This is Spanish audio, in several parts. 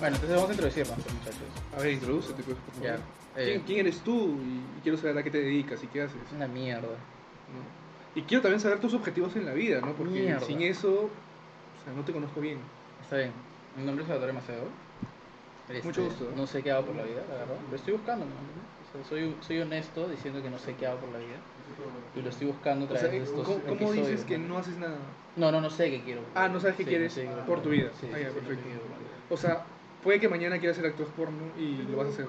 Bueno, entonces vamos a introducirnos, muchachos. A ver, introdúcete, pues, por favor. Ya. ¿Quién, Eh, quién eres tú? Y quiero saber a qué te dedicas y qué haces. Es una mierda. ¿no? Y quiero también saber tus objetivos en la vida, ¿no? Porque Mierda. sin eso, o sea, no te conozco bien. Está bien. Mi nombre es Salvatore Macedo. Este, Mucho gusto. No sé qué hago por la vida, la verdad. Lo estoy buscando, ¿no? O sea, soy, soy honesto diciendo que no sé qué hago por la vida. Y lo estoy buscando a O sea, través de estos ¿cómo, cómo dices que ¿no? no haces nada? No, no, no sé qué quiero. Ah, no sabes qué Sí, quieres sé qué por tu vida. Sí, Ah, sí, ya, no perfecto. O sea, puede que mañana quieras ser actor porno y lo vas a hacer.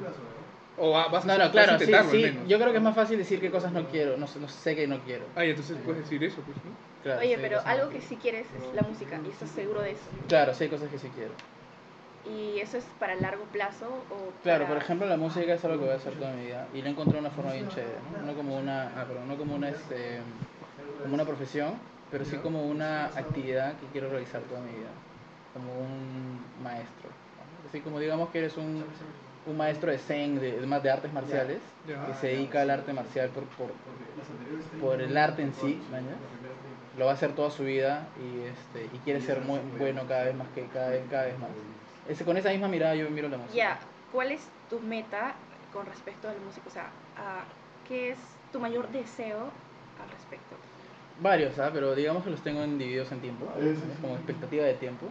O va- vas a, No, no, vas a claro, sí, intentarlo, al sí. menos. Yo creo que es más fácil decir qué cosas no quiero, no, sé- no sé que no quiero. Ah, y entonces puedes decir eso, pues, ¿no? Claro, Oye, sí pero algo no que sí quieres es la música y estás seguro de eso. Claro, sí hay cosas que sí quiero. ¿Y eso es para largo plazo o Claro, para- por ejemplo, la música es algo que voy a hacer toda mi vida y lo encontré de una forma bien chévere, ¿no? No como una, ah, perdón, no como una, este, como una profesión, pero sí como una actividad que quiero realizar toda mi vida, como un maestro. Así como digamos que eres un, un maestro de Zen, de, de más de artes marciales, que se dedica al arte marcial por, por, por el arte en sí, ¿no? lo va a hacer toda su vida y, este, y quiere ser muy bueno cada vez más, que cada vez, cada vez más. Ese, con esa misma mirada yo miro la música. Ya, ¿cuál es tu meta con respecto a la música? O sea, ah, ¿qué es tu mayor deseo al respecto? Varios, ¿ah? pero digamos que los tengo divididos en tiempo, como expectativa de tiempo.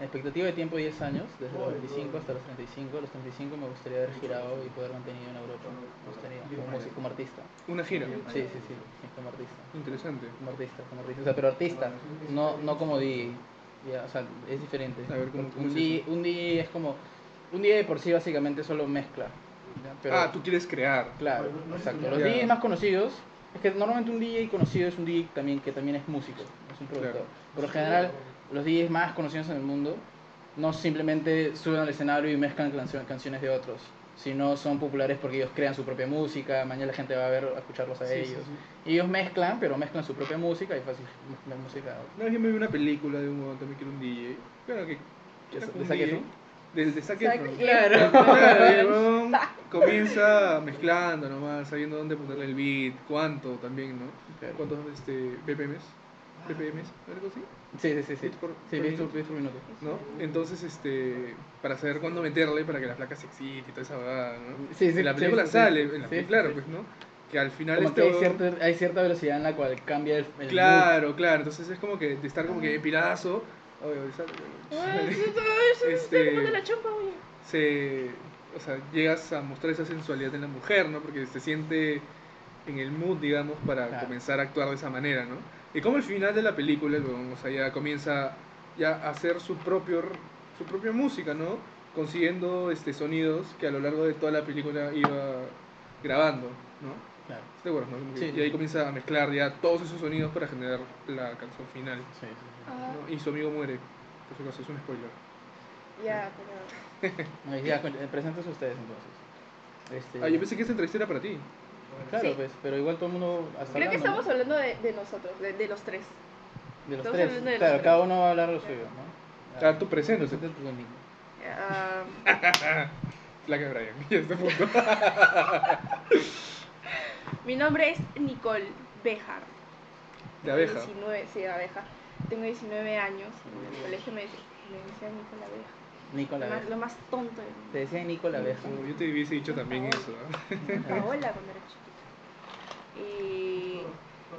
Expectativa de tiempo 10 años, desde los 25 hasta los 35. A los 35 me gustaría haber girado y poder mantenido en Europa. Me gustaría, como, músico, como artista. Una gira. Sí, sí, sí, sí, como artista. Interesante. Como artista, como artista. O sea, pero artista, no, no como DJ. Ya, o sea, es diferente. A ver, ¿cómo- Porque cómo un, es DJ, un DJ es como... Un DJ de por sí básicamente solo mezcla. Ah, tú quieres crear. Claro, exacto. Los. DJs más conocidos, es que normalmente un DJ conocido es un DJ también que también es músico, es un productor. Claro. Por lo general, los DJs más conocidos en el mundo no simplemente suben al escenario y mezclan cancio- canciones de otros, sino son populares porque ellos crean su propia música, mañana la gente va a ver, a escucharlos a Sí, sí, ellos. sí. Y ellos mezclan, pero mezclan su propia música y fácil mezclan música. Una vez yo me vi una película de un también que era un DJ. Claro que. ¿De Zac? Del de Zac. Claro, huevón comienza mezclando nomás, sabiendo dónde ponerle el beat, cuánto también, ¿no? Claro. ¿Cuántos este, BPMs? ¿BPMs? ¿Algo así? Sí, sí, sí, sí. Por- Sí, por por, minuto. beats por minuto. ¿No? Entonces, este, para saber cuándo meterle para que la placa se excite y toda esa verdad, ¿no? Sí, sí, en la película sí, sale, sí, en la sí, pe- claro, sí. pues, ¿no? Que al final Como este que hay cierta, hay cierta velocidad en la cual cambia el, el mood. Claro, claro, entonces es como que de estar como que eso, Este- de la chompa, oye. se, o sea, llegas a mostrar esa sensualidad en la mujer, ¿no? Porque se siente en el mood, digamos, para Claro. comenzar a actuar de esa manera, ¿no? Y como al final de la película, el o sea, ya comienza ya a hacer su propio su propia música, ¿no? Consiguiendo este sonidos que a lo largo de toda la película iba grabando, ¿no? Claro. ¿Te acuerdas, no? Sí, y ahí comienza a mezclar ya todos esos sonidos para generar la canción final. Sí, sí, sí. Ah, ¿no? Y su amigo muere, por si acaso, es un spoiler. ya, pero... No, ya, eh, preséntense ustedes entonces. Este, Ah, yo pensé que esta entrevista era para ti. Claro, Sí. pues, pero igual todo el mundo hasta Creo que estamos ¿no? hablando de, de nosotros, de, de los tres. de los estamos tres. los claro, tres. cada uno va a hablar lo suyo, ¿no? Ah, tú preséntate. Preséntate tú, Nico. Ah, Flaca de Brian, y a este punto. mi nombre es Nicole Bejar. De abeja. 19, sí, de abeja. Tengo 19 años. En el colegio me, me decían Nicole Abeja. Nico la Lo más, abeja. lo más tonto. Te decía Nico la abeja. No, yo te hubiese dicho también eso. ¿ah? Paola cuando era chiquita. Y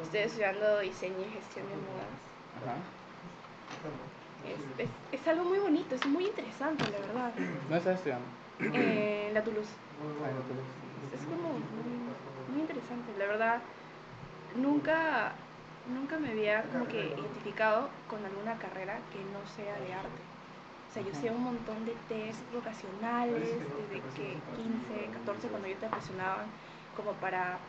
estoy estudiando diseño y gestión de modas. Ajá. Es, es, es algo muy bonito, es muy interesante, la verdad. ¿No estás estudiando? Eh, en la Toulouse. Ah, no, tú- Es como muy, muy interesante, la verdad. Nunca, nunca me había como que identificado con alguna carrera que no sea de arte. O sea, yo hacía un montón de test vocacionales desde que 15, 14, cuando yo te presionaban como para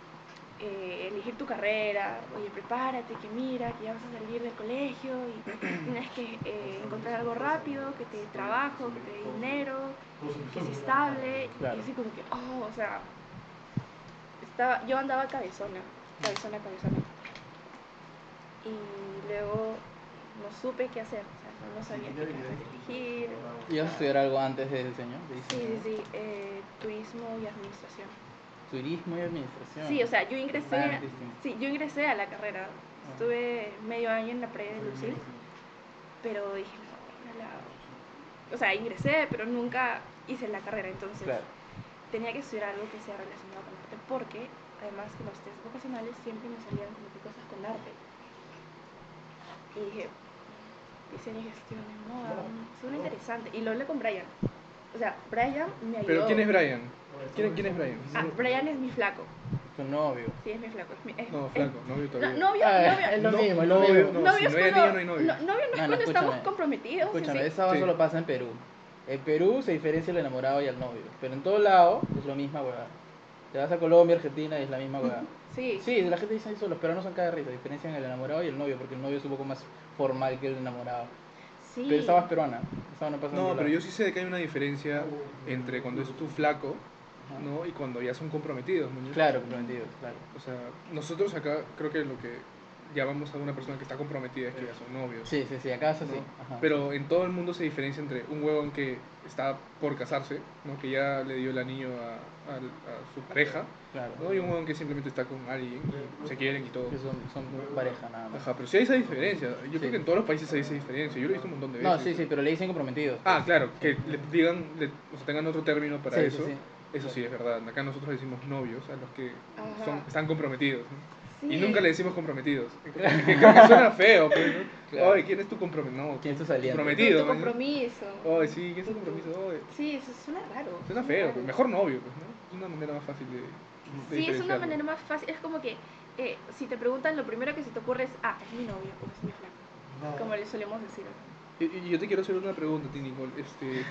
eh, elegir tu carrera. Oye, prepárate, que mira, que ya vas a salir del colegio y tienes que eh, encontrar algo rápido, que te dé trabajo, que te dé dinero, que es estable. Claro. Y así como que, oh, o sea, estaba, yo andaba cabezona, cabezona, cabezona. Y luego no supe qué hacer, o sea, no, no sabía qué carrera elegir. ¿Y vas a estudiar algo antes de diseño? De Sí, diseño? sí, sí, eh, turismo y administración. Turismo y administración. Sí, o sea, yo ingresé, distinto. sí, yo ingresé a la carrera. Estuve medio año en la pre de Lucil, pero dije, no, no la o sea, ingresé, pero nunca hice la carrera, entonces Claro. tenía que estudiar algo que sea relacionado con arte, porque además que los test vocacionales siempre me salían como que cosas con arte. Y dije, diseño y gestión de moda, suena interesante. Y lo hablé con Brian. O sea, Brian me ayudó. Pero ¿quién es Brian? ¿Quién, quién es Brian? Ah, Brian es mi flaco. Tu novio. Sí, es mi flaco. es mi- es- No, es- flaco, novio No, todavía. novio, Ah, novio. es lo No, mismo, es lo novio, mismo. no. novio si es no cuando- anillo, no hay novio. no- novio no es No, no, cuando estamos comprometidos. Escúchame, sí. esa Sí. solo pasa en Perú. En Perú se diferencia el enamorado y el novio. Pero en todo lado es lo misma hueá. Te vas a Colombia, Argentina y es la misma hueá. Sí. Sí, la gente dice eso, los peruanos son cada risa. Diferencian el enamorado y el novio, porque el novio es un poco más formal que el enamorado. sí. Pero esa más peruana. Esa no pasa pero lado. yo sí sé de que hay una diferencia entre cuando es tu flaco, Ajá. ¿no? Y cuando ya son comprometidos, ¿no? Claro, comprometidos, claro. O sea, nosotros acá creo que lo que llamamos a una persona que está comprometida es que ya son novios. Sí, sí, sí, acá. ¿no? Ajá. Pero en todo el mundo se diferencia entre un huevón que está por casarse, ¿no? que ya le dio el anillo a, a- a su pareja, Claro. ¿no? y un huevón que simplemente está con alguien y se quieren y todo. Que son, son pareja nada más. Ajá, pero sí hay esa diferencia. Yo Sí. creo que en todos los países hay esa diferencia. Yo lo he visto un montón de veces. No, sí, sí, pero le dicen comprometidos. Ah, claro, que le digan, le- o sea, tengan otro término para Sí, sí, eso. sí. Eso sí es verdad. Acá nosotros decimos novios a los que son, están comprometidos. ¿no? Sí. Y nunca le decimos comprometidos. Que creo que suena feo, pues, ¿no? Claro. Ay, ¿quién es tu comprometido? No, ¿Quién es tu saliente? comprometido? Tu ¿no? compromiso. Ay, sí, ¿quién es tu compromiso? Ay, Sí, eso suena raro. suena feo, pues, mejor novio, pues, ¿no? Es una manera más fácil de, de Sí, es una manera más fácil. Es como que eh, si te preguntan, lo primero que se te ocurre es, ah, es mi novio o es mi flaco. Como le solemos decir. Y, y yo te quiero hacer una pregunta, Tini Nicole. Este,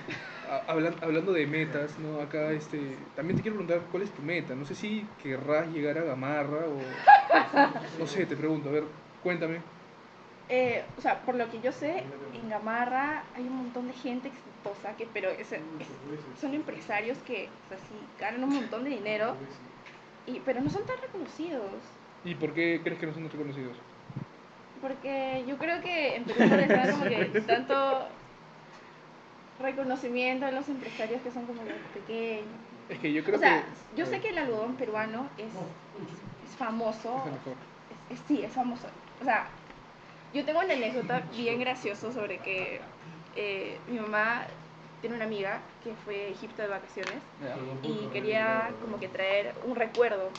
a- hablan- hablando de metas, ¿no? Acá, este, también te quiero preguntar cuál es tu meta. No sé si querrás llegar a Gamarra o... No sé, te pregunto, a ver, cuéntame. Eh, o sea, por lo que yo sé, en Gamarra hay un montón de gente exitosa, que, pero es- es- son empresarios que o sea, sí, ganan un montón de dinero, y, pero no son tan reconocidos. ¿Y por qué crees que no son reconocidos? Porque yo creo que en Perú da como que tanto reconocimiento a los empresarios que son como los pequeños. Es que yo creo O sea, que... yo sé que el algodón peruano es, es famoso. Es el mejor. Es- es- sí, es famoso. O sea, yo tengo una anécdota bien graciosa sobre que eh, mi mamá tiene una amiga que fue a Egipto de vacaciones y quería como que traer un recuerdo,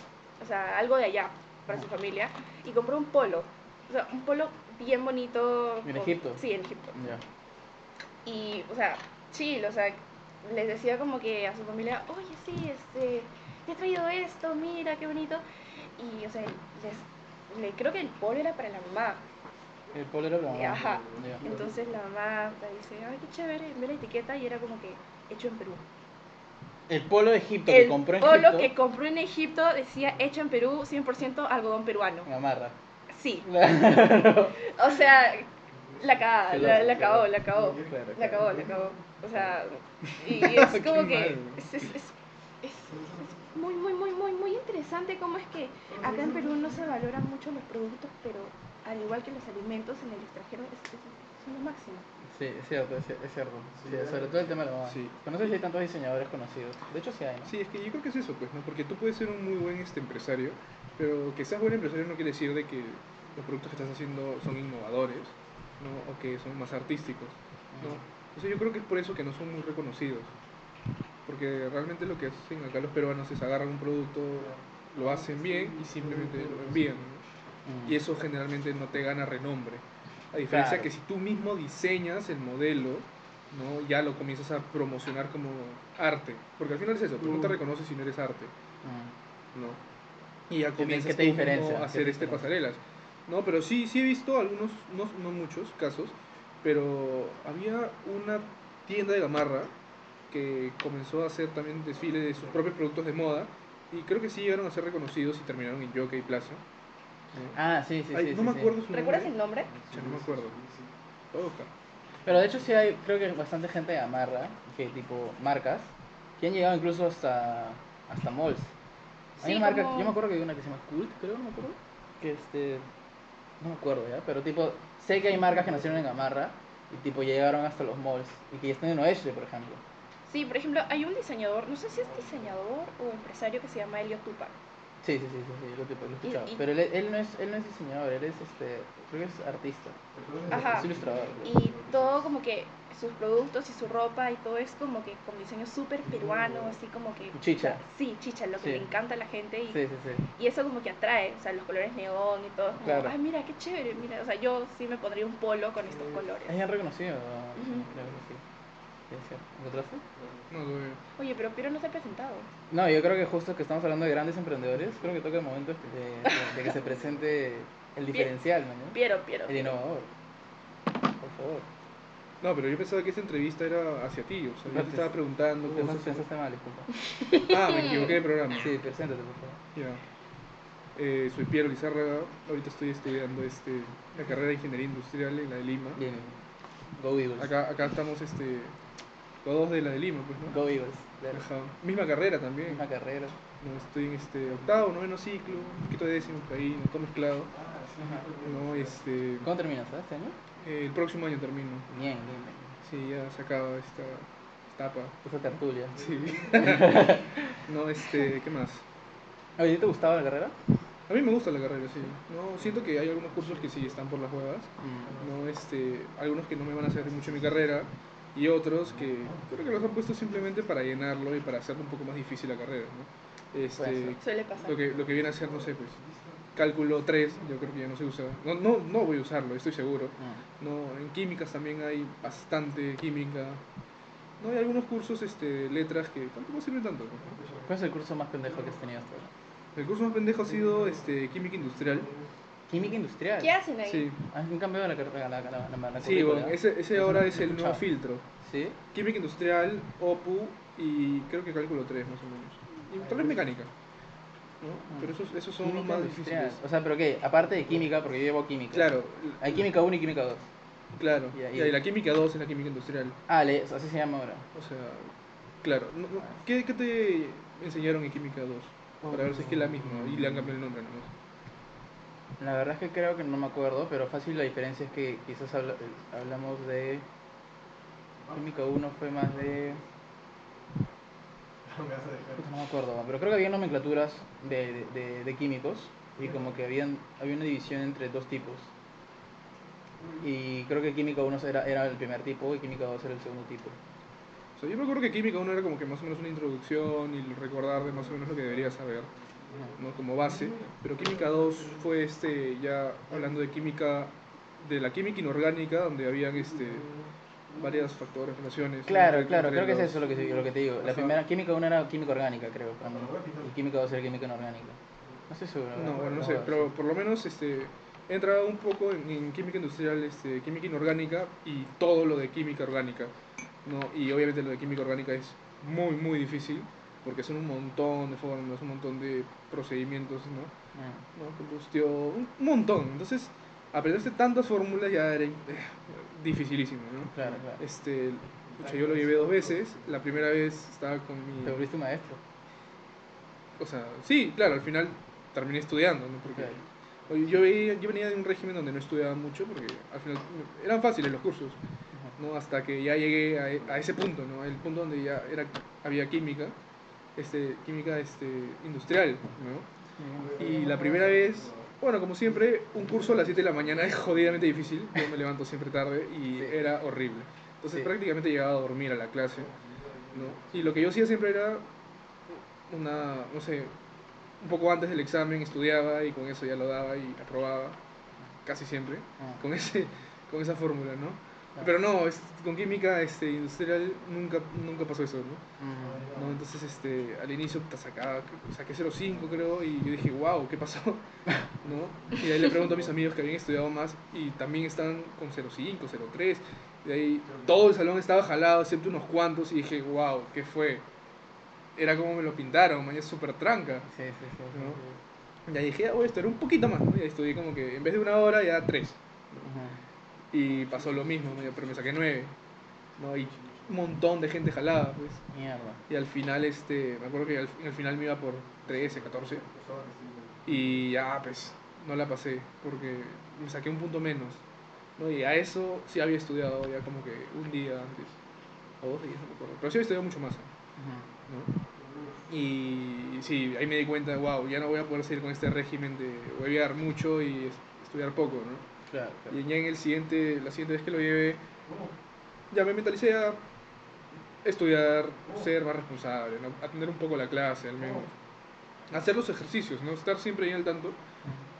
o sea, algo de allá para su familia y compró un polo, o sea, un polo bien bonito. ¿En con- Egipto? Sí, en Egipto. Y, o sea, chill, o sea, les decía como que a su familia, oye, sí, este, te he traído esto, mira, qué bonito. Y, o sea, les, le, creo que el polo era para la mamá. El polo era la mamá. Ajá. Entonces la mamá dice, ay, qué chévere, ve la etiqueta y era como que hecho en Perú. El polo de Egipto que El compró en polo Egipto. que compró en Egipto decía hecho en Perú, 100% algodón peruano. Me amarra. Sí, Claro. o sea, la cagada, la, loco, la loco. la acabó, la acabó. O sea, y es como que es, es, es, es- es muy, muy, muy, muy, muy interesante cómo es que acá en Perú no se valoran mucho los productos, pero al igual que los alimentos en el extranjero es, son lo máximo. Sí, es cierto, es, es cierto. Sí, sobre todo el tema de la moda. Sí. Pero no sé si hay tantos diseñadores conocidos. De hecho, sí hay, ¿no? Sí, es que yo creo que es eso, pues, ¿no? Porque tú puedes ser un muy buen este, empresario, pero que seas buen empresario no quiere decir de que los productos que estás haciendo son innovadores, ¿no? O que son más artísticos, ¿no? Entonces yo creo que es por eso que no son muy reconocidos. Porque realmente lo que hacen acá los peruanos es agarran un producto, lo hacen bien y simplemente lo envían, ¿no? Y eso generalmente no te gana renombre. A diferencia Claro. que si tú mismo diseñas el modelo, ¿no? ya lo comienzas a promocionar como arte. Porque al final es eso, pues no te reconoces si no eres arte. ¿no? Y ya comienzas qué te tú diferencia? a ¿Qué hacer te este diferencia? pasarelas. No, pero sí, sí he visto algunos, no, no muchos casos, pero había una tienda de gamarra que comenzó a hacer también desfile de sus propios productos de moda y creo que sí llegaron a ser reconocidos y terminaron en Jockey Plaza. Ah, sí, sí, Ay, sí. no sí, me sí. acuerdo su ¿Recuerdas nombre. el nombre? No me acuerdo. Buscar. Pero de hecho sí hay, creo que bastante gente de amarra, que tipo marcas, que han llegado incluso hasta, hasta malls. Hay Sí, una marca, como- yo me acuerdo que hay una que se llama Cult, creo, no me acuerdo. Que este, no me acuerdo ya, pero tipo, sé que hay marcas que nacieron en Gamarra y tipo llegaron hasta los malls y que ya están en Oeste, por ejemplo. Sí, por ejemplo, hay un diseñador, no sé si es diseñador o empresario que se llama Elio Tupac. Sí, sí, sí, sí, sí, lo, tipo, lo he Y- escuchado. y- Pero él, él, no es, él no es diseñador, él es, este, creo que es artista. Ajá. Es ilustrador. Y todo como que sus productos y su ropa y todo es como que con diseño súper peruano, así como que... Chicha. Sí, chicha, lo que Sí. le encanta a la gente y, Sí, sí, sí. y eso como que atrae, o sea, los colores neón y todo, como, Claro. ay, mira, qué chévere, mira, o sea, yo sí me pondría un polo con estos colores. Es bien reconocido. Creo que sí. ¿Encontraste? No, veo. Oye, pero Piero no se ha presentado. No, yo creo que justo que estamos hablando de grandes emprendedores, creo que toca el momento de, de- de que se presente el diferencial, ¿no? Piero, Piero. El innovador. Por favor. No, pero yo pensaba que esta entrevista era hacia ti, o sea, yo te estaba preguntando Pensaste, cosas. pensaste mal, disculpa. Ah, me equivoqué de programa. Sí, preséntate, por favor. Ya. Eh, soy Piero Lizárraga, ahorita estoy estudiando este, la carrera de Ingeniería Industrial en la de Lima. Bien. Go Eagles. Acá, acá estamos este, todos de la de Lima, pues, ¿no? Go Eagles. claro. Ajá. Misma carrera también. Misma carrera. No, estoy en este octavo, noveno ciclo, un poquito de décimo por ahí, no, todo mezclado. Ajá. No, este, ¿Cuándo terminas? ah, ¿Este año? Eh, el próximo año termino. Bien, bien, bien. Sí, ya se acaba esta etapa. Esa tertulia. Sí. no, este, ¿qué más? Oye, ¿te gustaba la carrera? A mí me gusta la carrera, sí. No, siento que hay algunos cursos que sí están por las huevas. Mm. No, este, algunos que no me van a hacer mucho mi carrera y otros que creo que los han puesto simplemente para llenarlo y para hacerlo un poco más difícil la carrera, ¿no? Este. Suele pasar. lo que, lo que viene a ser, no sé, pues, cálculo 3, yo creo que ya no se usa. No, no, no voy a usarlo, estoy seguro. Mm. No, en químicas también hay bastante química. No hay algunos cursos, este, letras que tampoco sirven tanto. ¿no? ¿Cuál es el curso más pendejo que has tenido hasta ahora? El curso más pendejo ha sido este, química industrial. Química industrial. ¿Qué hacen ahí? Sí, ¿Han cambiado la, carrera- la, la, la, la, sí bueno, ese, ese ahora no- es no el nuevo filtro. ¿Sí? Química industrial, OPU y creo que cálculo 3 más o menos. Y tal vez mecánica. ¿No? Pero esos, esos son los más industrial. difíciles. O sea, ¿pero qué? Aparte de química, porque yo llevo química. Claro, Hay química 1 y química 2. claro. Y ahí- Y la química 2 es la química industrial. Ah, le- así se llama ahora. O sea, claro. no- no- ¿Qué, qué te enseñaron en química 2? Para ver si es que es la misma y le han cambiado el nombre nomás. La verdad es que creo que no me acuerdo, pero fácil la diferencia es que quizás habla- eh, hablamos de... Química 1 fue más de... Puta, No me acuerdo, pero creo que había nomenclaturas de, de, de- de químicos y como que habían, había una división entre dos tipos. Y creo que química 1 era, era el primer tipo y química 2 era el segundo tipo. O sea, yo me acuerdo que química 1 era como que más o menos una introducción y recordar de más o menos lo que deberías saber. ¿no? como base, pero Química 2 fue este ya hablando de química de la química inorgánica donde habían este varios factores, relaciones. Claro, claro, creo que es eso lo que, te- lo que te digo. La Ajá. primera química 1 era química orgánica, creo, para mí. Y química 2 era química inorgánica. No estoy seguro. No, bueno, no Vamos sé, a pero por lo menos este entra un poco en, en química industrial, este, química inorgánica y todo lo de química orgánica, ¿no? Y obviamente lo de química orgánica es muy muy difícil porque son un montón de fórmulas, un montón de procedimientos, ¿no? Mm. ¿no? Combustión, un montón. Entonces, aprenderse tantas fórmulas ya era eh, dificilísimo, ¿no? Claro, claro. Este, pucha, yo lo llevé dos veces. La primera vez estaba con mi... Te volviste un maestro. O sea, sí, claro, al final terminé estudiando, ¿no? Porque Claro. yo, veía- yo venía de un régimen donde no estudiaba mucho porque al final eran fáciles los cursos. ¿no? Hasta que ya llegué a, e- a ese punto, ¿no? El punto donde ya era, había química, este, química este, industrial, ¿no? Y la primera vez, bueno, como siempre, un curso a las 7 de la mañana es jodidamente difícil. Yo me levanto siempre tarde y Sí. era horrible. Entonces Sí. prácticamente llegaba a dormir a la clase. ¿no? Y lo que yo hacía siempre era una, no sé, un poco antes del examen estudiaba y con eso ya lo daba y aprobaba, casi siempre, Ah. con, ese, con esa fórmula, ¿no? Pero no, es- con química este, industrial nunca, nunca pasó eso, ¿no? ¿no? Entonces, este, al inicio puta, sacaba, saqué 0.5 creo y yo dije, wow, ¿qué pasó? ¿No? Y ahí le pregunto a mis amigos que habían estudiado más y también estaban con 0.5, 0.3. Y ahí todo el salón estaba jalado, excepto unos cuantos y dije, wow, ¿qué fue? Era como me lo pintaron, mañana es súper tranca. Sí, sí, sí. sí, ¿no? Y ahí dije, oh, esto era un poquito más, ¿no? Y ahí estudié como que en vez de una hora ya tres. sí. Ujú. Y pasó lo mismo, pero me saqué nueve. ¿no? Y un montón de gente jalada, pues. Mierda. Y al final, este, me acuerdo que al, al final me iba por 13, 14. Y ya, pues, no la pasé, porque me saqué un punto menos. ¿no? Y a eso sí había estudiado ya como que un día antes, o dos días, no me acuerdo. Pero sí había estudiado mucho más. ¿no? Y sí, ahí me di cuenta, wow, ya no voy a poder seguir con este régimen de huevear mucho y es- estudiar poco, ¿no? Claro, claro. Y ya en el siguiente, la siguiente vez que lo llevé, ya me mentalicé a estudiar, ser más responsable, ¿no? atender un poco la clase al menos, hacer los ejercicios, ¿no? estar siempre ahí al tanto.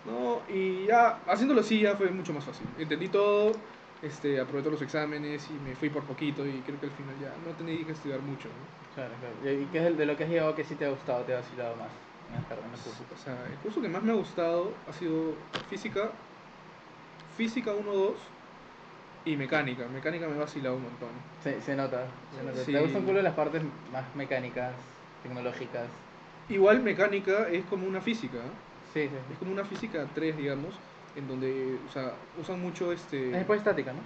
¿no? Y ya haciéndolo así ya fue mucho más fácil. Entendí todo, este, aprobé todos los exámenes y me fui por poquito y creo que al final ya no tenía que estudiar mucho. ¿no? Claro, claro. ¿Y qué es el de lo que has llegado que sí te ha gustado, te ha vacilado más en el, en el curso? O sea, el curso que más me ha gustado ha sido física, física 1-2 y mecánica. Mecánica me vacilado un montón. Se, se nota, se nota. Sí. ¿Te gustan culo las partes más mecánicas, tecnológicas? Igual mecánica es como una física, ¿eh? Sí, es sí. como una física 3, digamos, en donde o sea, usan mucho este... Es después estática, ¿no?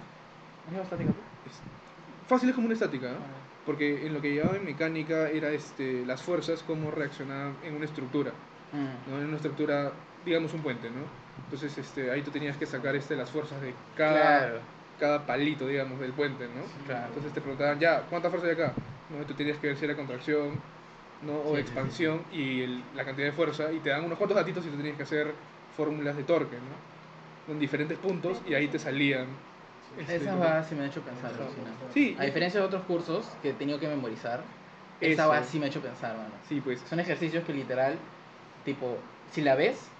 ¿No llevas estática es- fácil es como una estática, ¿eh? Ah, porque en lo que llevaba en mecánica era este, las fuerzas, cómo reaccionaban en una estructura, Mm. ¿no? en una estructura, digamos un puente, ¿no? Entonces este, ahí tú tenías que sacar este, las fuerzas de cada, Claro. cada palito, digamos, del puente, ¿no? Claro. Entonces te preguntaban, ya, ¿cuánta fuerza hay acá? ¿No? Y tú tenías que ver si era contracción, ¿no? O Sí, sí, expansión y el- la cantidad de fuerza, y te dan unos cuantos datitos y tú tenías que hacer fórmulas de torque, ¿no? En diferentes puntos y ahí te salían. este, Esas va sí me ha hecho pensar. Sí, A diferencia de otros cursos que he tenido que memorizar, esa va sí me ha hecho pensar, mano. Sí, pues. Son ejercicios que literal, tipo, si la ves,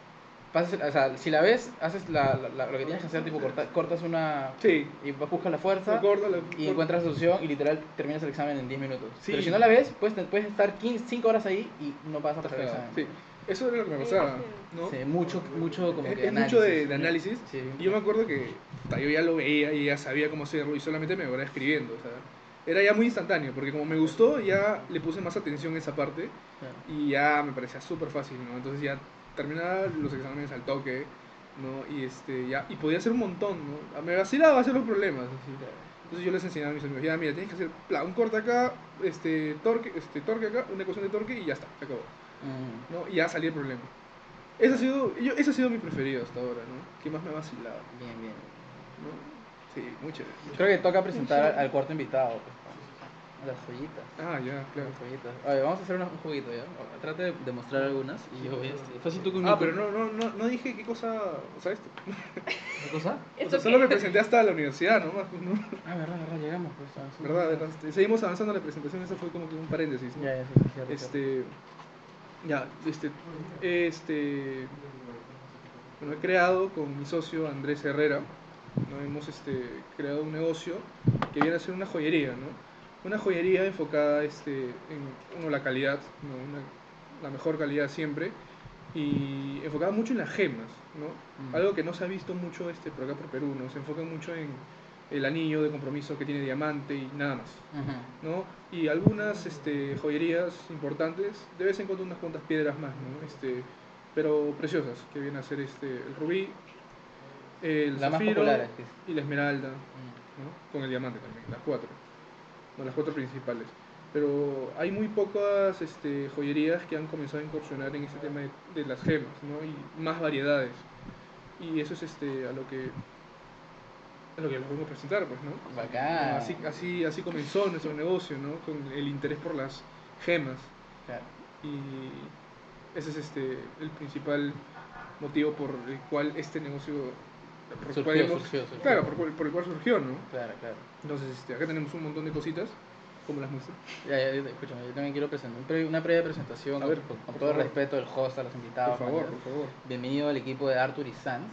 pasas, o sea, si la ves, haces la, la- la- lo que tienes que hacer, tipo, corta- cortas una... Sí. Y buscas la fuerza Corta la- y corta- encuentras la solución y literal terminas el examen en 10 minutos. Sí. Pero si no la ves, puedes, puedes estar 15, 5 horas ahí y no vas a pasar el examen. Sí, eso era lo que me pasaba, ¿no? Sí, mucho, mucho como Es- que es mucho de, de análisis. Sí. Y yo me acuerdo que yo ya lo veía y ya sabía cómo hacerlo y solamente me iba escribiendo. O sea, era ya muy instantáneo, porque como me gustó, ya le puse más atención a esa parte y ya me parecía súper fácil, ¿no? Entonces ya terminaba los exámenes al toque, ¿no? Y, este, ya, y podía hacer un montón, ¿no? Me vacilaba hacer los problemas, así. Entonces yo les enseñaba a mis amigos, ya mira, tienes que hacer un corte acá, este, torque, este, torque acá, una ecuación de torque y ya está, se acabó. ¿no? Y ya salía el problema. Ese ha sido, yo, ese ha sido mi preferido hasta ahora, ¿no? Que más me ha vacilado, bien, bien. ¿no? Sí, muy chévere. muy Creo que toca presentar al, cuarto invitado. pues, las joyitas. Ah, ya, claro. Las joyitas. Oye, vamos a hacer una- un juguito, ¿ya? Trate de demostrar algunas y yo voy a... este- Fácil tú con Ah, pero no, no, no, no dije qué cosa, o sea, esto. ¿Qué cosa? O ¿Esto sea, solo me presenté hasta la universidad, ¿no? Ah, verdad, verdad, llegamos. Pues, sí. ¿Verdad? verdad. Este, seguimos avanzando en la presentación, eso fue como que un paréntesis, ¿no? Ya, ya, sí, sí, cierto, cierto. Este, ya, este, este, bueno, he creado con mi socio Andrés Herrera, ¿no? hemos este, creado un negocio que viene a ser una joyería, ¿no? Una joyería enfocada este, en, uno, la calidad, ¿no? Una- la mejor calidad siempre, y enfocada mucho en las gemas, ¿no? Mm. Algo que no se ha visto mucho este, por acá por Perú, ¿no? Se enfoca mucho en el anillo de compromiso que tiene diamante y nada más. Ujú. ¿no? Y algunas este, joyerías importantes, de vez en cuando unas cuantas piedras más, ¿no? Este, pero preciosas, que viene a ser este, el rubí, el La más zafiro popular y la esmeralda, Mm. ¿no? Con el diamante también, las cuatro, ¿no? Las cuatro principales. Pero hay muy pocas este, joyerías que han comenzado a incursionar en este tema de, de las gemas, ¿no? Y más variedades. Y eso es este, a lo que a lo que les podemos presentar, pues, ¿no? Bacán. Así, así, así comenzó nuestro negocio, ¿no? Con el interés por las gemas. Claro. Y ese es este, el principal motivo por el cual este negocio... Por Surgió, cual hemos- surgió, surgió. Claro, por, por el cual surgió, ¿no? Claro, claro. Entonces, este, acá tenemos un montón de cositas, como las muestro. Ya, ya, escúchame, yo también quiero presentar un pre- una previa presentación A ver, con- con todo el respeto del host a los invitados. Por favor, por favor. Bienvenido al equipo de Arthur y Sanz.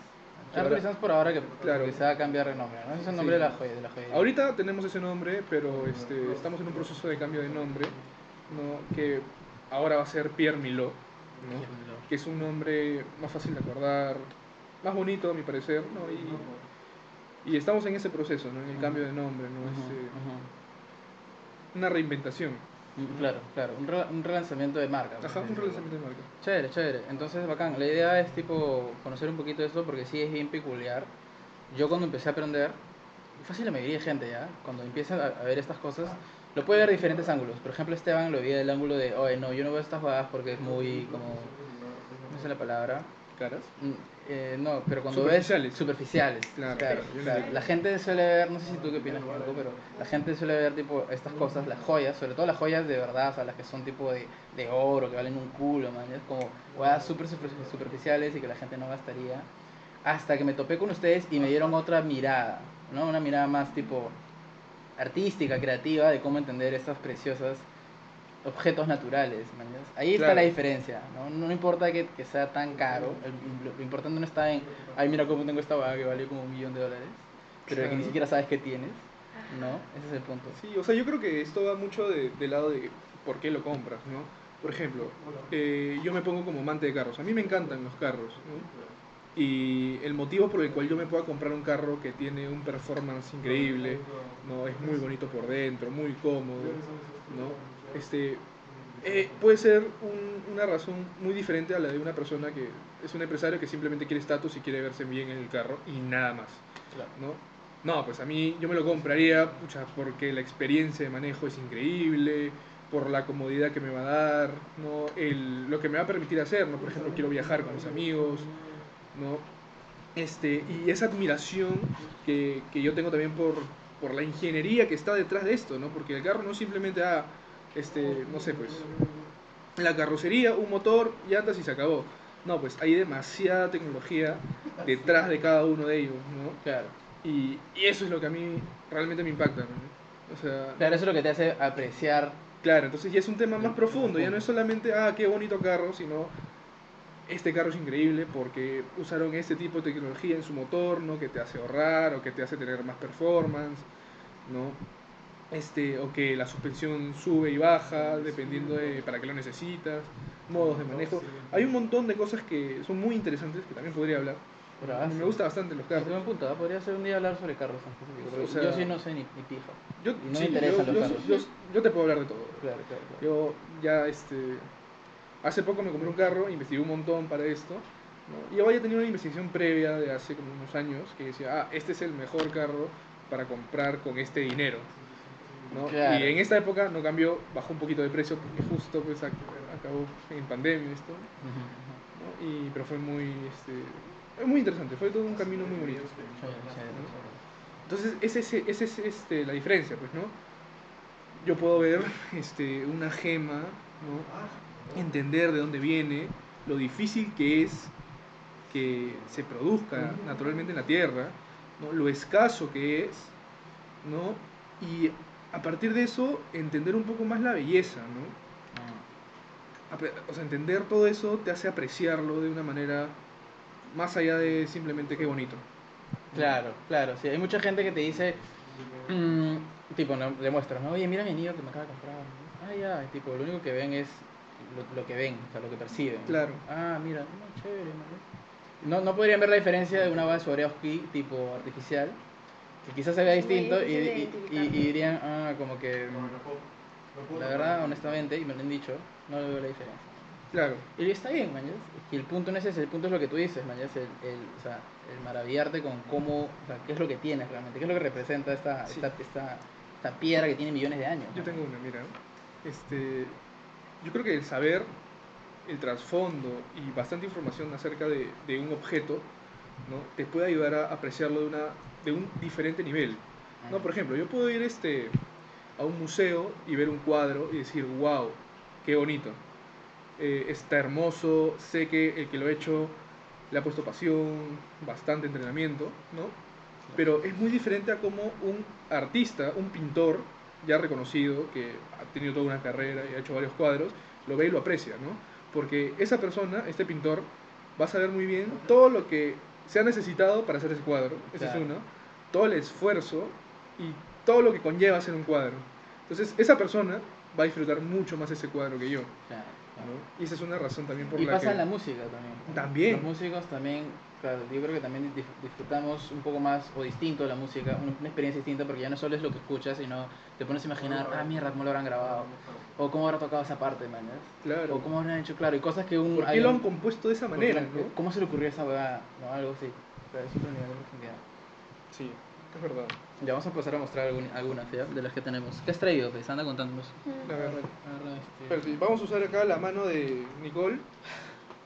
Arthur y Sanz por ahora que, Claro. se va a cambiar de nombre, ¿no? Ese es el nombre Sí. de la joya. De la joya. Ahorita tenemos ese nombre, pero este, estamos en un proceso de cambio de nombre, ¿no? Que ahora va a ser Pierre Milot, ¿no? que es un nombre más fácil de acordar, más bonito a mi parecer, ¿no? Y, y estamos en ese proceso, ¿no? En el cambio de nombre, ¿no? Ujú, Este, ujú. una reinventación. Mm, Claro, claro, un, re- un relanzamiento de marca. Ajá, un relanzamiento de marca. Chévere, chévere. Entonces, bacán. La idea es tipo conocer un poquito de esto porque sí es bien peculiar. Yo cuando empecé a aprender, fácil la mayoría de gente ya, cuando empieza a, a ver estas cosas, lo puede ver de diferentes ángulos. Por ejemplo, Esteban lo veía del ángulo de, oye, no, yo no veo estas jugadas porque es muy como, no sé la palabra, caras. Mm, eh, no, pero cuando Superficiales. ves superficiales, Claro. La gente suele ver, no sé si tú qué opinas, Marco, pero la gente suele ver tipo estas cosas, las joyas, sobre todo las joyas de verdad, o sea, las que son tipo de, de oro, que valen un culo, man, es como super- superficiales y que la gente no gastaría. Hasta que me topé con ustedes y me dieron otra mirada, ¿no? Una mirada más tipo artística, creativa, de cómo entender estas preciosas objetos naturales. ¿me entiendes? Ahí está la diferencia. No, no importa que, que sea tan caro, el- lo, lo importante no está en, ay, mira cómo tengo esta vaga que vale como un millón de dólares, pero que ni siquiera sabes qué tienes. No, ese es el punto. Sí, o sea, yo creo que esto va mucho de- del lado de por qué lo compras, ¿no? Por ejemplo, eh, yo me pongo como amante de carros. A mí me encantan los carros, ¿no? Y el motivo por el cual yo me pueda comprar un carro que tiene un performance increíble, ¿no? Es muy bonito por dentro, muy cómodo, ¿no? Este, eh, puede ser un- una razón muy diferente a la de una persona que es un empresario que simplemente quiere estatus y quiere verse bien en el carro y nada más. ¿no? No, pues a mí yo me lo compraría pucha, porque la experiencia de manejo es increíble, por la comodidad que me va a dar, ¿no? El, lo que me va a permitir hacer, ¿no? Por ejemplo, quiero viajar con mis amigos, ¿no? Este, y esa admiración que, que yo tengo también por, por la ingeniería que está detrás de esto, ¿no? Porque el carro no simplemente, ah, este, no sé, pues, la carrocería, un motor, llantas y se acabó. No, pues hay demasiada tecnología detrás de cada uno de ellos, ¿no? Claro. Y, y eso es lo que a mí realmente me impacta, ¿no? O sea, Claro, eso es lo que te hace apreciar. claro, entonces ya es un tema más profundo, ya no es solamente, ah, qué bonito carro, sino este carro es increíble porque usaron este tipo de tecnología en su motor, ¿no? Que te hace ahorrar o que te hace tener más performance, ¿no? Este, o que la suspensión sube y baja dependiendo de para qué lo necesitas, modos de manejo. Hay un montón de cosas que son muy interesantes que también podría hablar. Me gusta bastante los Es carros. buen punto, ¿ah? podría ser un día hablar sobre carros O sea- yo sí no sé ni, ni pija. Yo, no me interesan yo, los yo- carros. yo- yo te puedo hablar de todo. Claro, claro, claro. Yo ya, este, hace poco me compré un carro, investigué un montón para esto, ¿no? y yo había tenido una investigación previa de hace como unos años que decía, ah, este es el mejor carro para comprar con este dinero. ¿No? Claro. Y en esta época no cambió, bajó un poquito de precio porque justo pues ac- acabó en pandemia esto, Ujú, ¿no? y, pero fue muy, este, muy interesante, fue todo un camino muy bonito. Entonces, esa es, ese es este, la diferencia, pues, ¿no? Yo puedo ver este, una gema, ¿no? Entender de dónde viene, lo difícil que es que se produzca naturalmente en la Tierra, ¿no? Lo escaso que es, ¿no? Y a partir de eso, entender un poco más la belleza, ¿no? Ah. O sea, entender todo eso te hace apreciarlo de una manera más allá de simplemente qué bonito. Claro, claro, sí, hay mucha gente que te dice, mm, tipo, no, le muestras, ¿no? Oye, mira mi anillo que me acaba de comprar. Ah, ya, y tipo, lo único que ven es lo, lo que ven, o sea, lo que perciben. Claro. Ah, mira, no, chévere. No, no podrían ver la diferencia de una base Swarovski tipo artificial, que quizás se vea distinto y, y- y- y dirían, ah, como que, la verdad, honestamente, y me lo han dicho, no veo la diferencia. Claro. Y está bien, mañas. Y el punto no es ese, el punto es lo que tú dices, mañas. El, el, o sea, el maravillarte con cómo, o sea, qué es lo que tienes realmente, qué es lo que representa esta, Sí. esta, esta, esta piedra que tiene millones de años. Yo ¿no? tengo una, mira. Este, yo creo que el saber el trasfondo y bastante información acerca de, de un objeto ¿no? te puede ayudar a apreciarlo de, una, de un diferente nivel. ¿no? Por ejemplo, yo puedo ir este, a un museo y ver un cuadro y decir, wow, qué bonito. Eh, está hermoso, sé que el que lo ha hecho le ha puesto pasión, bastante entrenamiento, ¿no? Pero es muy diferente a como un artista, un pintor ya reconocido, que ha tenido toda una carrera y ha hecho varios cuadros, lo ve y lo aprecia, ¿no? Porque esa persona, este pintor, va a saber muy bien todo lo que se ha necesitado para hacer ese cuadro, ese Claro. es uno, todo el esfuerzo y todo lo que conlleva hacer un cuadro. Entonces, esa persona va a disfrutar mucho más ese cuadro que yo, Claro, claro. ¿no? Y esa es una razón también por Y la pasa que... en la música también. También. Los músicos también, claro, yo creo que también disfrutamos un poco más o distinto la música, una, experiencia distinta porque ya no solo es lo que escuchas, sino te pones a imaginar, ah, mierda, cómo lo habrán grabado, o cómo habrá tocado esa parte, man. Claro. o cómo habrán hecho, claro, y cosas que un... ¿Por qué lo un- han compuesto de esa manera, no? ¿Cómo se le ocurrió esa huevada? No, algo así. Claro, es otro nivel de profundidad. Sí, es verdad. Ya vamos a pasar a mostrar algún- algunas ¿ya? de las que tenemos. ¿Qué has traído? Pues anda contándonos. Mm. A ver, Agarra este- vamos a usar acá la mano de Nicole,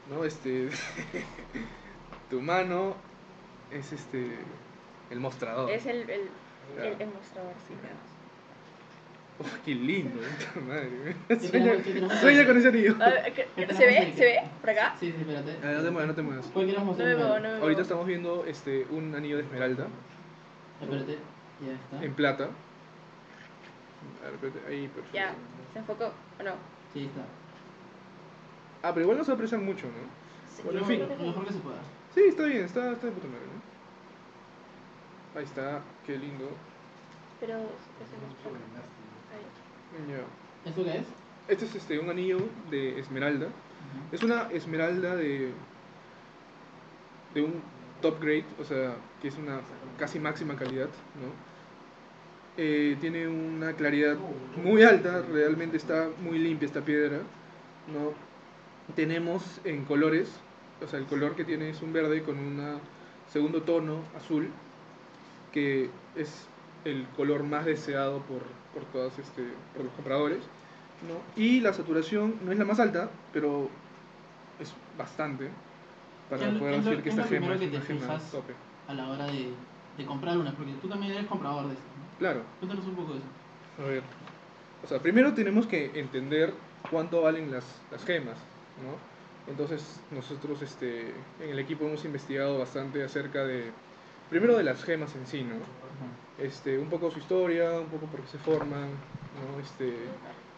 ¿no? Este, tu mano es este, el mostrador. Es el, el, el, el mostrador, sí. Oh, qué lindo, puta madre. ¿Qué Sueña, sueña con ese anillo. A ver, ¿qué- ¿Qué ¿Se ve? ¿Se ve? ¿Por acá? Sí, sí, espérate. Ah, no te muevas, no te muevas. ¿Cuál quieres No mostrar? me primero? muevo, no me muevo. Ahorita estamos viendo este, un anillo de esmeralda Espérate, ya está. en plata. A ver, espérate, ahí, perfecto. Ya, ¿se enfocó o no? Sí, está. Ah, pero igual no se aprecian mucho, ¿no? Sí, Bueno, en fin. Lo mejor que se pueda. Sí, está bien, está, está de puta madre, ¿no? Ahí está, qué lindo. Pero ese no es. Ya. ¿Eso qué es? Este es este, un anillo de esmeralda. Es una esmeralda de, de un top grade, o sea, que es una casi máxima calidad, ¿no? Eh, tiene una claridad muy alta, realmente está muy limpia esta piedra, ¿no? Tenemos en colores, o sea, el color que tiene es un verde con un segundo tono azul, que es el color más deseado por, por, todas este, por los compradores, ¿no? Y la saturación no es la más alta, pero es bastante para ¿Qué es lo- poder lo- decir que es esta gema es una gema tope. A la hora de, de comprar una, porque tú también eres comprador de estas, ¿no? Claro, Cuéntanos un poco de eso. a ver. O sea, primero tenemos que entender cuánto valen las, las gemas, ¿no? Entonces, nosotros este, en el equipo hemos investigado bastante acerca de, primero de las gemas en sí, ¿no? Este, un poco su historia, un poco por qué se forman, ¿no? Este,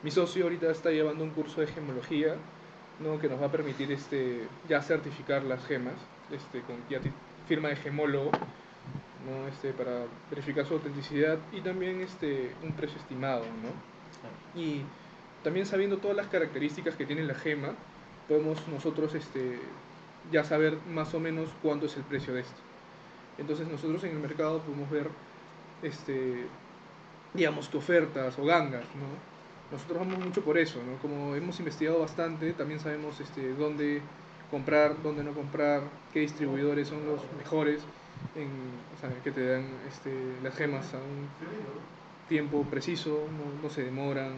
mi socio ahorita está llevando un curso de gemología, ¿no? Que nos va a permitir este, ya certificar las gemas, este, con ya firma de gemólogo, ¿no? Este, para verificar su autenticidad y también este, un precio estimado, ¿no? Y también sabiendo todas las características que tiene la gema, podemos nosotros este, ya saber más o menos cuánto es el precio de esto. Entonces nosotros en el mercado podemos ver, este, digamos, que ofertas o gangas, ¿no? Nosotros vamos mucho por eso, ¿no? Como hemos investigado bastante, también sabemos este, dónde comprar, dónde no comprar, qué distribuidores son los mejores, en, o sea, que te dan este, las gemas a un tiempo preciso, no, no se demoran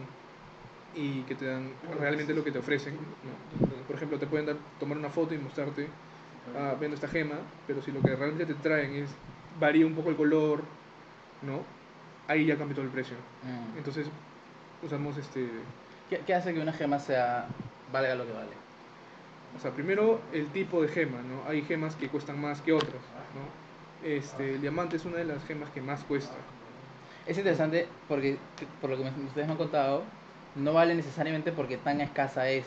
y que te dan realmente lo que te ofrecen. ¿no? Por ejemplo, te pueden dar, tomar una foto y mostrarte, ah, vendo esta gema, pero si lo que realmente te traen es, varía un poco el color, ¿no? Ahí ya cambia todo el precio. Mm. Entonces, usamos este... ¿Qué, qué hace que una gema sea valga lo que vale? O sea, primero el tipo de gema, ¿no? Hay gemas que cuestan más que otras, ¿no? Este, el diamante es una de las gemas que más cuesta. Es interesante porque, que- por lo que ustedes me han contado, no vale necesariamente porque tan escasa es,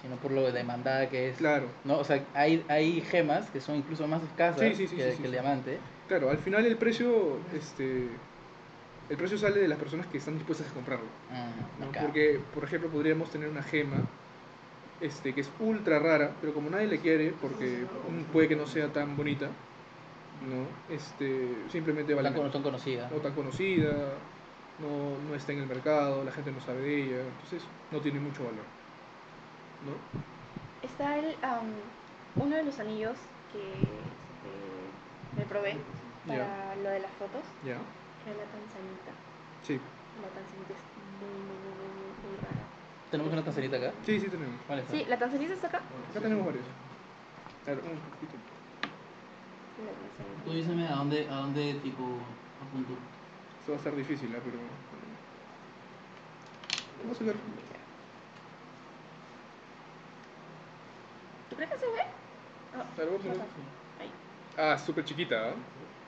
sino por lo demandada que es. Claro, ¿no? O sea, hay, hay gemas que son incluso más escasas Sí, sí, sí, que, sí, que sí, el sí. diamante. claro, al final el precio, este, el precio sale de las personas que están dispuestas a comprarlo. Mm, ¿no? acá. Porque, por ejemplo, podríamos tener una gema este, que es ultra rara, pero como nadie le quiere, porque puede que no sea tan bonita, ¿no? Este, simplemente vale Tan, tan conocida. no tan conocida, no, no está en el mercado, la gente no sabe de ella, entonces no tiene mucho valor. ¿no? Está el, am, uno de los anillos que este, me probé para lo de las fotos, Era la tanzanita. Sí, La tanzanita es muy, muy, muy, muy, muy, rara. Tenemos una tazerita acá. sí, sí tenemos. ¿Cuál es? Sí, la tanzanita está acá. Acá tenemos varios. A ver, un poquito. Tanzanita. Tú díseme a dónde, a dónde tipo apunto. Esto va a ser difícil, ¿ah? pero... Vamos a ver. ¿Tú crees que se ve? Ah, ver. no, ahí. Ah, súper chiquita, ¿ah?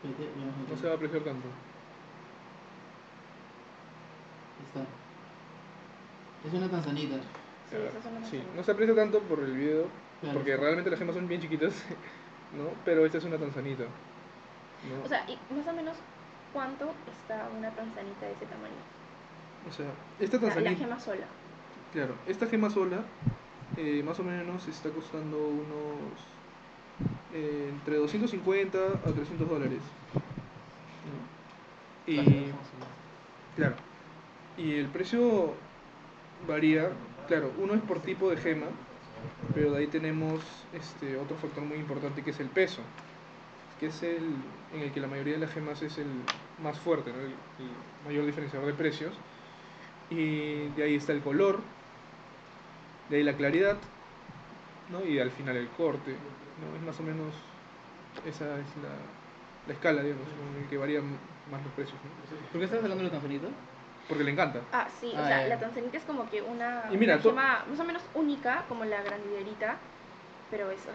Veamos No se va a apreciar tanto. Está. Es una tanzanita. Sí, Sí, no se aprecia tanto por el video, Claro. porque realmente las gemas son bien chiquitas, ¿no? Pero esta es una tanzanita. ¿no? O sea, y más o menos, ¿cuánto está una tanzanita de ese tamaño? O sea, esta La, la tanzanita... gema sola. Claro, esta gema sola eh, más o menos está costando unos eh, entre 250 a 300 dólares. ¿no? Y claro, y el precio varía, claro, uno es por tipo de gema, pero de ahí tenemos este otro factor muy importante que es el peso, que es el en el que la mayoría de las gemas es el más fuerte, ¿no? el, el mayor diferenciador de precios. Y de ahí está el color, de ahí la claridad ¿no? Y al final el corte, ¿no? Es más o menos, esa es la, la escala, digamos, en que varían más los precios. ¿Por qué estás hablando de los tanzanitos? Porque le encanta. Ah, sí, o Ah, sea, la tanzanita es como que una, Y mira, una gema más o menos única, como la grandiderita, pero es, ah,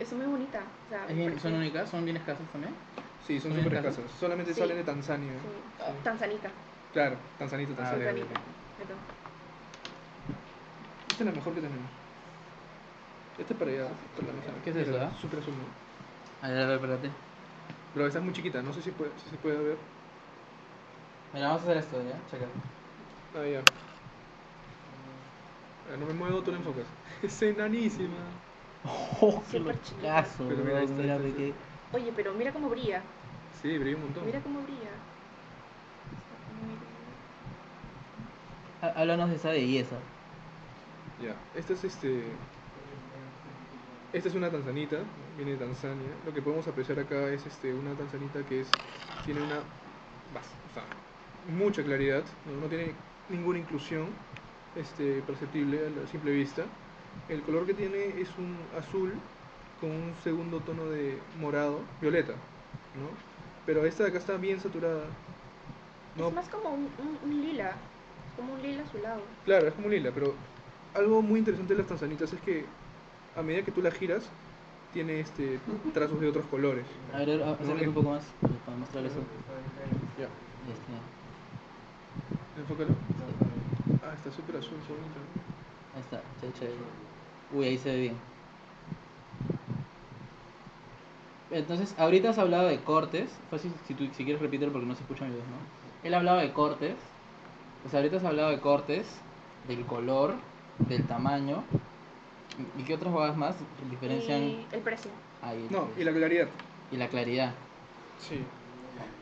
es muy- bonita. O sea, ¿Es me bien- parece- ¿Son únicas? ¿Son bien escasas también? Sí, son ¿Son súper escasas? escasas. Solamente Sí. salen de Tanzania. Sí, Sí. tanzanita. Claro, Tanzanito, Ah, Tanzania. ok, tanzanita. Esta es la mejor que tenemos. Esta es para allá, para la mesa. ¿Qué es eso, ah? Súper azul, ¿no? A ver, a ver, espérate. Pero esta es muy chiquita, no sé si, puede, si se puede ver. Mira, vamos a hacer esto, ¿ya? Checa. Ah, ya. Ah, No me muevo, tú la enfocas. Es enanísima. ¡Oh, qué Súper chiquita. locazo! Pero mira, ahí está, mira, ahí está, Oye, pero mira cómo brilla. Sí, brilla un montón. Mira cómo brilla. Há- Háblanos de esa belleza. Ya, esta es este. Esta es una tanzanita, viene de Tanzania. Lo que podemos apreciar acá es este, una tanzanita que es, tiene una bas- o sea, mucha claridad, no, no tiene ninguna inclusión este, perceptible a la simple vista. El color que tiene es un azul con un segundo tono de morado, violeta, ¿no? Pero esta de acá está bien saturada. ¿no? Es más como un, un- un lila. Como un lila azulado. Claro, es como un lila, pero algo muy interesante de las tanzanitas es que a medida que tú la giras, tiene este trazos de otros colores. A ver, a- acércate No, un poco más para mostrar eso. Ya, Este, enfócalo. Ah, está súper azul, bonito. ahí está, chévere. Uy, ahí se ve bien. Entonces, ahorita has hablado de cortes. Fácil, si, tú, si quieres repetirlo porque no se escucha mi voz, ¿no? Él ha hablado de cortes. Sea, ahorita has hablado de cortes, del color, del tamaño. ¿Y qué otras cosas más diferencian? Y el precio. ahí, No, y la claridad. y la claridad. Sí.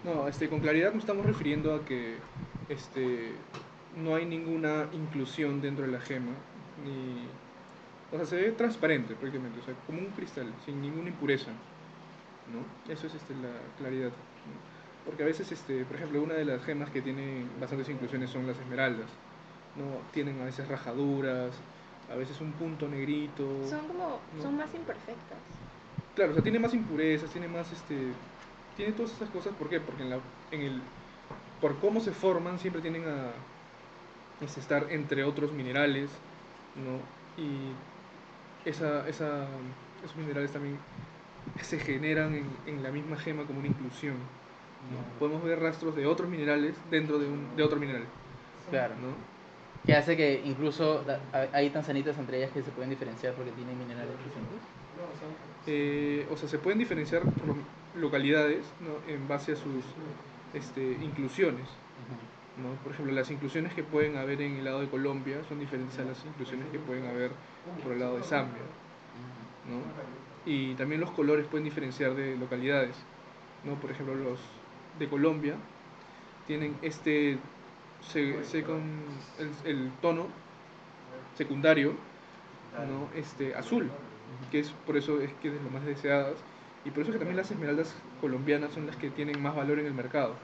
No, este, con claridad nos estamos refiriendo a que este, no hay ninguna inclusión dentro de la gema. Ni, o sea, se ve transparente prácticamente, o sea, como un cristal, sin ninguna impureza. ¿no? Eso es este, la claridad. ¿no? Porque a veces, este, por ejemplo, una de las gemas que tiene bastantes inclusiones son las esmeraldas. ¿no? Tienen a veces rajaduras, a veces un punto negrito. Son como, No. son más imperfectas. Claro, o sea, tiene más impurezas, tiene más, este, tiene todas esas cosas, ¿por qué? Porque en, la, en el, por cómo se forman, siempre tienen a este, estar entre otros minerales, ¿no? Y esa, esa, esos minerales también se generan en, en la misma gema como una inclusión, ¿no? Podemos ver rastros de otros minerales dentro de, un, de otro mineral, Claro. ¿no? Que hace que incluso hay- tanzanitas entre ellas que se pueden diferenciar porque tienen minerales distintos. Eh, o sea, se pueden diferenciar por lo- localidades, ¿no? En base a sus este, inclusiones. ¿no? Por ejemplo, las inclusiones que pueden haber en el lado de Colombia son diferentes a las inclusiones que pueden haber por el lado de Zambia. ¿no? Y también los colores pueden diferenciar de localidades. ¿no? Por ejemplo, los de Colombia tienen este se, se con el, el tono secundario ¿no? este, azul, que es por eso es que es de lo más deseadas. Y por eso que también las esmeraldas colombianas son las que tienen más valor en el mercado.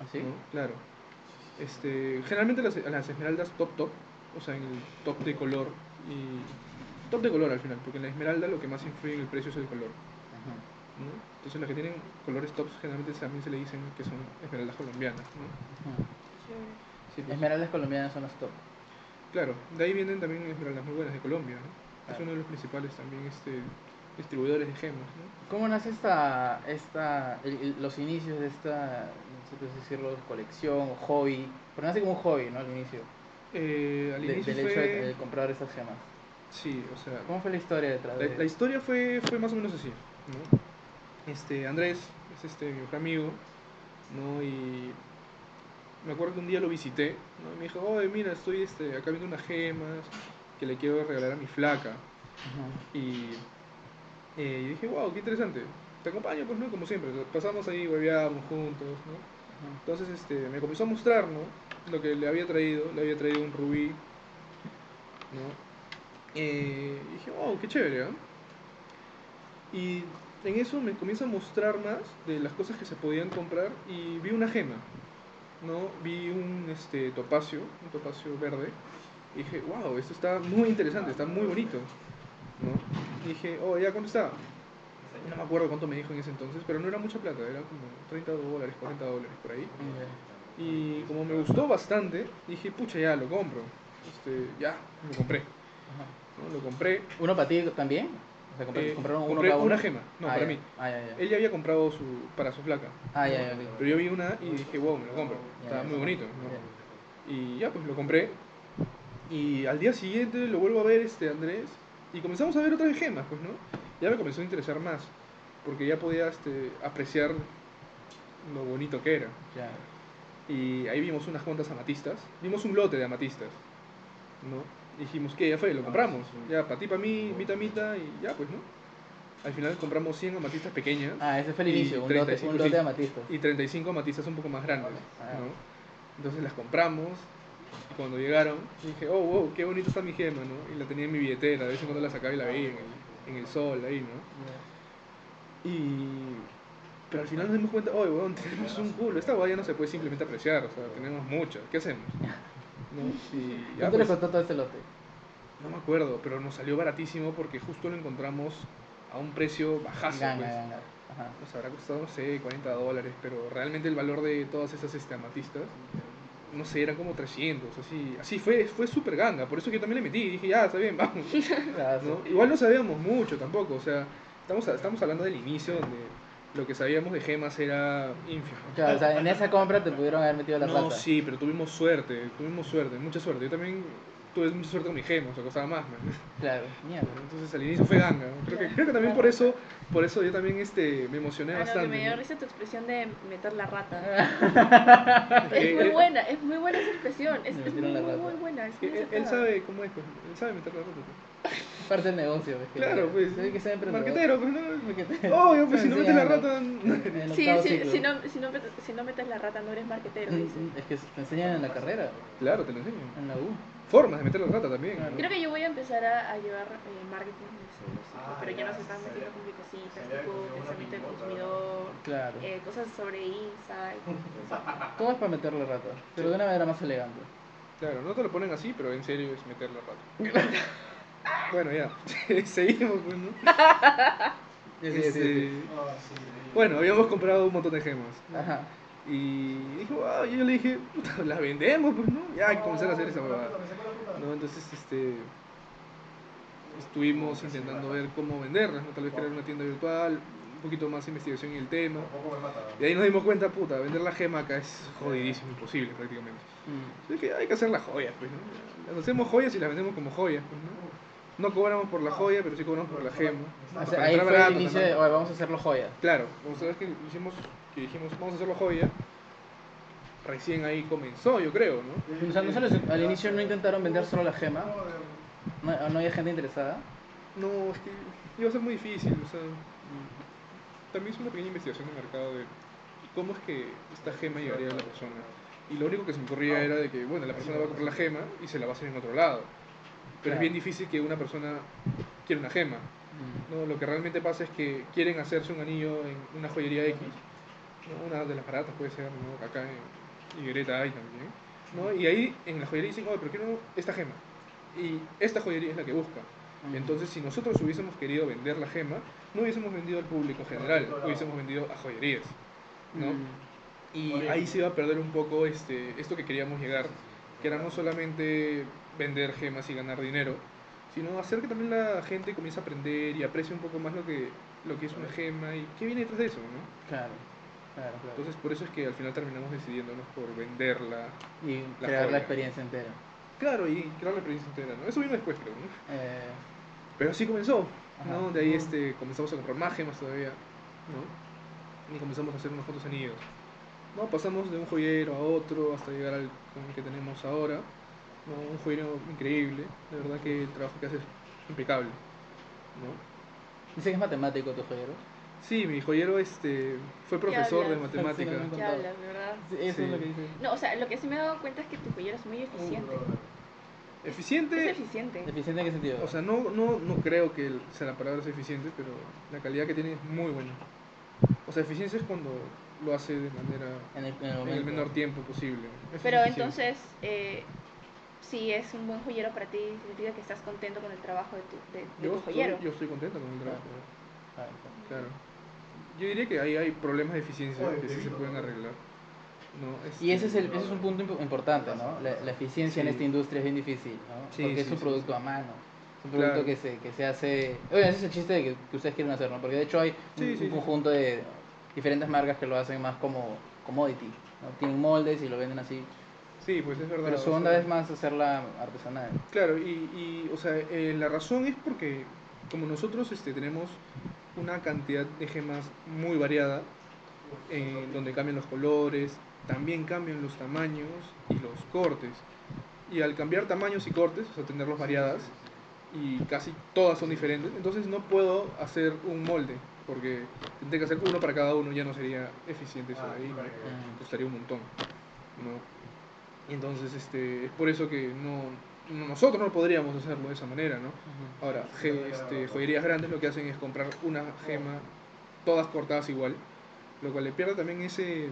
¿Así? ¿no? Claro. Este, generalmente las, las esmeraldas top top, o sea, en el top de color y top de color al final, porque en la esmeralda lo que más influye en el precio es el color. Ajá. ¿no? Entonces las que tienen colores tops generalmente también se le dicen que son esmeraldas colombianas. ¿no? Ajá. Chévere. Sí, pues. Esmeraldas colombianas son las top. Claro, de ahí vienen también esmeraldas muy buenas de Colombia. ¿no? Es Claro. uno de los principales también este, distribuidores de gemas. ¿no? ¿Cómo nace esta, esta el- los inicios de esta, no sé decirlo, colección o hobby? Pero nace como un hobby, ¿no? Al inicio. Eh, al de- inicio del hecho fue... de, de comprar esas gemas. Sí, o sea, ¿Cómo fue la historia detrás de La, la historia fue, fue más o menos así, ¿no? Este, Andrés es este, mi mejor amigo, ¿no? Y me acuerdo que un día lo visité, ¿no? Y me dijo, oye, mira, estoy este, acá viendo unas gemas que le quiero regalar a mi flaca. Y, eh, y dije, wow, qué interesante. Te acompaño, pues, ¿no? Como siempre, pasamos ahí, hueveamos juntos, ¿no? Ajá. Entonces este, me comenzó a mostrar ¿no? lo que le había traído. Le había traído un rubí. ¿no? Eh, y dije, wow, qué chévere. ¿ah?". Y en eso me comienza a mostrar más de las cosas que se podían comprar. Y vi una gema. ¿no? Vi un este, topacio, un topacio verde. Y dije, wow, esto está muy interesante, está muy bonito. ¿no? Dije, oh, ¿ya cuánto está? No me acuerdo cuánto me dijo en ese entonces, pero no era mucha plata, era como 30 dólares, 40 dólares por ahí. Y como me gustó bastante, dije, pucha, ya lo compro. Este, ya, lo compré. Lo compré. ¿Uno para ti también? O sea, Eh, compraron uno compré cada uno. una gema, no, Ah, para ya. mí. Ah, ya, ya. Él ya había comprado su, para su flaca. Ah, ya, ya. Pero yo vi una y dije, wow, me lo compro. Estaba muy bonito. Y ya, pues lo compré. Y al día siguiente lo vuelvo a ver este Andrés. Y comenzamos a ver otras gemas, pues, ¿no? Ya me comenzó a interesar más. Porque ya podía este, apreciar lo bonito que era. Ya. Y ahí vimos unas cuantas amatistas. Vimos un lote de amatistas. ¿No? Dijimos, ¿qué? Ya fue, lo compramos. Ya, para ti, para mí, mitad, mitad. Y ya, pues, ¿no? Al final compramos 100 amatistas pequeñas. Ah, ese fue el inicio, un lote, 35, un lote de amatistas. y 35 amatistas un poco más grandes, Ah. ¿no? Entonces las compramos y cuando llegaron dije, oh, wow, qué bonita está mi gema, ¿no? Y la tenía en mi billetera, de vez en cuando la sacaba y la veía en el, en el sol ahí, ¿no? Y... Pero al final nos dimos cuenta, oh, weón, tenemos un culo, esta guaya no se puede simplemente apreciar, o sea, tenemos mucho, ¿qué hacemos? ¿No? Y ya, ¿Cuánto le pues, costó todo este lote? no me acuerdo, pero nos salió baratísimo porque justo lo encontramos a un precio bajazo, Ganga, pues. ganga. Ajá. Nos habrá costado, no sé, 40 dólares, pero realmente el valor de todas esas este, amatistas, no sé, eran como 300, así, así fue, fue súper ganga, por eso que yo también le metí, dije, ya, está bien, vamos, Ah. ¿no? Igual no sabíamos mucho tampoco, o sea, estamos, estamos hablando del inicio donde lo que sabíamos de gemas era ínfimo. Claro, o sea, en esa compra te pudieron haber metido la No, rata. sí, pero tuvimos suerte, tuvimos suerte, mucha suerte, yo también tuve mucha suerte con mis gemas, o sea, costaba más, man. Claro, mierda. Entonces al inicio fue ganga, ¿no? creo que, creo que también por eso, por eso yo también este, me emocioné Ah, no, que bastante. me dio risa tu expresión de meter la rata. Es muy él- buena, es muy buena esa expresión. Es, es muy, muy, buena. Es muy él, sabe cómo es, pues, él sabe meter la rata. pues. Parte del negocio. es que- Claro, pues, que ser emprendedor. marquetero, pues, ¿no? Marquetero. Obvio, pues si no metes la Enseñan rata, Sí, sí, si, no, si, no metes, si no metes la rata no eres marquetero, dice. Mm, Es que te enseñan en la carrera, claro, te lo enseño. en la U. Formas de meter la rata también. Claro. Creo que yo voy a empezar a, a llevar eh, marketing segundo ciclo, pero ya nos están metiendo con cositas, tipo pensamiento del consumidor, Claro. eh, cosas sobre insight. ¿Cómo es para meter la rata? Pero de una manera más elegante. Claro, no te lo ponen así, pero en serio es meter la rata. bueno, ya, seguimos, pues, ¿no? Sí, sí, sí, Este, sí. Bueno, habíamos comprado un montón de gemas. Ajá. Y dijo, ah, yo le dije, puta, las vendemos, pues, ¿no? Ya hay que comenzar a hacer esa huevada. ¿no? Entonces, este, estuvimos intentando ver cómo venderlas, ¿no? Tal vez crear una tienda virtual, un poquito más investigación en el tema. Y ahí nos dimos cuenta, puta, vender la gema acá es jodidísimo, imposible prácticamente. Mm. Así que hay que hacer las joyas, pues, ¿no? Las hacemos joyas y las vendemos como joyas, pues, ¿no? No cobramos por la joya, pero sí cobramos por la gema. O sea, Para ahí fue el inicio de, oye, vamos a hacerlo joya. Claro, vamos a ver que hicimos, que dijimos, vamos a hacerlo joya. Recién ahí comenzó, yo creo, ¿no? O sea, no solo eso, al inicio no intentaron vender solo la gema. No, no había gente interesada. No, es que iba a ser muy difícil, o sea, también hice una pequeña investigación de mercado de cómo es que esta gema llegaría a la persona. Y lo único que se me ocurría era de que, bueno, la persona va a comprar la gema y se la va a hacer en otro lado. Pero Claro. es bien difícil que una persona quiera una gema. Mm. ¿no? Lo que realmente pasa es que quieren hacerse un anillo en una joyería X, ¿no? una de las baratas puede ser, ¿no? acá en Higuereta hay también. ¿no? Y ahí en la joyería dicen, oye, pero quiero esta gema. Y esta joyería es la que busca. Entonces, si nosotros hubiésemos querido vender la gema, no hubiésemos vendido al público general, hubiésemos vendido a joyerías. ¿no? Y ahí se iba a perder un poco este, esto que queríamos llegar, que era no solamente vender gemas y ganar dinero, sino hacer que también la gente comience a aprender y aprecie un poco más lo que, lo que es una gema y qué viene detrás de eso, ¿no? Claro, claro, claro. Entonces, por eso es que al final terminamos decidiéndonos por venderla. y la crear joya. la experiencia entera. Claro, y crear la experiencia entera, ¿no? Eso vino después, creo, ¿no? Eh, Pero así comenzó, Ajá. ¿no? De ahí este, comenzamos a comprar más gemas todavía, ¿no? Y comenzamos a hacer unos cuantos anillos. ¿no? Pasamos de un joyero a otro hasta llegar al con el que tenemos ahora. ¿no? Un joyero increíble, de verdad que el trabajo que hace es impecable. ¿no? dice que es matemático tu joyero. Sí, mi joyero este, fue profesor de matemática. Sí, no me ¿Qué contado. hablas, verdad? Sí, eso Sí. es lo que dice. No, o sea, lo que sí me he dado cuenta es que tu joyero es muy eficiente. Es Eficiente, eficiente. ¿Eficiente en qué sentido? o sea, no, no, no creo que el- sea la palabra sea eficiente, pero la calidad que tiene es muy buena. O sea, eficiencia es cuando lo hace de manera en el, en el en momento. el menor tiempo posible. Eso es Pero entonces, eh, si es un buen joyero para ti, significa que estás contento con el trabajo de tu, de, de Yo tu estoy, joyero. yo estoy contento con el trabajo. Ah, Claro. Yo diría que ahí hay problemas de eficiencia que sí se pueden arreglar. ¿no? Y ese es, el, ese es un punto impo- importante, ¿no? La, la eficiencia en esta industria es bien difícil, ¿no? Sí, Porque sí, es un sí, producto sí. a mano. Es un producto Claro. que, se, que se hace... Oye, ese es el chiste de que, que ustedes quieren hacer, ¿no? Porque de hecho hay un, Sí, sí, un sí. conjunto de diferentes marcas que lo hacen más como commodity, ¿no? Tienen moldes y lo venden así. Sí, pues es verdad. Pero o su onda sea, es más hacerla artesanal. Claro, y, y o sea, eh, la razón es porque como nosotros este, tenemos una cantidad de gemas muy variada, eh, donde cambian los colores, también cambian los tamaños y los cortes. Y al cambiar tamaños y cortes, o sea, tenerlos variadas, y casi todas son diferentes, entonces no puedo hacer un molde, porque tendré que hacer uno para cada uno, ya no sería eficiente eso de ahí. Mm. costaría un montón, ¿no? Y entonces, este, es por eso que no- nosotros no podríamos hacerlo de esa manera, ¿no? Ahora, ge- este, joyerías grandes lo que hacen es comprar una gema, todas cortadas igual, lo cual le pierde también ese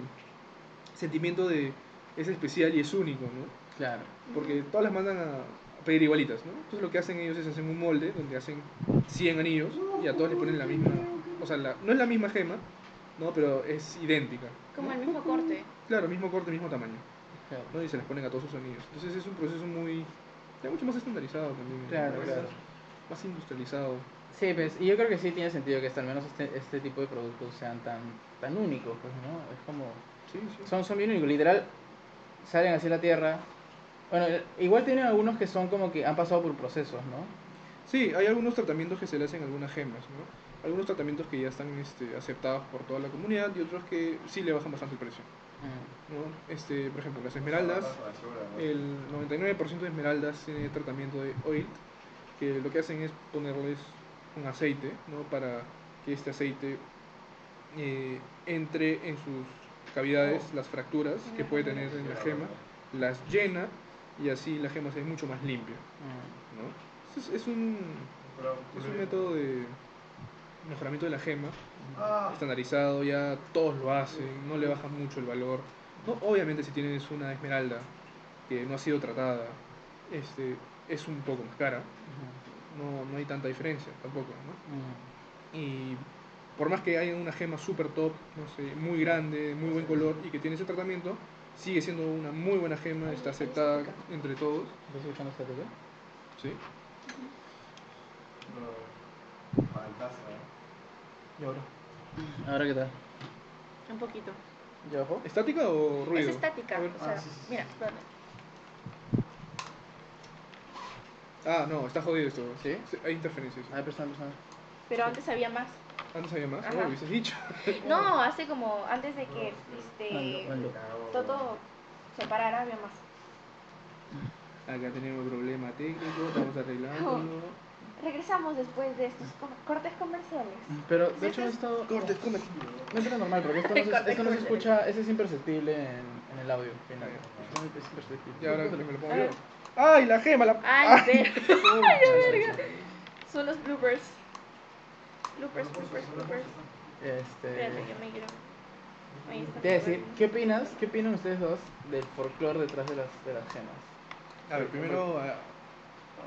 sentimiento de es especial y es único, ¿no? Claro. Porque todas las mandan a pedir igualitas, ¿no? Entonces lo que hacen ellos es hacen un molde donde hacen 100 anillos y a todos les ponen la misma, o sea, la- no es la misma gema, ¿no? Pero es idéntica. Como el mismo corte. Claro, mismo corte, mismo tamaño, claro. ¿no? Y se les ponen a todos sus anillos. Entonces es un proceso muy, ya mucho más estandarizado también. Claro, Más- claro. Más industrializado. Sí, pues, y yo creo que sí tiene sentido que hasta al menos este, este tipo de productos sean tan, tan únicos, pues, ¿no? Es como... Sí, sí. Son, son bien únicos, literal, salen hacia la Tierra. Bueno, igual tienen algunos que son como que han pasado por procesos, ¿no? Sí, hay algunos tratamientos que se le hacen a algunas gemas, ¿no? Algunos tratamientos que ya están este, aceptados por toda la comunidad y otros que sí le bajan bastante el precio. ¿No? Este, por ejemplo, las esmeraldas, el 99% de esmeraldas tiene tratamiento de oil, que lo que hacen es ponerles un aceite, ¿no? Para que este aceite eh, entre en sus cavidades las fracturas que puede tener en la gema, las llena y así la gema se ve mucho más limpia. ¿no? Es, es un, es un método de mejoramiento de la gema estandarizado, ya todos lo hacen, no le bajan mucho el valor. No, obviamente si tienes una esmeralda que no ha sido tratada, este, es un poco más cara, no, no hay tanta diferencia tampoco, ¿no? Y por más que haya una gema super top, no sé, muy grande, muy buen color y que tiene ese tratamiento, sigue siendo una muy buena gema, está aceptada entre todos, ¿Estás escuchando esta? ¿sí? ¿Y ahora? ¿Ahora qué tal? Un poquito. ¿Ya bajó? ¿Estática o ruido? Es estática. O sea, Ah, sí, sí, sí. mira, espérame. Ah, no, está jodido esto. ¿Sí? Hay interferencias. Ah, persona. Pero antes había más. Antes había más, no, hubieses dicho. No, hace como antes de que este Mando, mando. todo se parara había más. Acá tenemos problema técnico, estamos arreglándolo. Regresamos después de estos co- cortes comerciales. Pero de hecho esto Cortes, no es normal porque esto no, se, esto no se escucha, eso es imperceptible en, en el audio final. Es imperceptible. Y ahora que me lo pongo yo. ver. ¡Ay, la gema! La... Ay, ver. Ay, verga. Son los bloopers. Bloopers, bloopers, bloopers. Este, Espérate, yo me quiero. Te iba a decir, ¿qué opinas? ¿Qué opinan ustedes dos del folclore detrás de las, de las gemas? A ver, primero. ah,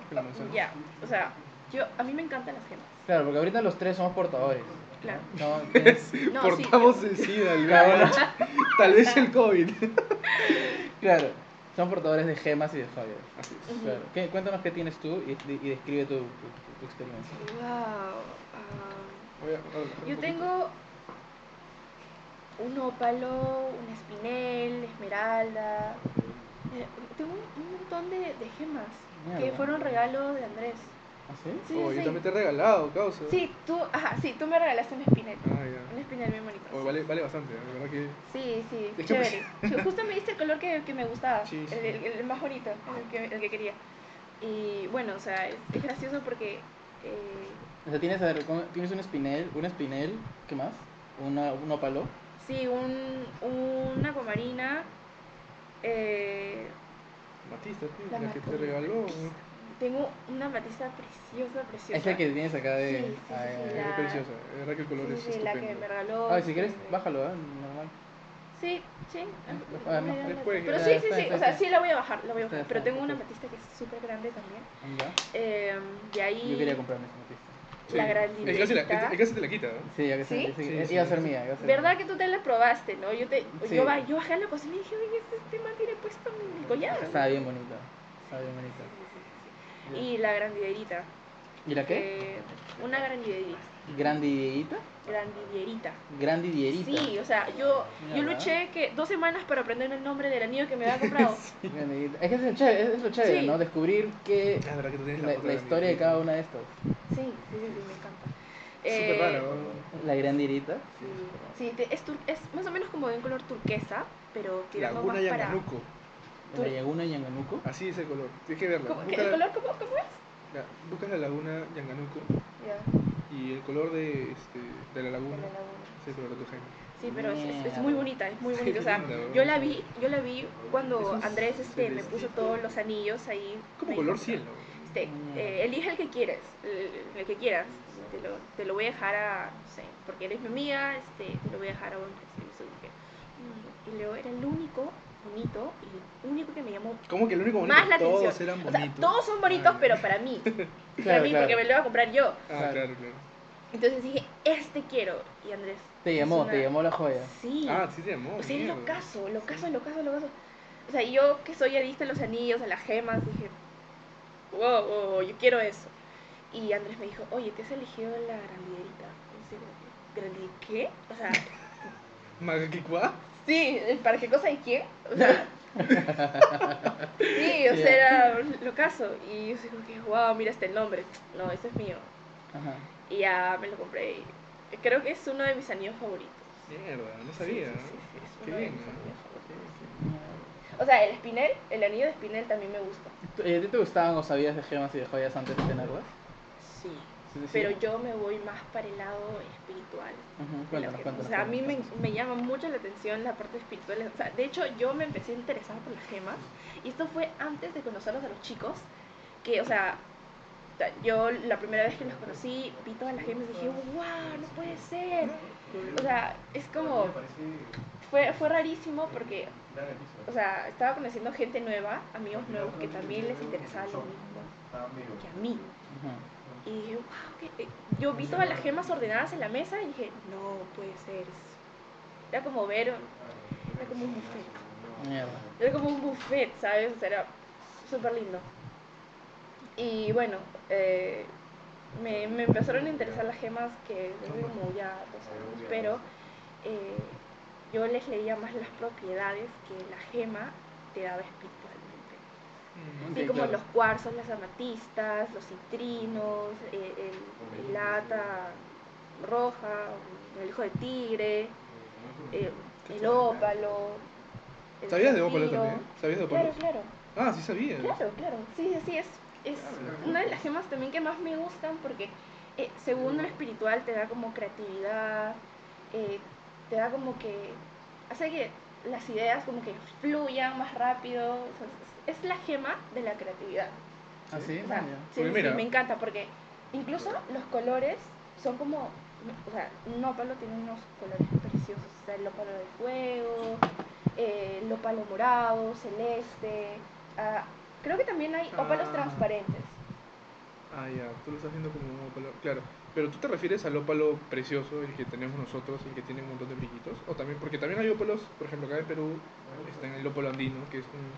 que la manzana. Ya, o sea, yo a mí me encantan las gemas. Claro, porque ahorita los tres somos portadores. Claro. No, tienes- No, Portamos sí, el SIDA, el Claro. Tal vez el COVID. claro, son portadores de gemas y de joyas. Así es. Claro. ¿Qué- cuéntanos qué tienes tú y, y describe tu, tu, tu experiencia. Wow. ah, Voy a- a bajar un yo tengo un ópalo, un espinel, esmeralda. eh, tengo un, un montón de, de gemas que fueron regalo de Andrés. ¿Ah, sí? Sí, Oh, sí, yo sí. también te he regalado, causa. Sí, tú, ajá, sí, tú me regalaste un espinel. Ah, Un ya. espinel bien bonito. Oh, vale, vale bastante, la verdad que. Sí, sí, Es que chévere. Sí, Justo me diste el color que, que me gustaba, Sí, sí. El, el- el más bonito, el que, el que quería. Y bueno, o sea, es, es gracioso porque eh, O sea, tienes, a ver, ¿cómo- tienes un espinel, un espinel, ¿qué más? Una, un ópalo. sí, un, una acuamarina, eh, Matista, tío, La la, que te regaló. Tengo una matista preciosa, preciosa. Es la que tienes acá de... Sí, sí, sí, ah, sí, Es ya. la- preciosa, de verdad que el color Sí, es sí, la que me regaló. Ah, si quieres, bájalo, ¿eh? Normal. Sí, sí. Ah, no, medio después, Pero sí, sí, está, sí. está, O sea, está. sí la voy a bajar, la voy a Está, bajar. Pero está, tengo una está. ametista que es súper grande también. ¿Ya? Eh, de ahí. Yo quería comprarme esa noticia. Sí. La gran Es casi, la, libreta. es casi te la quita, ¿no? Sí, ya que ¿Sí? se sí, Sí, iba a ser mía. Iba a ser ¿Verdad mía. que tú te la probaste, no? Yo, te, Sí. yo, yo bajé a la cocina y dije, oye, este, este man tiene puesto mi collar. Estaba bien bonita. Estaba bien bonita. Y la grandillerita. ¿Y la qué? que- una grandillerita. ¿Grandidierita? Grandillerita. Grandidierita. Sí, o sea, yo, yo luché que dos semanas para aprenderme el nombre del anillo que me había comprado. Grandidierita. Es que es, el chévere, es lo chévere, Sí. ¿no? Descubrir que Ah, verdad que tú tienes la, historia de cada una de estas. Sí, sí, sí, sí, me encanta. Súper Eh, raro. La grandierita. Sí, sí, te- es, tur- es más o menos como de un color turquesa, pero tirando Laguna más para... La Laguna Yanganuco. Así es el color. Tienes que verla. ¿Cómo- qué- ¿El la- color cómo, cómo es? la- buscas la laguna Yanganuco Ya, y el color de, este, de la de laguna la laguna. es el color de tu. Sí, pero es, es- es muy bonita, es muy Sí, bonita. O sea, yo la vi, yo la vi cuando Andrés este, me puso todos los anillos ahí. Como color cielo. Este, eh, elige el que quieres, el, el que quieras. Te lo, te lo voy a dejar a, no sé, porque eres mi amiga, este, te lo voy a dejar a un dije, mm, Y luego era el único bonito y el único que me llamó ¿Cómo que el único bonito? más la Todos atención. eran O sea, bonitos. todos son bonitos, Ah, pero para mí. para Claro, mí, claro. porque me lo iba a comprar yo. Ah, Claro. claro, claro. Entonces dije, este quiero. Y Andrés. Te es llamó, una- te llamó la joya. Sí. Ah, sí te llamó. o sea, es mierda. locazo, locazo, locazo, locazo. O sea, yo que soy adicta a los anillos, a las gemas, dije, wow, wow, wow, yo quiero eso. Y Andrés me dijo, oye, te has elegido la grandiderita. ¿Grandi qué? O sea, ¿Magaquicua? Sí, ¿para qué cosa y quién? O sea, sí, o sea, era locazo. Y yo digo que, wow, mira este el nombre. No, ese es mío. Ajá. Y ya me lo compré. y Creo que es uno de mis anillos favoritos. Mierda, no sabía. Sí, sí, sí, sí, es Qué uno de bien, mis ¿no? anillos favoritos. O sea, el espinel, el anillo de espinel también me gusta. ¿Y ¿A ti te gustaban o sabías de gemas y de joyas antes de tenerlas? Sí. Sí, sí, sí. Pero yo me voy más para el lado espiritual. Gemas. cuéntanos. o sea, a mí me, me llama mucho la atención la parte espiritual. O sea, de hecho, yo me empecé a interesar por las gemas. Y esto fue antes de conocerlos a los chicos. Que, o sea, yo la primera vez que los conocí, vi todas las gemas y dije, wow, no puede ser. O sea, es como. Fue, fue rarísimo porque, o sea, estaba conociendo gente nueva, amigos nuevos que también les interesaba lo mismo que a mí. Ujú. Y dije, wow, ¿qué? eh?". yo vi todas las gemas ordenadas en la mesa y dije, no puede ser. Era como ver, era como un buffet. Era como un buffet, ¿sabes? O sea, era súper lindo. Y bueno, eh, me, me empezaron a interesar las gemas que desde como ya dos años, pero eh, yo les leía más las propiedades que la gema te daba espiritualmente. Mm. Sí, como claro. los cuarzos, las amatistas, los citrinos, eh, el, el lata roja, el hijo de tigre, eh, el ópalo. el ¿Sabías de ópalo también? ¿Sabías de Claro, ópalos? claro, Ah, sí sabías. claro, claro. Sí, sí, es, es una de las gemas también que más me gustan porque eh, según lo espiritual te da como creatividad, eh, te da como que hace que las ideas como que fluyan más rápido. o sea, es, la gema de la creatividad. ¿Ah, sí? O sea, Ah, ya. sí, Porque sí, me encanta porque incluso los colores son como, o sea, un ópalo tiene unos colores preciosos. O sea, el ópalo de fuego, eh, el ópalo morado, celeste. ah, creo que también hay ópalos Ah. transparentes. Ah, ya, tú lo estás viendo como un ópalo. Claro, pero tú te refieres al ópalo precioso, el que tenemos nosotros, el que tiene un montón de brillitos. O también, porque también hay ópalos, por ejemplo, acá en Perú está en el ópalo andino, que es un-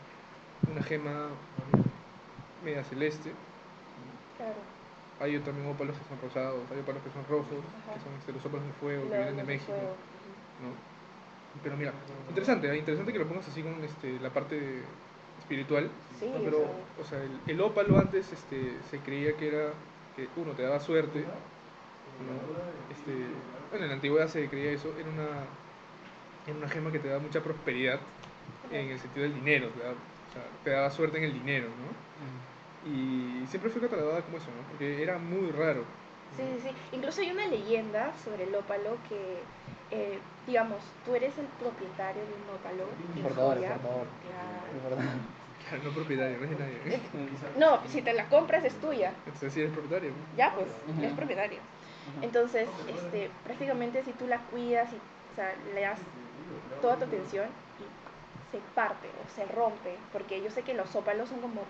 una gema media celeste. Claro. Hay también ópalos que son rosados, hay ópalos que son rojos, Ajá. que son este, los ópalos de fuego, que vienen de México. ¿no? Pero mira, interesante, ¿eh? interesante que lo pongas así con este, la parte espiritual. Sí, No, pero, o sea, el, el ópalo antes este, se creía que era, que uno te daba suerte, ¿no? Este, bueno, en la antigüedad se creía eso, era una, era una gema que te daba mucha prosperidad en el sentido del dinero, te o sea, te daba suerte en el dinero, ¿no? Y siempre fue catalogada como eso, ¿no? Porque era muy raro. Sí, sí, sí. Incluso hay una leyenda sobre el ópalo que, eh, digamos, tú eres el propietario de un ópalo. Importador, importador. Claro. Claro, no propietario, no es de nadie. ¿eh? No, si te la compras es tuya. Entonces sí eres propietario. Ya, pues, Ujú. es propietario. Entonces, este, prácticamente si tú la cuidas y o sea, le das toda tu atención se parte o se rompe, porque yo sé que los ópalos son como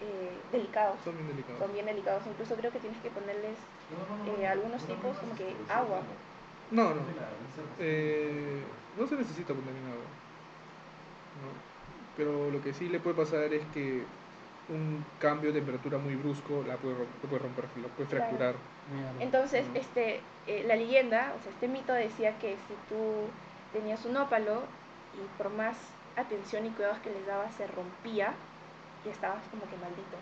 eh, delicados, Son bien delicados. son bien delicados, incluso creo que tienes que ponerles eh, algunos tipos como que agua. No, no. Eh, no se necesita poner en agua. ¿no? Pero lo que sí le puede pasar es que un cambio de temperatura muy brusco la puede, lo puede romper, lo puede Claro. fracturar. Entonces, este, eh, la leyenda, o sea, este mito decía que si tú tenías un ópalo y por más atención y cuidados que les dabas se rompía y estabas como que maldito.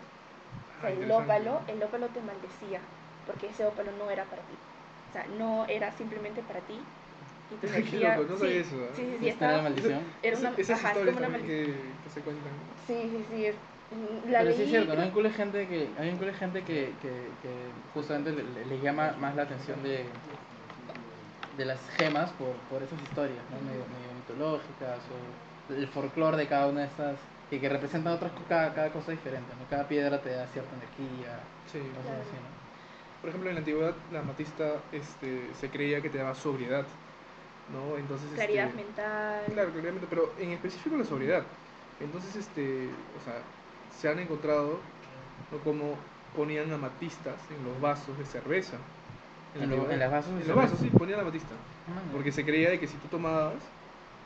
O sea, Ah, el ópalo, el ópalo te maldecía, porque ese ópalo no era para ti. O sea, no era simplemente para ti. Y tu energía. loco, no sí, eso, ¿eh? Sí, sí, sí, ¿Esta era estaba- la maldición? era una, esas ajá, es como una maldición. que, que se cuentan. Sí, sí, sí. es- mm, la Pero sí es cierto, ¿no? Hay un culo de gente que, hay un culo de gente que, que, que justamente le, le- le llama más la atención de, de las gemas por, por esas historias, ¿no? Medio, medio mitológicas o el folclore de cada una de estas, que, que representan otras, cada, cada cosa diferente, ¿no? Cada piedra te da cierta energía, Sí. cosas Claro. así, ¿no? Por ejemplo, en la antigüedad la amatista este, se creía que te daba sobriedad. ¿no? Entonces, claridad este, mental. Claro, claramente, pero en específico la sobriedad. Entonces, este, o sea, se han encontrado ¿no? como ponían amatistas en los vasos de cerveza. En, la lo- en las vasos de En los vasos, sí, ponían amatista. Ah, Porque se creía de que si tú tomabas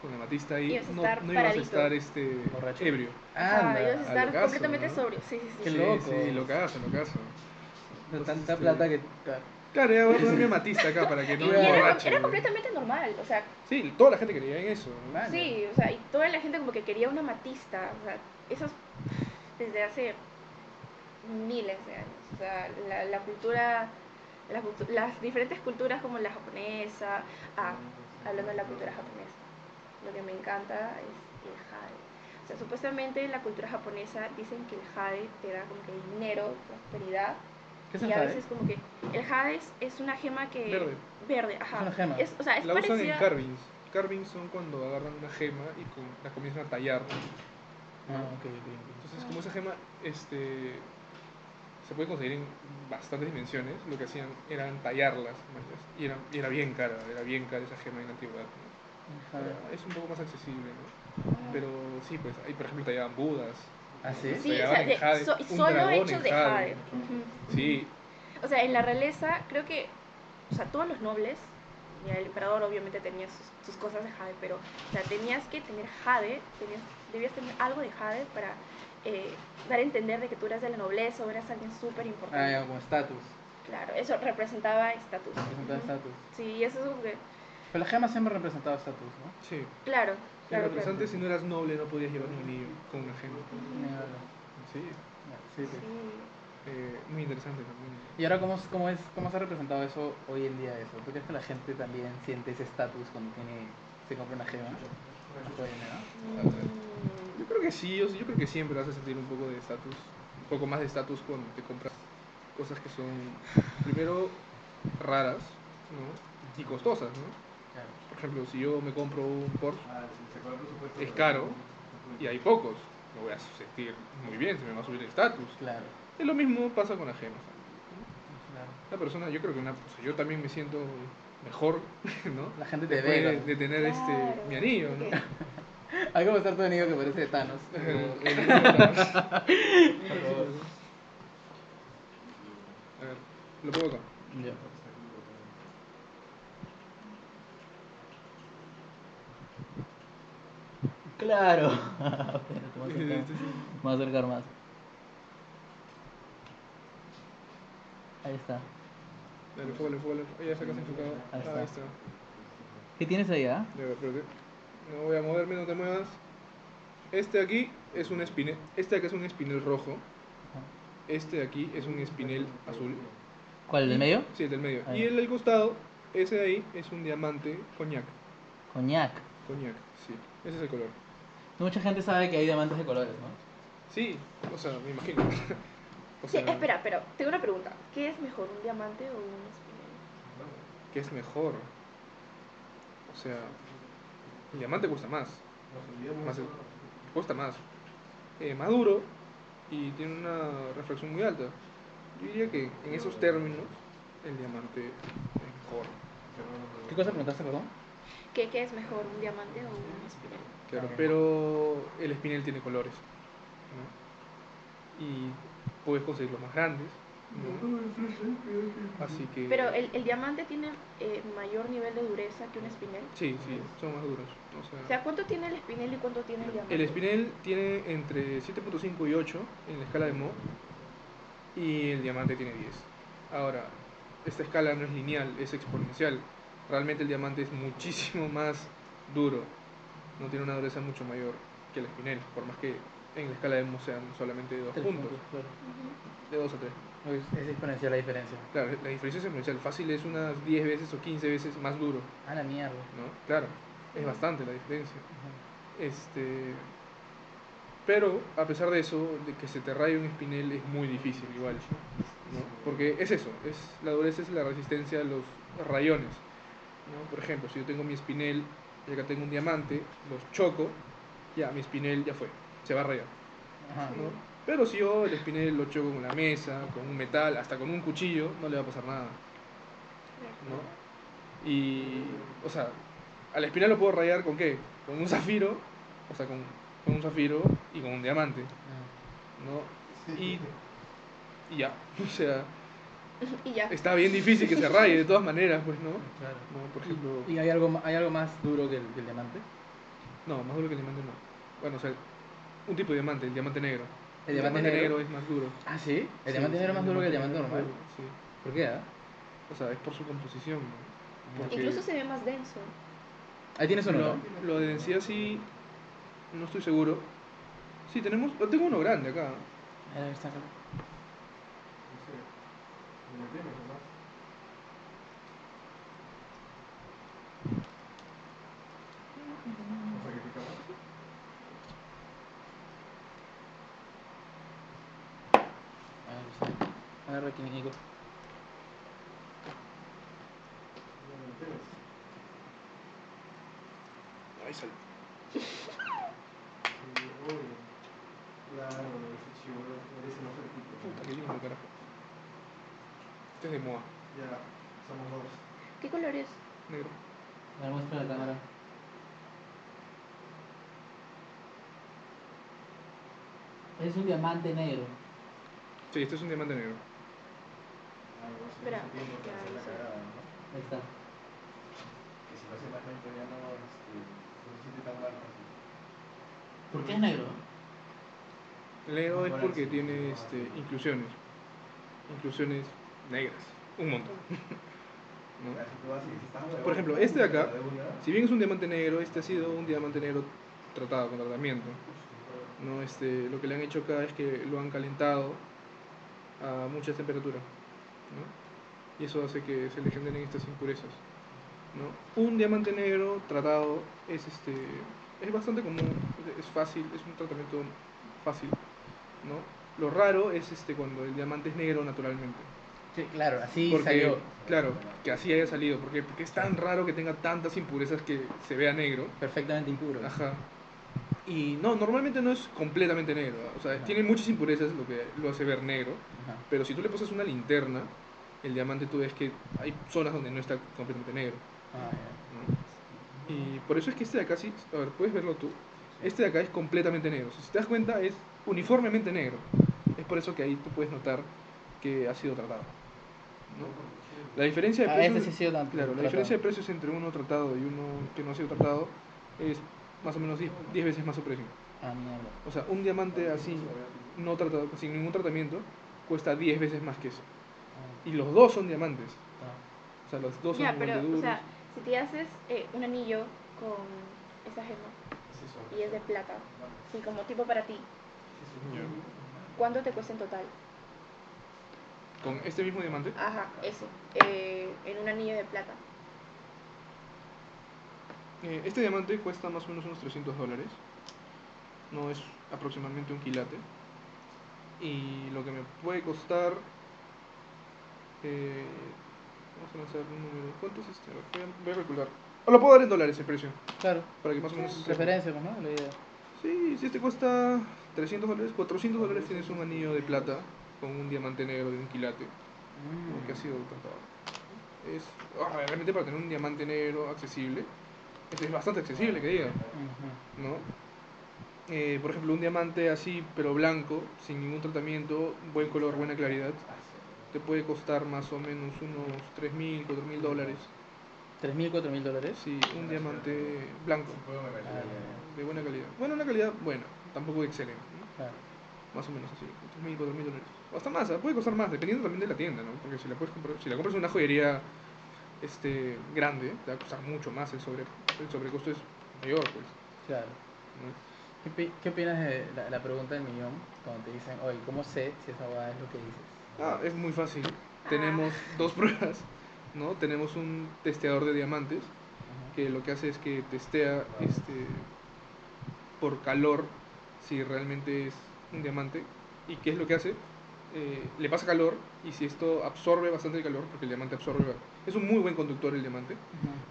con amatista ahí, Ibas no, no ibas a estar este, Borracho. ebrio. Anda, ibas a a estar caso, completamente ¿no? sobrio. Sí, sí, sí. Qué sí, loco. Sí, lo caso, lo caso. Entonces, tanta este, plata que... Claro, ya voy a amatista acá para que no Y era, emborrache. era completamente normal, o sea, Sí, toda la gente creía en eso. Vale. sí, o sea, y toda la gente como que quería una matista, o sea, esos desde hace miles de años, o sea, la, la cultura, la cultu- las diferentes culturas como la japonesa, ah, hablando de la cultura japonesa, lo que me encanta es el jade. O sea, supuestamente en la cultura japonesa dicen que el jade te da como que dinero, prosperidad, ¿Qué es y el a jade? veces como que el jade es, es una gema que... Verde. Verde, ajá. Es una gema. Es, o sea, es La usan en parecida... carvings. Carvings son cuando agarran una gema y con- la comienzan a tallar. Ah, ok, ok, ok. Entonces, como esa gema este, se puede conseguir en bastantes dimensiones, lo que hacían eran tallarlas. ¿mañas? Y era, y era bien cara, era bien cara esa gema en la antigüedad. Ahora Es un poco más accesible, ¿no? Pero sí, pues ahí, por ejemplo, tallaban budas. ¿Ah, sí? Sí, o sea, en de- jade, so- solo hechos de jade. jade. Ujú. Sí, O sea, en la realeza, creo que, o sea, todos los nobles, y el emperador obviamente tenía sus, sus cosas de jade, pero, o sea, tenías que tener jade, tenías, debías tener algo de jade para eh, dar a entender de que tú eras de la nobleza o eras alguien súper Ah, importante. ya, como estatus. Claro, eso representaba estatus. Representaba estatus. Sí, y eso es como que, Pero las gemas siempre han representado estatus, ¿no? sí. claro, claro, pero claro. antes si no eras noble no podías llevar un anillo con una gema. Sí, Sí, sí. Eh, muy interesante también. ¿Y ahora cómo, es- cómo, es, cómo se ha representado eso hoy en día eso? ¿Tú crees que la gente también siente ese estatus cuando tiene, se compra una gema? Mm, Yo creo que sí, yo, yo creo que siempre vas a sentir un poco de estatus, un poco más de estatus cuando te compras cosas que son, primero, raras, ¿no? Y costosas, ¿no? Claro. Por ejemplo, si yo me compro un Porsche, es caro y hay pocos, me voy a sentir muy bien, se me va a subir el estatus. Claro, Y lo mismo pasa con las gemas. claro. Una persona, yo creo que una, o sea, yo también me siento mejor, ¿no? La gente te Después ve. de, tener este, mi anillo, ¿no? Hay como estar tu anillo que parece de Thanos. La- A ver, lo pongo acá. Ya. Claro. Espérate, me voy a acercar- Este sí. me voy a acercar más. Ahí está. Dale, fúgale, fúgale. Ya sacas enfocado. Ahí está. Ahí está. ¿Qué tienes ahí, ah? No voy a moverme, no te muevas. Este de aquí es un espinel. Este de acá es un espinel rojo. Este de aquí es un espinel azul. ¿Cuál, el del medio? Sí, el del medio. Ah, Y el del costado, ese de ahí es un diamante coñac. Coñac. Coñac, sí. Ese es el color. Mucha gente sabe que hay diamantes de colores, ¿no? Sí, o sea, me imagino. O espera, pero tengo una pregunta. ¿Qué es mejor, un diamante o un espinel? ¿qué es mejor? O sea, el diamante cuesta más. más cuesta más. Eh, más duro y tiene una refracción muy alta. Yo diría que en esos términos el diamante es mejor. ¿Qué cosa preguntaste, perdón? ¿Qué, qué es mejor, un diamante o un espinel? Claro, pero el espinel tiene colores. ¿no? Y puedes conseguirlos más grandes. ¿no? Así que. Pero el, el diamante tiene eh, mayor nivel de dureza que un espinel. Sí, sí, son más duros. O sea, O sea, ¿cuánto tiene el espinel y cuánto tiene el diamante? el espinel tiene entre 7.5 y 8 en la escala de Mohs y el diamante tiene 10. Ahora, esta escala no es lineal, es exponencial. Realmente el diamante es muchísimo más duro. No tiene una dureza mucho mayor que el espinel, por más que en la escala de Mohs sean solamente dos Tres puntos, claro. De 2 a 3. Es, es exponencial la diferencia. Claro, la diferencia es exponencial. Fácil es unas 10 veces o 15 veces más duro, A la mierda. ¿no? Claro, es bastante la diferencia. Ajá. Este, pero a pesar de eso, de que se te raye un espinel es muy difícil igual, ¿no? Porque es eso, es la dureza es la resistencia a los rayones, ¿no? Por ejemplo, si yo tengo mi espinel y acá tengo un diamante, los choco, ya mi espinel ya fue, se va a rayar, Ajá. ¿no? Pero si yo el espinel lo choco con la mesa, con un metal, hasta con un cuchillo, no le va a pasar nada, ¿no? Y, o sea, al espinel lo puedo rayar con qué? Con un zafiro, o sea, con, con un zafiro y con un diamante, Ajá. ¿no? Y, y ya, o sea, Y ya. está bien difícil que se raye de todas maneras, pues, ¿no? Claro. No, por ejemplo, ¿Y hay algo, hay algo más duro que el, que el diamante? no, más duro que el diamante no. Bueno, o sea, un tipo de diamante, el diamante negro. ¿El diamante negro? es más duro. Ah, ¿sí? ¿El Sí, diamante sí, negro es más duro que el diamante normal? más duro, Sí, ¿Por qué? ah? o sea, es por su composición, ¿no? Porque- Incluso se ve más denso. Ahí tienes uno, Lo, ¿no? lo de densidad sí, no estoy seguro. Sí, tenemos, tengo uno grande acá. Ahí está, acá. Está. Agarra aquí, Nico. Ahí sale. Puta, qué lindo, carajo. Este es de Moa, ¿Qué color es? negro. Me lo muestra la cámara. Es un diamante negro. Sí, este es un diamante negro. Espera, ya, ahí se ve. Ahí está. ¿Por qué es negro? El negro es porque tiene este, inclusiones. Inclusiones negras. Un montón. ¿no? Por ejemplo, este de acá, si bien es un diamante negro, este ha sido un diamante negro tratado con tratamiento. ¿no? Este, lo que le han hecho acá es que lo han calentado a mucha temperatura. ¿no? Y eso hace que se le generen estas impurezas. ¿no? Un diamante negro tratado es, este, es bastante común, es fácil, es un tratamiento fácil. ¿no? Lo raro es este, cuando el diamante es negro naturalmente. Sí, claro, así Porque, salió. claro, que así haya salido. Porque, porque es tan raro que tenga tantas impurezas que se vea negro. Perfectamente impuro. Ajá. Y no, normalmente no es completamente negro. O sea, Ajá. tiene muchas impurezas, lo que lo hace ver negro. Ajá. Pero si tú le pasas una linterna, el diamante tú ves que hay zonas donde no está completamente negro. Ah, ya. ¿no? Y por eso es que este de acá sí, a ver, puedes verlo tú. Este de acá es completamente negro. Si te das cuenta, es uniformemente negro. Es por eso que ahí tú puedes notar que ha sido tratado. ¿No? La diferencia de Ah, precios, sí claro, la tratado. diferencia de precios entre uno tratado y uno que no ha sido tratado es más o menos 10 10 veces más su precio. Ah, mierda. O sea, un diamante así, no tratado, sin ningún tratamiento, cuesta 10 veces más que eso. Ah, Y los dos son diamantes. ah. O sea, los dos son Ya, de pero, o duros. sea, si te haces eh, un anillo con esa gema y es de plata, sí, como tipo para ti. ¿cuánto te cuesta en total? Con este mismo diamante, Ajá, eso, eh, en un anillo de plata. eh, este diamante cuesta más o menos unos 300 dólares. No es aproximadamente un quilate. Y lo que me puede costar. eh, vamos a lanzar un número. ¿Cuánto es este? Voy a, voy a calcular. O lo puedo dar en dólares el precio. Claro. Para que más o menos. Referencia, ¿no? La idea. Sí, si este cuesta 300 dólares, 400 dólares tienes un anillo de plata con un diamante negro de un quilate. Mm. que ha sido tratado. Es ah, realmente para tener un diamante negro accesible Eso es bastante accesible, que diga. ¿no? Eh, por ejemplo, un diamante así, pero blanco, sin ningún tratamiento, buen color, buena claridad, te puede costar más o menos unos 3.000, 4.000 dólares. 3.000, 4.000 dólares. Sí, un diamante blanco, Ah, de buena calidad. Bueno, una calidad buena, tampoco excelente. Claro. Más o menos así, 3.000, 4.000 dólares. O hasta más, ¿ah? puede costar más, dependiendo también de la tienda, ¿no? Porque si la, puedes comprar, si la compras en una joyería este, grande, te va a costar mucho más, el, sobre, el sobrecosto es mayor, pues. Claro. ¿no? ¿Qué, qué opinas de la, la pregunta del millón? Cuando te dicen, oye, ¿cómo sé si esa boda es lo que dices? Ah, es muy fácil. Tenemos dos pruebas, ¿no? Tenemos un testeador de diamantes Ajá. que lo que hace es que testea este, por calor si realmente es un diamante. ¿Y qué es lo que hace? Eh, le pasa calor y si esto absorbe bastante el calor, porque el diamante absorbe, es un muy buen conductor el diamante,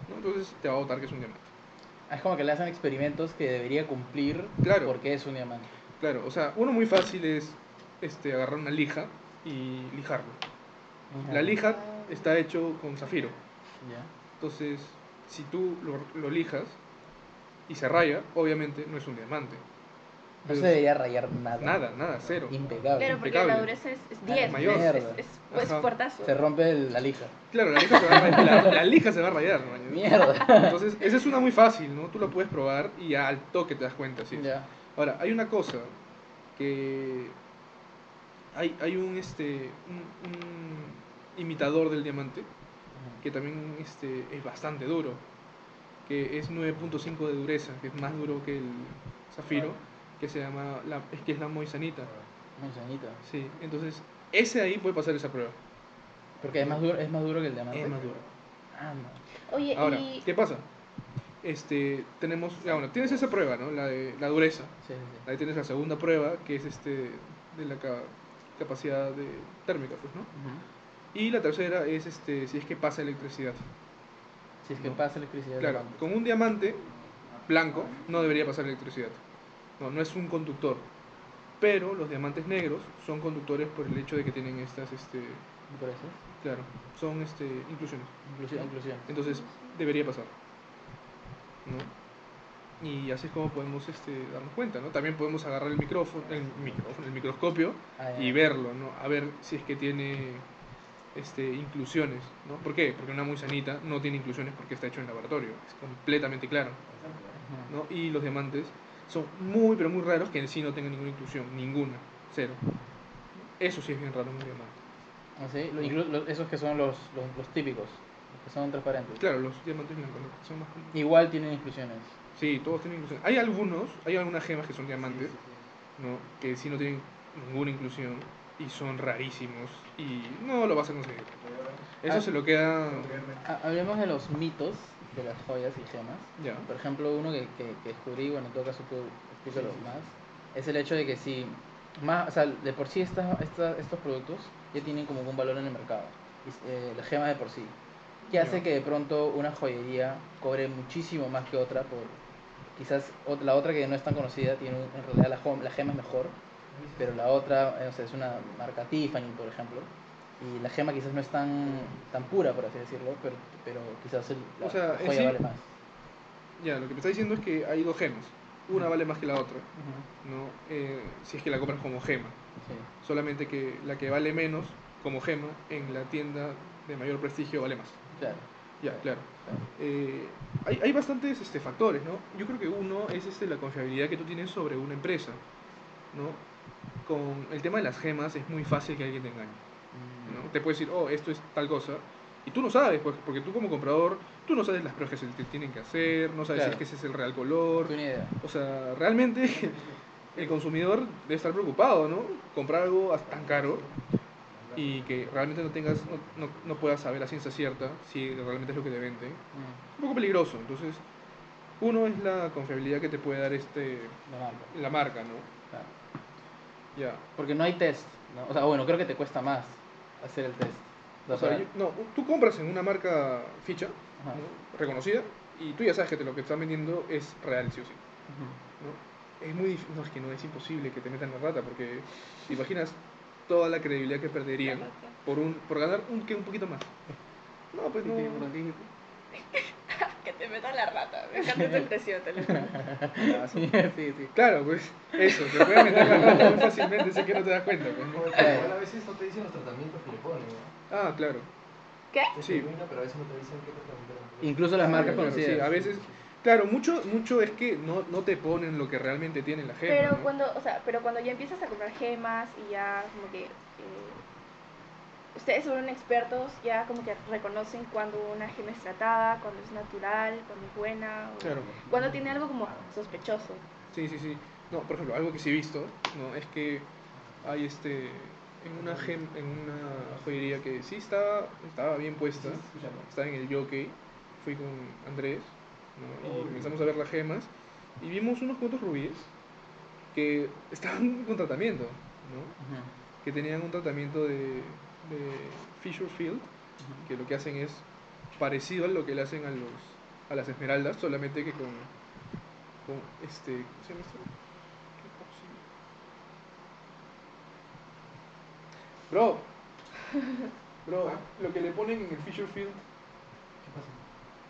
entonces te va a votar que es un diamante. Ah, Es como que le hacen experimentos que debería cumplir Claro. porque es un diamante. Claro, o sea, uno muy fácil es este, agarrar una lija y lijarlo. Ajá. La lija está hecho con zafiro, entonces si tú lo, lo lijas y se raya, obviamente no es un diamante. No se debería rayar nada. Nada, nada, cero. Impecable. Claro, porque impecable. la dureza es, es Ah, 10. mayor. Es, es, es, pues, Ajá. puertazo. Se rompe el- la lija. Claro, la lija se va a rayar. La, la lija se va a rayar, ¿no? Mierda. Entonces, esa es una muy fácil, ¿no? Tú la puedes probar y al toque te das cuenta, sí. Ya. Ahora, hay una cosa que hay, hay un este un, un imitador del diamante que también este es bastante duro, que es 9.5 de dureza, que es más duro que el zafiro, que se llama la, es que es la moisanita. Muy sanito. Sí, entonces ese ahí puede pasar esa prueba. Porque es más duro, es más duro que el diamante. Es más duro. Ah, no. Oye, Ahora, y ¿qué pasa? Este, tenemos, ya, bueno, tienes esa prueba, ¿no? La de la dureza. Sí, sí, sí. Ahí tienes la segunda prueba, que es este de la ca- capacidad de, térmica, pues, ¿no? Y la tercera es este si es que pasa electricidad. Si es que No. pasa electricidad. Claro, con un diamante blanco no debería pasar electricidad. No, no es un conductor. Pero los diamantes negros son conductores por el hecho de que tienen estas, este, claro, son este, inclusiones. Inclusión. inclusión. Entonces debería pasar. ¿no? Y así es como podemos este, darnos cuenta, ¿no? También podemos agarrar el micrófono, el micrófono, el microscopio Ah, y verlo, ¿no? A ver si es que tiene este, inclusiones, ¿no? ¿Por qué? Porque una muy sanita no tiene inclusiones porque está hecho en laboratorio, es completamente claro. ¿no? Y los diamantes son muy, pero muy raros que en sí no tengan ninguna inclusión, ninguna, cero. Eso sí es bien raro en un diamante. Ah, sí, lo- inclu- lo- esos que son los, los, los típicos, los que son transparentes. Claro, los diamantes blancos ¿no? son más comunes. Igual tienen inclusiones. Sí, todos tienen inclusión. Hay algunos, hay algunas gemas que son diamantes, ¿no? Que sí no tienen ninguna inclusión y son rarísimos y no lo vas a conseguir. Eso Ah. se lo queda... Ha- Hablemos de los mitos de las joyas y gemas. Ya. Por ejemplo, uno que, que, que descubrí, bueno, en todo caso tú explícalo más, es el hecho de que si, más, o sea, de por sí estas, estas- estos productos ya tienen como un valor en el mercado, eh, las gemas de por sí, que hace Ya. que de pronto una joyería cobre muchísimo más que otra por quizás la otra que no es tan conocida tiene en realidad la, la gema es mejor pero la otra eh, o sea, es una marca Tiffany por ejemplo y la gema quizás no es tan tan pura por así decirlo pero, pero quizás el, la, O sea, la en joya sí- vale más Ya, lo que me está diciendo es que hay dos gemas. Una vale más que la otra, ¿no? Eh, si es que la compras como gema. sí. Solamente que la que vale menos como gema en la tienda de mayor prestigio vale más. claro, Ya, claro. claro. Eh, hay, hay bastantes este, factores, ¿no? Yo creo que uno es este, la confiabilidad que tú tienes sobre una empresa, ¿no? Con el tema de las gemas es muy fácil que alguien te engañe, ¿no? Te puede decir, oh, esto es tal cosa, y tú no sabes, pues, porque tú como comprador, tú no sabes las pruebas que se te tienen que hacer, no sabes Claro. si es que ese es el real color, idea o sea, realmente el consumidor debe estar preocupado, ¿no? Comprar algo tan caro y que realmente no tengas, no, no, no puedas saber a ciencia cierta si realmente es lo que te venden Mm, un poco peligroso. Entonces, uno es la confiabilidad que te puede dar este la marca, la marca, ¿no? claro. Ya. porque no hay test ¿no? o sea bueno creo que te cuesta más hacer el test O sea, yo- no, tú compras en una marca ficha reconocida y tú ya sabes que te- lo que te están vendiendo es real, sí o sí. ¿no? Es muy difícil, no, es que no es imposible que te metan la rata porque te imaginas toda la credibilidad que perderían por un por ganar un que un poquito más. No, pues no. Que te meto la rata. Me encanta esa impresión, te lo juro. Ah, Sí, sí, sí. Claro, pues eso, te puede meter la rata muy fácilmente, sé que no te das cuenta. Pues. Igual a veces no te dicen los tratamientos que le ponen, ¿no? Ah, claro. ¿Qué? Es Sí. pero a veces no te dicen qué tratamiento le ponen. Incluso las marcas Claro, conocidas. sí, a veces, claro, mucho, mucho es que no, no te ponen lo que realmente tiene la gema. Pero ¿no? cuando, o sea, pero cuando ya empiezas a comprar gemas y ya como que eh, ustedes son expertos, ya como que reconocen cuando una gema es tratada, cuando es natural, cuando es buena, o Claro. cuando tiene algo como sospechoso. Sí, sí, sí. No, por ejemplo, algo que sí he visto, ¿no? Es que hay este en una gem, en una joyería que sí estaba, estaba bien puesta, estaba en el jockey, fui con Andrés, ¿no? Y comenzamos a ver las gemas y vimos unos cuantos rubíes que estaban con tratamiento, ¿no? Que tenían un tratamiento de, de Fisher Field, que lo que hacen es parecido a lo que le hacen a los a las esmeraldas, solamente que con con este, ¿cómo se llama esto? Bro, bro, lo que le ponen en el Fisher Field, ¿Qué pasa?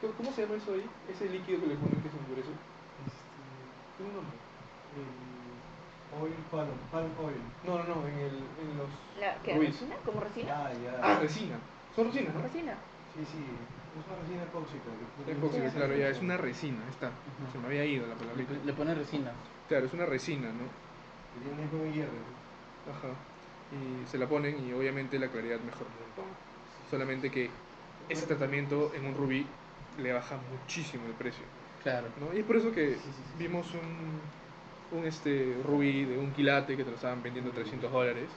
¿cómo- ¿cómo se llama eso ahí? Ese líquido que le ponen que se endurece. Este, Tiene un nombre. el oil palm, palm oil. No, no, no, en el en los La, ¿Qué? rubíes. ¿Resina? ¿Como resina? Ah, ya. Ah, resina. Son resinas, ¿no? ¿Resina? Sí, sí. Es una resina epóxica. que- Epóxica, Sí, claro, ya es una resina, está. Se me había ido la palabrita. Le, le ponen resina. Claro, es una resina, ¿no? que Tiene mismo hierro. Ajá. Y se la ponen y obviamente la claridad mejora un montón. Solamente que ese tratamiento en un rubí le baja muchísimo el precio. Claro. ¿no? Y es por eso que Sí, sí, sí. vimos un, un este, rubí de un quilate que te lo estaban vendiendo 300 dólares.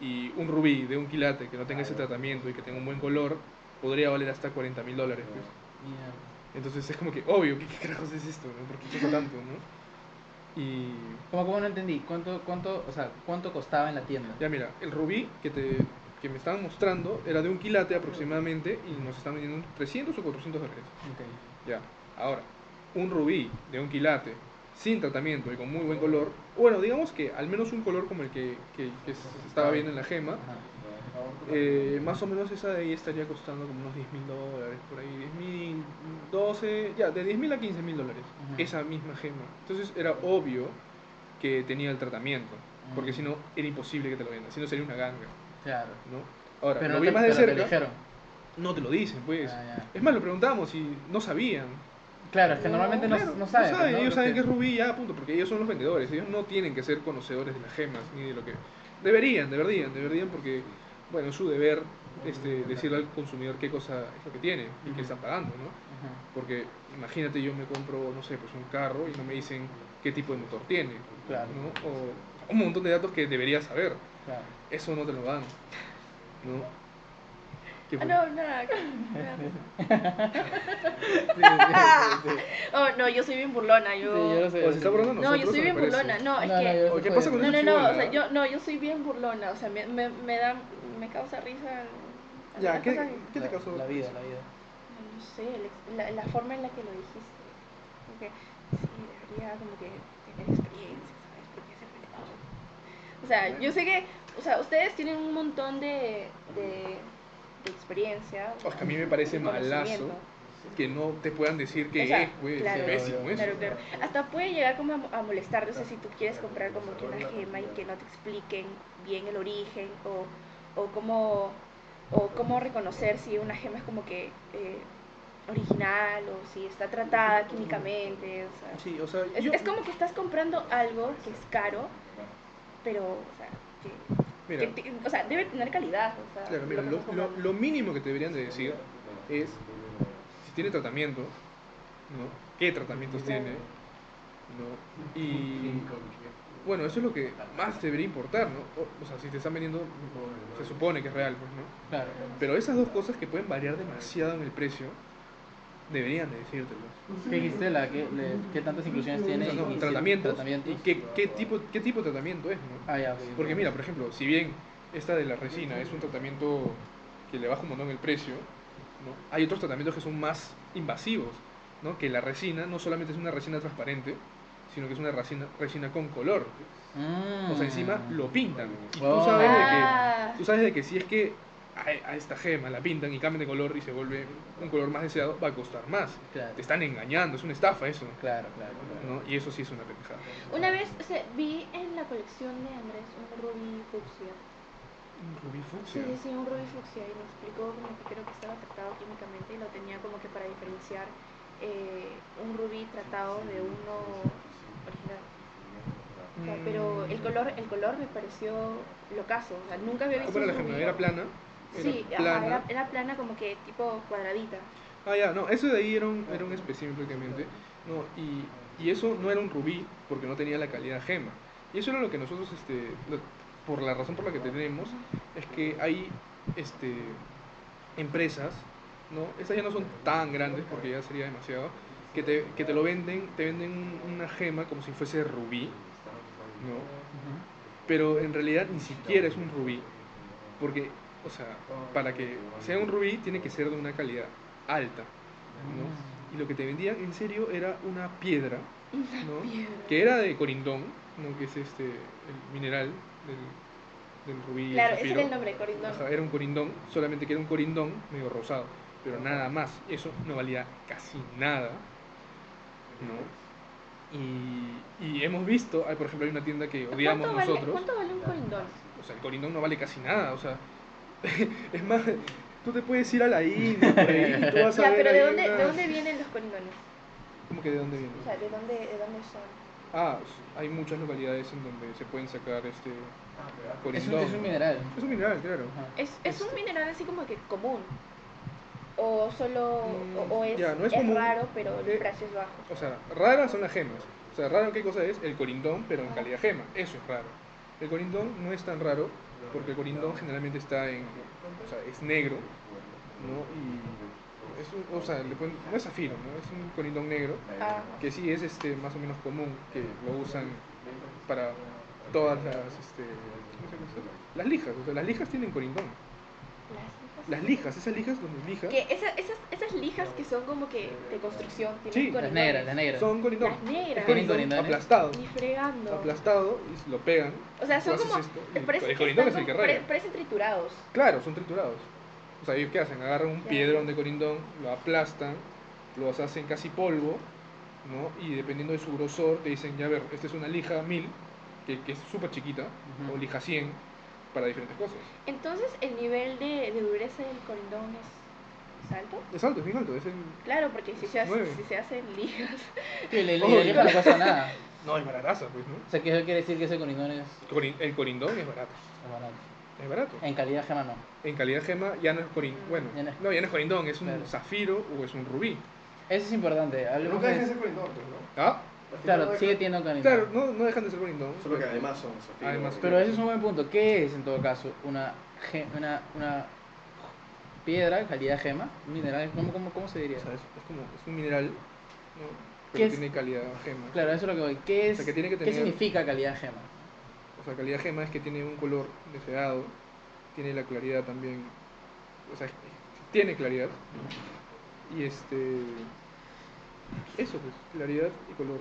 Y un rubí de un quilate que no tenga ese tratamiento y que tenga un buen color podría valer hasta 40 mil dólares. Pues. Entonces es como que, obvio, ¿qué, qué carajos es esto? ¿no? ¿Por qué cuesta tanto? ¿no? Y ¿Cómo, cómo no entendí? ¿Cuánto, cuánto, o sea, cuánto costaba en la tienda? Ya mira, el rubí que, te, que me estaban mostrando era de un quilate aproximadamente y nos están vendiendo 300 o 400 dólares. Ok. Ya, ahora, un rubí de un quilate sin tratamiento y con muy buen color, bueno, digamos que al menos un color como el que, que, estaba viendo en la gema, eh, más o menos esa de ahí estaría costando como unos 10 mil dólares, por ahí, 10 mil, 12, ya, de 10 mil a 15 mil dólares, esa misma gema. Entonces era obvio que tenía el tratamiento, porque si no era imposible que te lo vendan, si no sería una ganga. Claro. ¿no? Ahora, Pero lo no vi te, más de te cerca, dijeron. no te lo dicen, pues. Ah. Es más, lo preguntamos y no sabían. Claro, es que normalmente no, Claro, no saben. ¿no? ellos Los saben que es rubí ya, punto, porque ellos son los vendedores, ellos no tienen que ser conocedores de las gemas, ni de lo que... Deberían, deberían, deberían, porque, bueno, es su deber este, decirle al consumidor qué cosa es lo que tiene y qué están pagando, ¿no? Porque imagínate yo me compro, no sé, pues un carro y no me dicen qué tipo de motor tiene, Claro. ¿no? O un montón de datos que debería saber. Claro. Eso no te lo dan, ¿no? ¿Qué Ah, fue? no, nada. nada. Sí, sí, sí, sí. Oh, no, yo soy bien burlona. Yo... Sí, yo lo sé. O se está burlando No, yo soy bien burlona. No, es No, no, que. yo- Oye, ¿Qué pasa con No, no, no, o sea, yo, no, yo soy bien burlona, o sea, me, me, me da, me causa risa. Ya, ¿qué, cosas ¿qué te causó? La vida, la vida. No sé, la, la forma en la que lo dijiste. Porque sí, debería como que tener experiencia, ¿sabes? Porque es el. O sea, yo sé que, o sea, ustedes tienen un montón de, de, de experiencia. Es que a mí me parece malazo que no te puedan decir que O sea, es, pues, claro, es pésimo eso. Claro, claro. Hasta puede llegar como a, a molestarte, o sea, si tú quieres comprar como que una gema y que no te expliquen bien el origen o, o cómo o cómo reconocer si una gema es como que eh, original o si está tratada químicamente, o sea, Sí, o sea, es, yo, es como que estás comprando algo que es caro, pero, o sea, que, mira, que te- o sea, debe tener calidad, o sea, claro, mira, lo, mínimo que te deberían de decir es si tiene tratamiento, ¿no? ¿Qué tratamientos Claro. tiene? ¿No? Y bueno, eso es lo que más te debería importar, ¿no? O, o sea, si te están vendiendo, se supone que es real, pues, ¿no? Claro. Pero esas dos cosas que pueden variar demasiado en el precio, deberían de decírtelo. ¿Qué dijiste? La, qué, le- ¿Qué tantas inclusiones tiene? O sea, no, y- tratamientos, tratamientos. y qué, qué, tipo, qué tipo de tratamiento es, ¿no? Ah, ya. Porque mira, por ejemplo, si bien esta de la resina es un tratamiento que le baja un montón el precio, ¿no? hay otros tratamientos que son más invasivos, ¿no? que la resina no solamente es una resina transparente, sino que es una resina, resina con color. Mm. O sea, encima lo pintan. Y tú sabes de Ah. que, tú sabes de que si es que a, a esta gema, la pintan y cambian de color y se vuelve un color más deseado, va a costar más. Claro, Te están engañando, es una estafa eso. claro, claro. claro. ¿no? Y eso sí es una pendejada. Una vez o sea, vi en la colección de Andrés un rubí fucsia. Un rubí fucsia. sí, sí, un rubí fucsia y me explicó como que creo que estaba tratado químicamente y lo tenía como que para diferenciar eh, un rubí tratado de uno original. O sea, pero el Mm. color, el color me pareció locazo, o sea, nunca había visto ¿Cómo era la plana? Sí, plana. era, era plana como que tipo cuadradita. Ah, ya, no, eso de ahí era un, era un espécimen prácticamente. No, y, y eso no era un rubí porque no tenía la calidad gema. Y eso era lo que nosotros, este, lo- por la razón por la que tenemos, es que hay este, empresas, ¿no? Estas ya no son tan grandes porque ya sería demasiado, que te, que te lo venden, te venden un- una gema como si fuese rubí, ¿no? Pero en realidad ni siquiera es un rubí, porque, o sea, para que sea un rubí tiene que ser de una calidad alta, ¿no? Y lo que te vendían en serio era una piedra, ¿no? Piedra. Que era de corindón, ¿no? Que es este, el mineral del, del rubí. Claro, ese era el nombre, corindón. Ajá, era un corindón, solamente que era un corindón medio rosado, pero nada más. Eso no valía casi nada, ¿no? Y, y hemos visto, hay, por ejemplo, hay una tienda que odiamos ¿Cuánto vale, nosotros. ¿Cuánto vale un corindón? O sea, el corindón no vale casi nada, o sea, es más, tú te puedes ir a la India por ahí y tú vas a Ya, ver pero ¿de dónde, ¿de unas- dónde vienen los corindones? ¿Cómo que de dónde viene? O sea, ¿de dónde, de dónde son? Ah, hay muchas localidades en donde se pueden sacar este Es un, corindón. es un mineral. Es un mineral, claro. ¿Es, es un Este- mineral así como que común? ¿O solo, o, o Mm, es, ya, no es es común. raro pero el Eh, precio es bajo? O sea, raras son las gemas. O sea, raro qué cosa es el corindón, pero en calidad gema. Eso es raro. El corindón no es tan raro porque el corindón generalmente está en, o sea, es negro, ¿no? Y es un, o sea, le ponen- no es zafiro, ¿no? Es un corindón negro Ah, que sí es este más o menos común, que lo usan para todas las este, ¿cómo se llama esto? las lijas, o sea, las lijas tienen corindón. Las lijas. Las esas lijas donde lijas Que esa- esas, esas lijas que son como que de construcción tienen Sí, las Las negras, las negras. son corindón. Las negras. Corindón corindones. aplastado. Ni fregando. aplastado y lo pegan. O sea, son como. esto, y eh, parecen el están es el que raya. pare- parecen triturados. Claro, son triturados. O sea, ¿y ¿qué hacen? Agarran un Ya. piedrón de corindón, lo aplastan, los hacen casi polvo, ¿no? Y dependiendo de su grosor, te dicen, ya a ver, esta es una lija 1000, que, que es súper chiquita, Ujú. o lija 100, para diferentes cosas. Entonces, el nivel de, de dureza del corindón es, es alto. Es alto, es bien alto. Es el... Claro, porque si se, hace- si se hacen lijas. Sí, la, lija no cuesta nada. No, es barataza, pues, ¿no? O sea, que eso quiere decir que ese corindón es Corin- El corindón es barato. es barato. Es barato. En calidad gema no. En calidad gema ya no es corindón. Bueno, Ya no es- no, ya no es corindón, es un Claro. zafiro o es un rubí. Eso es importante. Nunca de... ser corindón, pues, ¿no? ¿Ah? Claro, no sigue teniendo corindón. Claro, no, no dejan de ser corindón. Solo que además son. Además, Pero ese es un buen punto. ¿Qué es en todo caso una, ge- una, una piedra, calidad gema? Un mineral, ¿cómo, cómo, cómo se diría? O sea, es, es como es un mineral, ¿no? ¿Qué Pero es? tiene calidad gema. Claro, eso es lo que voy. ¿Qué, es, sea, que tiene que ¿qué significa calidad gema? O sea, calidad gema es que tiene un color deseado, tiene la claridad también, o sea, tiene claridad. Y este eso pues, claridad y color.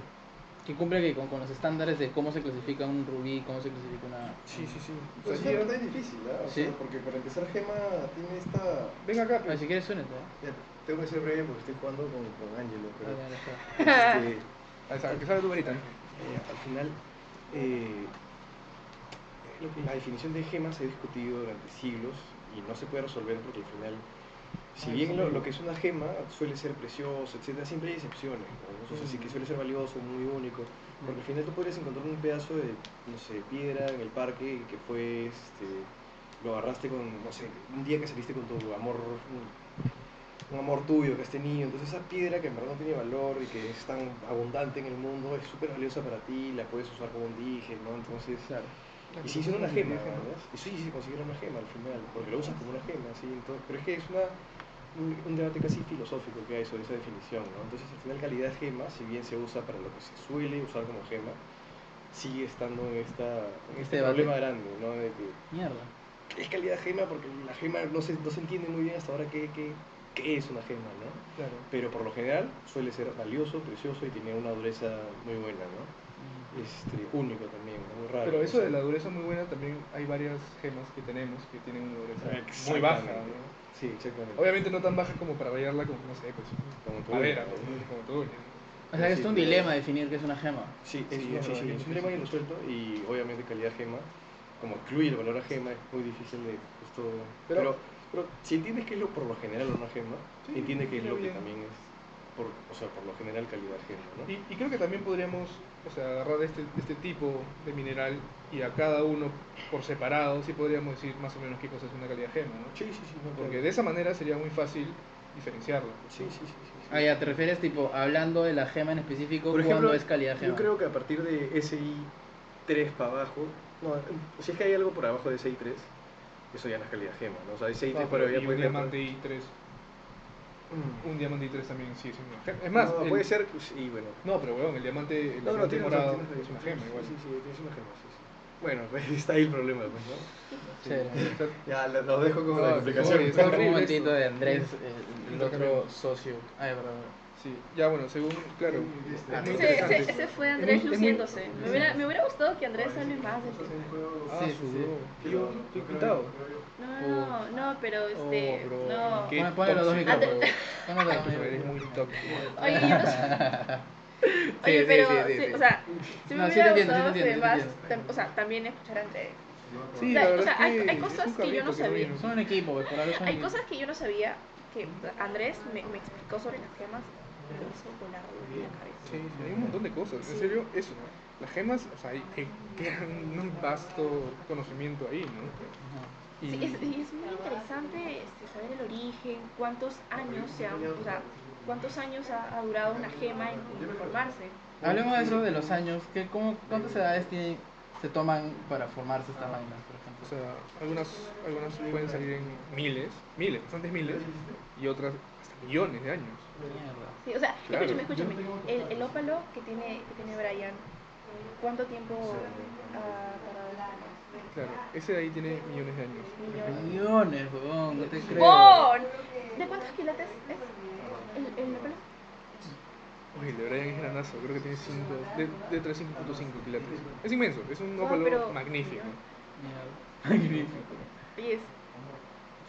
Que cumple que con, con los estándares de cómo se clasifica un rubí, cómo se clasifica una... Sí, sí, sí. O Pues sea, esta sí, pregunta es difícil, ¿ah? O Sí. sea, porque para empezar Gema tiene esta... Ven acá, A ver, pues. si quieres suénate, ¿eh? Tengo que ser breve porque estoy jugando con, con Angelo, pero... Ah, ya, ya está. este, sabe- Que sabe tu varita. Eh, al final, eh, la definición de gema se ha discutido durante siglos y no se puede resolver porque al final, si bien lo, lo que es una gema suele ser precioso, etcétera, siempre hay excepciones. ¿no? O sea, sí que suele ser valioso, muy único, porque al final tú podrías encontrar un pedazo de, no sé, piedra en el parque que fue, este, lo agarraste con, no sé, un día que saliste con tu amor, un, un amor tuyo que has tenido, entonces esa piedra que en verdad no tiene valor y que es tan abundante en el mundo es súper valiosa para ti, la puedes usar como un dije, ¿no? Entonces, Claro. y sí, es una gema, ¿verdad? Y sí, se considera una gema al final, porque lo usas como una gema, ¿sí? Entonces, pero es que es una, un, un debate casi filosófico que hay sobre esa definición, ¿no? Entonces, al final, calidad gema, si bien se usa para lo que se suele usar como gema, sigue estando en, esta, en este, Este problema grande, ¿no? De que Mierda. es calidad gema porque la gema no se, no se entiende muy bien hasta ahora qué, qué, qué es una gema, ¿no? Claro. Pero por lo general suele ser valioso, precioso y tiene una dureza muy buena, ¿no? Este, único también, ¿no? muy raro. Pero eso de la dureza muy buena también hay varias gemas que tenemos que tienen una dureza muy baja. ¿no? Sí, exactamente. Obviamente no tan baja como para variarla como, no sé, pues, Como uña, pues, ¿no? como uña. O sea, que es un dilema definir qué es una gema. Sí, es, Sí, sí, es sí, es un bien resuelto y obviamente calidad gema, como incluye el valor a gema, es muy difícil de justo... Pero- Pero, pero, si entiendes que es lo por lo general una gema, Sí, entiende que es lo que también es, por, o sea, por lo general calidad gema, ¿no? Y, y creo que también podríamos o sea, agarrar este, este tipo de mineral y a cada uno por separado, sí podríamos decir más o menos qué cosa es una calidad gema, ¿no? Sí, sí, sí. no, Porque claro. de esa manera sería muy fácil diferenciarlo. Sí, sí, sí. sí, sí. Ah, ya, te refieres, tipo, hablando de la gema en específico, Por ejemplo, es calidad gema. Yo creo que a partir de SI 3 para abajo, no, si es que hay algo por abajo de SI 3, eso ya no es calidad gema, ¿no? O sea, SI 3 No, pero pero ya y un puede diamante I3, Mm. un diamante I3 también sí es una gema. Es más, No, el- puede ser, sí, bueno. No, pero weón, el diamante, el No, no, diamante tienes morado es una gema igual. Sí, sí, es una gema, sí, sí. Bueno, pues está ahí el problema, pues, ¿no? Sí. Sea, Ya, lo, lo dejo como No, la sí, está un momentito de Andrés, el, el otro socio. Ay, perdón. Sí, ya bueno, según, claro, muy interesante. ese, ese fue Es Andrés muy- es muy- luciéndose. Me hubiera, me hubiera gustado que Andrés hable más del tema. Ah, Sí, sí, sí. Yo estoy pintado. No, no, no, pero este. Oh, bro. no. ¿Qué? Ponle, ponle los dos micrófonos. Eres muy tóxico. Oye, yo no sé. Sí, Oye, sí, pero, sí, sí, sí, sí. o sea, si me hubiera gustado entiendo, que más, o sea, también escuchar a Andrés. Sí, O sea, la o sea, es hay- que hay cosas que yo no sabía. Son un equipo, por algo son Hay cosas que yo no sabía que Andrés me, me explicó sobre las gemas volar la cabeza. Sí, sí, hay un montón de cosas. En serio, eso. Las gemas, o sea, hay, hay un vasto conocimiento ahí, ¿no? Y, Sí, es, es muy interesante este, saber el origen, cuántos años se han, o sea, cuántos años ha, ha durado una gema en, en formarse. Hablemos de eso de los años. ¿qué, cómo, ¿Cuántas edades tiene- se toman para formarse estas vainas, por o ejemplo? sea, algunas, algunas pueden salir en miles, miles, bastantes miles, y otras hasta millones de años. Mierda. Sí, o sea, Claro. escúchame, escúchame. El, el ópalo que tiene, que tiene Brian, ¿cuánto tiempo ha tardado en formarse? Claro, ese de ahí tiene millones de años. Millones. Millones, no te creo. ¡Bon! ¿De cuántos quilates es el, el ópalo? Uy, el de Brian es granazo, creo que tiene 5, de, de 3.5.5 quilates. Es inmenso, es un ópalo pero- magnífico. Magnífico. Y es,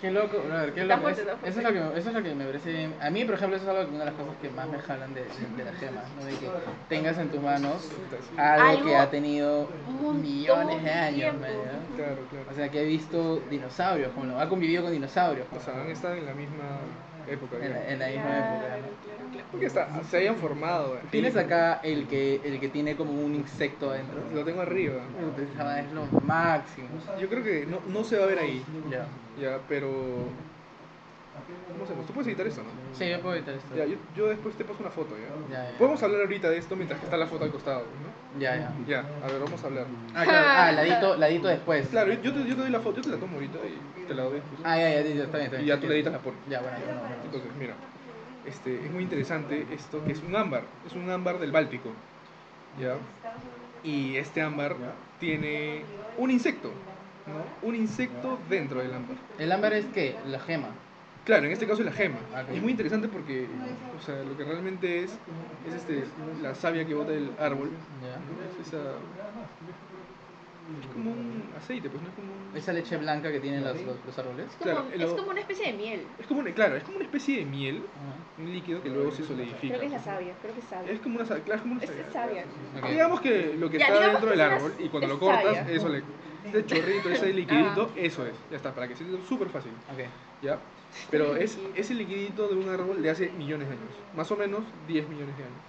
Qué loco, brother, qué Está loco. fuerte, Es- está eso, es lo que, me- eso es lo que me parece bien. A mí, por ejemplo, eso es algo, una de las cosas que más me jalan de, de, las gemas, ¿no? De que tengas en tus manos algo, Algo que ha tenido millones de años. Claro, claro. O sea, que he visto dinosaurios, como lo, ha convivido con dinosaurios, O sea, han estado en la misma época. en, la, en la misma Claro, época. ¿no? claro. Porque hasta se hayan formado. aquí. Tienes acá el que, el que tiene como un insecto adentro. Lo tengo arriba. Es lo máximo. Yo creo que no, no se va a ver ahí, Ya. Ya, pero... ¿Cómo hacemos? Tú puedes editar esto, ¿no? Sí, yo puedo editar esto. Ya, yo, yo después te paso una foto, ¿ya? Ya, ya. Podemos hablar ahorita de esto mientras que está la foto al costado, ¿no? Ya, ya. Ya, a ver, vamos a hablar. Ah, claro. Ah, ladito, ladito después. Claro, yo te, yo te doy la foto, yo te la tomo ahorita y te la doy después. Ah, ya, ya, ya, está bien, está bien. Y ya tú le editas la pones. Ya, bueno, bueno, bueno. Entonces, mira, este, es muy interesante esto que es un ámbar, es un ámbar del Báltico, ¿ya? Y este ámbar tiene un insecto, ¿no? Un insecto dentro del ámbar. ¿El ámbar es qué? La gema. Claro, en este caso es la gema. Ah, es muy interesante porque, o sea, lo que realmente es, es este, la savia que bota el árbol. Es esa... Es como un aceite, pues no es como un... Esa leche blanca que tienen los, los, los árboles. Es como, Claro, es lo- como una especie de miel. Es como, una- claro, es como una especie de miel, Ajá. un líquido que luego se solidifica. Creo que es la savia, creo que es savia. Es como una savia, claro, es como una Es, savia. es savia. Ok. Digamos que lo que Ya, está dentro que del árbol y cuando lo cortas, savia. eso le. Ese chorrito, ese liquidito, eso es. Ya está, para que sea súper fácil. Ok. ¿Ya? Pero es ese liquidito de un árbol de hace millones de años. Más o menos 10 millones de años.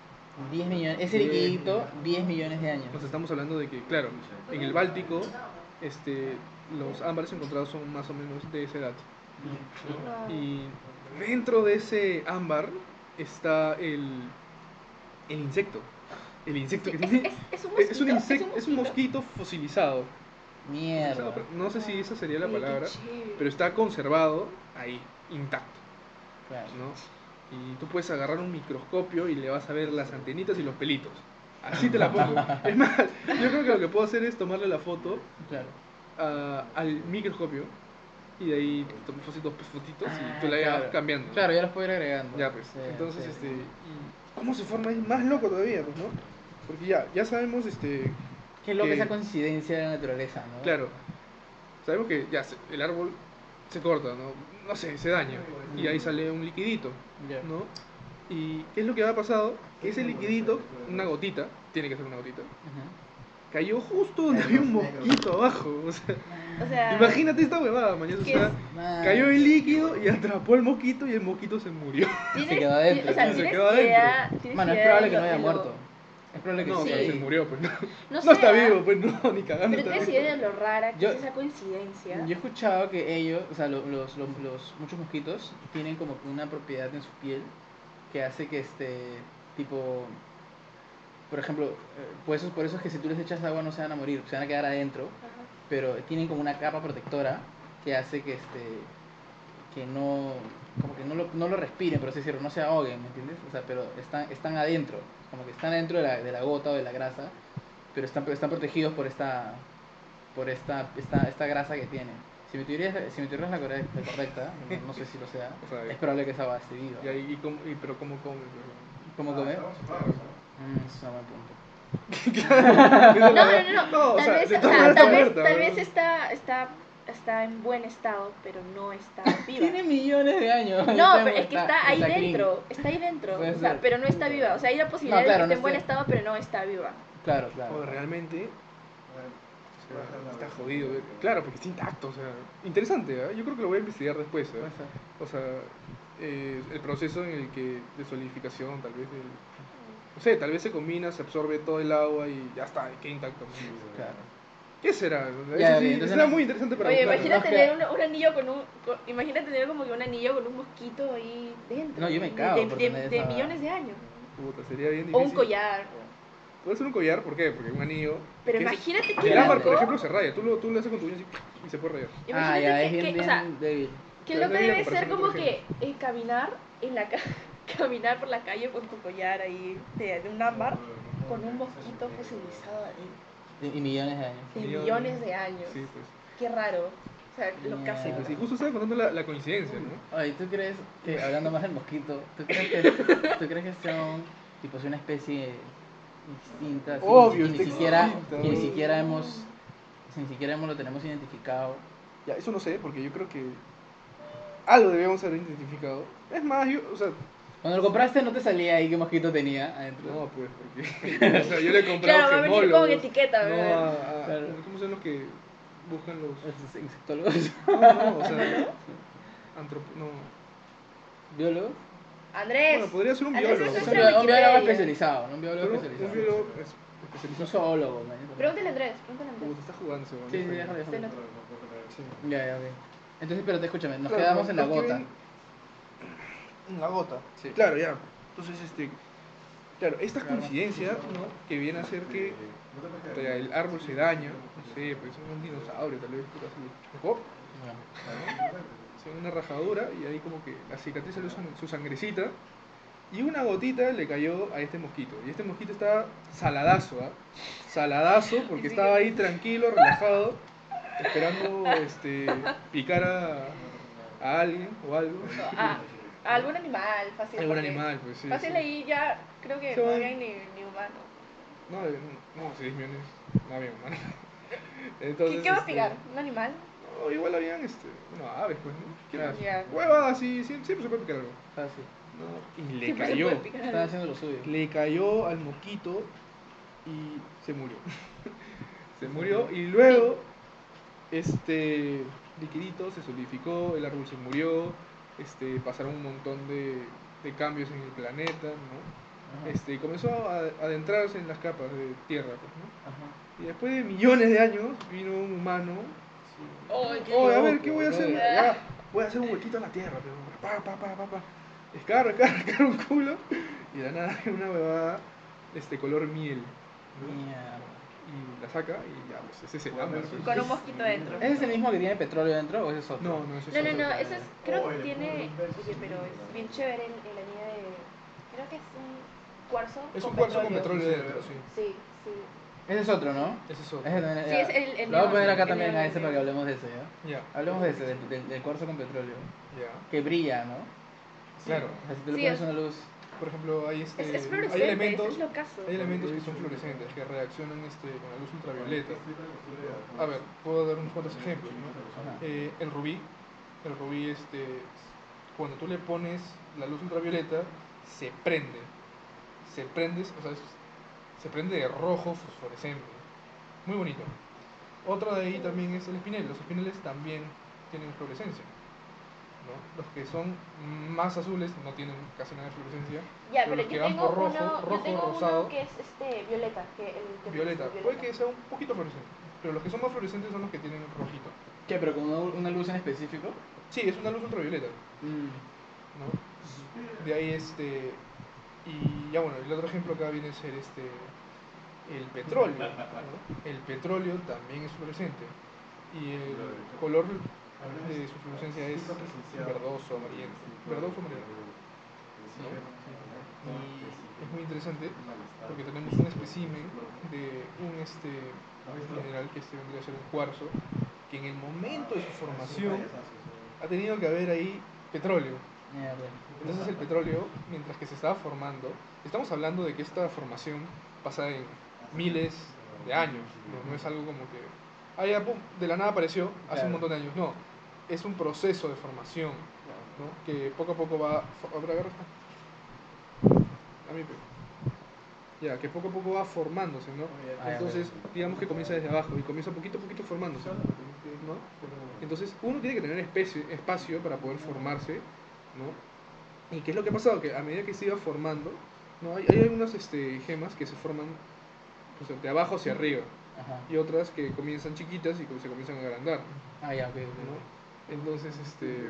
10 millones. Ese liquidito, 10 millones de años. Entonces estamos hablando de que, claro, en el Báltico, este, los ámbares encontrados son más o menos de esa edad. Y dentro de ese ámbar está el, el insecto. El insecto Sí, que es, tiene. es, es un Es, es un mosquito, insecto, es un mosquito fosilizado. Mierda. No sé si esa sería la palabra, pero está conservado ahí, intacto, Claro. ¿no? Y tú puedes agarrar un microscopio y le vas a ver las antenitas y los pelitos. Así te la pongo. Es más, yo creo que lo que puedo hacer es tomarle la foto Claro. a- al microscopio y de ahí así dos fotitos Ah, y tú la claro. cambiando. Claro, ya los puedo ir agregando. Ya, pues. Sí, Entonces, sí. este. ¿Cómo se forma? Es más loco todavía, pues, ¿no? Porque ya, ya sabemos, este. Qué loca que- esa coincidencia de la naturaleza, ¿no? Claro. Sabemos que ya se- el árbol se corta, ¿no? No sé, se daña. Y ahí sale un liquidito. ¿no? ¿Y qué es lo que ha pasado? Que ese liquidito, una gotita, tiene que ser una gotita, cayó justo donde había un mosquito abajo. O sea, O sea, imagínate esta huevada, mañana. Cayó el líquido y atrapó al mosquito y el mosquito se murió. ¿tienes- se quedó adentro, O sea, se ¿tienes quedó adentro. Bueno, es probable que no haya de lo- muerto. Es probable que No, sí. pero se murió, pues no. No, No, sé, está vivo, pues no, ni cagando. Pero vivo. idea de lo rara que Yo- es esa coincidencia. Yo he escuchado que ellos, o sea, lo- los, los, los- muchos mosquitos tienen como una propiedad en su piel que hace que este tipo, por ejemplo, eh, por eso, por eso es que si tú les echas agua no se van a morir, se van a quedar adentro, Ajá. pero tienen como una capa protectora que hace que este que no como que no lo, no lo respiren, por así decirlo, no se ahoguen, ¿me entiendes? O sea, pero están, están adentro, como que están adentro de la, de la gota o de la grasa, pero están, están protegidos por esta por esta, esta, esta grasa que tienen. Si mi teoría es, si mi teoría es la correcta, correcta, no, no sé si lo sea, O sea, es probable que esa va viva. Y ahí, y cómo- y- pero ¿cómo come? ¿Cómo come? Mm, es un buen punto. No, no, no, no. No, o tal vez, o sea, tal vez, tal ¿no? vez está, está, está en buen estado, pero no está viva. Tiene millones de años. No, pero es que está ahí dentro, está ahí dentro, o sea, pero no está viva. O sea, hay la posibilidad No, claro, de que no esté en buen estado, pero no está viva. Claro, claro. O realmente o sea, está jodido. eh. Claro, porque está intacto. O sea, interesante. ¿eh? Yo creo que lo voy a investigar después. ¿eh? O sea, eh, el proceso en el que de solidificación, tal vez. del- no sé, tal vez se combina, se absorbe todo el agua y ya está, queda intacto. Claro. ¿Qué será? Ya, Eso sí, bien, entonces será no- muy interesante para Oye, imagina tener un, un anillo con un. con- imagina tener como que un anillo con un mosquito ahí dentro. No, yo me cago De, por de- tener de esa- millones de años. Puta, sería bien O difícil. un collar. Puede ser un collar, ¿por qué? Porque un anillo. Pero que es- imagínate El qué ámbar, por loco. ejemplo, se raya. Tú lo, tú lo haces con tu uña así y se puede rayar. Ah, Imagínate ya, que, es bien, que- bien o sea, débil. que Pero lo que no diría debe ser comparación con como otro que eh, caminar en la ca caminar por la calle con tu collar ahí de, de un ámbar con un mosquito fosilizado de, Y y millones de años. de Millones. millones de años. Sí, pues. Qué raro. O sea, lo Mierda. casi. Sí, pues sí, justo estaba contando la, la coincidencia, ¿no? Oye, ¿tú crees que, hablando más del mosquito, ¿tú crees que, ¿tú crees que son, tipo, es una especie distinta? Obvio, y ni está siquiera, ni siquiera hemos, ni siquiera hemos, lo tenemos identificado. Ya, eso no sé, porque yo creo que algo debíamos haber identificado. Es más, yo, o sea, Cuando lo compraste no te salía ahí qué mosquito tenía adentro. no, pues, porque, o sea, yo le he comprado Claro, va a venir con etiqueta, no a, a- Claro. ¿cómo son los que buscan los, insectólogos, no, no, o sea, antropo, no, biólogos. Andrés. bueno, podría ser un Andrés, biólogo, Un, es o sea, bio- un biólogo especializado, ¿no? Un biólogo pero un especializado. biólogo es- Un especializado. zoólogo, man. Pregúntale a Andrés, pregúntale a Puta, Andrés. está jugando Sí, sí, Sí. Ya, ya, ok. Entonces, espérate, escúchame, nos Claro, quedamos en la gota. ven- En la gota. Sí. Claro, ya. Entonces, este. Claro, esta Claro. coincidencia, ¿no? Que viene a ser que el árbol se daña, no sé, pues un dinosaurio tal vez, pero así, una rajadura y ahí como que la cicatriz salió su sangrecita y una gotita le cayó a este mosquito. Y este mosquito estaba saladazo, ¿ah? Saladazo porque estaba ahí tranquilo, relajado, esperando este, picar a, a alguien o algo. Ah, algún animal, fácil. Algún animal, pues sí. Fácil sí. ahí ya, creo que no había ni, ni humanos. No, eh, no, 6 millones. No había humano. ¿Qué, Entonces, qué va a picar? ¿Un animal? No, igual habían este, bueno, aves, pues, ¿no? ¿Qué? Ya. Huevadas, sí, siempre, siempre se puede picar algo. fácil. No, y le Siempre cayó. algo. haciendo lo suyo. Le cayó al mosquito y se murió. se murió y luego este liquidito se solidificó, el árbol se murió, este, pasaron un montón de, de cambios en el planeta, ¿no? Ajá. Este, y comenzó a adentrarse en las capas de tierra, pues, ¿no? Ajá. Y después de millones de años vino un humano. Ay, qué Oye, a ver, ¿qué voy a hacer? Ya, voy a hacer un huequito en la tierra, pero pa, pa, pa, pa, pa. Escarro, escarro, escarro un culo. Y de nada una huevada, este, color miel. ¿no? Mierda. Y la saca y ya, pues ese es el ámbar. pues. Con un mosquito dentro. ¿Ese es el mismo que tiene petróleo dentro o ese es otro? No, no, ese es No, no, otro. no, eso es, creo que tiene, oye, pero es bien chévere el, el anillo de, creo que es un cuarzo Es con un cuarzo petróleo. con petróleo dentro, sí. Sí, sí. Ese es otro, ¿no? Ese es otro. Ese también, Sí, es el- el Lo voy a poner acá el también a ese el para que hablemos de ese, ¿ya? Ya. Hablemos de ese, del, del, del cuarzo con petróleo. Ya. Que brilla, ¿no? Claro. O sea, si tú le Sí, pones es- una luz... Por ejemplo, hay, este, Es, es hay elementos, es hay elementos que son fluorescentes, que reaccionan este, con la luz ultravioleta. A ver, puedo dar unos cuantos ejemplos. ¿no? Eh, el rubí, el rubí, este, cuando tú le pones la luz ultravioleta, se prende. Se prende, o sea, se prende de rojo fosforescente. Muy bonito. Otro de ahí también es el espinel. Los espineles también tienen fluorescencia. ¿No? Los que son más azules no tienen casi nada de fluorescencia. Ya, pero pero los que yo van tengo, por rojo, uno, yo rojo, tengo rosado. uno que es este violeta, que el que Violeta, puede que sea un poquito fluorescente, pero los que son más fluorescentes son los que tienen rojito. ¿Qué? ¿Pero con una, una luz en específico? Sí, es una luz ultravioleta, ¿no? De ahí este. Y ya bueno, el otro ejemplo acá viene a ser este. El petróleo. ¿no? El petróleo también es fluorescente. Y el color de su fluorescencia es verdoso, amarillento. Verdoso, amarillento. Y es muy interesante porque tenemos un espécimen de un este mineral que este vendría a ser un cuarzo que en el momento de su formación ha tenido que haber ahí petróleo. Mierda. Entonces el petróleo, mientras que se estaba formando, estamos hablando de que esta formación pasa en miles de años, no, no es algo como que, ah, pum, de la nada apareció hace un montón de años, no, es un proceso de formación, ¿no? que poco a poco va, fo- a ver, agarra esta. A mí, pe. ya, que poco a poco va formándose, ¿no? Entonces, digamos que comienza desde abajo y comienza poquito a poquito formándose, ¿no? Entonces, uno tiene que tener especie- espacio para poder formarse, ¿no? ¿Y qué es lo que ha pasado? Que a medida que se iba formando, ¿no? hay, hay algunas este, gemas que se forman pues, de abajo hacia arriba Ajá. y otras que comienzan chiquitas y se comienzan a agrandar, Ah, ya, ok, ok. ¿no? Entonces, este,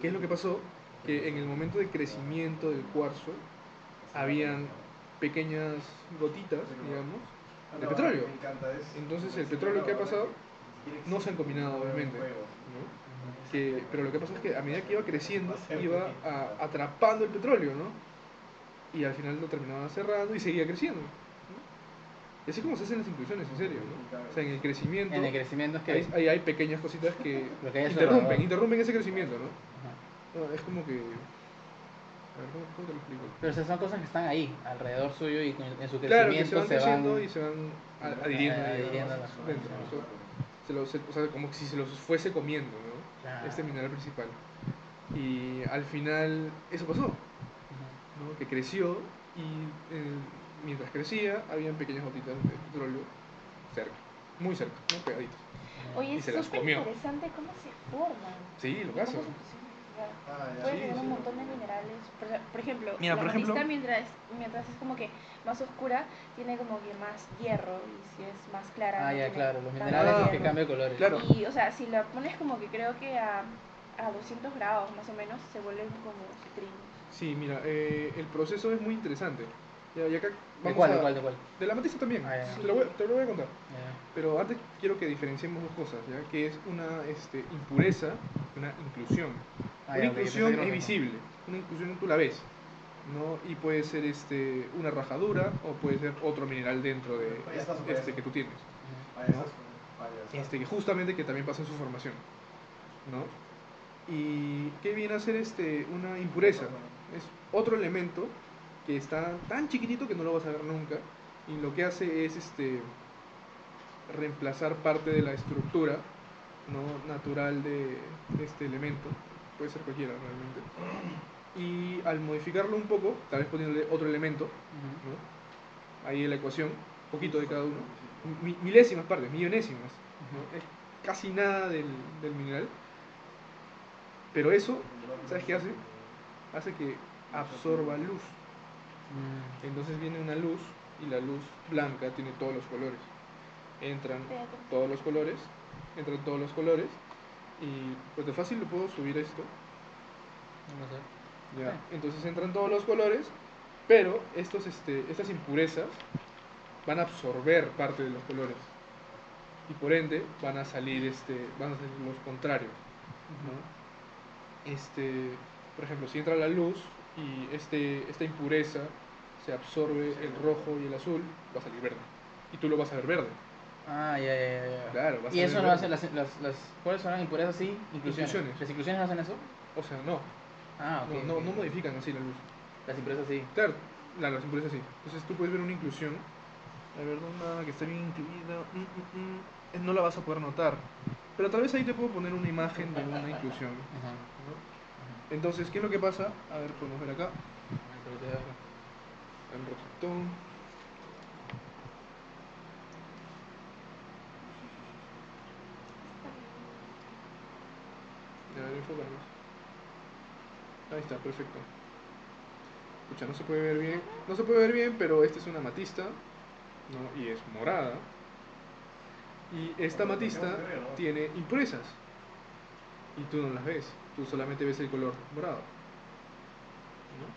¿qué es lo que pasó? Que en el momento de crecimiento del cuarzo, habían pequeñas gotitas, digamos, de petróleo. Entonces, el petróleo que ha pasado no se han combinado, obviamente, ¿no? Que, pero lo que pasa es que a medida que iba creciendo, iba a- atrapando el petróleo, ¿no? Y al final lo terminaba cerrando y seguía creciendo. Y así como se hacen las inclusiones, en serio, ¿no? O sea, en el crecimiento En el crecimiento es que... hay, hay, hay pequeñas cositas que que interrumpen, interrumpen ese crecimiento, ¿no? Ajá. Es como que... A ver, ¿cómo, cómo te lo explico? Pero esas son cosas que están ahí, alrededor suyo y en su Claro, que se crecimiento van se van... y se van adhiriendo, adhiriendo a se los- o sea, como si se los fuese comiendo, ¿no? Claro. Este mineral principal. Y al final eso pasó, Ajá. ¿no? Que creció y eh, mientras crecía habían pequeñas gotitas de petróleo cerca, muy cerca, ¿no? Pegaditas. Oye, Y es se las súper comió. interesante cómo se forman. Sí, lo ¿Cómo caso. se fusionan? Ya. Ah, ya. Puede Sí, tener sí. un montón de minerales. Por, por ejemplo, Mira, la por ejemplo- mientras, mientras es como que más oscura, tiene como que más hierro. Y si es más clara. Ah, no ya, claro, los minerales Ah, es que cambian de colores. Claro. Y, o sea, si la pones como que creo que a, a 200 grados más o menos, se vuelven como citrinos. Sí, mira, eh, el proceso es muy interesante. Ya, y acá ¿De cuál, a- de cuál, de cuál? De la matista también. Ah, ya. te, lo voy, te lo voy a contar. Ya. Pero antes quiero que diferenciemos dos cosas, ¿ya? Que es una este, impureza y una inclusión. Ah, una pensé inclusión es visible, una inclusión tú la ves, ¿no? Y puede ser este, una rajadura o puede ser otro mineral dentro de este que tú tienes. Este, que justamente que también pasa en su formación, ¿no? ¿Y qué viene a ser este, una impureza? Es otro elemento que está tan chiquitito que no lo vas a ver nunca y lo que hace es este, reemplazar parte de la estructura ¿no? natural de, de este elemento, puede ser cualquiera realmente, y al modificarlo un poco, tal vez poniéndole otro elemento, ahí en la ecuación, poquito de cada uno, mi- milésimas partes, millonésimas, ¿no? es casi nada del, del mineral, pero eso, ¿sabes qué hace? Hace que absorba luz. Mm. Entonces viene una luz y la luz blanca tiene todos los colores. Entran todos los colores, entran todos los colores y pues de fácil lo puedo subir esto. No sé. Ya. Sí. Entonces entran todos los colores, pero estos, este, estas impurezas van a absorber parte de los colores y por ende van a salir, este, van a salir los contrarios. ¿no? Este, por ejemplo, si entra la luz y este, esta impureza se absorbe el rojo y el azul, va a salir verde. y tú lo vas a ver verde. Ah, ya, ya, ya. Claro, vas ¿Y a eso ver no verde. hace las, las, las ¿Cuáles son las impurezas sí? Inclusiones. Inclusiones. ¿Las inclusiones hacen eso? O sea, no, Ah, ok. no, no, no modifican así la luz. Las impurezas sí. Claro, la, las impurezas sí. Entonces tú puedes ver una inclusión, a ver, una que está bien incluida, mm, mm, mm, eh, no la vas a poder notar. Pero tal vez ahí te puedo poner una imagen de una inclusión. Ajá. ¿no? Entonces, ¿qué es lo que pasa? A ver, podemos ver acá. El rotón. A ver, enfócanos. Ahí está, perfecto. Escucha, no se puede ver bien. No se puede ver bien, pero esta es una amatista. ¿no? Y es morada. Y esta amatista tiene impurezas. Y tú no las ves. Tú solamente ves el color morado. ¿no?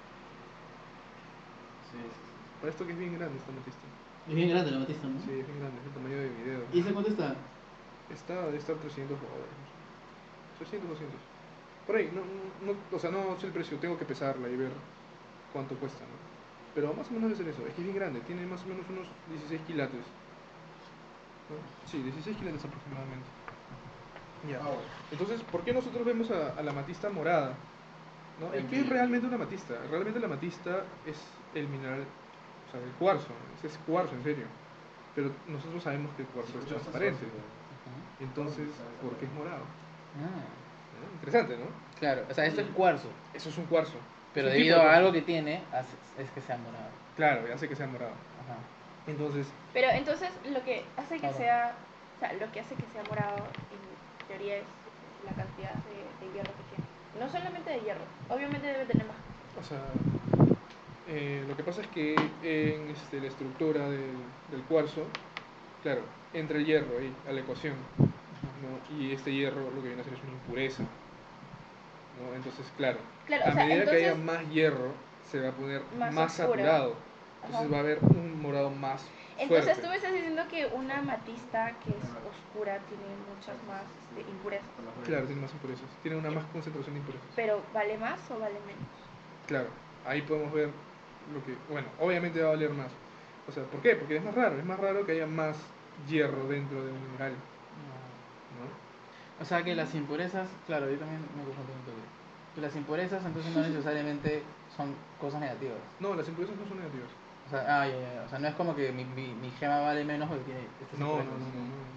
Sí, sí, Para esto que es bien grande esta amatista. Es bien grande la matista, ¿no? Sí, es bien grande, es el tamaño de video. ¿Y ese cuánto está? Está, debe estar 300 dólares. no sé. 300, 200. Por ahí, no, no, o sea, no sé el precio, tengo que pesarla y ver cuánto cuesta, ¿no? Pero más o menos debe ser eso, es que es bien grande, tiene más o menos unos 16 quilates. ¿no? Sí, 16 quilates aproximadamente. Ah, bueno. Entonces, ¿por qué nosotros vemos a, a la matista morada? ¿no? ¿Y qué es realmente una matista? Realmente la matista es el mineral, o sea, el cuarzo, ese es cuarzo en serio. Pero nosotros sabemos que el cuarzo es transparente. Entonces, ¿por qué es morado? Ah, ¿No? Interesante, ¿no? claro, o sea, esto es cuarzo, Eso es un cuarzo. pero un debido de a algo que tiene, hace- es que sea morado. Claro, ya sé que sea morado. Ajá. Entonces, Pero entonces lo que hace que Claro. sea, o sea, lo que hace que sea morado teoría es la cantidad de, de hierro que tiene. No solamente de hierro, obviamente debe tener más. o sea, eh, lo que pasa es que en este, la estructura del, del cuarzo, claro, entra el hierro ahí a la ecuación. ¿no? Y este hierro lo que viene a hacer es una impureza. ¿no? Entonces, claro, Claro, a sea, medida que haya más hierro, se va a poner Más saturado. Entonces Ajá. va a haber un morado más entonces fuerte. tú me estás diciendo que una amatista que es oscura tiene muchas más este, impurezas, Claro, tiene más impurezas. Tiene una más concentración de impurezas. pero ¿vale más o vale menos? Claro, ahí podemos ver lo que, bueno, obviamente va a valer más. O sea, ¿por qué? Porque es más raro, es más raro que haya más hierro dentro de un mineral, ¿no? O sea que las impurezas, claro, yo también me confundí un poco. Que las impurezas entonces no necesariamente son cosas negativas. No, las impurezas no son negativas. O sea, ah, ya, ya, ya. O sea, no es como que mi, mi, mi gema vale menos porque tiene estas No, no, no, no, no,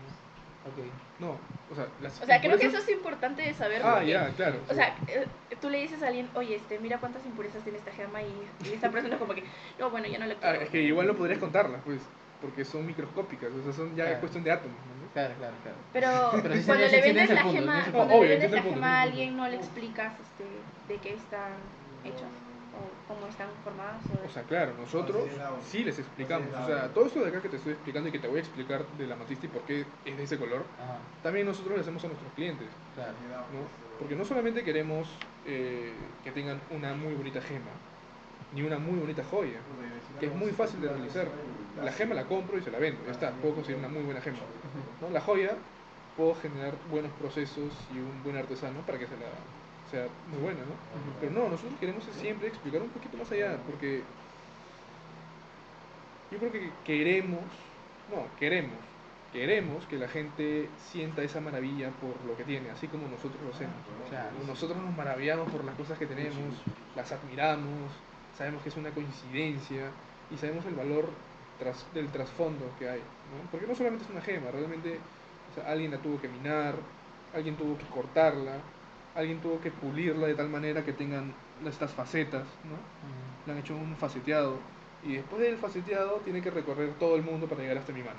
Ok. no. No, o sea, las O sea, creo que eso es importante de saber. Ah, porque, ya, claro. O sea, eh, tú le dices a alguien, oye, este, mira cuántas impurezas tiene esta gema y, y esta persona como que, no, bueno, ya no le Ah, quiero. es que igual no podrías contarlas, pues, porque son microscópicas, o sea, son ya Claro. cuestión de átomos, ¿no? Claro, claro, claro. Pero, Pero sí cuando le sí vendes la punto, gema, cuando le vendes la punto, gema a alguien no le explicas este, de qué están hechas o cómo están formadas o, O sea, claro, nosotros sí les explicamos. O sea, todo esto de acá que te estoy explicando y que te voy a explicar de la matista y por qué es de ese color, Ajá, también nosotros le hacemos a nuestros clientes. claro. ¿no? Porque no solamente queremos eh, que tengan una muy bonita gema, ni una muy bonita joya, que es muy fácil de realizar. La gema la compro y se la vendo, ya está, puedo conseguir una muy buena gema. ¿no? La joya, puedo generar buenos procesos y un buen artesano para que se la, sea muy buena, ¿no? Pero no, nosotros queremos siempre explicar un poquito más allá, porque yo creo que queremos, no, queremos, queremos que la gente sienta esa maravilla por lo que tiene, así como nosotros lo hacemos. Claro. Nosotros nos maravillamos por las cosas que tenemos, las admiramos, sabemos que es una coincidencia y sabemos el valor tras, del trasfondo que hay. ¿no? Porque no solamente es una gema, realmente o sea, alguien la tuvo que minar, alguien tuvo que cortarla, alguien tuvo que pulirla de tal manera que tengan estas facetas, ¿no? Ujú. le han hecho un faceteado y después del faceteado tiene que recorrer todo el mundo para llegar hasta mi mano.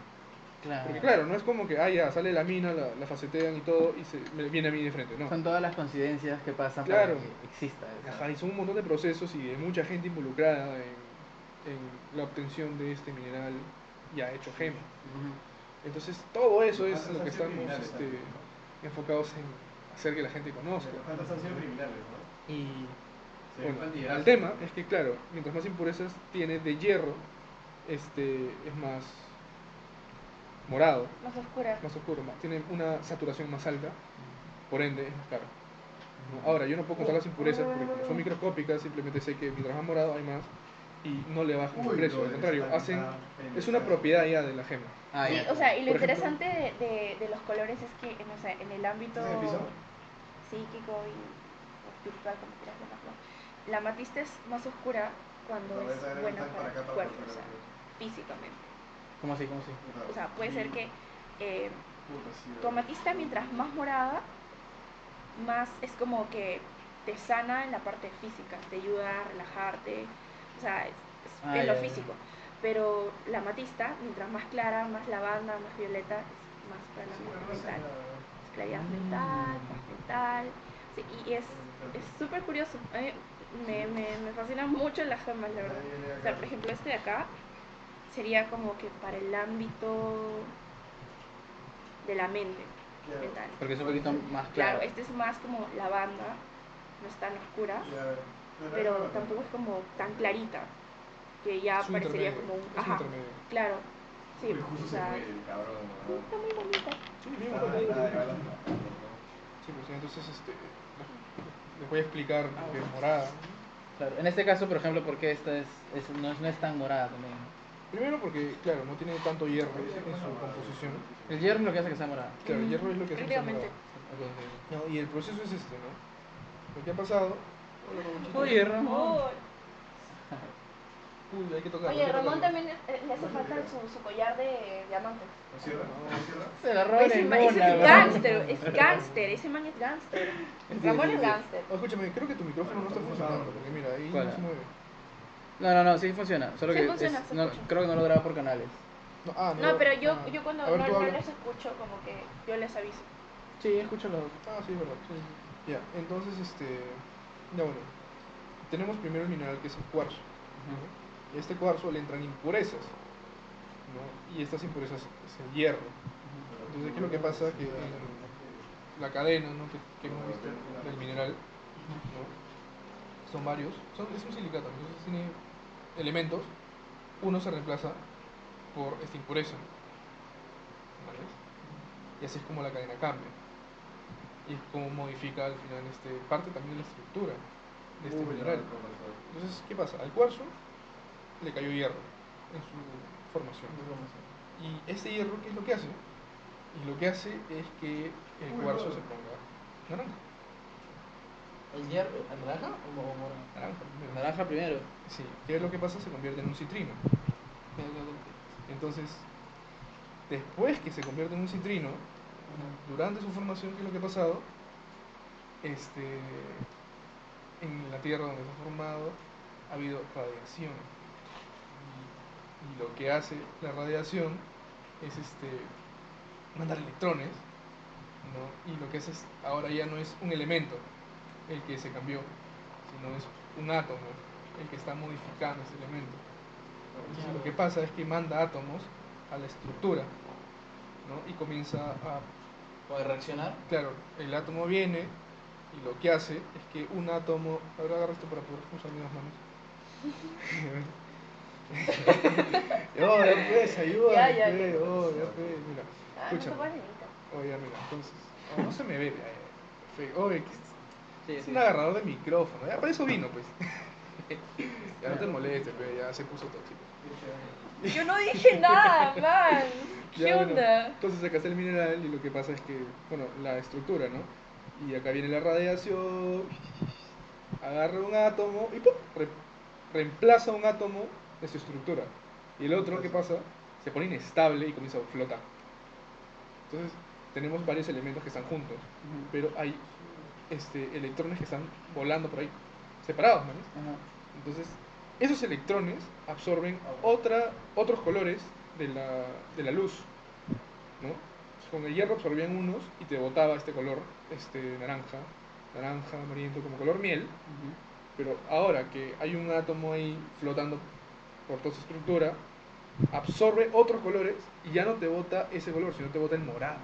Claro. Porque claro, no es como que, ah, ya, sale la mina, la, la facetean y todo y se me viene a mí de frente, no. Son todas las coincidencias que pasan Claro. para que exista eso. Ajá, y son un montón de procesos y de mucha gente involucrada en, en la obtención de este mineral ya hecho gema. Entonces todo eso es lo que estamos este, enfocados en hacer que la gente conozca. ¿Cuántas han sido criminales, no? Y bueno, el tema es que claro, mientras más impurezas tiene de hierro, este es más morado, más oscura. más oscuro, más- tiene una saturación más alta, por ende es más caro. ¿no? Ahora, yo no puedo contar las impurezas porque como son microscópicas, simplemente sé que mientras más morado hay más, y no le bajan el precio, al contrario, hacen, es una propiedad ya de la gema. Ah, Sí, o sea, y lo Por ejemplo- interesante de, de- de los colores es que, no sé, en el ámbito ¿Es el piso? Psíquico y espiritual, como quieras llamarlo, la amatista es más oscura cuando es buena para para cuerpo, o sea, acá. físicamente. ¿Cómo así? ¿Cómo así? O sea, puede ser que eh, tu amatista, mientras más morada, más es como que te sana en la parte física, te ayuda a relajarte, o sea, es, es Ah, en lo ya, ya. físico. Pero la amatista, mientras más clara, más lavanda, más violeta, es más para la Sí, mental. Es claridad mental, paz mental. Sí, y es es súper curioso. A mí me, me, me fascinan mucho las gemas, la verdad. O sea, por ejemplo, este de acá sería como que para el ámbito de la mente mental. Porque es un poquito más Claro, claro. este es más como lavanda, no es tan oscura, pero tampoco es como tan clarita, que ya Es un parecería como un... es un Ajá, intermedio. claro. Sí, Uy, justo o se sea, muere el cabrón, sí, ¿no? está muy bonita. Sí, bien, Ah, nada, Sí, pues entonces este, les voy a explicar que es morada. Claro. En este caso, por ejemplo, ¿por qué esta es, es- no, es, no es tan morada también? Primero porque, claro, no tiene tanto hierro en su composición. El hierro es lo que hace que sea morada. Claro, el hierro es lo que hace que sea morada. No, y el proceso es este, ¿no? Lo que ha pasado... Hola. Oye, Ramón. Uy, hay que tocar. Oye, Ramón también eh, le hace falta su, su collar de diamantes. ¿Lo cierra? Se en es ¿no? gangster, es gangster, ese man es gangster. Sí, Ramón sí, es sí. gangster. Oh, escúchame, creo que tu micrófono no está funcionando, porque mira, ahí ¿Cuál? no se mueve. No, no, no, sí funciona. Solo Sí que no, creo que no lo graba por canales. No, ah, No, pero yo, ah. yo cuando no, no les escucho, como que yo les aviso. Sí, escucho los. Ah, sí, es verdad. Ya, entonces, este. Ya bueno. Tenemos primero el mineral que es el cuarzo. ¿no? Este cuarzo le entran impurezas. ¿no? Y estas impurezas es el hierro. Entonces, ¿qué es lo que pasa? Que en la cadena ¿no? que, que hemos visto del mineral ¿no? son varios. Son, es un silicato, entonces tiene elementos. Uno se reemplaza por esta impureza. ¿vale? Y así es como la cadena cambia. Y es como modifica al final este, parte también de la estructura de este Uy, mineral. Entonces, ¿qué pasa? Al cuarzo le cayó hierro en su formación. Y este hierro, ¿qué es lo que hace? Y lo que hace es que el Uy, cuarzo se ponga naranja. ¿El hierro? ¿El naranja o mo- morado? Naranja primero. Naranja primero. Sí, ¿qué es lo que pasa? Se convierte en un citrino. Entonces, después que se convierte en un citrino, durante su formación, ¿qué es lo que ha pasado? Este, en la Tierra donde se ha formado ha habido radiación. Y, lo que hace la radiación es este, mandar electrones, ¿no? Y lo que hace es, ahora ya no es un elemento el que se cambió, sino es un átomo el que está modificando ese elemento. Entonces, lo que pasa es que manda átomos a la estructura, ¿no? Y comienza a ¿Puede reaccionar? Claro, el átomo viene y lo que hace es que un átomo. Ahora agarra esto para poder usar mis manos. oh, ya pues, ayuda. Ya, ya, pues, ya. oh, ya pues, mira. Ah, no Escúchame. limitar. Oh, ya, mira, entonces. oh, no se me ve, ya, ya. Fe- Oye, que es- Sí, es sí. un agarrador de micrófono. Ya, para eso vino, pues. ya no te molestes, pues, ya se puso tóxico. Yo no dije nada, man. ¿Qué Ya, bueno, onda? entonces acá está el mineral y lo que pasa es que, bueno, la estructura, ¿no? Y acá viene la radiación, agarra un átomo y ¡pum! Re- reemplaza un átomo de su estructura. Y el otro, ¿qué pasa? Se pone inestable y comienza a flotar. Entonces, tenemos varios elementos que están juntos, Ujú. pero hay este, electrones que están volando por ahí, separados, ¿no? Ajá. Entonces, esos electrones absorben otra, otros colores de la, de la luz, ¿no? Con el hierro absorbían unos y te botaba este color este, naranja, naranja, amarillento, como color miel, Ujú. pero ahora que hay un átomo ahí flotando por toda su estructura, absorbe otros colores y ya no te bota ese color, sino te bota el morado.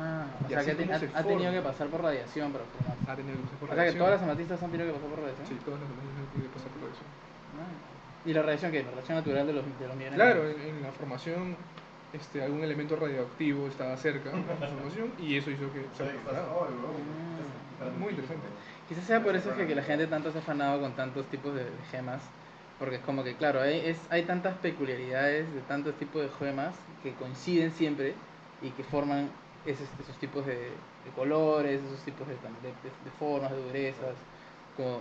Ah, o Y sea que ha, se ha tenido que pasar por radiación para formarse. Ha tenido que pasar por O sea que todas las amatistas han tenido que pasar por radiación. Sí, todas las demás han tenido que pasar por radiación. Ah. ¿Y la radiación qué? ¿La radiación natural de los, de los minerales? Claro, en, en la formación este, algún elemento radioactivo estaba cerca de su formación y eso hizo que se bro. Muy interesante. Quizás sea por eso que, que la gente tanto se ha afanado con tantos tipos de, de gemas, Porque es como que, claro, hay, es, hay tantas peculiaridades de tantos tipos de gemas que coinciden siempre y que forman esos, esos tipos de, de colores, esos tipos de, de, de- de formas, de durezas, como,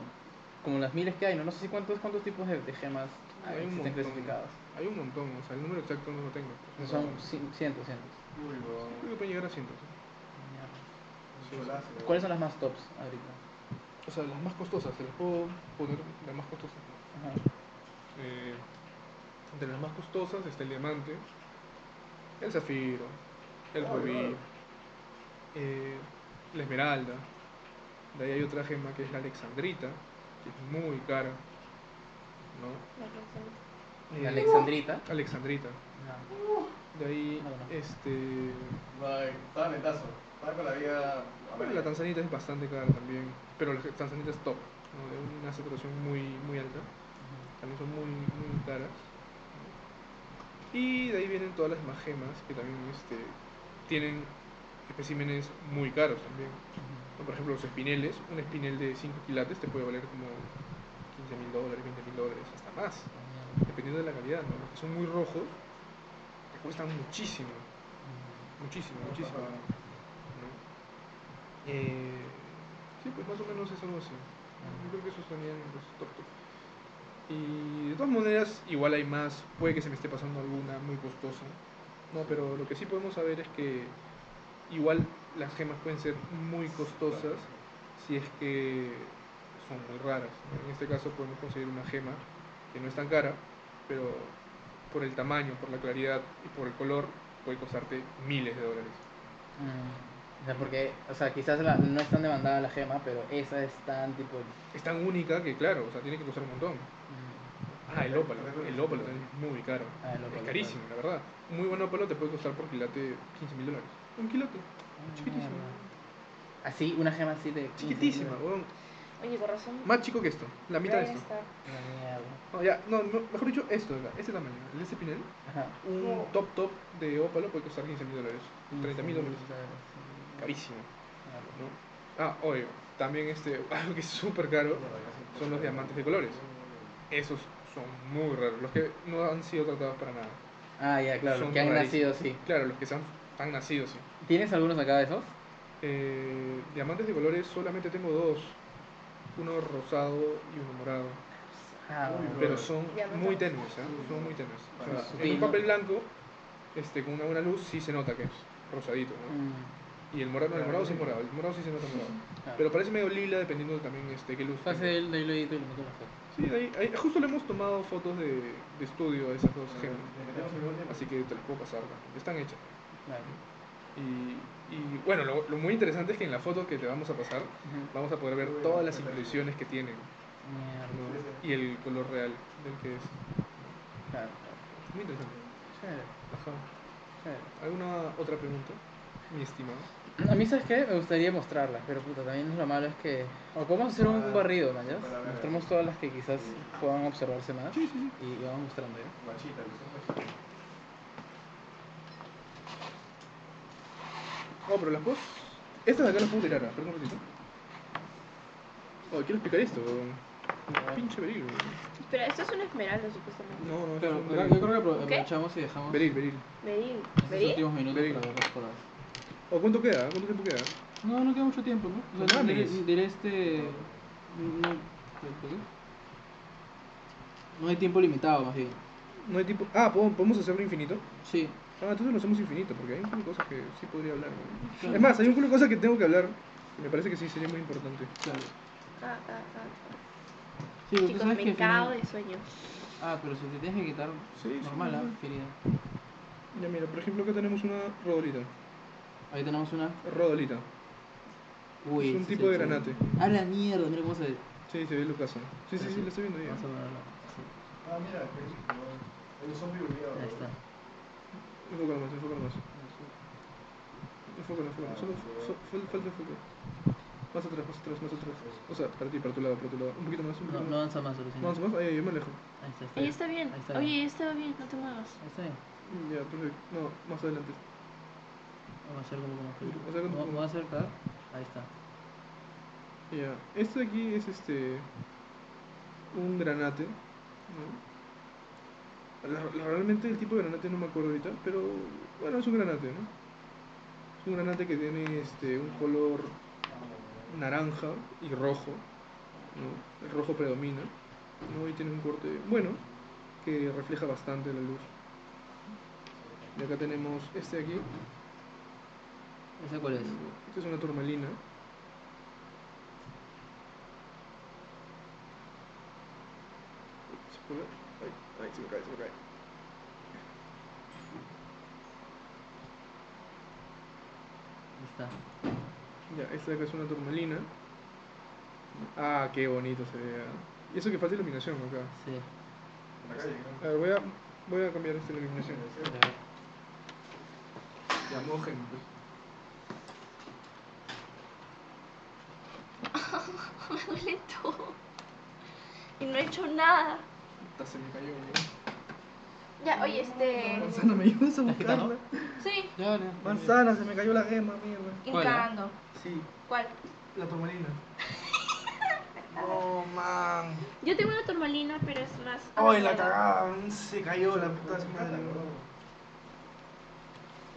como las miles que hay, ¿no? No sé si cuántos, cuántos tipos de, de gemas Hay un existen montón. clasificados. Hay un montón, o sea, el número exacto no lo tengo. Son cien- cientos, cientos. Uy, weón. Creo que pueden llegar a cientos. ¿Cuáles son las más tops ahorita? O sea, las más costosas, se las puedo poner las más costosas. Ajá. Eh, entre las más costosas está el diamante, el zafiro, el rubí, eh, la esmeralda. De ahí hay otra gema que es la alexandrita, que es muy cara. ¿no? La Eh, Alexandrita. Alexandrita. No. De ahí, No, no. este. Bye. Estaba metazo. Estaba con la vida. Bueno, la tanzanita es bastante cara también, pero la tanzanita es top, ¿no? de una saturación muy, muy alta. También son muy, muy caras. ¿no? Y de ahí vienen todas las demás gemas que también este, tienen especímenes muy caros también. ¿no? Por ejemplo, los espineles, un espinel de 5 quilates te puede valer como 15 mil dólares, 20 mil dólares, hasta más, dependiendo de la calidad. ¿no? Los que son muy rojos te cuestan muchísimo, muchísimo, muchísimo. ¿no? Eh, sí, pues más o menos es algo así. Yo creo que esos serían los top top. Y de todas maneras, igual hay más, puede que se me esté pasando alguna muy costosa. No, pero lo que sí podemos saber es que igual las gemas pueden ser muy costosas si es que son muy raras. En este caso podemos conseguir una gema que no es tan cara, pero por el tamaño, por la claridad y por el color puede costarte miles de dólares. Mm. O sea, porque, o sea, quizás la- no es tan demandada la gema, pero esa es tan tipo. Es tan única que, claro, o sea, tiene que costar un montón. mm, Ah, el ópalo. El ópalo también es muy caro. Ah, el ópalo, es carísimo, la verdad. Un muy buen ópalo te puede costar por quilate 15 mil dólares. Un quilate. Chiquitísimo. mierda. Así, una gema así de. Chiquitísima, weón. Oye, con razón. Más chico que esto. La mitad de esto. está- La mierda. No, ya, no, mejor dicho, esto, acá, este tamaño. El de pinel. Ajá. Un top top de ópalo puede costar 15 mil dólares. 30 mil dólares. Carísimo. ¿no? Ah, oye, también este, algo que es súper caro son los diamantes de colores. Esos son muy raros, los que no han sido tratados para nada. Ah, ya, claro, Son que han nacido así. Claro, los que se han, han nacido así. ¿Tienes algunos acá de esos? Eh, diamantes de colores solamente tengo dos. Uno rosado y uno morado. Ah, bueno. Pero son Diamantes. muy tenues, ¿eh? Son muy tenues. O sea, en un papel blanco, este, con una buena luz, sí se nota que es rosadito, ¿no? Mm, Y el morado, no, el morado sí es morado, el morado sí se nota morado. claro. Pero parece medio lila dependiendo también este, qué luz. Pase de ahí lo edito y le meto la foto. Sí, ahí, ahí- justo le hemos tomado fotos de, de estudio a esas dos gemas. Así que te las puedo pasar, ¿no? están hechas. Claro. Y, y bueno, lo, lo muy interesante es que en la foto que te vamos a pasar vamos a poder ver todas las impresiones que tienen Mierda. ¿no? y el color real del que es. Claro. Muy interesante. Chévere, Ajá. chévere. ¿Alguna otra pregunta, mi estimado? A mí, ¿sabes qué? Me gustaría mostrarlas, pero puta, también lo malo es que... O podemos hacer un barrido, ¿no? Mostramos todas las que quizás puedan observarse más Sí, sí, sí. y vamos mostrando, ¿ya? Guachita, que son guachitas. Oh, pero las puedo. Estas de acá las puedo tirar, perdón un ratito. Oh, quiero explicar esto, weón. Pinche beril. Espera, esto es una esmeralda supuestamente. No, no, Claro, yo creo que aprovechamos y dejamos Beril, beril. Beril. estos ¿Beril? últimos minutos Beril. para ver las fotos. Oh, ¿cuánto queda? ¿Cuánto tiempo queda? No, no queda mucho tiempo, ¿no? O No diré, este... No, ¿por qué? no hay tiempo limitado, más bien. No hay tiempo. Ah, ¿podemos hacerlo infinito? Sí. Ah, entonces lo hacemos infinito, porque hay un culo de cosas que sí podría hablar. ¿no? Claro. Es más, hay un culo de cosas que tengo que hablar. Me parece que sí sería muy importante. Claro. Ah, ah, ah, ah. Sí, Chicos, sabes me que... cago final- de sueño. Ah, pero si te tienes que quitar Sí, sí, normal, ¿ah? normal. Querida. Ya mira, por ejemplo, acá tenemos una rodolita. Ahí tenemos una... Rodolita. Uy, es un tipo de el- granate. Ah, la mierda, mira cómo se ve. Sí, se ve Lucasa. Sí, sí, sí, lo estoy viendo ahí. A. Sí, Ah, mira, ellos son viruleados. ahí está. Enfócalo más, enfócalo más. Enfócalo, enfócalo. Solo so- fal- falta enfoque. Más atrás, más atrás, más atrás. O sea, para ti, para tu lado, para tu lado. Un poquito más, un No, poquito no más. avanza más, solo No, más, más. Ahí, ahí, yo me alejo. Ahí está, está Ahí bien. está bien. Ahí está Oye, está bien, no te muevas. Ahí está bien. Ya, perfecto. No, más adelante. Vamos a hacer como o sea, a acercar. Ahí está. Ya. Esto de aquí es este. Un granate. ¿no? La- la- realmente el tipo de granate no me acuerdo ahorita, pero bueno, es un granate, ¿no? Es un granate que tiene este, un color naranja y rojo, ¿no? El rojo predomina, ¿no? Y tiene un corte bueno, que refleja bastante la luz. Y acá tenemos este de aquí, ¿Esa cuál es? esta es una turmalina. ¿Se puede? Ay, ay, se me cae, se me cae. Ahí está. Ya, esta de acá es una turmalina. Ah, qué bonito se ve. ah. Y eso que falta iluminación acá. Sí. A ver, voy a, voy a cambiar esta iluminación. Ya, mojen. Me duele todo. Y no he hecho nada. Se me cayó. Ya, oye, este. Manzana, ¿me ayudas a buscarla? Sí, Ya, ya. Manzana, se me cayó la gema, mierda. ¿Cuál, ah? hincando. Sí, ¿Cuál? la turmalina. No, man. Yo tengo una turmalina, pero es más. Ay, la cagada, se cayó la puta madre.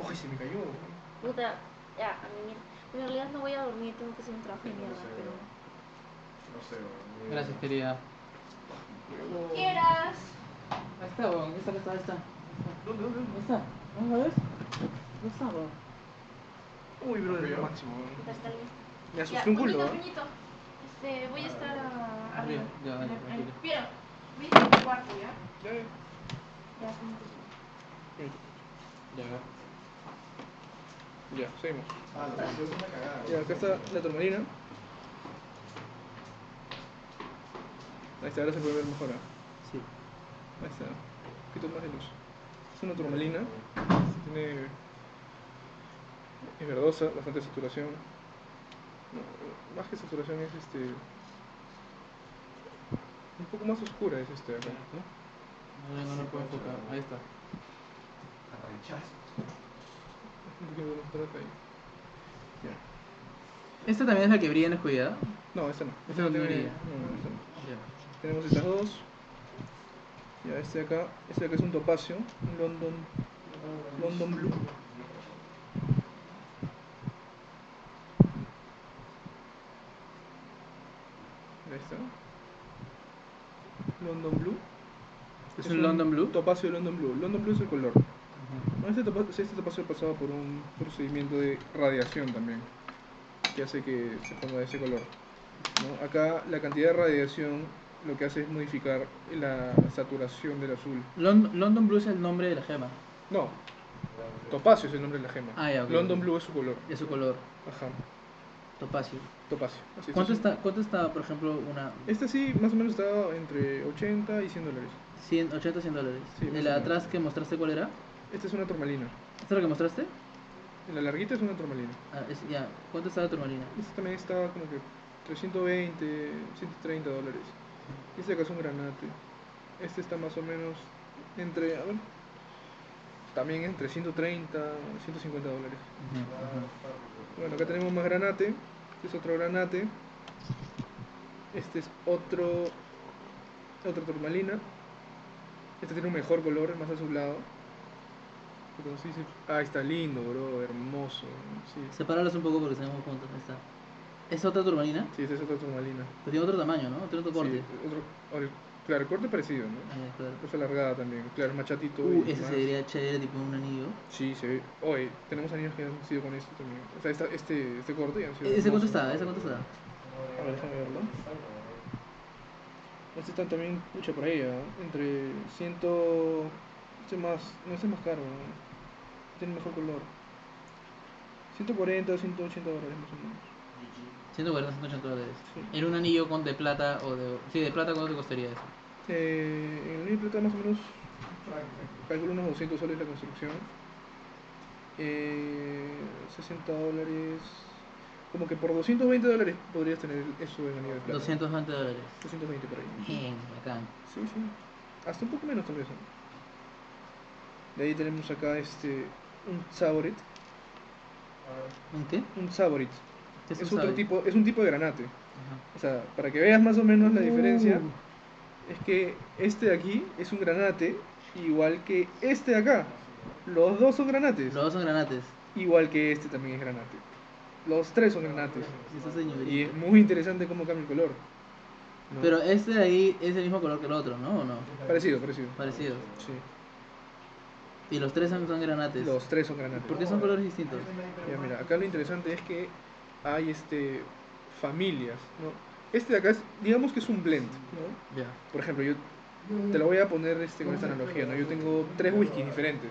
Ay, se me cayó. Puta, ya, a mí. En realidad no voy a dormir, tengo que hacer un trabajo de mierda, pero. No sé. Gracias, querida. Cuando quieras. Ahí está, weón. Ahí está, ahí está, ahí está. ¿Dónde, dónde? Ahí está. ¿No la ves? Ahí está, weón. Uy, bro, es lo máximo. Me Ya, asusté un culo, puñito, puñito. Este, voy a estar arriba. Ya, tranquilo. Piero, voy a estar en mi cuarto, ¿ya? Ya, ya. Ya, puñito. Ya, Ya, seguimos. Ah. Ya, acá está la turmalina. Ahí está, ahora se puede ver mejor. ¿ah? Sí. Ahí está. Un poquito más de luz. Es una turmalina. Tiene. Es verdosa, bastante saturación. No, más que saturación es este. Un poco más oscura es este acá, ¿no? No, no, no puedo enfocar. Ahí está. ¿Esta también es la que brilla en la oscuridad? No, esta no. Esta no no tiene. brilla. No, no, esta no. Tenemos estas dos. Ya, este de acá. Este de acá es un topacio. Un London. London Blue. Ahí está. London Blue. ¿Es un London Blue? Topacio London Blue. London Blue es el color. No, Este topacio, este topacio pasaba por un procedimiento de radiación también, que hace que se ponga de ese color. ¿no? Acá la cantidad de radiación lo que hace es modificar la saturación del azul. Lon- London Blue es el nombre de la gema. No, topacio es el nombre de la gema. Ah, ya, ok, London. Blue es su color. Es su color. Ajá, Topacio. topacio. Así, ¿Cuánto está, ¿Cuánto está, por ejemplo, una Este sí, más o menos está entre 80 y 100 dólares. 100, 80, 100 dólares? Sí, más ¿De o la atrás que mostraste cuál era? Esta es una turmalina. ¿Esta es la que mostraste? La larguita es una turmalina. Ah, es, ya. ¿Cuánto está la turmalina? Este también está como que 320, 130 dólares. Este acá es un granate. Este está más o menos entre, a ver, también entre 130, 150 dólares. Bueno, acá tenemos más granate. Este es otro granate. Este es otro, otra turmalina. Este tiene un mejor color, más azulado. Ah, está lindo, bro, hermoso. Sí, Sepáralos un poco porque tenemos juntos. Ahí está. ¿Es otra turmalina? sí esta es otra turmalina. Pero tiene otro tamaño, ¿no? Tiene otro corte. Sí, otro, el- claro, el corte parecido, ¿no? Ah, ya, claro. Es alargada también, claro, es más chatito. Uh, y ese más- se vería chévere, tipo un anillo. Sí, se ve. Oye, tenemos anillos que han sido con esto también. O sea, esta, este, este corte ya han sido. ¿Ese cuánto está? ¿Ese cuánto está? A ver, déjame verlo. Este está también, pucha, por ahí, ¿ah? entre 100. Este es más, no este es más caro, ¿no? tiene mejor color. 140, 180 dólares más o menos. 140, 180 dólares. Sí. ¿Era un anillo con de plata o de... Sí, de plata, ¿cuánto te costaría eso? Eh, en el anillo de plata más o menos, calculo unos 200 soles la construcción. Eh, 60 dólares. Como que por 220 dólares podrías tener eso en anillo de plata. 220 dólares. 220 por ahí. Bien, bacán. Sí, sí. Hasta un poco menos tal vez. ¿no? De ahí tenemos acá este un saborit. ¿Un qué? Un saborit. ¿Qué Es, un otro sabe? tipo, es un tipo de granate. Ajá. O sea, para que veas más o menos la diferencia, Uh, es que este de aquí es un granate, igual que este de acá. Los dos son granates, Los dos son granates. igual que este también es granate. Los tres son granates. Y es muy interesante cómo cambia el color. ¿no? Pero este de ahí es el mismo color que el otro, ¿no? ¿O no? Parecido, parecido. Parecido. Sí. Y los tres son, son granates. Los tres son granates. ¿Por qué son colores distintos? Ya, mira, acá lo interesante es que hay este familias, ¿no? Este de acá es, digamos que es un blend, ¿no? Ya. Por ejemplo, yo te lo voy a poner este, con esta analogía, ¿no? Yo tengo tres whiskies diferentes,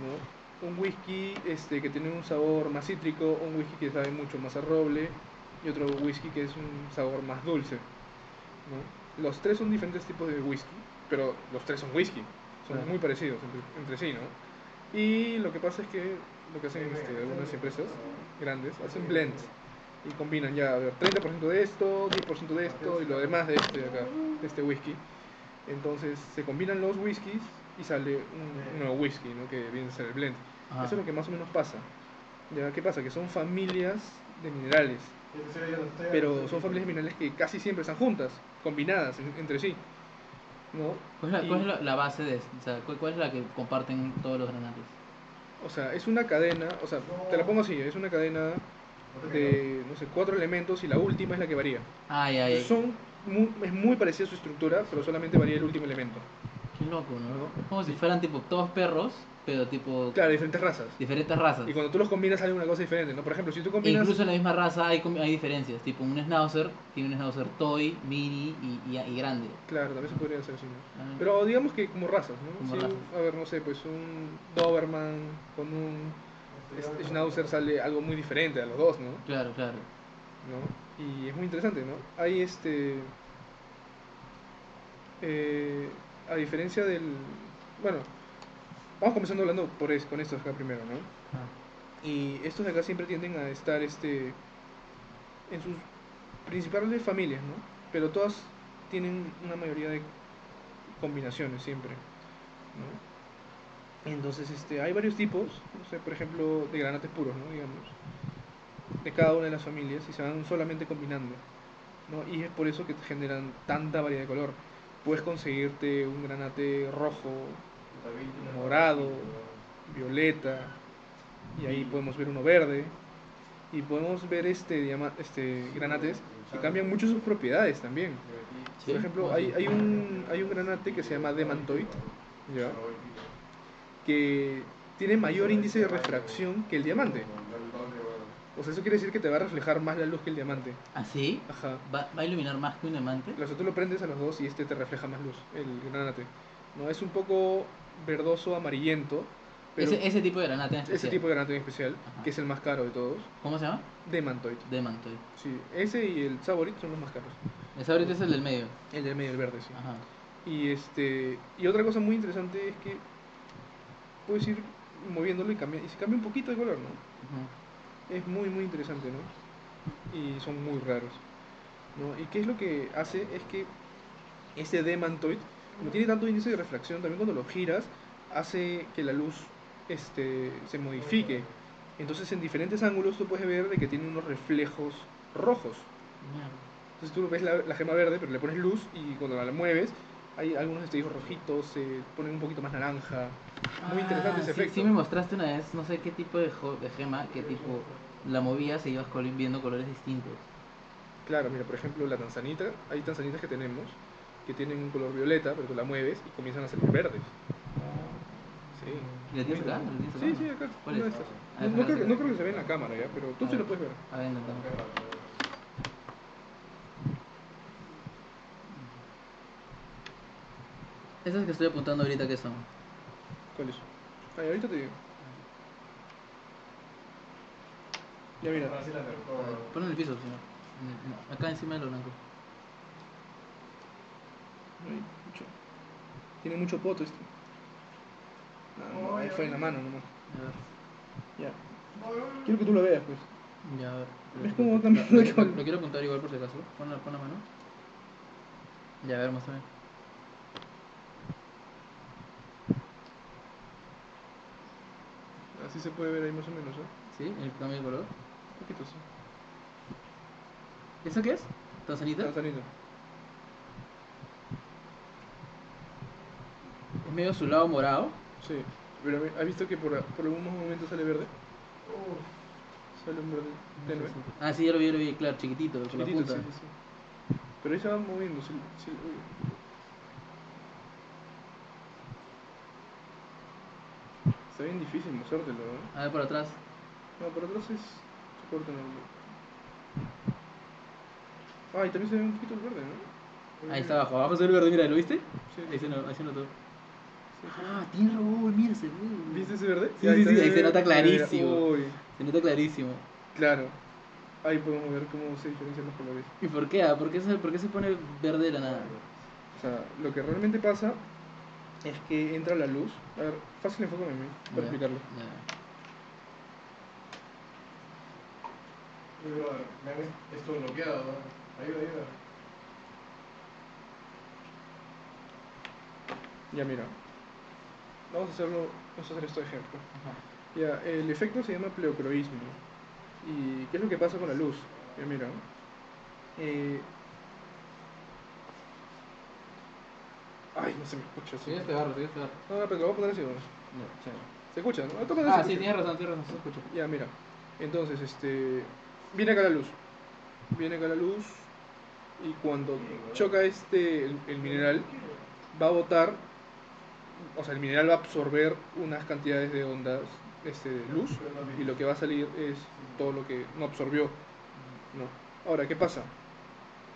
¿no? Un whisky este, que tiene un sabor más cítrico, un whisky que sabe mucho más a roble y otro whisky que es un sabor más dulce, ¿no? Los tres son diferentes tipos de whisky, pero los tres son whisky, son Claro. muy parecidos entre, entre sí, ¿no? Y lo que pasa es que lo que hacen este, algunas empresas grandes, hacen blends y combinan ya, a ver, 30% de esto, 10% de esto y lo demás de este de acá, de este whisky. Entonces se combinan los whiskies y sale un, un nuevo whisky, ¿no? Que viene a ser el blend. Ajá. Eso es lo que más o menos pasa. ¿Ya? ¿Qué pasa? Que son familias de minerales, pero son familias de minerales que casi siempre están juntas, combinadas en- entre sí. ¿no? ¿Cuál es, la, Y- cuál es la, la base de esto? O sea, ¿cuál, cuál es la que comparten todos los granates? O sea, es una cadena, o sea, te la pongo así, es una cadena de, no sé, cuatro elementos y la última es la que varía. Ya, ya. Son muy, es muy parecida a su estructura, pero solamente varía el último elemento. Qué loco, ¿no? Como si fueran tipo todos perros, pero tipo Claro, diferentes razas. diferentes razas. Y cuando tú los combinas sale una cosa diferente, ¿no? Por ejemplo, si tú E combinas... incluso en la misma raza hay, hay diferencias. Tipo, un schnauzer tiene un schnauzer toy, mini y, y, y grande. Claro, también se podría hacer así, ¿no? Ah, Pero digamos que como razas, ¿no? Como razas. a ver, no sé, pues un Doberman con un Schnauzer sale algo muy diferente a los dos, ¿no? Claro, claro. ¿no? Y es muy interesante, ¿no? Hay este... eh, a diferencia del... Bueno, vamos comenzando hablando por es- con estos acá primero, ¿no? Ah, Y estos de acá siempre tienden a estar este, en sus principales familias, ¿no? Pero todas tienen una mayoría de combinaciones siempre, ¿no? Entonces, este, hay varios tipos, no sé, por ejemplo, de granates puros, ¿no? Digamos, de cada una de las familias y se van solamente combinando, ¿no? Y es por eso que te generan tanta variedad de color. Puedes conseguirte un granate rojo, morado, violeta, y ahí podemos ver uno verde y podemos ver este, este granates que cambian mucho sus propiedades también. Por ejemplo, ¿cómo hay, hay, un, hay un granate que se llama Demantoid, ¿ya? Que tiene mayor índice de refracción que el diamante. O sea, eso quiere decir que te va a reflejar más la luz que el diamante. ¿Ah, sí? Ajá. ¿Va, va a iluminar más que un diamante? O sea, tú lo prendes a los dos y este te refleja más luz, el granate. No, es un poco verdoso, amarillento, pero Ese, ese tipo de granate en ese especial. tipo de granate en especial, Ajá. que es el más caro de todos, ¿Cómo se llama? Demantoid. Demantoid. Sí, ese y el Saborit son los más caros. Ese ahorita es el del medio. El del medio, el verde, sí. Ajá. Y este y otra cosa muy interesante es que puedes ir moviéndolo y cambia y se cambia un poquito de color, ¿no? Es muy muy interesante, ¿no? Y son muy raros. ¿no? ¿Y qué es lo que hace? Es que este Demantoid, como tiene tanto índice de refracción, también cuando lo giras, hace que la luz este, se modifique. Entonces en diferentes ángulos tú puedes ver de que tiene unos reflejos rojos. Entonces tú ves la, la gema verde, pero le pones luz y cuando la mueves, hay algunos destellos rojitos, se ponen un poquito más naranja. Muy interesante Ah, ese sí, efecto. Sí, me mostraste una vez, no sé qué tipo de, de gema, que tipo la movías y ibas col- viendo colores distintos. Claro, mira, por ejemplo, la tanzanita, hay tanzanitas que tenemos que tienen un color violeta, pero tú la mueves y comienzan a salir verdes. Sí. ¿Y la tienes acá? ¿La? Sí, sí, acá. No, la creo, no creo que se vea en la cámara ya, pero tú A sí ver. lo puedes ver. A ver, intentamos. Esas que estoy apuntando ahorita, ¿qué son? ¿Cuál es? Ay, ahorita te digo. Ya mira, ponlo en el piso, no, Acá encima de lo blanco. Mucho. Tiene mucho poto este. No, no, ahí fue en la mano nomás. A ver. Ya. Quiero que tú lo veas, pues. Ya, a ver. ¿Ves cómo cambia Lo, lo- lo quiero apuntar igual por si acaso. Pon la, pon la mano. Ya, a ver, muéstrame. Así se puede ver ahí más o menos, ¿eh? ¿Sí? El cambio de color. Un poquito, sí. ¿Eso qué es? ¿Tanzanita? Tanzanita. medio su lado morado. Sí. Pero ¿has visto que por, por algunos momentos sale verde? Sale un verde tenue. Ah, sí, ya lo vi, ya lo vi, claro, chiquitito, con la Chiquitito, punta. sí, sí, sí. Pero ahí se va moviendo. sí, sí. Está bien difícil mostrártelo, ¿no? A ver por atrás. No, por atrás es soporte normal. Ah, y también se ve un poquito el verde, ¿no? Ahí está abajo, abajo se ve el verde, mira, ¿lo viste? Sí, Ahí se, no- ahí se notó. sí, sí. Ah, tiene razón, mira, se ve. ¿Viste ese verde? Sí, sí, sí, ahí se nota clarísimo. Se nota clarísimo. claro. Ahí podemos ver cómo se diferencian los colores. ¿Y por qué? ah? ¿Por qué se, por qué se pone verde de la nada? O sea, lo que realmente pasa es que entra la luz. A ver, fácil enfócame a mí para explicarlo. ya. Esto bloqueado, ayuda, ayuda. Ya mira. Vamos a hacerlo, vamos a hacer esto de ejemplo. Ajá. Ya, el efecto se llama pleocroísmo. ¿Y qué es lo que pasa con la luz? Ya mira. Eh... Ay, no se me escucha. Sí, este barro, sí, este barro. No, no, pero lo voy a poner así. ¿no? Ya, chévere. ¿Se escucha? ¿no? Ah, se sí, escucha. tienes razón, tienes razón, se escucha. Ya, mira. Entonces, este. Viene acá la luz. Viene acá la luz. Y cuando choca este. El, el mineral, va a botar. O sea, el mineral va a absorber unas cantidades de ondas este, de luz. Y lo que va a salir es todo lo que no absorbió. ¿no? Ahora, ¿qué pasa?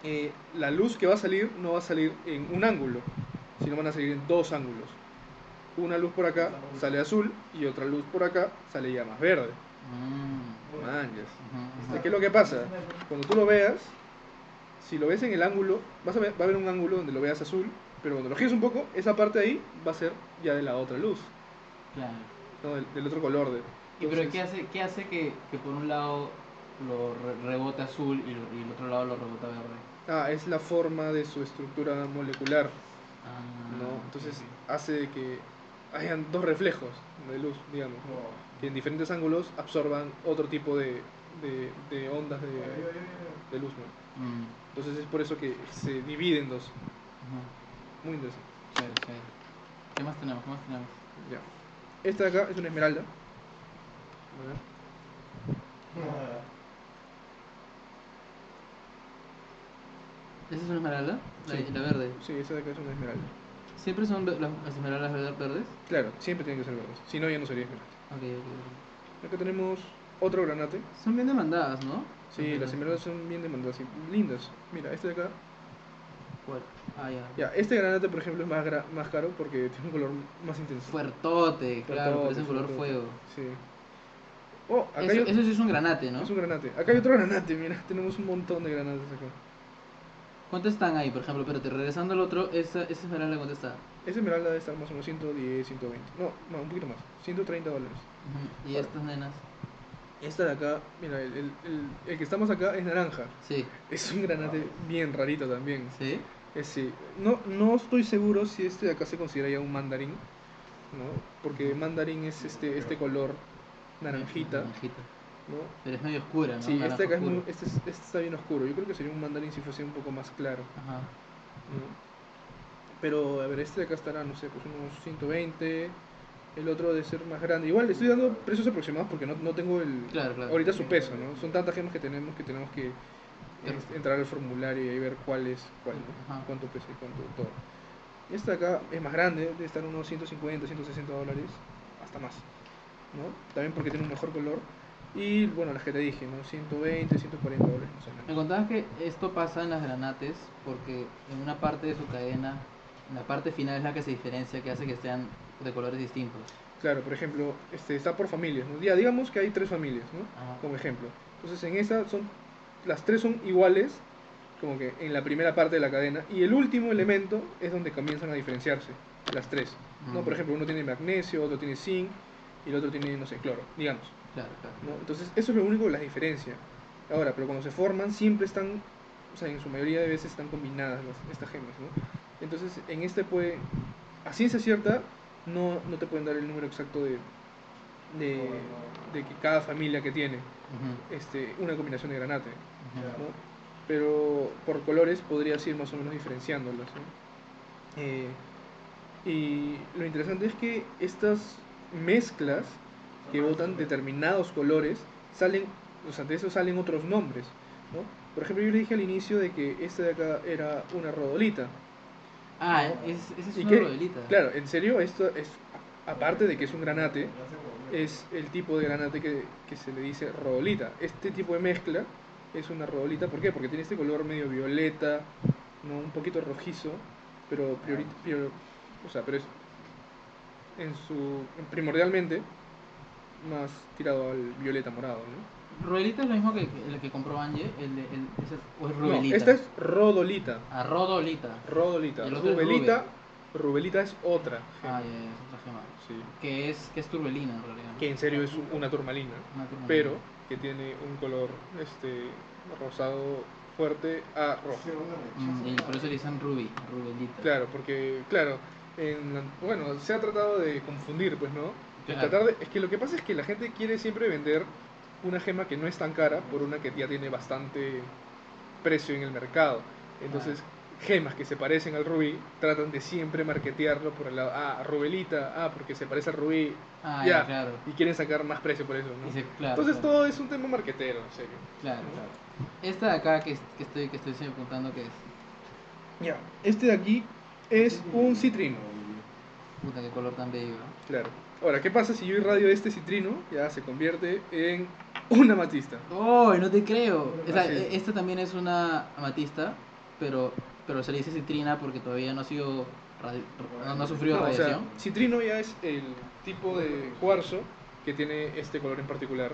Eh, la luz que va a salir no va a salir en un ángulo, sino van a salir en dos ángulos. Una luz por acá sale azul y otra luz por acá sale ya más verde. Mm, ujú, Este. ¿Qué es lo que pasa? Cuando tú lo veas, si lo ves en el ángulo, vas a ver, va a haber un ángulo donde lo veas azul, pero cuando lo giras un poco, esa parte de ahí va a ser ya de la otra luz, Claro. ¿no? del, del otro color. De, ¿Y pero qué hace, qué hace que, que por un lado lo re- rebote azul y, lo- y el otro lado lo rebota verde? Ah, es la forma de su estructura molecular, Ah, ¿no? Entonces hace de que hayan dos reflejos de luz, digamos, ¿no? que en diferentes ángulos absorban otro tipo de, de, de ondas de, de luz, ¿no? Mm, Entonces es por eso que se divide en dos. Muy interesante. Chévere, chévere. ¿Qué más tenemos? ¿Qué más tenemos? Ya. Esta de acá es una esmeralda. A ver. ¿Esa es una esmeralda? La, Sí. la verde. Sí, esta de acá es una esmeralda. ¿Siempre son las, las esmeraldas ver- verdes? Claro, siempre tienen que ser verdes. Si no, ya no sería esmeralda. Ok, ok, Acá tenemos otro granate. Son bien demandadas, ¿no? Sí, las esmeraldas son bien demandadas y lindas. Mira, este de acá. ¿Cuál? Ah, ya. Ya, este granate, por ejemplo, es más, gra- más caro porque tiene un color más intenso. Fuertote, claro, Fuertote, un color fuego. Sí. Oh, acá Eso, hay, eso sí es un granate, ¿no? es un granate. Acá hay otro granate, mira. Tenemos un montón de granates acá. ¿Cuántos están ahí, por ejemplo? Espérate, regresando al otro, esa, esa esmeralda, ¿cuánto está? Esa esmeralda debe estar más o menos 110, 120. No, no, un poquito más. 130 dólares. Ujú. ¿Y Ahora. estas nenas? Esta de acá, mira, el, el, el, el que estamos acá es naranja. Sí. Es un granate bien rarito también. ¿Sí? Es, sí. No, no estoy seguro si este de acá se considera ya un mandarín, ¿no? Porque mandarín es este, este color naranjita, Naranjita. ¿No? Pero es medio oscura, ¿no? Sí, este acá es muy, oscuro. este, es- este está bien oscuro. Yo creo que sería un mandarín si fuese un poco más claro, Ajá. ¿no? Pero, a ver, este de acá estará, no sé, pues unos 120. El otro debe ser más grande. Igual le estoy dando precios aproximados porque no, no tengo el, Claro, claro. ahorita su peso, ¿no? Son tantas gemas que tenemos que tenemos que entrar al formulario y ahí ver cuál es cuál, ¿no? Ajá. cuánto pesa y cuánto todo. Esta de acá es más grande, debe estar unos 150, 160 dólares, hasta más, ¿no? También porque tiene un mejor color. Y bueno, las que te dije, ¿no? 120, 140 dólares más o Me contabas que esto pasa en las granates porque en una parte de su cadena, en la parte final es la que se diferencia, que hace que sean de colores distintos. Claro, por ejemplo, este, está por familias, ¿no? Ya digamos que hay tres familias, ¿no? Ajá. Como ejemplo. Entonces en esta son, las tres son iguales, como que en la primera parte de la cadena, y el último elemento es donde comienzan a diferenciarse, las tres. ¿no? Mm. Por ejemplo, uno tiene magnesio, otro tiene zinc, y el otro tiene, no sé, cloro, digamos. Claro, claro. ¿no? Entonces eso es lo único que las diferencia. Ahora, pero cuando se forman siempre están, o sea, en su mayoría de veces están combinadas las- estas gemas, ¿no? Entonces en este puede, a ciencia cierta, no, no te pueden dar el número exacto de, de, de que cada familia que tiene Ujú, este, una combinación de granate, ujú. ¿no? Pero por colores podrías ir más o menos diferenciándolas, ¿no? Eh, Y lo interesante es que estas mezclas que botan determinados colores salen, o sea, de eso salen otros nombres, ¿no? Por ejemplo, yo le dije al inicio de que esta de acá era una rodolita. Ah, es, esa es ¿Y una qué? rodelita. Claro, en serio, esto es, aparte de que es un granate, es el tipo de granate que, que se le dice rodolita. Este tipo de mezcla es una rodolita, ¿por qué? Porque tiene este color medio violeta, ¿no? un poquito rojizo, pero, priori- prior- o sea, pero es en su primordialmente más tirado al violeta morado, ¿no? Rodelita es lo mismo que el que compró Angie, el, de- el, ese- o es No, Rubelita. esta es rodolita, Ah, Rodolita. rodolita. Otro es Rubelita, rubelita es otra. Ah, ya, ya, es otra gema. Sí. Que es, que es turbelina en realidad. Que en serio es una turmalina. Una turmalina. pero que tiene un color este rosado fuerte a rojo. Mm, y por eso le dicen Ruby, Rubelita. Claro, porque claro, en la- bueno, se ha tratado de confundir, pues, ¿no? Claro. tratar de- es que lo que pasa es que la gente quiere siempre vender una gema que no es tan cara por una que ya tiene bastante precio en el mercado. Entonces, gemas que se parecen al rubí tratan de siempre marketearlo por el lado, ah, rubelita, ah, porque se parece al rubí, Ah, ya, claro. y quieren sacar más precio por eso, ¿no? Se- claro, Entonces todo es un tema marquetero, en serio. Claro, claro. Esta de acá que, que estoy que estoy siempre apuntando que es. Ya, este de aquí es un citrino. Puta, qué color tan bello. Claro. Ahora, ¿qué pasa si yo irradio este citrino? Ya se convierte en una amatista. ¡Oh, no te creo! O sea, Así es. e- esta también es una amatista, pero, pero se le dice citrina porque todavía no ha sido. no, no ha sufrido No, o sea, radiación. citrino ya es el tipo de cuarzo que tiene este color en particular.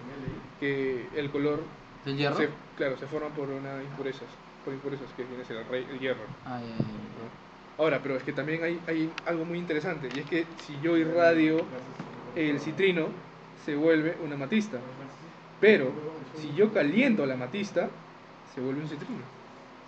Que el color, ¿Es el hierro? se, claro, se forma por una impurezas. Por impurezas que viene el, el hierro. Ah. ¿no? Ahora, pero es que también hay, hay algo muy interesante. Y es que si yo irradio el citrino, se vuelve una amatista. Pero si yo caliento la amatista, se vuelve un citrino.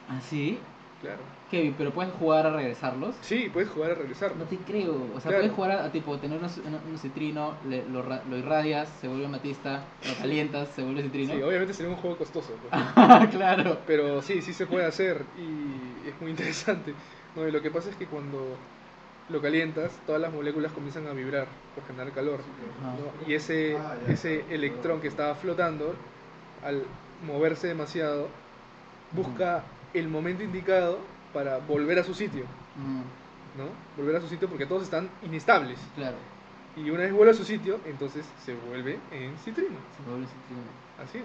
¿Ah, sí? Claro. Kevin, ¿pero puedes jugar a regresarlos? Sí, puedes jugar a regresar. No te creo. O sea, Claro. puedes jugar a, a, tipo tener un, citrino, le- lo, lo irradias, se vuelve amatista, lo calientas, se vuelve citrino. Sí, obviamente sería un juego costoso. pues. Claro. Pero sí, sí se puede hacer y es muy interesante. No, y lo que pasa es que cuando lo calientas, todas las moléculas comienzan a vibrar por generar calor. ¿no? Y ese, ese electrón que estaba flotando, al moverse demasiado, busca el momento indicado para volver a su sitio. ¿no? Volver a su sitio porque todos están inestables. claro, Y una vez vuelve a su sitio, entonces se vuelve en citrino. se vuelve citrino. Así es.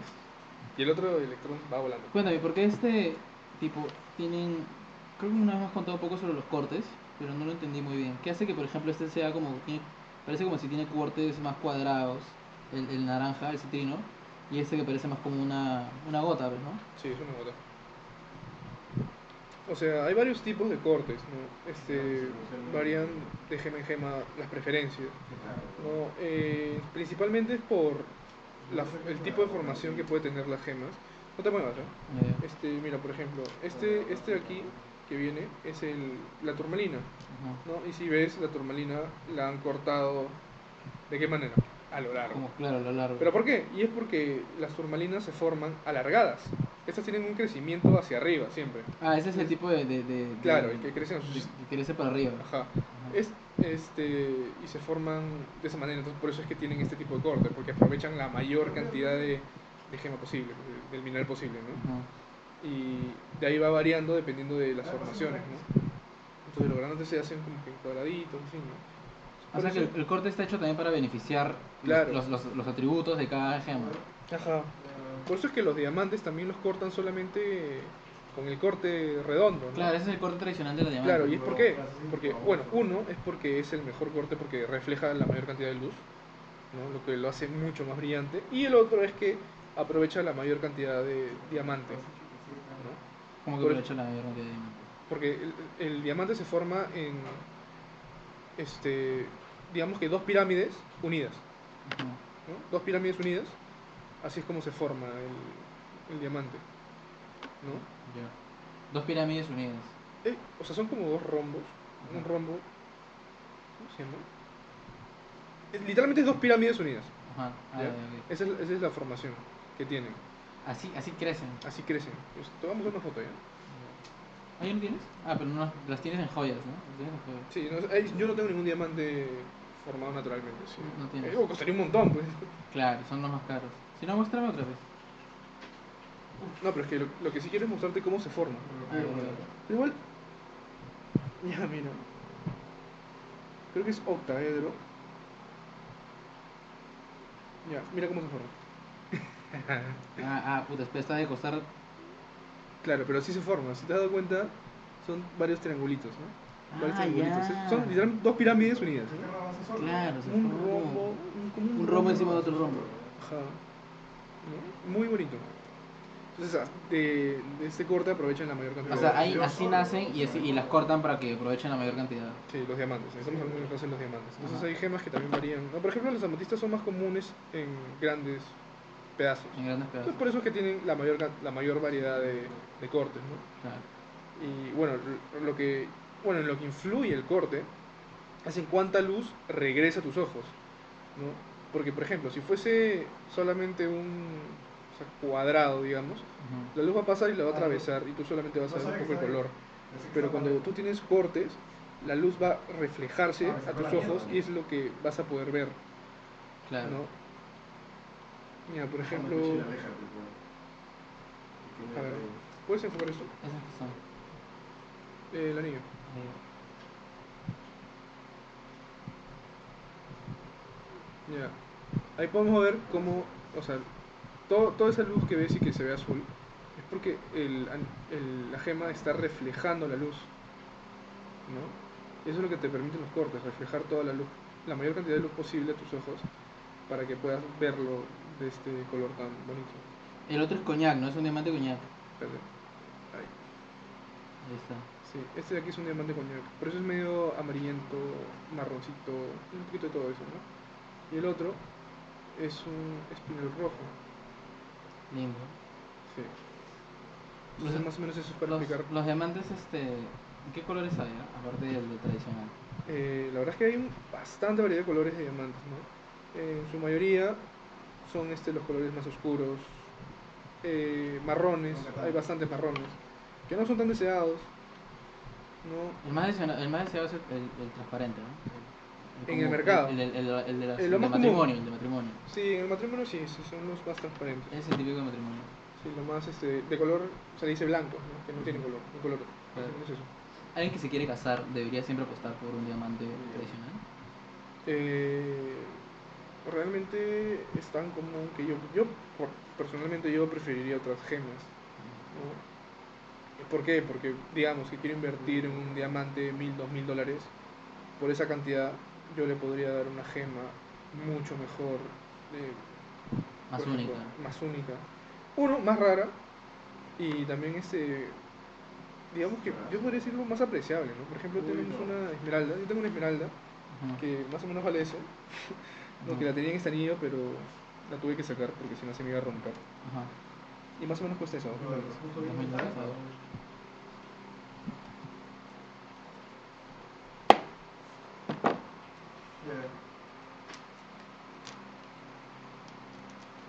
Y el otro electrón va volando. Cuéntame, ¿por qué este tipo tienen... Creo que una vez me has contado un poco sobre los cortes, pero no lo entendí muy bien. ¿Qué hace que, por ejemplo, este sea como... tiene- parece como si tiene cortes más cuadrados, el, el naranja, el citrino, y este que parece más como una, una gota, ¿ves, no? Sí, es una gota. O sea, hay varios tipos de cortes, ¿no? Este, varían de gema en gema las preferencias. ¿no? Eh, principalmente es por la- el tipo de formación que puede tener las gemas. No te muevas, ¿eh? Ya, Este, mira, por ejemplo, este, este de aquí que viene es el, la turmalina. ¿no? Y si ves, la turmalina la han cortado, ¿de qué manera? A lo largo. Como claro, a lo largo. ¿Pero por qué? Y es porque las turmalinas se forman alargadas. Estas tienen un crecimiento hacia arriba siempre. Ah, ese es el tipo de... de, de- de- Claro, el que crecen de- que crece para arriba. Ajá. Ajá. Es, este, y se forman de esa manera, entonces por eso es que tienen este tipo de corte, porque aprovechan la mayor cantidad de, de gema posible, de- del mineral posible, ¿no? Ajá. Y de ahí va variando dependiendo de las formaciones, ¿no? Entonces los granates se hacen como que en cuadraditos, así, ¿no? O sea que el, corte está hecho también para beneficiar los- Claro. los, los, los atributos de cada gema. Ajá. Por eso es que los diamantes también los cortan solamente con el corte redondo, ¿no? Claro, ese es el corte tradicional de la diamante. Claro, ¿y es por qué? Porque, bueno, uno es porque es el mejor corte porque refleja la mayor cantidad de luz, ¿no? lo que lo hace mucho más brillante. Y el otro es que aprovecha la mayor cantidad de diamante, ¿no? Como que por- aprovecha la mayor cantidad de diamante. Porque el, el diamante se forma en, este, digamos que dos pirámides unidas. ¿no? Dos pirámides unidas, así es como se forma el, el diamante, ¿no? Ya. Dos pirámides unidas. Eh, o sea, son como dos rombos. Un rombo. ¿Cómo se llama? Eh, Literalmente es dos pirámides unidas. Ah, ok. Esa, es, esa es la formación que tienen. Así, así crecen. Así crecen. Pues, te vamos a una foto ya. ¿Ah, ya no tienes? Ah, pero no las, tienes en joyas, ¿no? Las tienes en joyas. Sí, no, eh, yo no tengo ningún diamante formado naturalmente. Sí. No tienes. Eh, oh, costaría un montón, pues. Claro, son los más caros. Si no, muéstrame otra vez. No, pero es que lo, lo que sí quiero es mostrarte cómo se forma. Ah. Pero igual. Ya, mira. Creo que es octaedro. Ya, mira cómo se forma. Ah, ah, puta, espera, esta de costar. Claro, pero así se forma. Si te has dado cuenta, son varios triangulitos, ¿no? Varios Ah, triangulitos. ya. Son literalmente dos pirámides unidas. Claro, se Un forma rombo. Un, como Un rombo encima de otro rombo. Ajá. ¿No? Muy bonito. Entonces, ah, de, de este corte aprovechan la mayor cantidad. O sea, ahí, así nacen y, así- y las cortan para que aprovechen la mayor cantidad. Sí, los diamantes. Estamos hablando caso de los diamantes. Entonces Ajá. hay gemas que también varían. No, por ejemplo, los amatistas son más comunes en grandes pedazos. En grandes pedazos. Entonces, por eso es que tienen la mayor, la mayor variedad de, de cortes, ¿no? Claro. Y bueno, lo- que, bueno, en lo que influye el corte es en cuánta luz regresa a tus ojos, ¿no? Porque, por ejemplo, si fuese solamente un o sea, cuadrado, digamos, la luz va a pasar y la va a atravesar y tú solamente vas a ver un poco el color. Pero cuando tú tienes cortes, la luz va a reflejarse a tus ojos y es lo que vas a poder ver, Claro. ¿no? Mira, por ejemplo, a ver, ¿puedes enfocar esto? Esas que son. Eh, el anillo. Ahí. Ya. Ahí podemos ver cómo, o sea, todo, toda esa luz que ves y que se ve azul es porque el, an- el- la gema está reflejando la luz, ¿no? Eso es lo que te permiten los cortes, reflejar toda la luz, la mayor cantidad de luz posible a tus ojos para que puedas verlo de este color tan bonito. El otro es coñac, ¿no? Es un diamante coñac. Espérate. Ahí. Ahí está. Sí, este de aquí es un diamante coñac, por eso es medio amarillento, marroncito, un poquito de todo eso, ¿no? Y el otro es un espinel rojo. Lindo. Sí. Entonces Los- más o menos eso es para Los, explicar. los diamantes, este. ¿Qué colores hay? ah? Aparte del, tradicional. Eh, la verdad es que hay bastante variedad de colores de diamantes, ¿no? En su mayoría son este, los colores más oscuros, eh, marrones, hay bastantes marrones, que no son tan deseados, ¿no? El más deseado, el más deseado es el, el- el transparente, ¿no? En el mercado. El, el, el, el de, las- de matrimonio, el de matrimonio. Sí, en el matrimonio sí, sí, son los más transparentes. Es el típico de matrimonio. Sí, lo más este, de color, se le dice blanco, ¿no? que no tiene color, un color. Claro. Es eso. Alguien que se quiere casar debería siempre apostar por un diamante tradicional. Eh, realmente es tan común que yo, yo por- personalmente yo preferiría otras gemas. ¿no? ¿Por qué? Porque digamos que quiero invertir en un diamante mil, dos mil dólares, por esa cantidad yo le podría dar una gema mucho mejor, Más ejemplo, única. más única. Uno, más rara y también este, digamos que yo podría decirlo más apreciable, ¿no? Por ejemplo, tenemos una esmeralda, yo tengo una esmeralda que más o menos vale eso. No, que la tenía en este anillo, pero la tuve que sacar porque si no se me iba a romper. Ajá. Y más o menos cuesta eso. dólares. Dos mil dólares, a ver.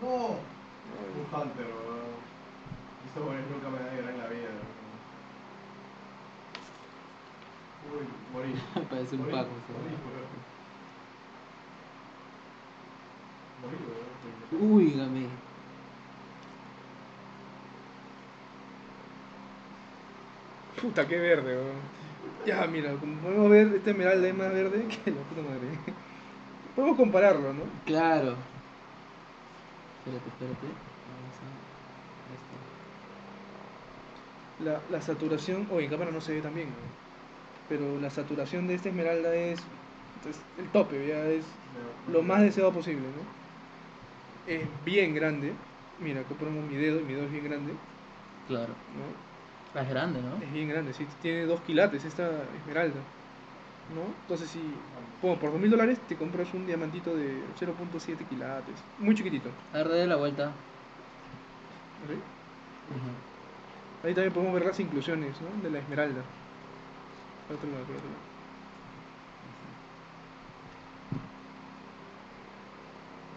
No, un Hunter, weón. Estos weones nunca me dan en la vida. Uy, morí. Parece un Morí, Paco. Morí, sí. weón. Morí, weón. Uy, game. Puta, qué verde, weón. Ya, mira, como podemos ver, esta esmeralda es más verde que la puta madre. Podemos compararlo, ¿no? Claro. Espérate, espérate. Vamos a. La, la saturación, o en cámara no se ve tan bien, ¿no? pero la saturación de esta esmeralda es, es el tope, ya es lo más deseado posible, ¿no? Es bien grande. Mira, acá ponemos mi dedo y mi dedo es bien grande. Claro. ¿no? Es grande, ¿no? Es bien grande, sí, tiene dos quilates esta esmeralda, ¿no? Entonces, si bueno, por dos mil dólares te compras un diamantito de 0.7 quilates, muy chiquitito. A ver, dale la vuelta. Ahí también podemos ver las inclusiones, ¿no? De la esmeralda. Por otro lado, por otro lado.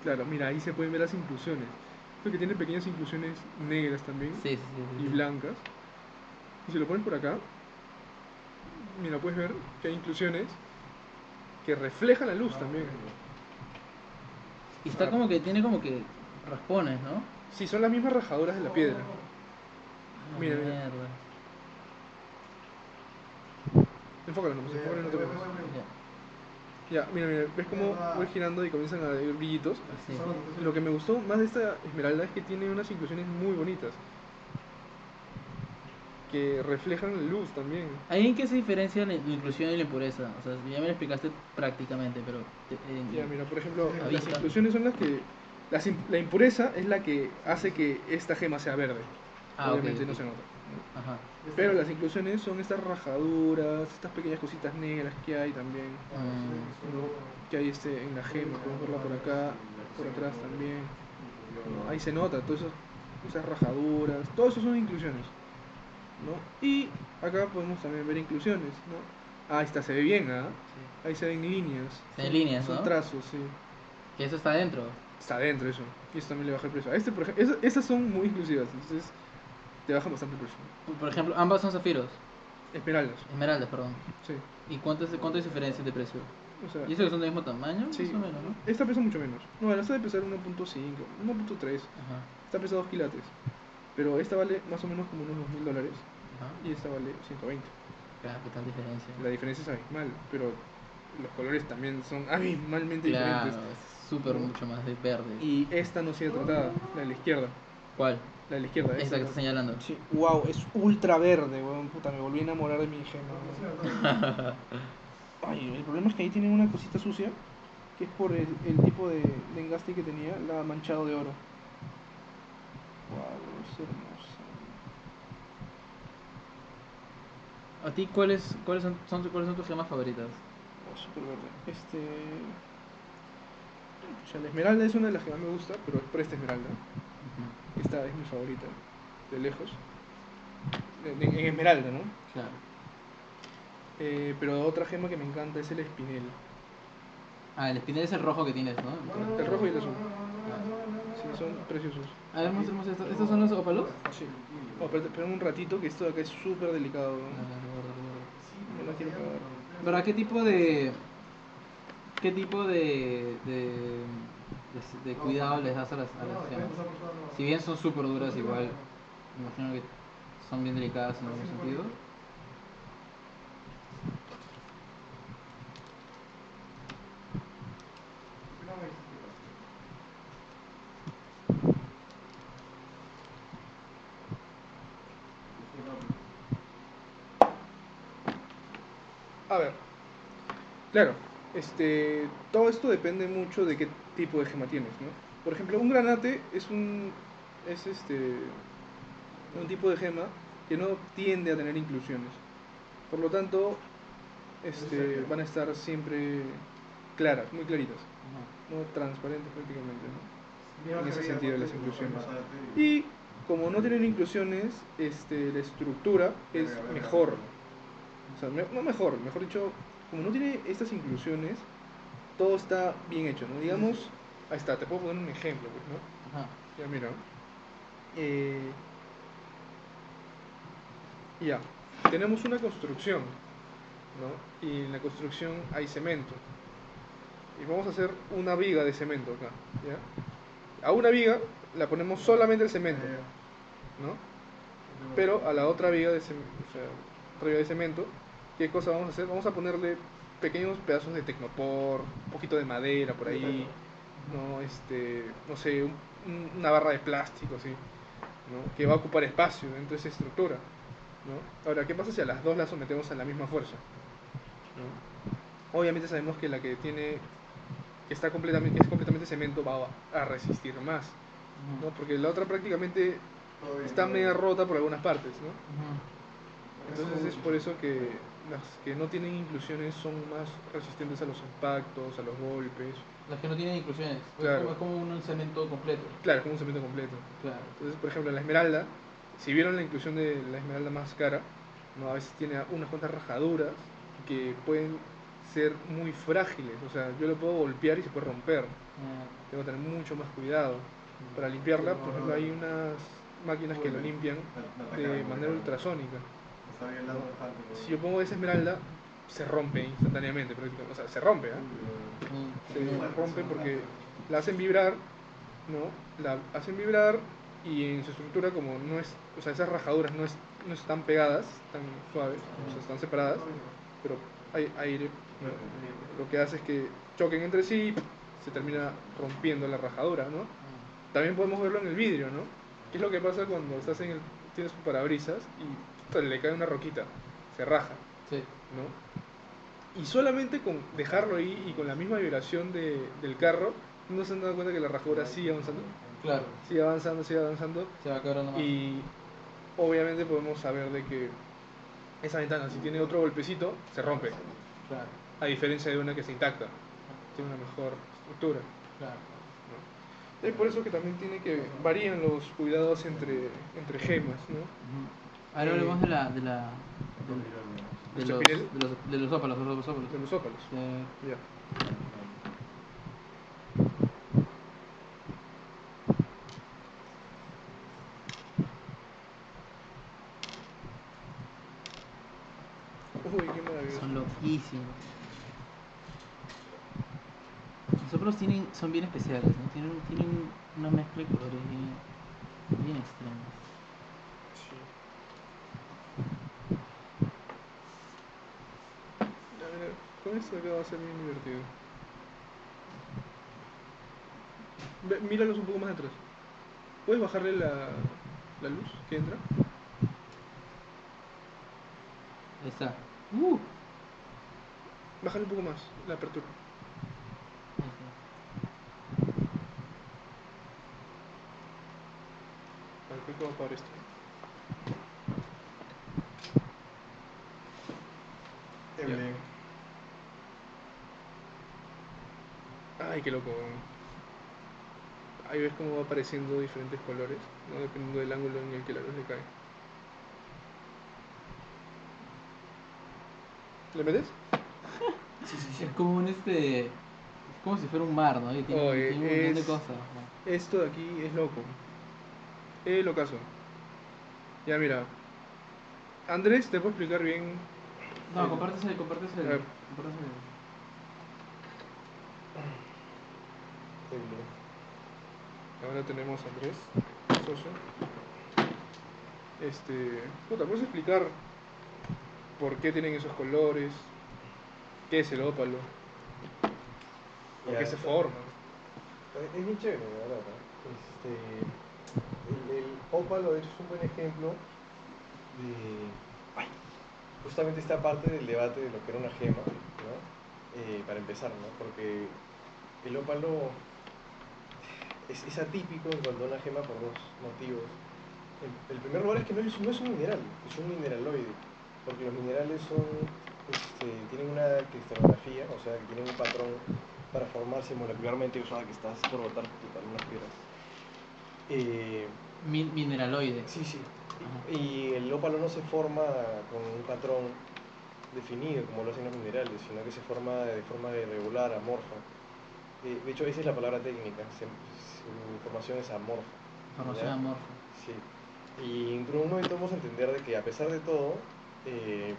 Claro, mira, ahí se pueden ver las inclusiones. Porque tiene pequeñas inclusiones negras también Sí, sí, sí. sí, y blancas. Y si lo pones por acá, mira, puedes ver que hay inclusiones que reflejan la luz también. Y está como que, tiene como que raspones, ¿no? Sí, son las mismas rajaduras de la piedra. Ah, Mira, mira. mierda. Enfócalo nomás, enfócalo no te preocupes. Ya. Mira, mira, ves cómo voy girando y comienzan a haber brillitos. Sí. Lo que me gustó más de esta esmeralda es que tiene unas inclusiones muy bonitas. Que reflejan la luz también. ¿Ahí en qué se diferencia la inclusión y la impureza? O sea, ya me lo explicaste prácticamente, pero... te- en- Ya, mira, por ejemplo, las inclusiones son las que... las la impureza es la que hace que esta gema sea verde. Ah, Obviamente ok. no se nota. Ajá. Pero las inclusiones son estas rajaduras, estas pequeñas cositas negras que hay también. Mm, ¿no? Que hay este, en la gema, podemos verla por acá, por atrás también. ¿no? Ahí se nota, todas esas, esas rajaduras, todo eso son inclusiones. ¿no? Y acá podemos también ver inclusiones. ¿no? Ah, ahí está, se ve bien, ¿ah? Ahí se ven líneas. Se ven líneas, Son ¿no? trazos, sí. que eso está adentro. Está adentro eso. Y eso también le baja el precio. A este, por ejemplo, esas, esas son muy inclusivas, entonces te bajan bastante el precio. Por ejemplo, ambas son zafiros. Esmeraldas, Esmeraldas, perdón. sí. ¿Y cuánto es, cuánto es diferencia de precio? O sea, ¿Y eso que son del mismo tamaño? Sí. Más o menos, ¿no? esta pesa mucho menos. No, esta debe pesar 1.5, 1.3. Ajá. Esta pesa 2 quilates. Pero esta vale más o menos como unos 2.000 dólares. Ajá. Y esta vale 120. Claro, qué tal diferencia. La diferencia es abismal, pero los colores también son abismalmente Claro, diferentes. es súper mucho más de verde. Y esta no sigue tratada, la de la izquierda. ¿Cuál? La de la izquierda, Esta que está señalando. Sí, wow, es ultra verde, weón. Puta, me volví a enamorar de mi gema. weón. Ay, el problema es que ahí tiene una cosita sucia, que es por el, el tipo de, de engaste que tenía, la ha manchado de oro. Wow, es hermosa. ¿A ti cuáles, cuáles, son, son, cuáles son tus gemas favoritas? Oh, súper verde. Este. O sea, la esmeralda es una de las que más me gusta, pero es por esta esmeralda. Esta es mi favorita, de lejos. En, esmeralda, ¿no? Claro. Eh, pero otra gema que me encanta es el espinel. Ah, el espinel es el rojo que tienes, ¿no? El rojo y el azul. Ah. Sí, son preciosos. A ver, mostremos esto. ¿Estos son los ópalos? Sí. Oh, espérame un ratito que esto de acá es súper delicado. ¿no? Ah, No quiero cagar. ¿Verdad? ¿Qué tipo de. ¿Qué tipo de. de, de, cuidado les das a las, a las gemas? Si bien son súper duras, igual. Imagino que son bien delicadas en algún sentido. A ver. Claro, este, todo esto depende mucho de qué tipo de gema tienes, ¿no? Por ejemplo, un granate es un es este un tipo de gema que no tiende a tener inclusiones. Por lo tanto, este, van a estar siempre claras, muy claritas, no transparentes prácticamente, ¿no? En ese sentido las inclusiones. Y como no tienen inclusiones, este, la estructura es mejor. O sea, me- no mejor, mejor dicho, como no tiene estas inclusiones, todo está bien hecho, ¿no? Digamos, ahí está, te puedo poner un ejemplo, pues, ¿no? Ajá. Ya, mira. Eh, ya, tenemos una construcción, ¿no? Y en la construcción hay cemento. Y vamos a hacer una viga de cemento acá, ¿ya? A una viga la ponemos solamente el cemento, ¿no? Pero a la otra viga de, cem- o sea, otra viga de cemento, ¿qué cosa vamos a hacer? Vamos a ponerle pequeños pedazos de tecnopor, un poquito de madera por ahí, no, este, no sé, un- un- una barra de plástico, así, ¿no? Que va a ocupar espacio dentro de esa estructura, ¿no? Ahora, ¿qué pasa si a las dos las sometemos a la misma fuerza? ¿no? Obviamente sabemos que la que tiene, que está completamente, que es completamente cemento va a resistir más, ¿no? Porque la otra prácticamente está media rota por algunas partes, ¿no? Entonces es por eso que las que no tienen inclusiones son más resistentes a los impactos, a los golpes. Las que no tienen inclusiones. Es Claro. como- Es como un cemento completo. Claro, es como un cemento completo. Claro. Entonces, por ejemplo, la esmeralda, si vieron la inclusión de la esmeralda más cara, ¿no? a veces tiene unas cuantas rajaduras que pueden ser muy frágiles. O sea, yo lo puedo golpear y se puede romper. Ah, Tengo que tener mucho más cuidado. Para limpiarla, por ejemplo, hay unas máquinas que lo limpian de manera ultrasónica. Si yo pongo esa esmeralda, se rompe instantáneamente, prácticamente. o sea, se rompe, ¿ah? Mm. se rompe porque la hacen vibrar, ¿no? La hacen vibrar y en su estructura como no es, o sea, esas rajaduras no, es, no están pegadas, están suaves, o sea, están separadas, pero hay aire, ¿no? Lo que hace es que choquen entre sí y se termina rompiendo la rajadura, ¿no? También podemos verlo en el vidrio, ¿no? ¿Qué es lo que pasa cuando estás en el, tienes tu parabrisas y le cae una roquita? Se raja. Sí. ¿no? Y solamente con dejarlo ahí y con la misma vibración de, del carro, no se han dado cuenta que la rajadura sigue avanzando, Claro, sigue avanzando, sigue avanzando. se va más. Y obviamente podemos saber de que esa ventana, si tiene otro golpecito, se rompe. Claro, A diferencia de una que está intacta, tiene una mejor estructura. claro. ¿no? Es por eso que también tiene que varían los cuidados entre, entre gemas, ¿no? Ahora hablemos de la. de la. de, de los, de los. de los ópalos, de los ópalos. De los ópalos. Eh, Ya. Uy, qué maravilloso. son loquísimos. Los ópalos tienen, son bien especiales, ¿no? Tienen, tienen una mezcla de colores bien, bien extrema. Sí. Ya, mira, con esto acá va a ser bien divertido. Ve, míralos un poco más atrás. ¿Puedes bajarle la, la luz que entra? Ahí está. Uh, Bájale un poco más la apertura. ahí está. A ver, creo que va a apagar esto. Ay, qué loco. Ahí ves cómo va apareciendo diferentes colores, ¿no? dependiendo del ángulo en el que la luz le cae. ¿Le metes? Es como un este. Es como si fuera un mar, ¿no? Y tiene, un montón de cosas. ¿no? Esto de aquí es loco. Es locazo. Ya mira. Andrés, te puedo explicar bien. No, el- compártese, compártese. Ahora tenemos a Andrés, socio. Este. Puta, ¿puedes explicar por qué tienen esos colores? ¿Qué es el ópalo? ¿Por Ya, qué se forma? Es bien chévere, la verdad. Este, el, el ópalo es un buen ejemplo de justamente esta parte del debate de lo que era una gema, ¿no? Eh, para empezar, ¿no? Porque el ópalo es, es atípico en cuanto a una gema por dos motivos. El, el primer lugar es que no es, no es un mineral, es un mineraloide, porque los minerales son, este, tienen una cristalografía, o sea, que tienen un patrón para formarse molecularmente, o sea, que estás por botar unas piedras. Eh, Min- mineraloide. sí, sí. Ajá. Y el ópalo no se forma con un patrón definido como lo hacen los minerales, sino que se forma de forma irregular, amorfa. Eh, de hecho, esa es la palabra técnica, se- su formación es amorfa. Formación amorfa. Sí. Y por un momento vamos a entender de que a pesar de todo, eh,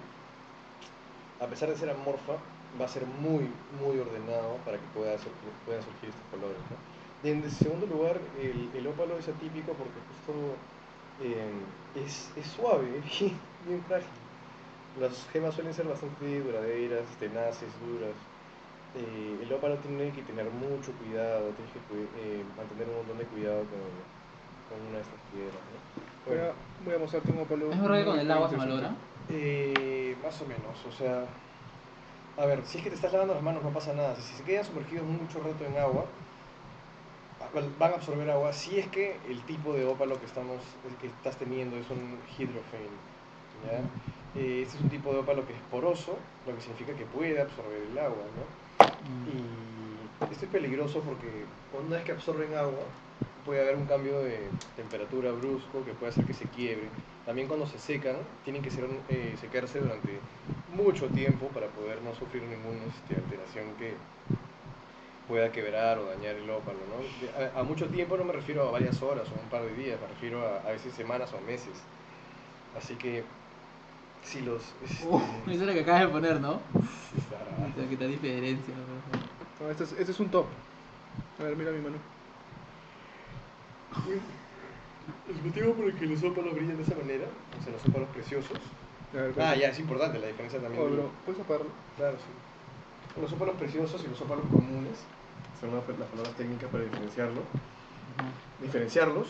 a pesar de ser amorfa, va a ser muy, muy ordenado para que pueda puedan surgir estos colores. ¿no? Y en segundo lugar, el, el ópalo es atípico porque justo eh, es, es suave, bien frágil. Las gemas suelen ser bastante duraderas, tenaces, duras. Eh, el ópalo tiene que tener mucho cuidado, tienes que eh, mantener un montón de cuidado con, con una de estas piedras. ¿no? Voy Bueno, a, voy a mostrarte un ópalo. ¿Es verdad que con el agua se malogra? Eh, más o menos, o sea, a ver, si es que te estás lavando las manos no pasa nada, si se quedan sumergidos mucho rato en agua, va- van a absorber agua, si es que el tipo de ópalo que, estamos, que estás teniendo es un hidrofane, ¿ya? Eh, este es un tipo de ópalo que es poroso, lo que significa que puede absorber el agua, ¿no? Y esto es peligroso porque una vez que absorben agua, puede haber un cambio de temperatura brusco que puede hacer que se quiebre. También cuando se secan, tienen que ser, eh, secarse durante mucho tiempo para poder no sufrir ninguna este, alteración que pueda quebrar o dañar el ópalo. ¿no? A, a mucho tiempo no me refiero a varias horas o un par de días, me refiero a, a veces semanas o meses. Así que Sí, los. Este, Uh, eso es lo que acabas de poner, ¿no? Sea, que diferencia. ¿no? No, este, es, este es un top. A ver, mira mi mano. El motivo por el que los ópalos brillan de esa manera, o sea, los ópalos preciosos. Ver, Ah, ya, es importante la diferencia también. Oh, ¿puedes apagarlo? Claro, sí. Los ópalos preciosos y los ópalos comunes son las las palabras técnicas para diferenciarlo. Diferenciarlos.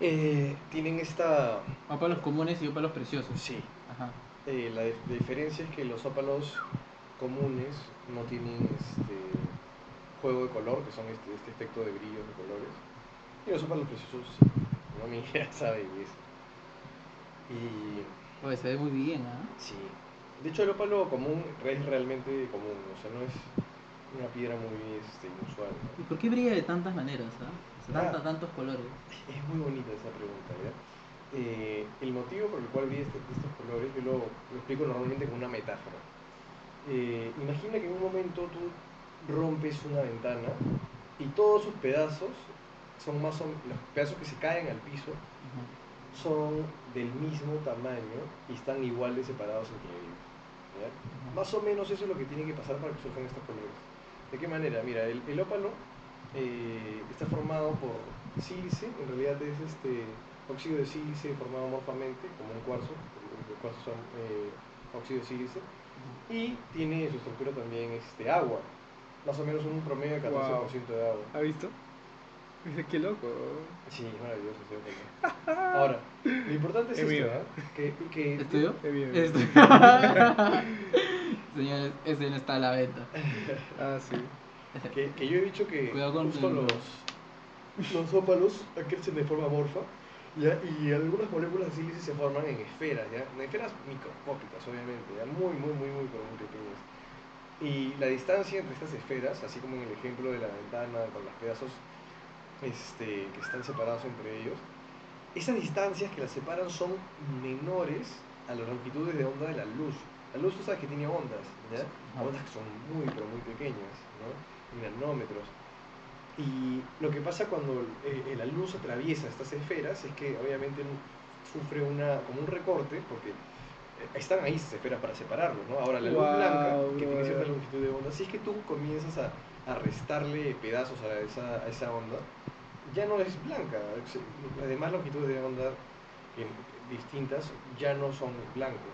Eh, tienen esta. Ópalos comunes y ópalos preciosos. Sí. Ajá. Eh, la, dif- la diferencia es que los ópalos comunes no tienen este juego de color, que son este, este efecto de brillos de colores. Y los ópalos preciosos sí. No me sabe y eso. Y Oye, se ve muy bien, ¿ah? sí. De hecho el ópalo común es realmente común, o sea, no es una piedra muy este, inusual. ¿no? ¿Y por qué brilla de tantas maneras, ah? O sea, Ah. tantos colores. Es muy bonita esa pregunta, ¿ya? Eh, el motivo por el cual vi este- estos colores, yo lo, lo explico normalmente con una metáfora. Eh, imagina que en un momento tú rompes una ventana y todos sus pedazos son más o los pedazos que se caen al piso son del mismo tamaño y están iguales separados entre ellos. ¿ya? Más o menos eso es lo que tiene que pasar para que surjan estos colores. ¿De qué manera? Mira, el, el ópalo eh, está formado por sílice, en realidad es este óxido de sílice formado amorfamente, como un cuarzo, los cuarzos son eh, óxido de sílice, y tiene en su estructura también este, agua, más o menos un promedio de 14% de agua. ¿Ha visto? Dice, qué loco. Sí, es maravilloso ópalo. Ahora, lo importante es Es esto, mío. ¿eh? que, que ¿Es tuyo? Es Señores, ese no está a la venta. Ah, sí. Que, que yo he dicho que Cuidado con justo el- los, los ópalos crecen de forma amorfa ¿ya? y algunas moléculas de sílice se forman en esferas, ¿ya? en esferas microscópicas obviamente, ¿ya? muy muy muy muy pero muy pequeñas. Y la distancia entre estas esferas, así como en el ejemplo de la ventana con los pedazos este, que están separados entre ellos, esas distancias que las separan son menores a las longitudes de onda de la luz. La luz tú sabes que tiene ondas, ¿ya? Ondas que son muy pero muy pequeñas, ¿no? Nanómetros. Y lo que pasa cuando eh, la luz atraviesa estas esferas es que obviamente sufre una, como un recorte, porque eh, están ahí esas esferas para separarlos, ¿no? Ahora la luz blanca, que tiene cierta longitud de onda, si es que tú comienzas a, a restarle pedazos a esa, a esa onda, ya no es blanca. Las demás longitudes de onda eh, distintas ya no son blanco.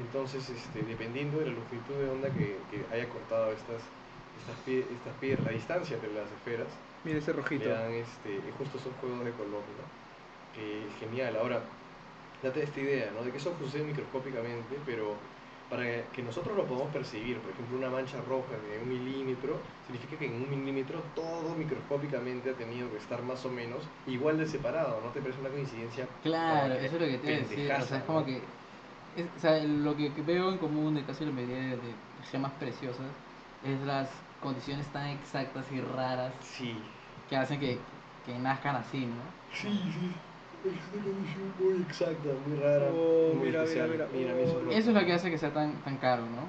Entonces, este, dependiendo de la longitud de onda que, que haya cortado estas, estas, pie- estas piedras, la distancia entre las esferas, Mira ese rojito. le dan este, justo esos juegos de color, ¿no? Que es genial. Ahora, date esta idea, ¿no? De que eso sucede microscópicamente, pero para que nosotros lo podamos percibir, por ejemplo, una mancha roja de un milímetro, significa que en un milímetro todo microscópicamente ha tenido que estar más o menos igual de separado, ¿no te parece una coincidencia? Claro, eso es lo que te iba a decir. O pendejaza, sea, es como ¿no? que. es- o sea, lo que veo en común de casi la mayoría de, de gemas preciosas es las condiciones tan exactas y raras Sí, que hacen que, que nazcan así, ¿no? sí, sí. Es una condición muy exacta, muy rara, Oh, muy mira, especial. mira, mira. eso Oh. es lo que hace que sea tan, tan caro, ¿no?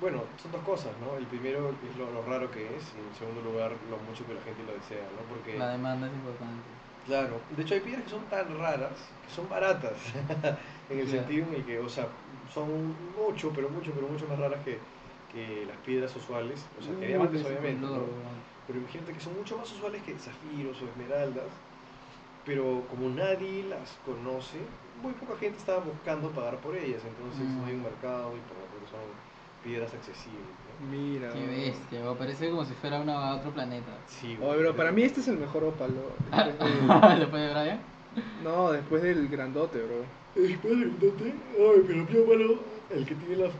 Bueno, son dos cosas, ¿no? El primero es lo, lo raro que es, y en segundo lugar, lo mucho que la gente lo desea, ¿no? Porque, La demanda es importante. claro, de hecho hay piedras que son tan raras que son baratas, en el Claro. sentido en el que, o sea, son mucho, pero mucho, pero mucho más raras que, que las piedras usuales, o sea, que diamantes ese obviamente. Pero imagínate que son mucho más usuales que zafiros o esmeraldas, pero como nadie las conoce, muy poca gente estaba buscando pagar por ellas, entonces Mm. no hay un mercado y por lo tanto son piedras accesibles, ¿no? Mira. Qué bestia, parece como si fuera una, otro planeta. Sí, Oye, bro, para mí este es el mejor ópalo. Después de- Después de Brian. No, después del grandote, bro. Después grandote, ay, pero mi el que tiene las,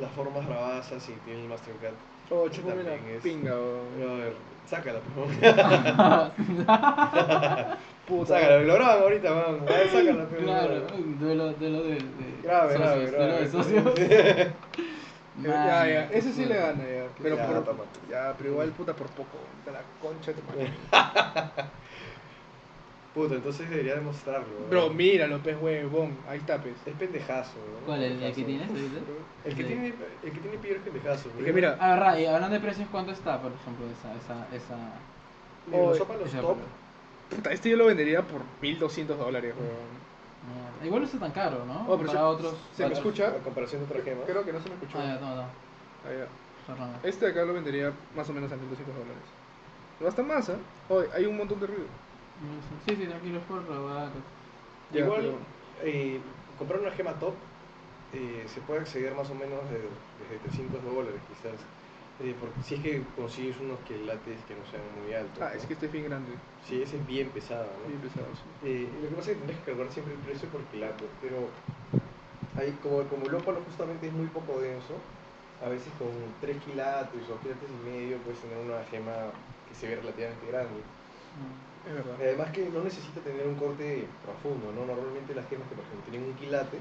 las formas rabasas y tiene el Mastercard. Oh, chúpame la es- pinga, bro. Pero a ver, sácala, por favor. Puta. sácala, lo graban ahorita, man. A ver, sácala, pero. claro, duelo, duelo de, de Grave, socios, grave, duelo grave. de socios. Ya, ya, ese sí le gana, ya. Pero Ya, por, ya, pero igual puta por poco. De la concha de tu madre. Puta, entonces debería demostrarlo. ¿no? Bro, míralo, pez huevón. Ahí está, pez. Es pendejazo, ¿no? ¿Cuál es el que tienes? ahorita? El que tiene, el que tiene piedra es pendejazo. Es que mira, A ver, Ray, hablando de precios, ¿cuánto está, por ejemplo, esa, esa, esa... Mira, los Oye, ópalos ese top, puta, este yo lo vendería por 1200 dólares, weón. Mierda. Igual no está tan caro, ¿no? Oh, pero Para se- otros. se me escucha. A comparación de otra gema. Creo que no se me escuchó. Ah, ya, toma, toma. Ah, ya. Este de acá lo vendería más o menos a 1200 dólares. Pero hasta más, ¿eh? Oh, hay un montón de ruido. Sí, sí, tranquilo, que- Ya, Igual, pero- eh, comprar una gema top eh, se puede acceder más o menos de- desde 300 dólares quizás. Eh, porque si es que consigues unos quilates que no sean muy altos. Ah, ¿no? es que este es bien grande. Sí, ese es bien pesado, ¿no? Bien pesado, sí. Eh, lo que pasa es que tienes que calcular siempre el precio por quilate, pero ahí, como, como el ópalo justamente es muy poco denso, a veces con 3 quilates o quilates y medio puedes tener una gema que se ve relativamente grande. Mm. Es verdad. Además que no necesita tener un corte profundo, ¿no? Normalmente las gemas que por ejemplo tienen un quilate,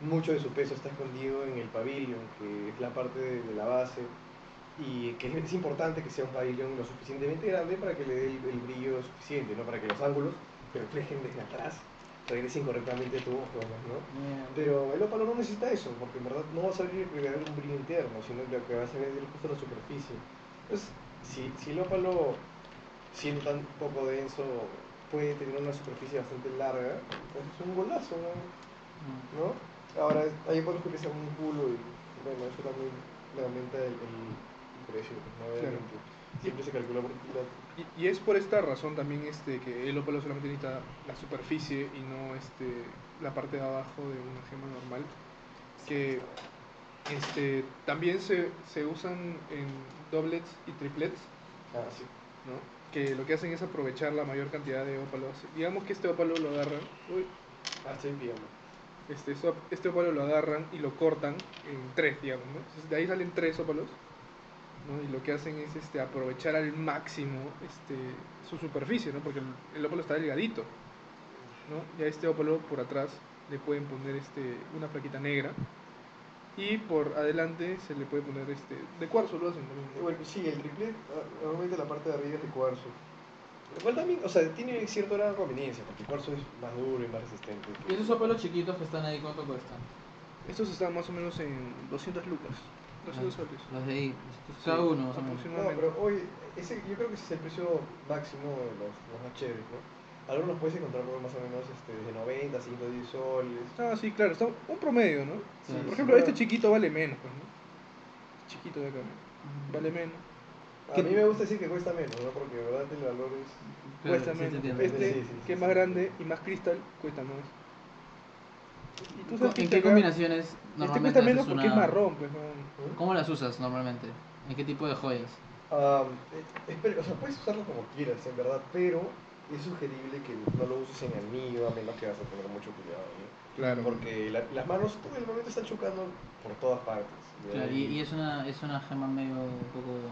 mucho de su peso está escondido en el pabellón, que es la parte de, la base, y que es, importante que sea un pabellón lo suficientemente grande para que le dé el, el brillo suficiente, ¿no? Para que los ángulos que reflejen desde atrás regresen correctamente a tu ojo, ¿no? Mierda. Pero el ópalo no necesita eso, porque en verdad no vas a ver un brillo interno, sino lo que vas a ver es justo la superficie. Entonces, si, si el ópalo, siendo tan poco denso, puede tener una superficie bastante larga, pues es un golazo, ¿no? Mm. ¿no? Ahora, hay ópalos que pesan un culo y, bueno, eso también le aumenta el, el precio, ¿no? Claro. Obviamente. Siempre se calcula por y es por esta razón también este, que el ópalo solamente necesita la superficie y no este, la parte de abajo de una gema normal. Que este, también se, se usan en doblets y triplets, Ah, sí. ¿no? Que lo que hacen es aprovechar la mayor cantidad de ópalos. Digamos que este ópalo lo agarran, uy, Ah, estoy este, este ópalo lo agarran y lo cortan en tres, digamos. ¿no? Entonces, de ahí salen tres ópalos. ¿no? Y lo que hacen es este, aprovechar al máximo este, su superficie, ¿no? porque el, el ópalo está delgadito. ¿no? Y a este ópalo por atrás le pueden poner este, una plaquita negra y por adelante se le puede poner este, de cuarzo, lo hacen también. Bueno, sí, el triplet, ah, normalmente la parte de arriba es de cuarzo. Lo cual también, o sea, tiene cierta gran conveniencia, porque el cuarzo es más duro y más resistente. ¿Y esos ópalos chiquitos que están ahí cuánto cuestan? Estos están más o menos en 200 lucas, 200 soles. Los de ahí, cada Sí, uno aproximadamente. No, pero hoy, ese, yo creo que ese es el precio máximo de los, los más chéveres, ¿no? Algunos puedes encontrar por más o menos este, desde 90, 110 soles. Ah, sí, claro, está un promedio, ¿no? Sí, Por sí. ejemplo, este chiquito vale menos, pues, ¿no? Este chiquito de acá, ¿no? Mm. Vale menos. A ¿Qué- mí me gusta decir que cuesta menos, ¿no? Porque de verdad el valor es... Claro, cuesta menos. entiendo. este, Sí, sí, que es más sí. grande y más cristal, cuesta más. Y tú ¿En sabes que qué este acá- combinaciones Este normalmente cuesta menos porque es una- marrón, pues, ¿no? ¿Cómo las usas normalmente? ¿En qué tipo de joyas? Espera, o sea, puedes usarlo como quieras, en verdad, pero es sugerible que no lo uses en anillo, a menos que vas a tener mucho cuidado, ¿no? Claro. Porque la- las manos todo el momento están chocando por todas partes. Claro, y, y es una es una gema medio un poco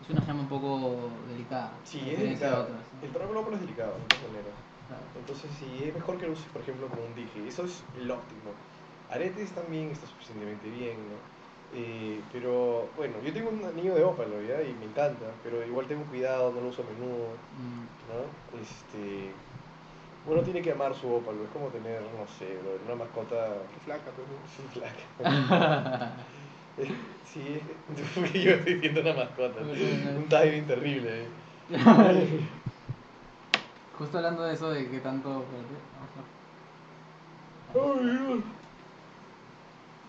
es una gema un poco delicada. Sí, es diferencia de delicado. otras, ¿no? El trabajo es delicado, de todas maneras. Claro. Entonces, sí, es mejor que lo uses, por ejemplo, como un dije. Eso es el óptimo. Aretes también está suficientemente bien, ¿no? Eh, pero, bueno, yo tengo un anillo de ópalo, ¿ya? Y me encanta, pero igual tengo cuidado, no lo uso a menudo, Mm, ¿no? Este... Uno tiene que amar su ópalo, es como tener, no sé, una mascota Flaca, pues, ¿no? sin flaca. sí, porque yo estoy siendo una mascota. Un timing terrible. ¿eh? Justo hablando de eso de que tanto Dios.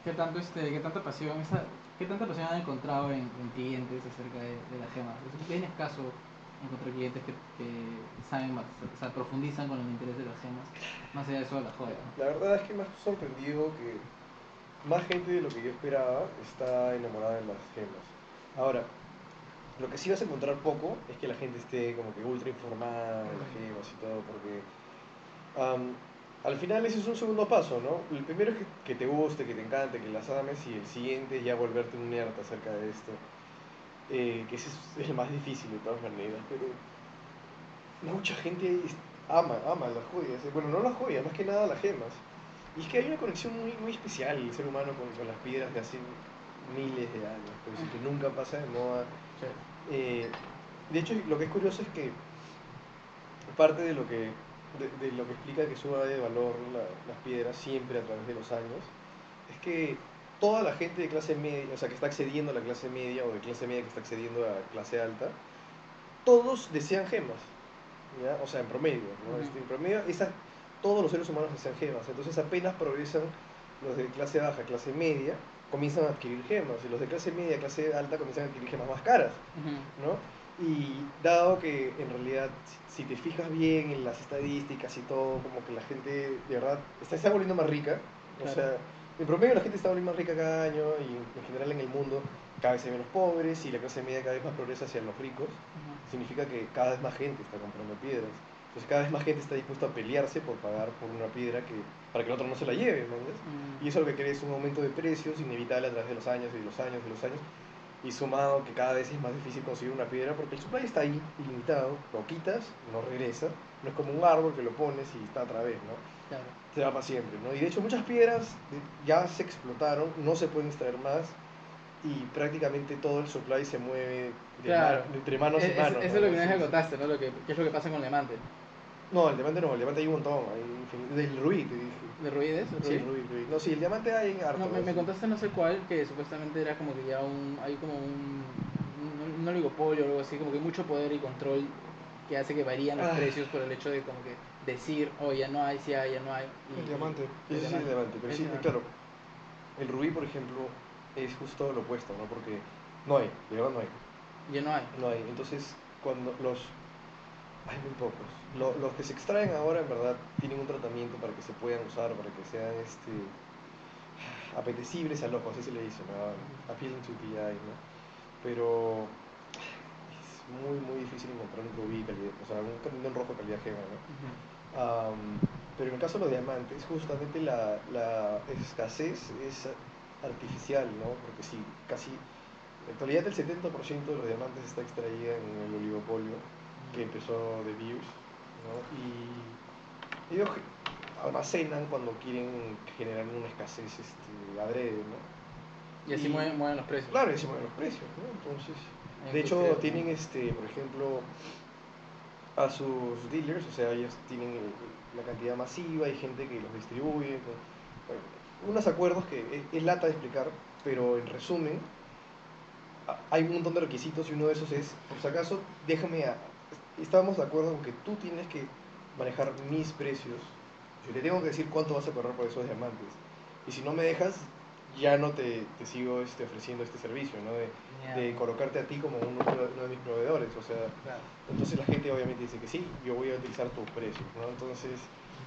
Qué tanto este qué tanta pasión esa qué tanta pasión han encontrado en, en clientes acerca de, de las gemas. Es bien escaso encontrar clientes que, que saben más, o sea, profundizan con el interés de las gemas, más allá de eso de la joya. ¿no? La verdad es que me ha sorprendido que más gente de lo que yo esperaba está enamorada de las gemas. Ahora, lo que sí vas a encontrar poco es que la gente esté como que ultra informada de las gemas y todo, porque al final ese es un segundo paso, ¿no? El primero es que, que te guste, que te encante, que las ames, y el siguiente ya volverte un nerd acerca de esto, eh, que ese es, es el más difícil de todas maneras, pero mucha gente es- ama, ama las joyas, eh, bueno, no las joyas, más que nada las gemas. Y es que hay una conexión muy, muy especial el ser humano con, con las piedras de hace miles de años, pues, que nunca pasa de moda. Eh, de hecho, lo que es curioso es que parte de lo que, de, de lo que explica que suba de valor la- las piedras siempre a través de los años, es que toda la gente de clase media, o sea, que está accediendo a la clase media o de clase media que está accediendo a clase alta, todos desean gemas, ¿ya? O sea, en promedio, ¿no? Ujú. Este, en promedio, esas, todos los seres humanos desean gemas. Entonces apenas progresan los de clase baja, clase media, comienzan a adquirir gemas. Y los de clase media, clase alta comienzan a adquirir gemas más caras. ¿no? Y dado que en realidad, si te fijas bien en las estadísticas y todo, como que la gente de verdad está, está volviendo más rica. O sea, en promedio la gente está volviendo más rica cada año y en general en el mundo cada vez hay menos pobres y la clase media cada vez más progresa hacia los ricos. Significa que cada vez más gente está comprando piedras. Entonces cada vez más gente está dispuesta a pelearse por pagar por una piedra que, para que el otro no se la lleve, ¿me entiendes? Y eso lo que crea es un aumento de precios inevitable a través de los años y de los años y de los años. Y sumado que cada vez es más difícil conseguir una piedra porque el supply está ahí, ilimitado. Lo quitas, no regresa. No es como un árbol que lo pones y está otra vez, ¿no? Claro. Se va para siempre, ¿no? Y de hecho muchas piedras de- ya se explotaron, no se pueden extraer más. Y prácticamente todo el supply se mueve de Claro. entre manos Es- y manos. eso ¿no? es lo que contaste, ¿no? Lo que, ¿Qué es lo que pasa con el diamante? No, el diamante no, el diamante hay un montón. Hay infin- del rubí, te dije. ¿De ruides? ¿El Sí, rubí? rubí, rubí. No, sí, el diamante hay en harto. No, me, me sí. contaste no sé cuál, que supuestamente era como que ya un, hay como un, un, un oligopolio o algo así, como que mucho poder y control que hace que varían los Ah. precios por el hecho de como que decir, oh, ya no hay, si hay, ya no hay. y- El diamante. el sí es el diamante. Pero El sí, diamante. claro. El rubí, por ejemplo, es justo lo opuesto, ¿no? Porque no hay, de verdad no hay. Ya no hay. No hay. Entonces, cuando los. Hay muy pocos. Lo- los que se extraen ahora, en verdad, tienen un tratamiento para que se puedan usar, para que sean este, apetecibles al ojo, así se le dice, ¿no? Appealing to the eye, ¿no? Pero es muy, muy difícil encontrar un rubí calidad, o sea, un camino rojo calidad gema, ¿no? Ujú. Am, pero en el caso de los diamantes, justamente la, la escasez es artificial, ¿no? Porque sí, casi, en actualidad el 70% de los diamantes está extraída en el oligopolio que empezó de Beers, ¿no? Y ellos almacenan cuando quieren generar una escasez este, adrede, ¿no? Y así Y- mueven, mueven los precios. Claro, y se mueven los precios, ¿no? Entonces, En de hecho, tienen, este, por ejemplo, a sus dealers, o sea, ellos tienen la cantidad masiva, hay gente que los distribuye, ¿no? Bueno, unos acuerdos que es, es lata de explicar, pero en resumen, hay un montón de requisitos y uno de esos es, por si acaso, déjame a... Estábamos de acuerdo con que tú tienes que manejar mis precios, yo te tengo que decir cuánto vas a cobrar por esos diamantes, y si no me dejas, ya no te, te sigo este, ofreciendo este servicio, ¿no? De, colocarte a ti como uno, uno de mis proveedores, o sea, Claro. entonces la gente obviamente dice que sí, yo voy a utilizar tus precios, ¿no? Entonces,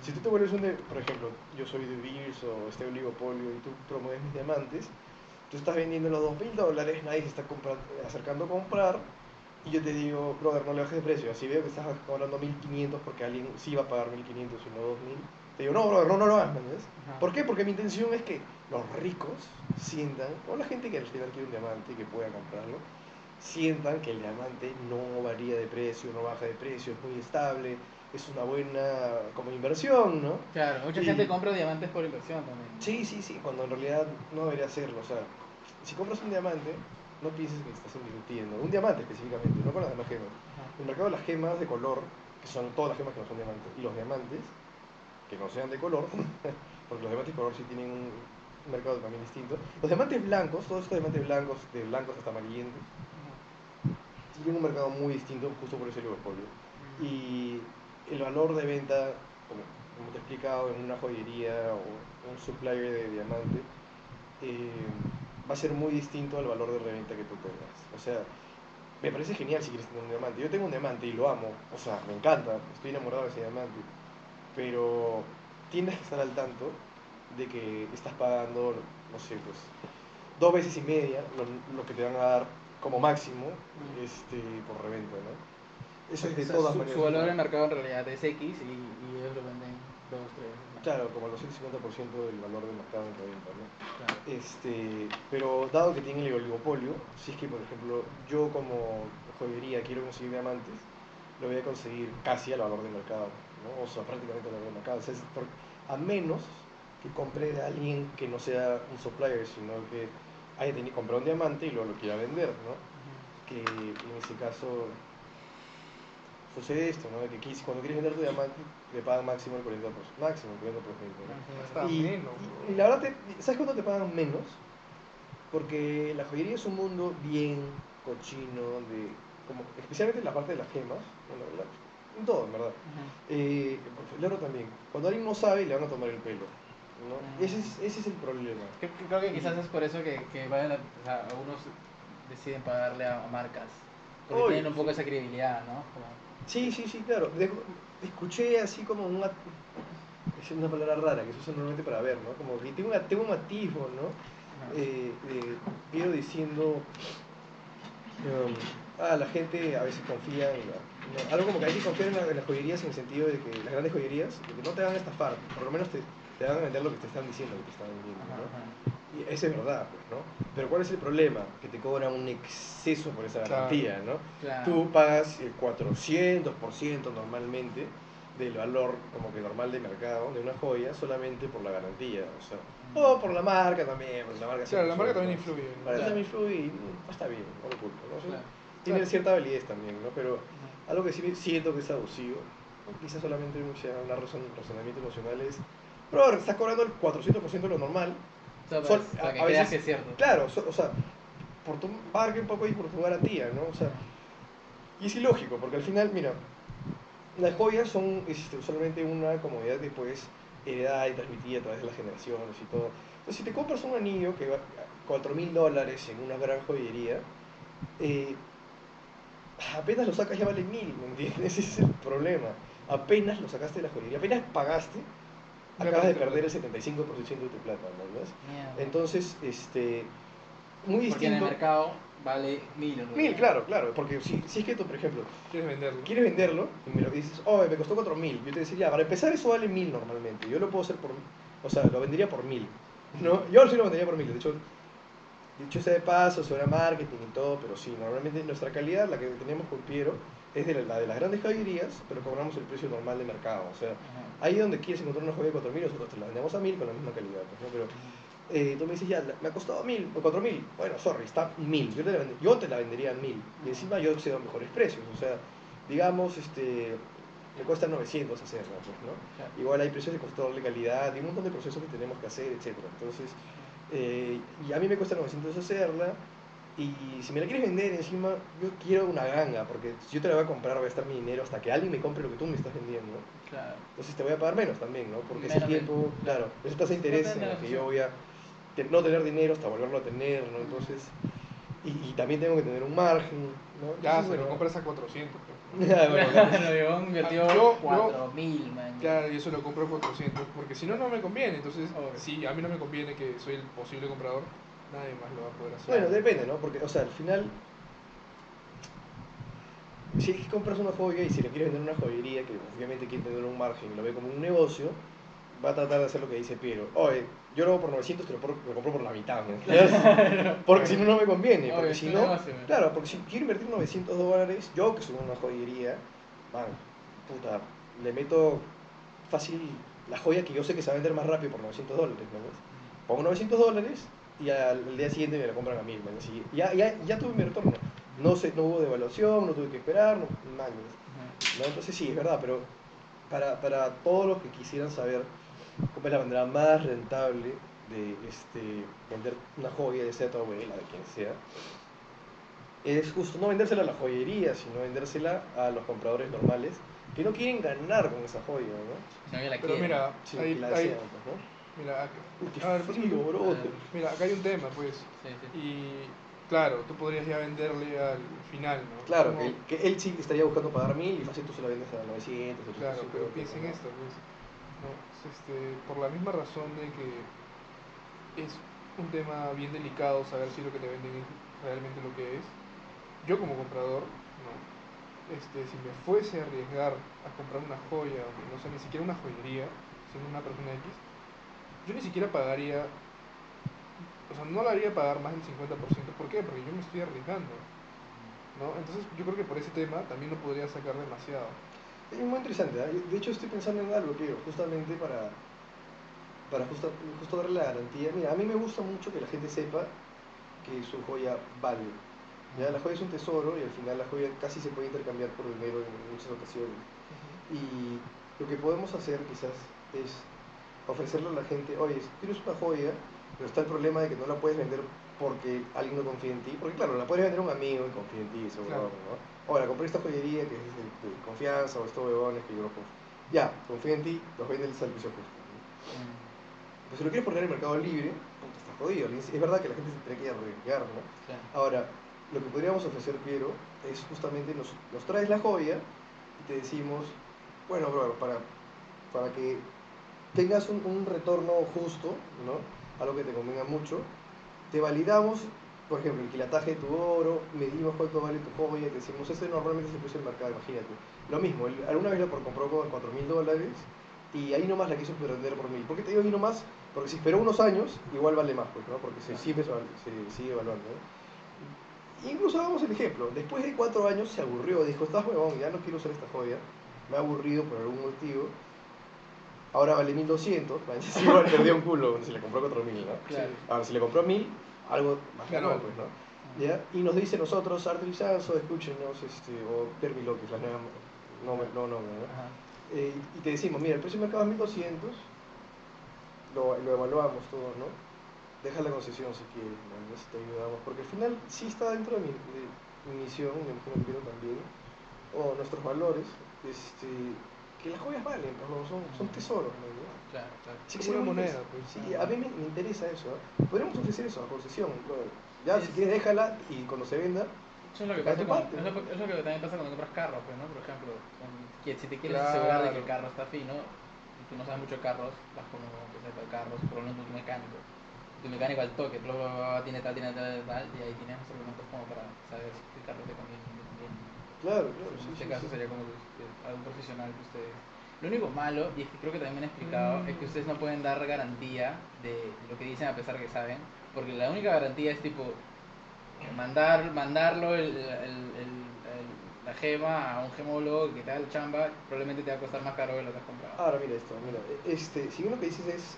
si tú te vuelves un, de, por ejemplo, yo soy de Beers o este oligopolio y tú promueves mis diamantes, tú estás vendiendo los 2.000 dólares, nadie se está comprando, acercando a comprar, y yo te digo, brother, no le bajes de precio, así veo que estás cobrando 1.500 porque alguien sí va a pagar 1.500 y no 2.000, te digo, no, brother, no, no lo hagas. Ajá. ¿Por qué? Porque mi intención es que los ricos sientan, o la gente que al final quiere un diamante y que pueda comprarlo, sientan que el diamante no varía de precio, no baja de precio, es muy estable, es una buena como inversión, ¿no? Claro, mucha Y- gente compra diamantes por inversión también. Sí, sí, sí, cuando en realidad no debería hacerlo. O sea, si compras un diamante, no pienses que estás invirtiendo. Un diamante específicamente, no con las demás gemas. El mercado de las gemas de color, que son todas las gemas que no son diamantes, y los diamantes, que no sean de color, porque los diamantes de color sí tienen un un mercado también distinto. Los diamantes blancos, todos estos diamantes blancos, de blancos hasta amarillentos, tienen un mercado muy distinto justo por ese oligopolio. Y el valor de venta, como, como te he explicado, en una joyería o un supplier de diamante, eh, va a ser muy distinto al valor de reventa que tú tengas. O sea, me parece genial si quieres tener un diamante. Yo tengo un diamante y lo amo, o sea, me encanta, estoy enamorado de ese diamante. Pero tienes que estar al tanto de que estás pagando, no sé, pues, dos veces y media lo, lo que te van a dar como máximo este, por reventa, ¿no? Eso es de O sea, todas su, maneras. su valor de mercado en realidad es X y, y ellos lo venden 2, 3. Claro, como el 250% del valor del mercado en reventa, ¿no? Claro. Este, pero dado que tiene el oligopolio, si es que por ejemplo yo como joyería quiero conseguir diamantes, lo voy a conseguir casi al valor del mercado, ¿no? O sea, prácticamente al valor del mercado. O sea, es por- a menos que compre de alguien que no sea un supplier, sino que haya tenido comprado un diamante y luego lo quiera vender, ¿no? Que en ese caso sucede esto, ¿no? De que cuando quieres vender tu diamante te pagan máximo el 40%, máximo el 40%, ¿no? Y, menos, y- y la verdad, te- ¿sabes cuánto te pagan menos? Porque la joyería es un mundo bien cochino, de, como, especialmente en la parte de las gemas. Bueno, la- en todo, en verdad. Eh, el oro también. Cuando alguien no sabe, le van a tomar el pelo. ¿no? Ujú. ese, es, ese es el problema. Creo que quizás es por eso que, que vayan a- o sea, algunos deciden pagarle a, a marcas. Porque Oye, tienen un poco esa credibilidad, ¿no? Como- Sí, sí, sí, claro. Escuché así como una... Es una palabra rara que se usa normalmente para ver, ¿no? Como que tengo, una, tengo un atisbo, ¿no? Eh, eh, diciendo um, ah, la gente a veces confía en la- no, algo como que hay que confiar en, la- en las joyerías en el sentido de que las grandes joyerías de que no te van a estafar, por lo menos te, te van a vender lo que te están diciendo que te están vendiendo ¿no? Y eso es verdad pues, ¿no? pero ¿cuál es el problema? que te cobran un exceso por esa Claro. garantía ¿no? Claro. tú pagas el 400% normalmente del valor como que normal de mercado de una joya solamente por la garantía o sea o por la marca también porque la marca Claro, la marca también influye. ¿no? Para eso Claro. también influye y mm, está bien, no lo culpo. ¿no? O sea, Claro. Tiene Claro. cierta validez también, ¿no? Pero algo que sí siento que es abusivo, quizás solamente sea un razón, razonamiento emocional es, pero ahora estás cobrando el 400% de lo normal. Para, que a veces- que es cierto. Claro, so- o sea, por tu marca un poco y por tu garantía, ¿no? O sea, y es ilógico, porque al final, mira, las joyas son solamente una comodidad que puedes heredar y transmitir a través de las generaciones y todo. Entonces, si te compras un anillo que va a 4 mil dólares en una gran joyería, eh, apenas lo sacas ya vale mil, ¿me entiendes? Ese es el problema. Apenas lo sacaste de la joyería, apenas pagaste, acabas de perder el 75% de tu plata, ¿no? Mierda. Entonces, este, muy Porque en el distinto. mercado vale mil. ¿no? Mil, claro, claro, porque si, si es que tú, por ejemplo, ¿Quieres venderlo? quieres venderlo y me lo dices, oh, me costó 4 mil, yo te decía, ya, para empezar eso vale mil normalmente, yo lo puedo hacer por, o sea, lo vendería por mil, ¿no? Yo sí lo vendería por mil, de hecho, dicho sea de paso, sobre marketing y todo, pero sí, normalmente nuestra calidad, la que tenemos con Piero, es de la, de las grandes joyerías, pero cobramos el precio normal de mercado, o sea, ahí donde quieres encontrar una joya de 4 mil, nosotros te la vendemos a mil con la misma calidad, pues, ¿no? Pero eh, tú me dices, ya, me ha costado mil o cuatro mil. Bueno, sorry, está mil. Yo te, la, vend- yo te la vendería a mil. Y encima yo cedo mejores precios. O sea, digamos, este, me cuesta 900 hacerla, pues, ¿no? Igual hay precios de control de calidad y un montón de procesos que tenemos que hacer, etc. Entonces, eh, y a mí me cuesta 900 hacerla. Y si me la quieres vender encima, yo quiero una ganga, porque si yo te la voy a comprar, voy a gastar mi dinero hasta que alguien me compre lo que tú me estás vendiendo. Claro. Entonces te voy a pagar menos también, ¿no? Porque ese Menos tiempo, claro, esa tasa de interés en la que yo voy a te- no tener dinero hasta volverlo a tener, ¿no? Entonces, y, y también tengo que tener un margen, ¿no? Ya, Entonces, se lo compras a 400. pues. Ya, bueno, claro. Claro, yo invirtió Ah, yo- yo- 4000, man. Claro, yo se lo compro a 400, porque si no, no me conviene. Entonces, si a mí no me conviene que soy el posible comprador, nadie más lo va a poder hacer. Bueno, depende, ¿no? Porque, o sea, al final, si es que compras una joya y si le quieres vender una joyería, que obviamente quiere tener un margen y lo ve como un negocio, va a tratar de hacer lo que dice Piero. Oye, yo lo hago por 900, te lo, por- lo compro por la mitad, ¿me entiendes? Porque si no, no me conviene. Obvio, Porque es si no, negocio, ¿no? claro, porque si quiero invertir 900 dólares, yo que soy una joyería, man, puta, le meto fácil la joya que yo sé que se va a vender más rápido por 900 dólares, ¿no? Pongo 900 dólares y al, al día siguiente me la compran a mil, man, así, ya, ya, ya tuve mi retorno. No, sé, no hubo devaluación, no tuve que esperar, no, man. ¿no? Entonces sí, es verdad, pero para, para todos los que quisieran saber cómo es la manera más rentable de este, vender una joya, ya sea de tu abuela, de quien sea, es justo no vendérsela a la joyería, sino vendérsela a los compradores normales que no quieren ganar con esa joya, ¿no? Pero mira, Sí, hay- hay- desean, pues, ¿no? Mira, acá, a ver, frío, pásame- bro. mira, acá hay un tema, pues. Sí, sí. Y claro, tú podrías ya venderle al final, ¿no? Claro, Como- que él, que él sí estaría buscando pagar mil y fácil tú se la vendes a 900, 800. Claro, pero 800, piensa en ¿no? esto, pues. ¿no? Este, por la misma razón de que es un tema bien delicado saber si lo que te venden es realmente lo que es. Yo como comprador, ¿no? este, si me fuese a arriesgar a comprar una joya, o no sé, ni siquiera una joyería, siendo una persona X, yo ni siquiera pagaría, o sea, no la haría pagar más del 50%. ¿Por qué? Porque yo me estoy arriesgando. ¿no? Entonces yo creo que por ese tema también no podría sacar demasiado. Es muy interesante, ¿eh? de hecho estoy pensando en algo, Piero, justamente para, para justo, justo darle la garantía. Mira, a mí me gusta mucho que la gente sepa que su joya vale. ¿ya? La joya es un tesoro y al final la joya casi se puede intercambiar por dinero en muchas ocasiones. Y lo que podemos hacer quizás es ofrecerle a la gente, oye, si tienes una joya pero está el problema de que no la puedes vender porque alguien no confía en ti, porque claro, la puedes vender a un amigo y confía en ti, seguro, Claro. ¿no? Ahora, compré esta joyería que es de, de confianza o estos huevones que yo no confío. Ya, confía en ti, los vende el servicio justo. ¿no? Mm, Pues si lo quieres poner en el mercado libre, puta, está jodido. Es verdad que la gente se tiene que arriesgar, ¿no? claro. Ahora, lo que podríamos ofrecer, Piero, es justamente nos, nos traes la joya y te decimos, bueno, bro, para, para que tengas un, un retorno justo, ¿no? Algo que te convenga mucho, te validamos, por ejemplo, el quilataje de tu oro, medimos cuánto vale tu joya y te decimos, este normalmente es el precio del mercado, imagínate. Lo mismo, él alguna vez lo compró con 4 mil dólares y ahí nomás la quiso vender por mil. ¿Por qué te digo ahí nomás? Porque si esperó unos años, igual vale más, pues, ¿no? Porque se, siempre se, se sigue evaluando. Incluso hagamos el ejemplo, después de cuatro años se aburrió, dijo, estás huevón, ya no quiero usar esta joya, me ha aburrido por algún motivo, ahora vale 1200, manches, igual perdió un culo si le compró 4000, ¿no? Claro. Ahora, si le compró 1000, algo más Ganó. pues, ¿no? ¿Ya? Y nos dice nosotros, Sanso, escúchenos, este, o Permi López, la nueva, no, no, no, no, eh, y te decimos, mira, el precio de mercado es 1200, lo, lo evaluamos todo, ¿no? Deja la concesión si quieres, ¿no? Entonces te ayudamos, porque al final sí está dentro de mi, de mi misión, me imagino que también, o nuestros valores, este, que las joyas valen, ¿no? son, son tesoros, ¿no? Claro, claro. Sí, una moneda, pues. Sí, a mí me, me interesa eso. ¿eh? Podríamos ofrecer eso a concesión. brother. Ya, si Es- quieres, déjala y cuando se venda, Eso es lo que pasa con- parte. es lo, es lo que también pasa cuando compras carros, pues, ¿no? Por ejemplo, con- si te quieres Claro. asegurar de que el carro está fino y tú no sabes mucho de carros, vas con sepa de carros, por lo menos tu mecánico. Tu mecánico al toque, bla, bla, bla, tiene tal, tiene tal, tal, y ahí tienes los argumentos como para saber si el carro te conviene claro, claro. en sí, este sí, caso sí. sería como que algún profesional que ustedes. Lo único malo, y es que creo que también he explicado, Mm. es que ustedes no pueden dar garantía de lo que dicen a pesar que saben, porque la única garantía es tipo mandar mandarlo el, el- el- la gema a un gemólogo que te da el chamba, probablemente te va a costar más caro de lo que has comprado. Ahora, mira esto, mira. Este, si bien lo que dices es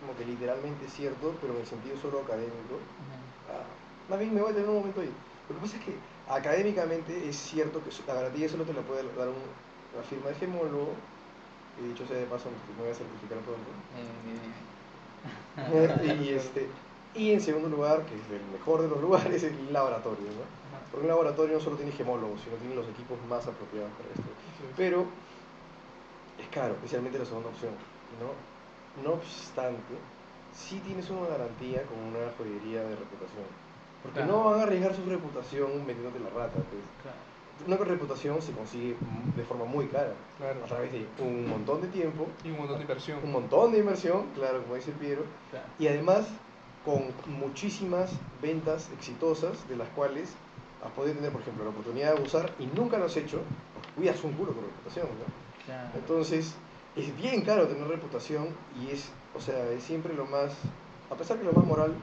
como que literalmente cierto, pero en el sentido solo académico, Ujú. ah, más bien me voy a tener un momento ahí. Lo que pasa es que académicamente es cierto que la garantía solo te la puede dar un- una firma de gemólogo, y dicho sea de paso, me voy a certificar pronto. Eh, y, este, y en segundo lugar, que es el mejor de los lugares, el laboratorio. ¿no? Porque un laboratorio no solo tiene gemólogos, sino tiene los equipos más apropiados para esto. Pero es caro, especialmente la segunda opción. ¿no? no obstante, sí tienes una garantía con una joyería de reputación. Porque Claro. no van a arriesgar su reputación metiéndote la rata. Pues. Claro. Una reputación se consigue de forma muy cara, Claro. a través de un montón de tiempo, Y un montón de inversión. un montón de inversión, claro, como dice Piero, y además con muchísimas ventas exitosas de las cuales has podido tener, por ejemplo, la oportunidad de usar y nunca lo has hecho, pues cuidas un culo tu reputación, ¿no? Entonces, es bien caro tener reputación y es, o sea, es siempre lo más, a pesar que lo más moral,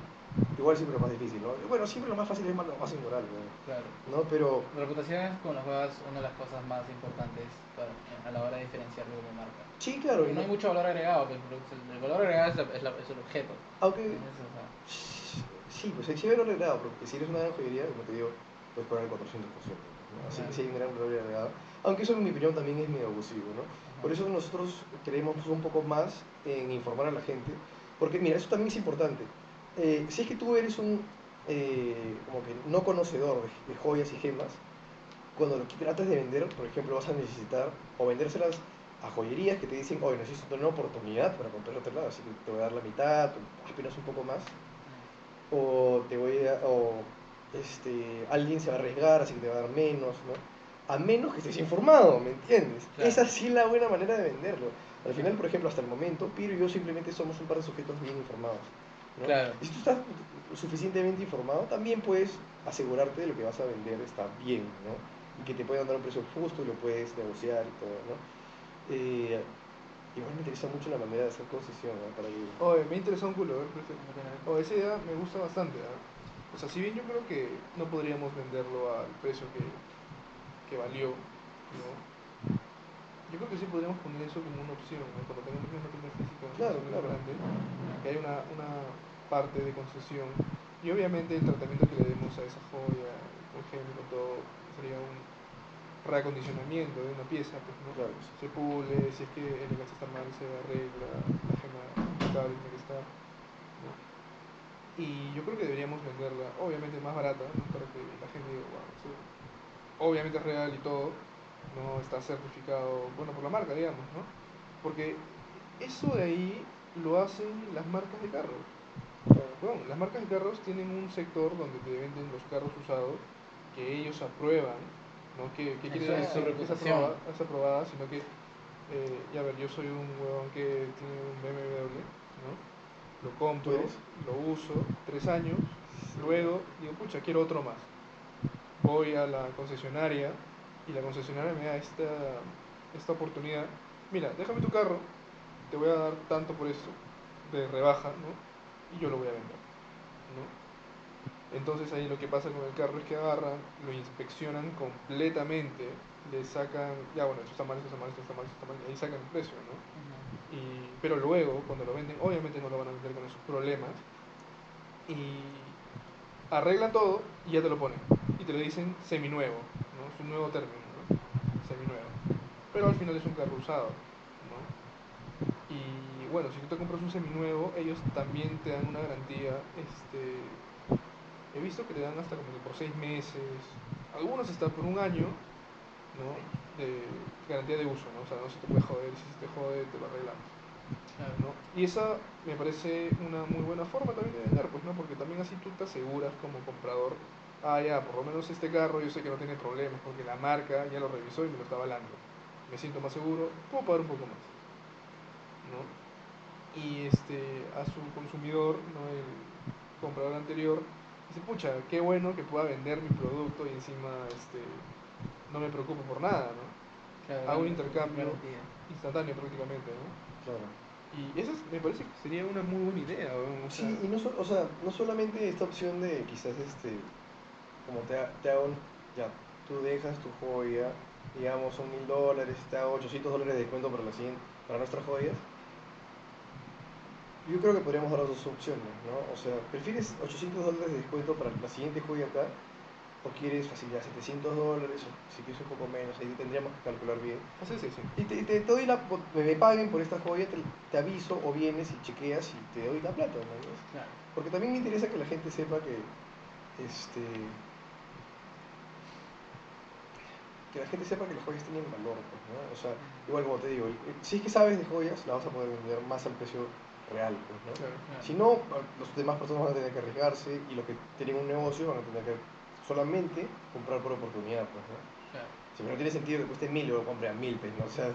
igual siempre lo más difícil, ¿no? Bueno, siempre lo más fácil es más- lo más inmoral, ¿no? Claro. ¿no? Pero, La reputación es con los juegos una de las cosas más importantes para- a la hora de diferenciarlo como marca. sí, claro, Porque y no hay mucho valor agregado, pues, pero el valor agregado es, la- es la- es el objeto. aunque Es Sí, pues sí hay valor agregado, porque si eres una gran joyería, como te digo, puedes cobrar el 400%. ¿no? Así que sí hay un gran valor agregado. Aunque eso en mi opinión también es medio abusivo, ¿no? Por eso nosotros queremos un poco más en informar a la gente, porque mira, eso también es importante. Eh, si es que tú eres un, eh, como que no conocedor de, de joyas y gemas, cuando lo que tratas de vender, por ejemplo, vas a necesitar o vendérselas a joyerías que te dicen, oye, necesito una oportunidad para comprar otro lado, así que te voy a dar la mitad, apenas un poco más o te voy a, o este, alguien se va a arriesgar, así que te va a dar menos, ¿no? A menos que estés informado, ¿me entiendes? Claro. Esa sí es la buena manera de venderlo. Al final, por ejemplo, hasta el momento, Piro y yo simplemente somos un par de sujetos bien informados. ¿No? Claro. Y si tú estás suficientemente informado, también puedes asegurarte de lo que vas a vender está bien, ¿no? Y que te puedan dar un precio justo y lo puedes negociar y todo, ¿no? Eh, igual me interesa mucho la manera de hacer concesión, ¿no? Para que... Oye, me interesa un culo, a ver, perfecto. Oh, esa idea me gusta bastante. ¿ah? O sea, si bien yo creo que no podríamos venderlo al precio que, que valió, ¿no? Yo creo que sí podríamos poner eso como una opción, ¿no? Cuando tengamos una tienda física Claro, claro. grande, que hay una, una parte de concesión. Y obviamente el tratamiento que le demos a esa joya, por ejemplo, todo, sería un reacondicionamiento de una pieza, pues, ¿no? Claro. Se pule, si es que el enganche está mal, se arregla, la gema tal tiene que estar. ¿no? Y yo creo que deberíamos venderla, obviamente más barata, ¿no? para que la gente diga, wow, sí, obviamente es real y todo, no está certificado, bueno, por la marca, digamos, ¿no? Porque eso de ahí lo hacen las marcas de carros. Bueno, las marcas de carros tienen un sector donde te venden los carros usados que ellos aprueban, ¿no? Que, que quiere decir que es aprobada, es aprobada, sino que, eh, ya ver, yo soy un huevón que tiene un BMW, ¿no? Lo compro, ¿Tú eres? lo uso, tres años, luego digo, pucha, quiero otro más. Voy a la concesionaria y la concesionaria me da esta, esta oportunidad. Mira, déjame tu carro, te voy a dar tanto por eso, de rebaja, ¿no? Y yo lo voy a vender, ¿no? Entonces ahí lo que pasa con el carro es que agarran, lo inspeccionan completamente, le sacan, ya bueno, esto está mal, esto está mal, esto está mal, esto está mal, y ahí sacan el precio, ¿no? Y, pero luego, cuando lo venden, obviamente no lo van a vender con esos problemas. Y arreglan todo y ya te lo ponen. Y te lo dicen seminuevo, ¿no? Es un nuevo término, ¿no? Seminuevo. Pero al final es un carro usado, ¿no? Y bueno, si tú te compras un seminuevo, ellos también te dan una garantía, este... He visto que te dan hasta como que por seis meses, algunos hasta por un año, ¿no? De garantía de uso, ¿no? O sea, no se te puede joder, si se te jode, te lo arreglamos. Claro. ¿no? Y esa me parece una muy buena forma también de vender, pues, ¿no? Porque también así tú te aseguras como comprador, ah, ya, por lo menos este carro yo sé que no tiene problemas, porque la marca ya lo revisó y me lo está avalando. Me siento más seguro, puedo pagar un poco más, ¿no? Y este, a su consumidor, ¿no? El comprador anterior, dice, pucha, qué bueno que pueda vender mi producto y encima, este, no me preocupo por nada, ¿no? Claro, Hago un intercambio instantáneo prácticamente, ¿no? Claro. Y eso es- me parece que sería una muy buena idea, weón, o sea, Sí, y no, so- o sea, no solamente esta opción de quizás este, como te, te hago, ya, tú dejas tu joya, digamos son mil dólares, te hago 800 dólares de descuento para, la siguiente, para nuestras joyas. Yo creo que podríamos dar las dos opciones, ¿no? O sea, ¿prefieres 800 dólares de descuento para la siguiente joya acá? ¿O quieres facilidad 700 dólares? O si quieres un poco menos, ahí tendríamos que calcular bien. sí, sí, sí. Y te, te- te doy la, me, me paguen por esta joya, te, te aviso o vienes y chequeas y te doy la plata, ¿no? Claro. Porque también me interesa que la gente sepa que, este, que la gente sepa que las joyas tienen valor, pues, ¿no? O sea, igual como te digo, si es que sabes de joyas, la vas a poder vender más al precio real, pues, ¿no? Claro. Claro. Si no, las demás personas van a tener que arriesgarse y los que tienen un negocio van a tener que solamente comprar por oportunidad, pues, ¿no? Claro. Si no tiene sentido que cueste mil y lo compre a mil, pues, ¿no? O sea,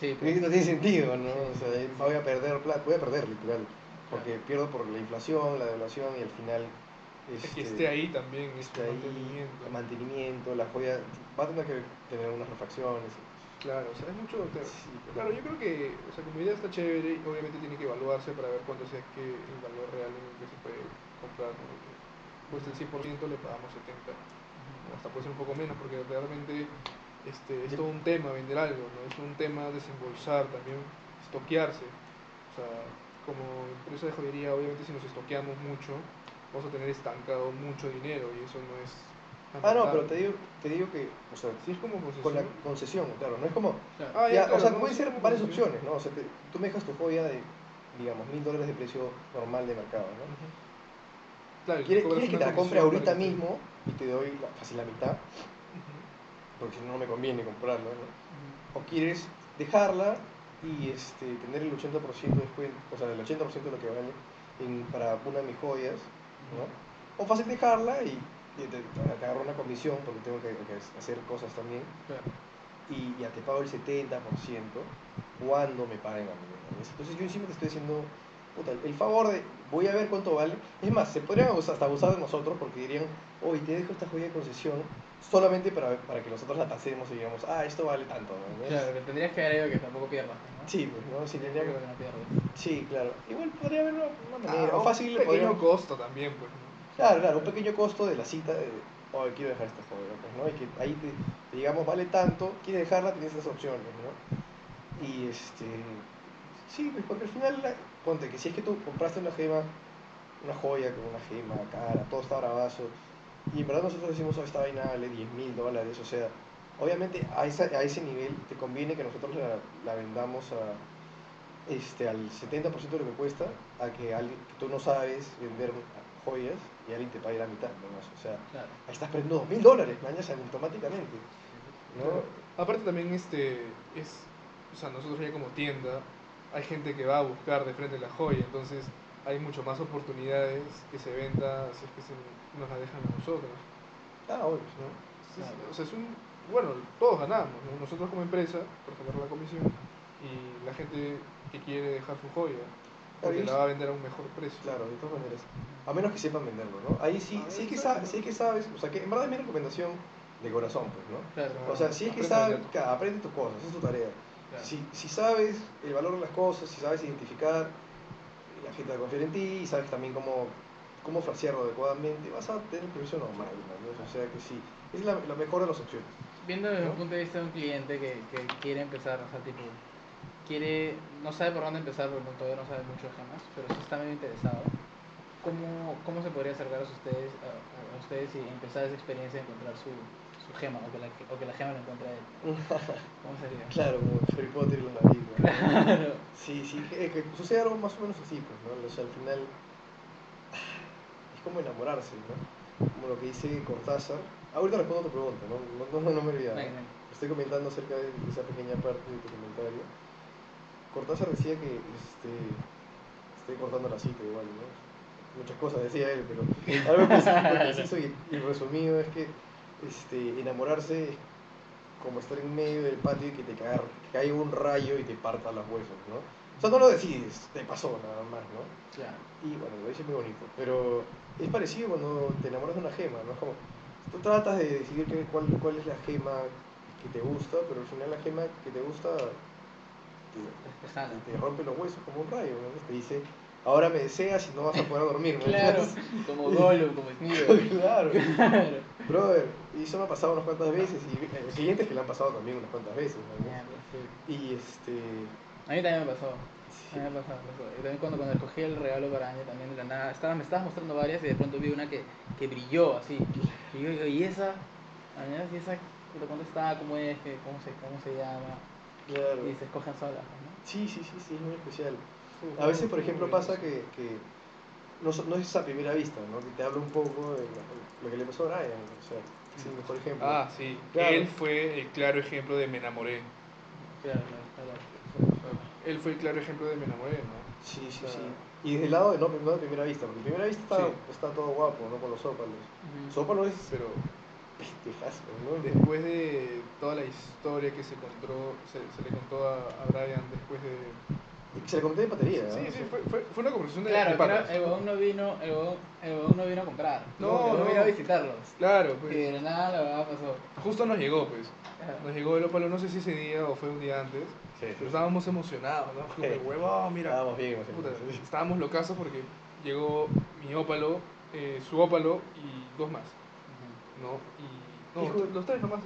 Sí, pues, no tiene sentido, ¿no? O sea, voy a perder plata, voy a perder literal, porque pierdo por la inflación, la devaluación y al final Es este, que esté ahí también, es esté ahí, mantenimiento. el mantenimiento, la joya va a tener que tener unas refacciones. Claro, o sea, es mucho. Claro, Sí, Claro, yo creo que, o sea, como idea está chévere, obviamente tiene que evaluarse para ver cuánto sea que el valor real en el que se puede comprar, ¿no? Pues el 100% le pagamos 70, ¿no? hasta puede ser un poco menos, porque realmente este, es todo un tema vender algo, ¿no? Es un tema desembolsar, también estoquearse. O sea, como empresa de joyería, obviamente si nos estoqueamos mucho, vamos a tener estancado mucho dinero y eso no es... Ah, no, pero te digo, te digo que, o sea, Si es como concesión, con la concesión, claro, no es como, claro. Ah, ya, claro, o sea, no, pueden ser varias concesión. opciones, ¿no? O sea, te- tú me dejas tu joya de, digamos, mil dólares de precio normal de mercado, ¿no? Claro, ¿Quieres, quieres que te la compre ahorita mismo y te doy la, casi la mitad? Porque si no, no me conviene comprarla, ¿no? O quieres dejarla y este, tener el 80% de descuento, o sea, el 80% de lo que vale en- para una de mis joyas, ¿no? O fácil dejarla y, y te, te agarro una comisión porque tengo que, que hacer cosas también Claro. y ya te pago el 70% cuando me paguen a mí. Entonces yo encima te estoy diciendo, puta, el favor de, voy a ver cuánto vale. Es más, se podrían abusar- hasta abusar de nosotros porque dirían, hoy te dejo esta joya de concesión solamente para, para que nosotros la tasemos y digamos, ah, esto vale tanto. ¿no? Claro, pero tendrías que haber algo que tampoco pierdas, ¿no? Sí, pues, ¿no? Sí, tendría que- que no pierdas. sí, claro. Igual podría haber una, una manera. Ah, o fácil, un pequeño podríamos- costo también, pues. ¿no? Claro, claro, un pequeño costo de la cita de, oh, quiero dejar esta joya, pues, ¿no? Y que ahí te, te digamos, vale tanto, quieres dejarla, tienes estas opciones, ¿no? Y este, sí, pues porque al final, la- ponte que si es que tú compraste una gema, una joya con una gema cara, todo está bravazo, y en verdad nosotros decimos, oh, esta vaina vale 10 mil dólares, o sea, obviamente a, esa- a ese nivel te conviene que nosotros la, la vendamos a, este, al 70% de lo que cuesta a que, alguien, que tú no sabes vender joyas y alguien te pague la mitad. nomás. O sea, Claro. ahí estás perdiendo dos mil dólares, mañas, automáticamente. ¿no? Aparte también este es, o sea, nosotros ya como tienda, hay gente que va a buscar de frente la joya, entonces hay mucho más oportunidades que se venda si es que se nos la dejan a nosotros, Ah, obvio. ¿no? Es- Claro. O sea, es un, bueno, todos ganamos, ¿no? Nosotros como empresa, por sacar la comisión, y la gente que quiere dejar su joya, porque Claro, la va a vender a un mejor precio. Claro, de todas maneras. A menos que sepan venderlo, ¿no? Ahí sí, Ah, sí es que sabes, sí es que sabes, o sea, que en verdad es mi recomendación de corazón, pues, ¿no? Claro. O sea, si es que sabes, aprende tus cosas, es tu tarea. Si, si sabes el valor de las cosas, si sabes identificar, gente va a confiar en ti y sabes también cómo, cómo frasearlo adecuadamente, vas a tener el precio normal, ¿no? O sea que sí, es la, la mejor de las opciones. Viendo desde ¿no? el punto de vista de un cliente que, que quiere empezar, o sea, tipo, quiere, no sabe por dónde empezar porque todavía no sabe mucho de gemas, pero sí está medio interesado, ¿cómo, cómo se podría acercar a ustedes, a, a ustedes y empezar esa experiencia de encontrar su, su gema o que, la, o que la gema lo encuentre a él? ¿Cómo sería? Claro, como Harry Potter y los. ¿no? Claro. Sí, sí, que, que sucede algo más o menos así, pues, ¿no? O sea, al final es como enamorarse, ¿no? Como lo que dice Cortázar. Ahorita respondo a tu pregunta, ¿no? No, no, no me ven. Estoy comentando acerca de esa pequeña parte de tu comentario. Cortázar decía que, este, estoy cortando la cita igual, ¿no? Muchas cosas decía él, pero algo preciso y, y resumido es que este, enamorarse es como estar en medio del patio y que te que caiga un rayo y te parta los huesos, ¿no? O sea, no lo decides, te pasó nada más, ¿no? Claro. Y bueno, lo dice muy bonito, pero es parecido cuando te enamoras de una gema, ¿no? Es como, tú tratas de decidir qué- cuál, cuál es la gema que te gusta, pero al final la gema que te gusta te, te rompe los huesos como un rayo, ¿no? Te dice, ahora me deseas y no vas a poder dormir, ¿no? Claro, como Gollum, como Smeagol. claro. Claro. Brother, y eso me ha pasado unas cuantas veces, y hay clientes que le han pasado también unas cuantas veces, sí. Y este... A mí también me pasó. A mí me pasó, me pasó. Y también cuando, cuando escogí el regalo para Aña, también de la nada, estaba, me estabas mostrando varias y de pronto vi una que, que brilló así. Y yo digo, ¿y esa? Aña, ¿y esa? ¿De cuánto está? ¿Cómo es? ¿Qué- ¿Cómo se, cómo se llama? Claro. Y se escogen solas, ¿no? Sí, sí, sí, sí, es muy especial. A veces, por ejemplo, pasa que, que no, no es a primera vista, ¿no? Que te hablo un poco de lo, que le pasó a Brian, o sea, es el mejor ejemplo. Ah, sí. Claro. Él fue el claro ejemplo de me enamoré. Claro, claro, claro. Él fue el claro ejemplo de me enamoré, ¿no? Sí, sí, sí. Y desde el lado de no, no de primera vista, porque primera vista está, Sí. está todo guapo, ¿no? Con los ópalos. Ujú. Sópalo es Pero pendejazo, ¿no? después de toda la historia que se contó, se, se le contó a, a Brian después de... Se le conté de batería, ¿no? Sí, sí, fue, fue, fue una conversación de, Claro, de el huevón no vino, el huevón, el huevón no vino a comprar. No, no. vino a visitarlos. Claro, Y pues. de la nada la verdad pasó. Justo nos llegó, pues. Nos llegó el ópalo, no sé si ese día o fue un día antes. Sí, Pero estábamos emocionados, ¿no? Como, Sí. huevón, mira. Estábamos bien emocionados. estábamos locazos porque llegó mi ópalo, eh, su ópalo y dos más, ¿no? Y. No, los tres nomás.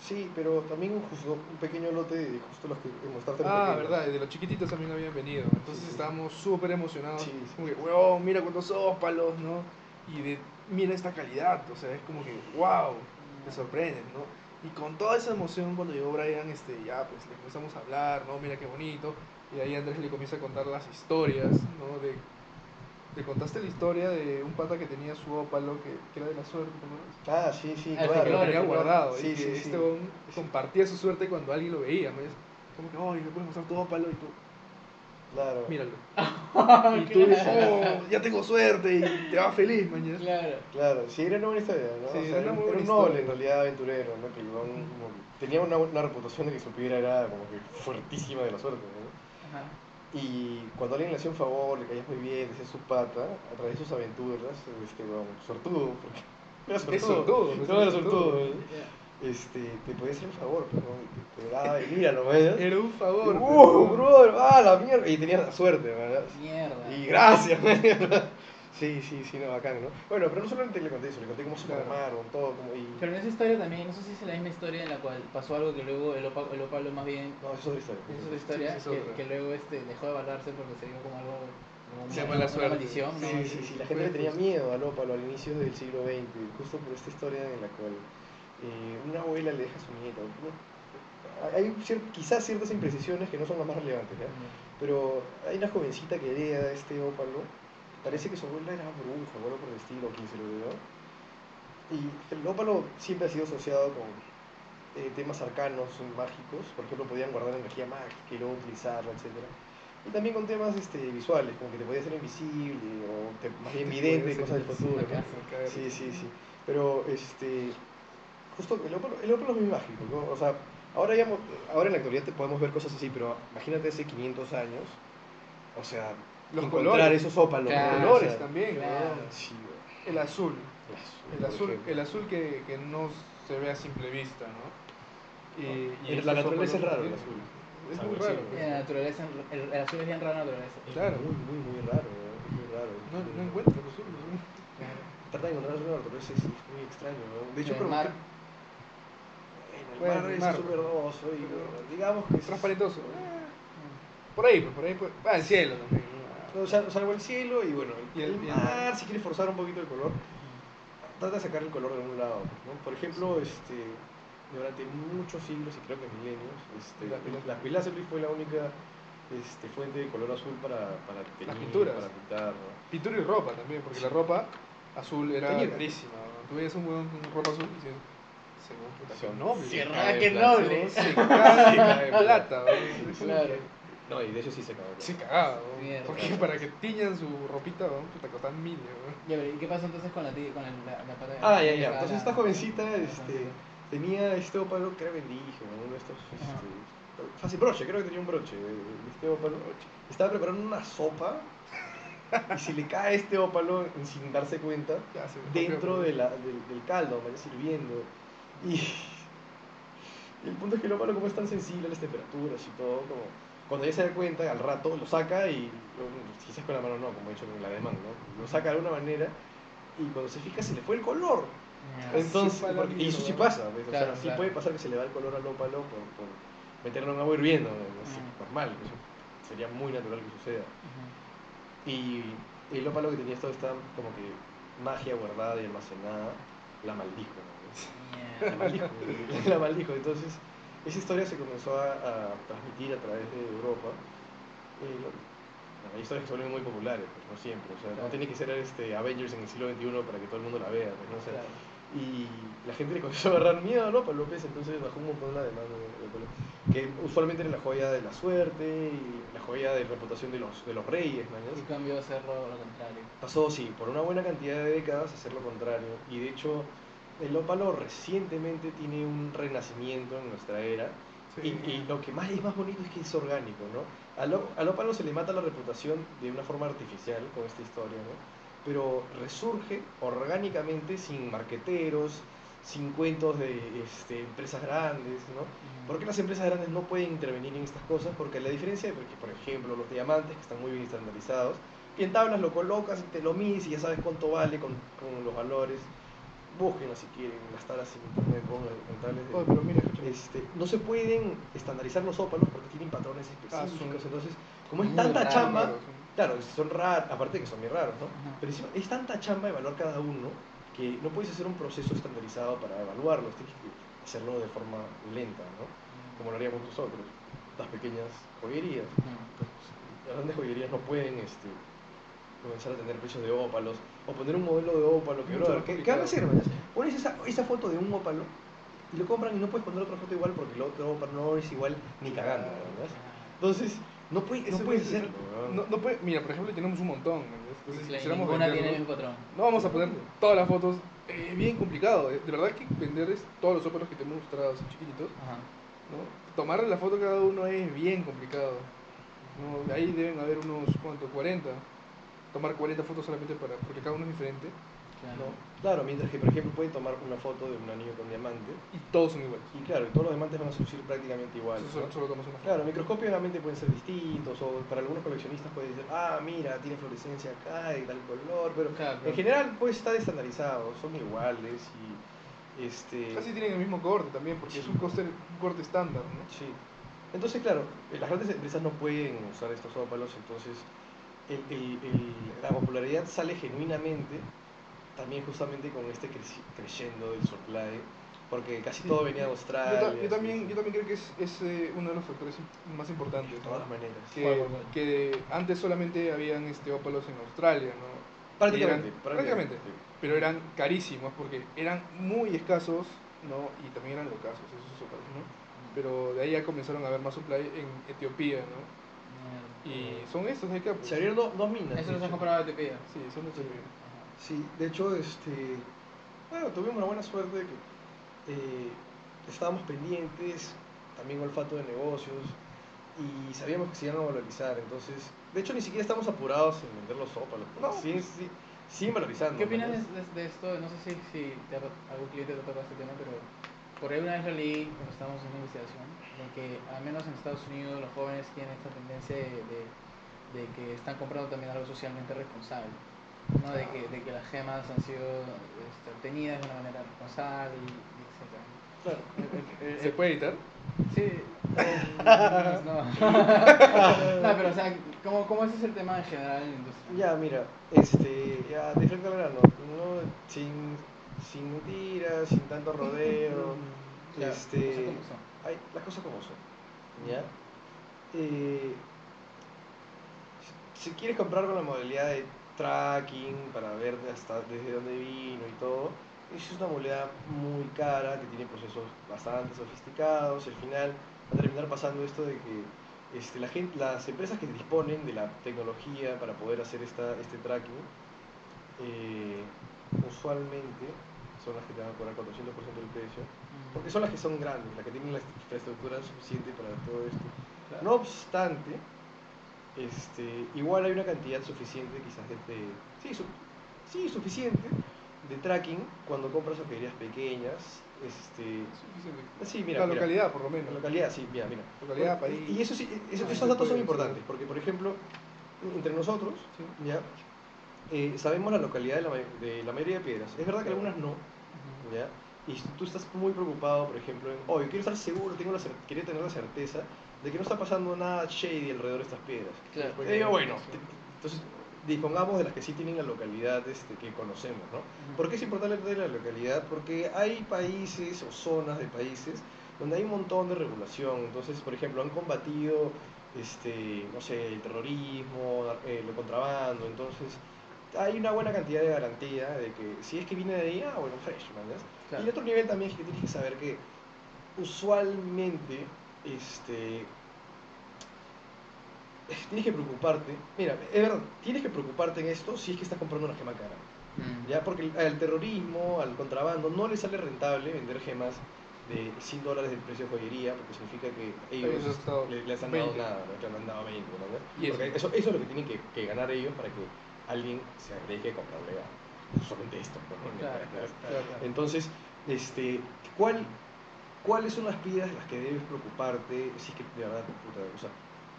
Sí, pero también justo un pequeño lote de justo los que mostraste Ah, verdad, de los chiquititos también habían venido. Entonces Sí, estábamos súper emocionados. Sí, sí. Como que, huevón, mira cuántos ópalos, ¿no? Y de, mira esta calidad, o sea, es como que, wow, te sorprenden, ¿no? Y con toda esa emoción cuando llegó Brian, este, ya pues le comenzamos a hablar, ¿no? Mira qué bonito. Y ahí Andrés le comienza a contar las historias, ¿no? De, le contaste la historia de un pata que tenía su ópalo, que, que era de la suerte, ¿te acuerdas? Ah, sí, sí, Ah, claro. lo Claro, tenía guardado. Sí, y que sí, sí. este hombre compartía su suerte cuando alguien lo veía, ¿no? Y es como que, oye, me puedes mostrar tu ópalo y tú, Claro. míralo. Y tú dices, oh, ya tengo suerte y te va feliz, mañana. Claro. Claro, sí, era una buena historia, ¿no? Sí, O sea, era una muy era un noble en realidad aventurero, ¿no? Que el huevón como que tenía una, una reputación de que su piedra era como que fuertísima de la suerte, ¿no? Ajá. Y cuando alguien le hacía un favor, le caías muy bien, decía su pata, a través de sus aventuras, este, huevón, sortudo, porque era sortudo. Es sortudo, No, era sortudo. ¿no? Este, te podía hacer un favor. Y te, te daba, y ¿ves? Era un favor. ¡Uh, brother! ¡Ah, la mierda! Y tenías la suerte, ¿verdad? Mierda. Y gracias, Sí, sí, sí, no, bacán, ¿no? Bueno, pero no solamente le conté eso, le conté cómo se Claro. formaron, todo, como y... Pero en esa historia también, no sé si es la misma historia en la cual pasó algo que luego el, opa, el ópalo más bien, No, es otra historia. es otra historia, sí, es que, otra. que luego este, dejó de evaluarse porque se vio como algo, como Se una, llama la una suerte. maldición, ¿no? Sí, sí, sí, la gente le tenía miedo al ópalo al inicio del siglo XX, justo por esta historia en la cual eh, una abuela le deja a su nieta, no, hay cier- quizás ciertas imprecisiones que no son las más relevantes, ¿ya? Pero hay una jovencita que hereda este ópalo. Parece que su abuela era bruja o algo por el estilo, quien se lo dio. Y el ópalo siempre ha sido asociado con eh, temas arcanos, mágicos. Por ejemplo, podían guardar energía mágica y luego utilizarla, etc. Y también con temas este, visuales, como que te podía hacer invisible o te, más bien Te vidente, cosas del futuro. ¿no? Sí, sí, sí. Pero, este, justo el ópalo, el ópalo es muy mágico, ¿no? O sea, ahora, ya, ahora en la actualidad te podemos ver cosas así, pero imagínate hace 500 años, o sea, Los encontrar colores. esos ópalos. Claro, ¿no? colores O sea, también, claro. ¿no? El azul. el El azul, azul, por ejemplo. el azul que, que no se ve a simple vista, ¿no? Y, En estos la naturaleza es raro el azul. Es muy raro. ¿no? La naturaleza, el, el azul es bien raro en la naturaleza. Es Claro. Muy, muy, muy raro, ¿no? Es muy raro. No, no encuentro el azul. ¿no? Tratar de encontrar azul en la naturaleza es, es muy extraño, ¿no? De hecho, el pero mar. En el mar el es mar, azul pues. verdoso y digamos que es- Transparentoso. Eh, Por ahí, pues, por ahí. Pues. Ah, el cielo también. O sea, salvo el cielo y bueno, Y el, y el mar, si quieres forzar un poquito el color, trata de sacar el color de un lado. ¿no? Por ejemplo, este, durante muchos siglos y creo que milenios, este, La la Pilazer fue la única este, fuente de color azul para, para teñir, pinturas. para pintar. ¿no? Pintura y ropa también, porque la ropa azul era Teñida. carísima. ¿no? Tú veías un huevón con ropa azul y decías, se noble. Se en plata. noble. Se cae en plata. Claro. No, y de hecho sí se acabó. Se cagaba. ¿no? Mierda. Porque para que tiñan su ropita, ¿no? puta, costaban mil. ¿no? Ya, pero ¿y qué pasó entonces con la, con el- la, la pata de Ah, ya, ya. Entonces la- esta jovencita este, tenía este ópalo que era indígena, uno de estos. Este, fácil broche, creo que tenía un broche este ópalo. Estaba preparando una sopa y se le cae este ópalo sin darse cuenta Ya, se dentro de la- del, del caldo, vaya sirviendo. Y, y el punto es que el ópalo, como es tan sensible a las temperaturas y todo, como cuando ya se da cuenta, al rato lo saca y quizás con la mano no, como he hecho con la de man, ¿no? Lo saca de alguna manera y cuando se fija se le fue el color. Mierda. Entonces, la porque- y eso sí pasa, ¿ves? O Claro, sea, sí claro. puede pasar que se le va el color al ópalo por, por meterlo en agua hirviendo, ¿no? es Mm. normal, eso sería muy natural que suceda. Ujú. Y el ópalo que tenía toda esta como que magia guardada y almacenada, la maldijo. ¿no? La Mierda. maldijo, la maldijo. Entonces, esa historia se comenzó a, a transmitir a través de Europa. Eh, hay historias que vuelven muy populares, pues no siempre. O sea, no Claro. tiene que ser este Avengers en el siglo XXI para que todo el mundo la vea. pues, ¿no? O sea, Claro. y la gente le comenzó a agarrar miedo ¿no? Ópalo, pues, entonces bajó un montón la demanda de de que usualmente era la joya de la suerte y la joya de reputación de los, de los reyes, ¿no? Y cambió a hacerlo lo contrario. Pasó, sí, por una buena cantidad de décadas a hacer lo contrario. Y de hecho, el ópalo recientemente tiene un renacimiento en nuestra era. Sí. Y, y lo que más es más bonito es que es orgánico, ¿no? Al, al ópalo se le mata la reputación de una forma artificial con esta historia, ¿no? Pero resurge orgánicamente sin marqueteros, sin cuentos de este, empresas grandes, ¿no? Porque las empresas grandes no pueden intervenir en estas cosas? Porque la diferencia de, porque, por ejemplo, los diamantes, que están muy bien estandarizados, y en tablas lo colocas y te lo mides y ya sabes cuánto vale con, con los valores. Búsquenlo si quieren, las tablas en internet, pongan en tablas de- Oye, pero mira, escúchame. este, no se pueden estandarizar los ópalos porque tienen patrones Ah, específicos. entonces, como es tanta chamba, Claro, son- claro, son raros, aparte que son muy raros, ¿no? Ajá. Pero encima es tanta chamba evaluar cada uno que no puedes hacer un proceso estandarizado para evaluarlos, tienes que hacerlo de forma lenta, ¿no? Como lo haríamos nosotros, las pequeñas joyerías. Ujú. Las grandes joyerías no pueden este, comenzar a tener precios de ópalos o poner un modelo de ópalo que, brother, ¿qué, ¿qué van a hacer? Pones esa, esa foto de un ópalo y lo compran y no puedes poner otra foto igual porque el otro ópalo no es igual ni cagando, ¿verdad? Entonces, no, puede, no puedes weón. No, no puede, mira, por ejemplo, tenemos un montón. Entonces, si ninguna tiene el venderlos, mismo patrón. no vamos a poner todas las fotos. Es bien complicado. eh. De verdad que vender es todos los ópalos que te hemos mostrado así chiquititos. Ajá. ¿no? Tomarle la foto cada uno es bien complicado. ¿no? Ahí deben haber unos, ¿cuánto? 40. Tomar 40 fotos solamente para, porque cada uno es diferente. Claro. ¿no? Claro, mientras que, por ejemplo, pueden tomar una foto de un anillo con diamante Y todos son iguales. y claro, y todos los diamantes van a lucir prácticamente igual. Entonces solo, ¿no? solo tomas una foto. Claro, microscópicamente pueden ser distintos, o para algunos coleccionistas pueden decir, ah, mira, tiene fluorescencia acá y tal color, pero Claro, en general pues está estandarizado, son iguales y este... Casi tienen el mismo corte también, porque es un corte, un corte estándar, ¿no? Sí. Entonces, claro, eh, las grandes empresas no pueden usar estos ópalos, entonces el- el- el- la popularidad sale genuinamente también justamente con este creci- creciendo del supply porque casi todo venía de Yo, Australia. ta- yo sí, también, sí. yo también creo que es, es, eh, uno de los factores más importantes. De ¿no? todas maneras. Que, ¿Cuál, cuál, cuál? que antes solamente habían este, ópalos en Australia, ¿no? Prácticamente, eran- prácticamente. prácticamente. Pero eran carísimos porque eran muy escasos, ¿no? Y también eran locasos esos ópalos, ¿no? Pero de ahí ya comenzaron a haber más supply en Etiopía, ¿no? Y son estos de acá, pues. Se abrieron do- dos minas. Eso los han comprado de Etiopía. Sí, son de Etiopía. Sí, de hecho, este, bueno, tuvimos la buena suerte de que eh, estábamos pendientes, también olfato de negocios, y sabíamos que se iban a valorizar, entonces, de hecho, ni siquiera estamos apurados en vender los ópalos, No, siguen, sí, siguen valorizando. ¿Qué opinas de, de- de esto? No sé si, si te algún cliente te ha tocado este tema, pero por ahí una vez lo leí cuando estábamos en una investigación, de que al menos en Estados Unidos los jóvenes tienen esta tendencia de, de- de que están comprando también algo socialmente responsable. ¿no? De, que, de que las gemas han sido este, obtenidas de una manera responsable y, y etcétera. Claro. El- el- el- ¿Se puede editar? Sí. no. no, pero o sea, ¿cómo, ¿cómo ese es el tema en general en la industria? Ya, mira, este, ya, de frente al grano, ¿no? sin, sin mentiras, sin tanto rodeo, sea, este, cosas como son. Ay, las cosas como son, ¿ya? Eh, si quieres comprar con la modalidad de tracking para ver hasta desde dónde vino y todo, eso es una modalidad muy cara que tiene procesos bastante sofisticados. Al final va a terminar pasando esto de que este, la gente, las empresas que disponen de la tecnología para poder hacer esta, este tracking, eh, usualmente son las que te van a cobrar 400% del precio, porque son las que son grandes, las que tienen la infraestructura suficiente para todo esto. Claro. No obstante, este, igual hay una cantidad suficiente, quizás de, de- sí, su- sí, suficiente de tracking cuando compras joyerías pequeñas. Este, Suficiente. sí, mira, la mira, localidad, por lo menos. la localidad, sí, mira, mira. Localidad, Bueno, país. Y eso sí, eso- Ah, esos datos son importantes, sí. porque por ejemplo, entre nosotros, Sí. ya, eh, sabemos la localidad de la, de la mayoría de piedras. Es verdad que algunas no, ¿ya? Y si tú estás muy preocupado, por ejemplo, en, oh, yo quiero estar seguro, tengo la cer- quiero tener la certeza de que no está pasando nada shady alrededor de estas piedras. Claro. Yo digo, bueno, te- entonces dispongamos de las que sí tienen la localidad este, que conocemos, ¿no? ¿Por qué es importante de la localidad? Porque hay países o zonas de países donde hay un montón de regulación. Entonces, por ejemplo, han combatido, este, no sé, el terrorismo, eh, el contrabando. Entonces, hay una buena cantidad de garantía de que si es que viene de ahí, ah, bueno, fresh, ¿me entiendes? Claro. Y el otro nivel también es que tienes que saber que usualmente, este, tienes que preocuparte. Mira, es verdad, tienes que preocuparte en esto si es que estás comprando una gema cara. Mm. ¿ya? Porque el- al terrorismo, al contrabando, no le sale rentable vender gemas de 100 dólares del precio de joyería, porque significa que ellos Ellos han estado le- les han dado 20. nada, ¿no? que le han dado 20, ¿no? Porque eso, eso es lo que tienen que, que ganar ellos para que alguien se agregue a comprarle a solamente esto. ¿no? Claro, claro. Entonces, este, ¿cuál, ¿cuáles son las piedras las que debes preocuparte si es que de verdad, puta, o sea,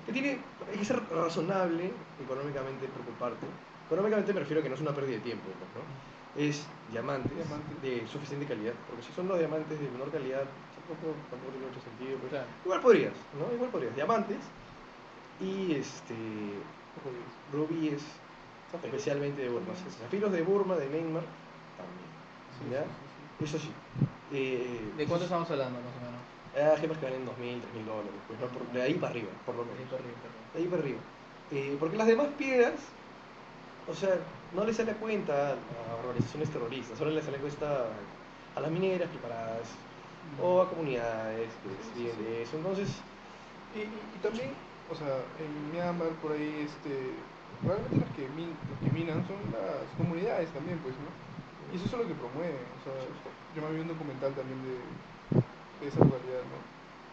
que tiene, hay que ser razonable económicamente preocuparte. Económicamente me refiero a que no es una pérdida de tiempo, pues, ¿no? Es diamantes Diamante. de suficiente calidad, porque si son los diamantes de menor calidad, tampoco, tampoco tiene mucho sentido. pues. Claro. Igual podrías, ¿no? Igual podrías. Diamantes y este, rubíes, especialmente de Burma. Zafiros de Burma, de Neymar, también. Sí, ¿Ya? sí, sí, Eso sí. Eh, ¿De cuánto estamos hablando, más o menos? Ah, gemas que valen 2.000, 3.000 dólares, pues, ¿no? Por- de ahí para arriba, por lo De ahí menos. para arriba. De ahí para arriba. Eh, porque las demás piedras, o sea, no les sale a cuenta a organizaciones terroristas, solo les sale a cuenta a las mineras preparadas o a comunidades que viven de eso. Entonces, Y, y- y también, o sea, en Myanmar por ahí, este, realmente los que, min- los que minan son las comunidades también, pues, ¿no? Y eso es lo que promueven, o sea, yo me vi un documental también de, de esa localidad, ¿no?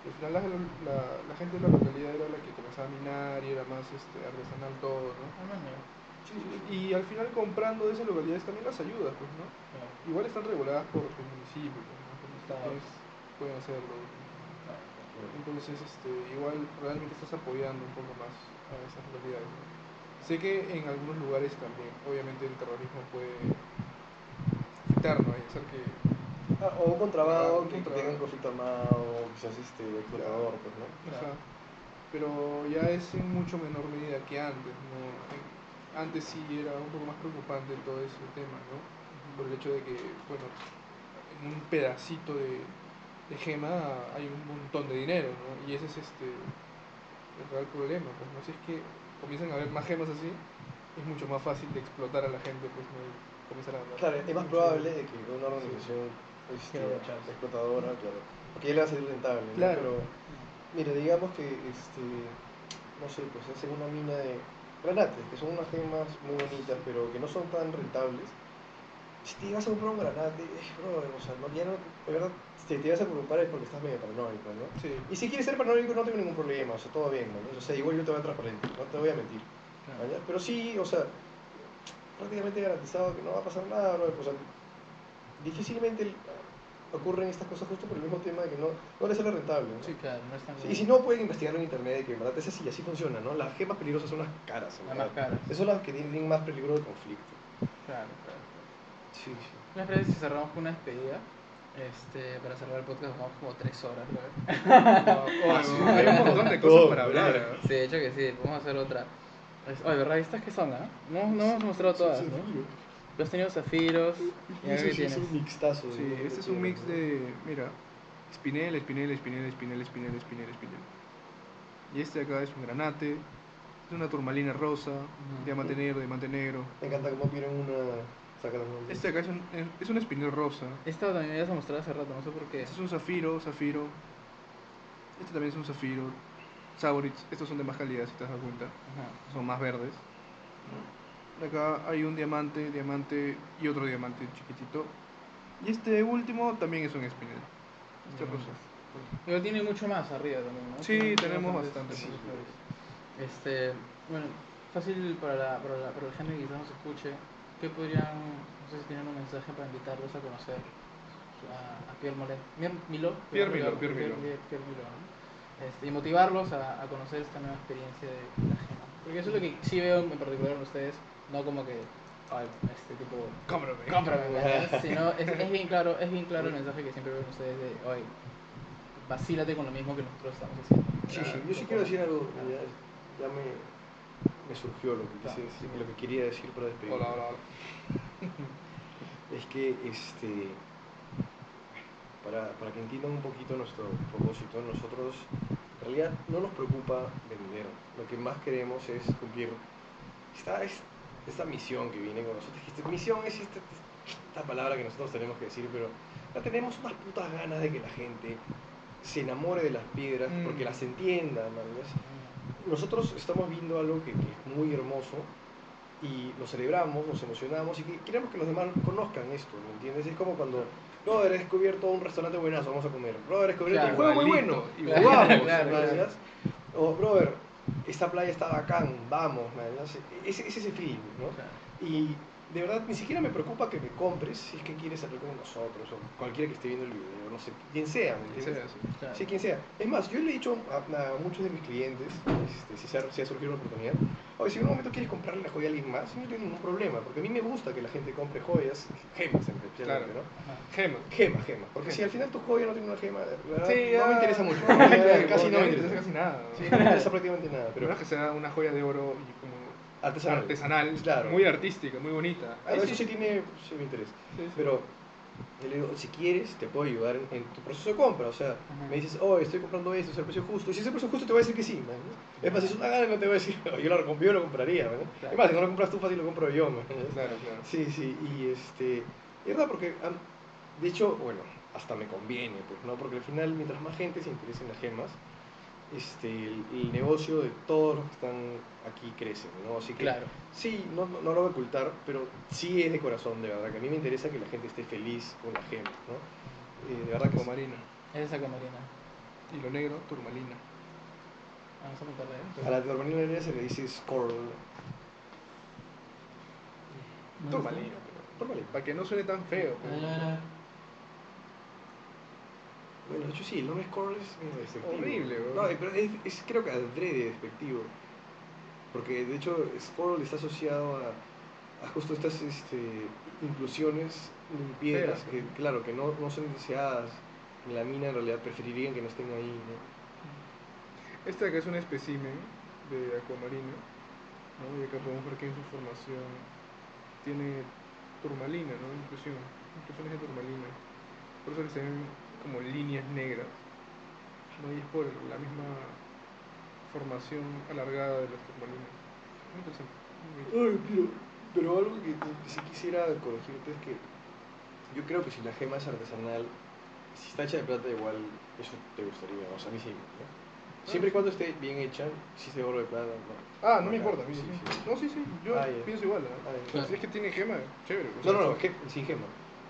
Y al final la, la, la gente de la localidad era la que comenzaba a minar y era más este, artesanal todo, ¿no? Ah. Y al final comprando de esas localidades también las ayudas, pues, ¿no? Claro. Igual están reguladas por el municipio, pues, ¿no? Los que pueden hacerlo. Entonces, este, igual realmente estás apoyando un poco más a esas localidades. ¿no? Sé que en algunos lugares también, obviamente, el terrorismo puede ¿no? Y hacer que. ah, o un contrabando Ah, un que, que contrabando. tenga un conflicto armado, quizás este, explotador, pues, ¿no? Pero ya es en mucho menor medida que antes, ¿no? Antes sí era un poco más preocupante todo ese tema, ¿no? Por el hecho de que, bueno, en un pedacito de, de gema hay un montón de dinero, ¿no? Y ese es este el real problema, pues no si es que comienzan a haber más gemas así, es mucho más fácil de explotar a la gente, pues no y comenzar a ganar. Claro, es más probable de que una organización este, Quiera aprovecharse. explotadora, claro, porque le va a salir rentable, ¿no? Claro. Pero, mire, digamos que, este, no sé, pues hacen una mina de granates, que son unas gemas muy bonitas, pero que no son tan rentables. Si te vas a comprar un granate, eh, bro, o sea, no, ya no, de verdad, si te vas a preocupar es porque estás medio paranoico, ¿no? Sí. Y si quieres ser paranoico no tengo ningún problema, o sea, todo bien, ¿no? O sea, igual yo te voy a transparente, no te voy a mentir. Claro. Pero sí, o sea, prácticamente garantizado que no va a pasar nada, bro. O sea, difícilmente ocurren estas cosas justo por el mismo tema de que no, no les sale rentable. ¿no? Sí, claro, no es tan Sí, y si no, pueden investigar en internet de que en verdad es así, así funciona, ¿no? Las gemas peligrosas son las caras, Las más caras. Esas son las que tienen más peligro de conflicto. Claro, claro. Sí, sí. ¿Les parece si cerramos con una despedida? Este, para cerrar el podcast vamos como tres horas, ¿no? Oh, sí, hay un montón de cosas para hablar. claro. ¿eh? Sí, de hecho que sí, podemos hacer otra. Oye, ¿verdad? ¿Estas qué son, ah? No, no hemos mostrado todas, Sí, ¿no? sí, Tú has tenido zafiros, y sí, es un mixtazo. Sí, ¿no? este es un mix de, mira, espinel, espinel, espinel, espinel, espinel, espinel, espinel. Y este de acá es un granate, es una turmalina rosa, Ujú. diamante negro, diamante negro. Me encanta cómo tienen una... Este de acá es un, es- un espinel rosa. Esto también me ibas a mostrar hace rato, no sé por qué. Este es un zafiro, zafiro. Este también es un zafiro. Saborits, estos son de más calidad si te has dado cuenta. Ajá. Son más verdes. De acá hay un diamante, diamante y otro diamante chiquitito. Y este último también es un espinel. Este rosa. Pero tiene mucho más arriba también, ¿no? Sí, Tiene tenemos bastante. flores. Este, bueno, fácil para la, para la, para la gente que quizás nos escuche, ¿qué podrían, no sé si tienen un mensaje para invitarlos a conocer a, a Pierre Molet, Milo? Pierre Milo, Pierre, Pierre Milo. Pierre- Pierre Milo, ¿no? Este, y motivarlos a, a conocer esta nueva experiencia de la gema. Porque eso es lo que sí veo en particular en ustedes, no como que, ay, este tipo, Cómprame. cómprame, ¿verdad? sino es, es bien claro, es bien claro el mensaje que siempre veo en ustedes de, oye, vacílate con lo mismo que nosotros estamos haciendo. Sí, sí, yo sí quiero decir algo, ya, ya me, me surgió lo que, quise decir, lo que quería decir para despedir. Hola, hola, hola. Es que, este, para, para que entiendan un poquito nuestro propósito, nosotros en realidad no nos preocupa vender, lo que más queremos es cumplir esta, es- esta misión que viene con nosotros. Esta misión es esta, esta palabra que nosotros tenemos que decir, pero ya tenemos unas putas ganas de que la gente se enamore de las piedras, Mm. porque las entienda, ¿no? Nosotros estamos viendo algo que, que es muy hermoso y lo celebramos, nos emocionamos y que queremos que los demás conozcan esto, ¿me entiendes? Es como cuando, brother, he descubierto un restaurante buenazo, vamos a comer. Brother, he descubierto Claro, un juego muy bueno, igual. jugamos. O, brother, esta playa está bacán, vamos, ¿me entiendes? Ese es ese feeling, ¿no? Y de verdad ni siquiera me preocupa que me compres si es que quieres hablar con nosotros o cualquiera que esté viendo el video, no sé, quien sea, ¿me entiendes? sea así. Claro. Sí, quien sea. Es más, yo le he dicho a, a muchos de mis clientes, este, si, se ha, si ha surgido una oportunidad, oye, si en un momento quieres comprarle la joya a alguien más, no tengo ningún problema, porque a mí me gusta que la gente compre joyas, gemas en Claro. ¿no? Gema. Gema, gema. Porque si al final tu joya no tiene una gema, verdad, Sí, no me interesa mucho. Casi no me no interesa. casi nada. Sí, no me interesa prácticamente nada, Pero pero que sea una joya de oro y como artesanal. artesanal, Claro. muy artística, muy bonita. Ahí sí, sí tiene, sí me interesa. Sí, sí. Pero yo le digo, si quieres, te puedo ayudar en, en tu proceso de compra. O sea, Ajá. me dices, oh, estoy comprando esto, es el precio justo. Y si es el precio justo, te voy a decir que sí. man, ¿no? Es más, si es una gana, no te voy a decir, "Oh, yo lo, yo lo compraría. man, ¿no? Claro. Es más, si no lo compras tú, fácil lo compro yo. man, ¿no? Claro, claro. Sí, sí, y este. Y es verdad, porque de hecho, bueno, hasta me conviene, pues, ¿no? Porque al final, mientras más gente se interese en las gemas, este, el, el negocio de todos los que están aquí crece, ¿no? Así que Claro. Sí, no, no, no lo voy a ocultar, pero sí es de corazón, de verdad, que a mí me interesa que la gente esté feliz con la gema, ¿no? Eh, de verdad que. Acuamarina. Es esa camarina. Y lo negro, turmalina. Vamos a apuntarle. ¿eh? A la turmalina negra se le dice Scorl. Turmalina. Turmalina. Para que no suene tan feo. Bueno, de hecho sí, el nombre Scorl es despectivo. Horrible, bro. No, pero es, es creo que adrede despectivo. Porque de hecho Scorl está asociado a, a justo estas este, inclusiones Feas, que, claro, que no, no son deseadas en la mina, en realidad preferirían que no estén ahí, ¿no? Este de acá es un espécimen de acuamarina. ¿no? Y acá podemos ver que en su formación tiene turmalina, ¿no? Inclusión. Inclusiones de turmalina. por eso que se ven como líneas negras. ¿no? Y es por la misma formación alargada de los. Muy interesante. bien. Ay, pero, pero algo que sí quisiera corregirte es que yo creo que si la gema es artesanal, si está hecha de plata igual, eso te gustaría, o sea, a mí sí, ¿no? Siempre y cuando esté bien hecha, si es de oro de plata, no. Ah, no me importa. a mí sí, sí. No, sí, sí. Yo Ah, pienso igual. ¿no? Ah, si es que tiene gema, chévere. No, no, no, sin gema.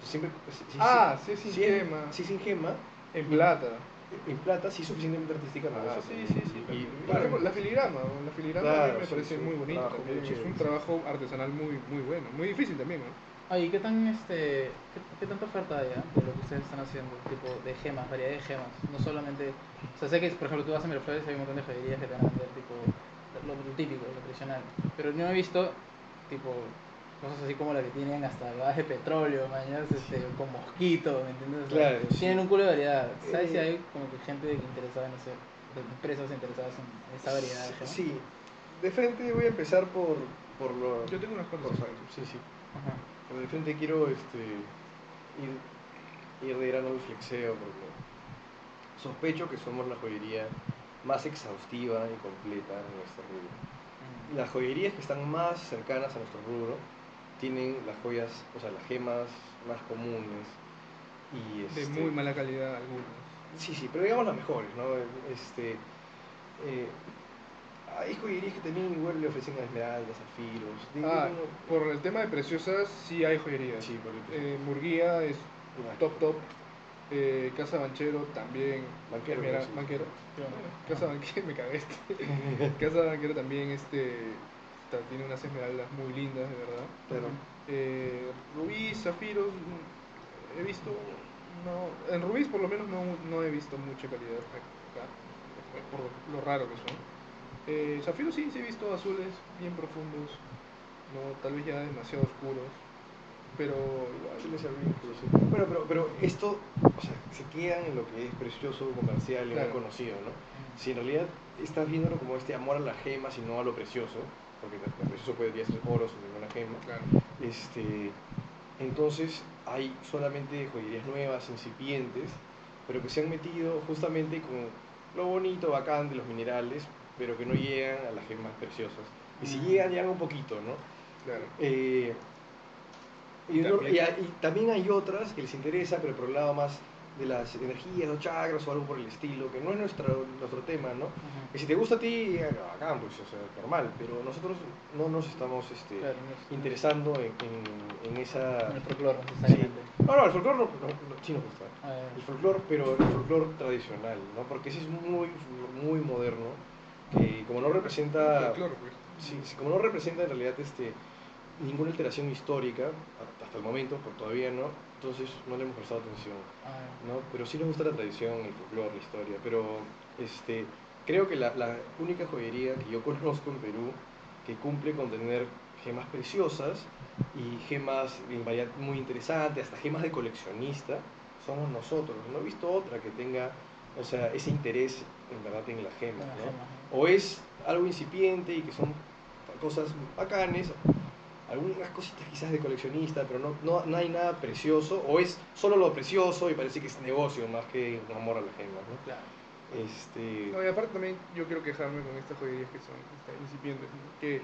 Siempre, si- si- Ah, si- sí, sin si es- gema. Sí, sin gema. En plata. En plata sí suficientemente artística me Ah, sí, sí, sí. Y, Por claro, ejemplo, la filigrama, ¿no? la filigrama a Claro, me sí, parece sí, muy bonita Es un trabajo artesanal muy, muy bueno, muy difícil también, ¿no? Oye, ¿qué tan este qué, qué tanta oferta hay ah, de lo que ustedes están haciendo? Tipo de gemas, variedad de gemas. No solamente, o sea, sé que por ejemplo tú vas a Miraflores y hay un montón de joyerías que te van a vender tipo lo, lo típico, lo tradicional. Pero yo he visto tipo cosas así como la que tienen hasta gas de petróleo, mañana este, con mosquito, ¿me entiendes? O sea, Claro, sí. Tienen un culo de variedad. ¿Sabes si Eh, hay como que gente interesada en hacer, de empresas interesadas en esa variedad de gemas? Sí, de frente voy a empezar por, por lo... Yo tengo unas por- cosas. Sí, sí. Ajá. Por de frente quiero este, ir, ir de grano al flexeo porque sospecho que somos la joyería más exhaustiva y completa en nuestro rubro. Las joyerías que están más cercanas a nuestro rubro tienen las joyas, o sea, las gemas más comunes y De este, muy mala calidad algunas. Sí, sí, pero digamos las mejores, ¿no? Este, eh, hay joyerías que también igual le ofrecen esmeraldas, zafiros. de- Ah, por el tema de preciosas, sí hay joyería. sí, por el Eh, Murguía es Ah, top top. Eh, Casa Banchero también. Banquero, Mira, sí. banquero. Casa Banquero, me cagué este. Casa Banquero también este, ta- tiene unas esmeraldas muy lindas, de verdad. Pero, Eh, rubí, zafiros, mm, he visto. No, en rubíes por lo menos no, no he visto mucha calidad acá, por lo raro que son. Eh, zafiros sí, sí he visto azules bien profundos, no, tal vez ya demasiado oscuros, pero igual. sí. Bueno, pero, pero esto, o sea, se quedan en lo que es precioso, comercial y Claro. muy conocido, ¿no? Si en realidad estás viéndolo como este amor a la gema, y no a lo precioso, porque lo precioso podría ser oro sin ninguna gema, Claro. este, entonces hay solamente joyerías nuevas, incipientes, pero que se han metido justamente con lo bonito, bacán de los minerales, pero que no llegan a las gemas preciosas. Y si Mm. llegan, llegan un poquito, ¿no? Claro. Eh, y también hay otras que les interesa, pero por el lado más de las energías, los chakras o algo por el estilo, que no es nuestro, nuestro tema, ¿no? Ajá. Que si te gusta a ti, eh, bacán, pues, o sea, normal, pero nosotros no nos estamos este, Claro, no es- interesando en, en- en esa... En el folclore, Sí. No, no, el folclore no, no- no- sí nos gusta. Ah, El folclore, pero el folclore tradicional, ¿no? Porque ese es muy, muy moderno, que como no representa... Folclore, pues. Sí, como no representa en realidad este, ninguna alteración histórica, hasta el momento, todavía no, entonces no le hemos prestado atención, ah, ¿no? Pero sí nos gusta la tradición, el folclore, la historia, pero este, creo que la, la única joyería que yo conozco en Perú que cumple con tener gemas preciosas y gemas muy interesantes, hasta gemas de coleccionista, somos nosotros. No he visto otra que tenga, o sea, ese interés en verdad en la gema, con la ¿no? o es algo incipiente y que son cosas bacanes, algunas cositas quizás de coleccionista, pero no, no, no hay nada precioso, o es solo lo precioso y parece que es negocio más que un amor a la gema, ¿no? Claro. Este, No, y aparte también yo quiero quejarme con estas joyerías que son este, incipientes, ¿no? que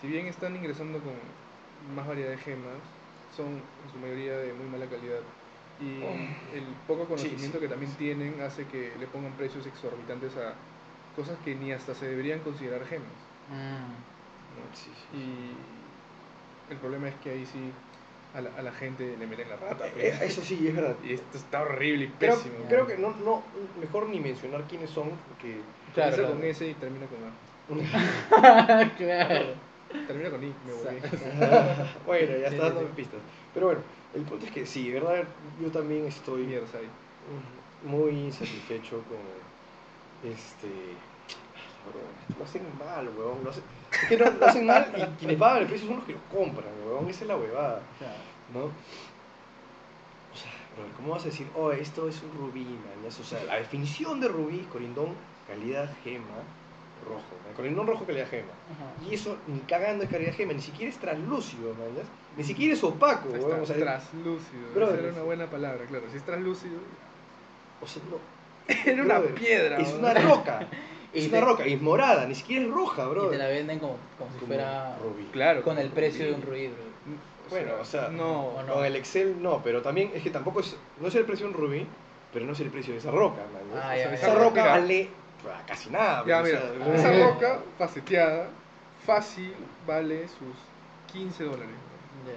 si bien están ingresando con más variedad de gemas, son en su mayoría de muy mala calidad. Y el poco conocimiento sí, que también sí. tienen hace que le pongan precios exorbitantes a cosas que ni hasta se deberían considerar gemas. Mm. ¿no? sí, sí. Y el problema es que ahí sí a la, a la gente le meten la rata. Eh, pues. Eso sí, es verdad. Y esto está horrible y pésimo. creo que no, no, mejor ni mencionar quiénes son, porque... Claro, Comienza claro. con S y termina con A. claro. Termina con I, me volví. bueno, ya Sí, está sí, dando pistas. Pero bueno, el punto es que sí, de verdad, yo también estoy... Mierda, ahí. muy insatisfecho con este lo hacen mal, weón. Lo hacen, es que no, lo hacen mal y quienes pagan el precio son los que lo compran, weón. Esa es la huevada, Claro. ¿no? O sea, ¿cómo vas a decir, oh, esto es un rubí, mañas? O sea, la definición de rubí, corindón, calidad gema, rojo, ¿no? neón rojo calidad gema. Ajá. Y eso ni cagando es calidad gema, ni siquiera es translúcido, ¿no? ¿Ya? Ni siquiera es opaco, Ahí weón, o sea, traslúcido. Brother, Esa era una buena palabra, claro. Si es traslúcido, o sea, no, era una brother, piedra. Es weón. una roca. Y Es te- una roca, y es morada, ni siquiera es roja, bro. Y te la venden como, como si Como fuera rubí. Claro. con el precio de rubí. un ruido. Bueno, o sea, no. o no. Con el Excel no, pero también es que tampoco es, no es el precio de un rubí, pero no es el precio de esa roca, man, ¿no? Ah, O ya, sea, ya. esa roca Mira. vale casi nada. Ya, o mira, sea, esa Ah. roca faceteada, fácil, vale sus 15 dólares. Ya.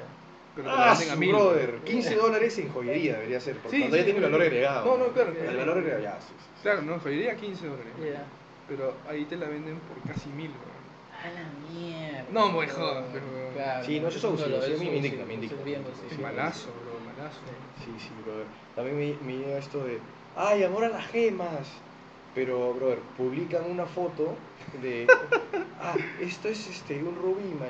Pero Ah, a su mil. brother, weón. 15 dólares en joyería debería ser, porque Sí, cuando ya sí, tiene el valor sí. agregado. No, no, claro, El valor agregado, ya, sí, sí, sí. Claro, no, joyería 15 dólares. Ya. Pero ahí te la venden por casi mil, weón. A la mierda. No, me jodas, pero- Claro, Sí, no, eso es abusivo, sí, me indigna, me indigna. es pues, malazo, bro, malazo. Sí, sí, brother. También me, me llega esto de, ay, amor a las gemas. Pero, brother, publican una foto de, ah, esto es este, un rubí, man.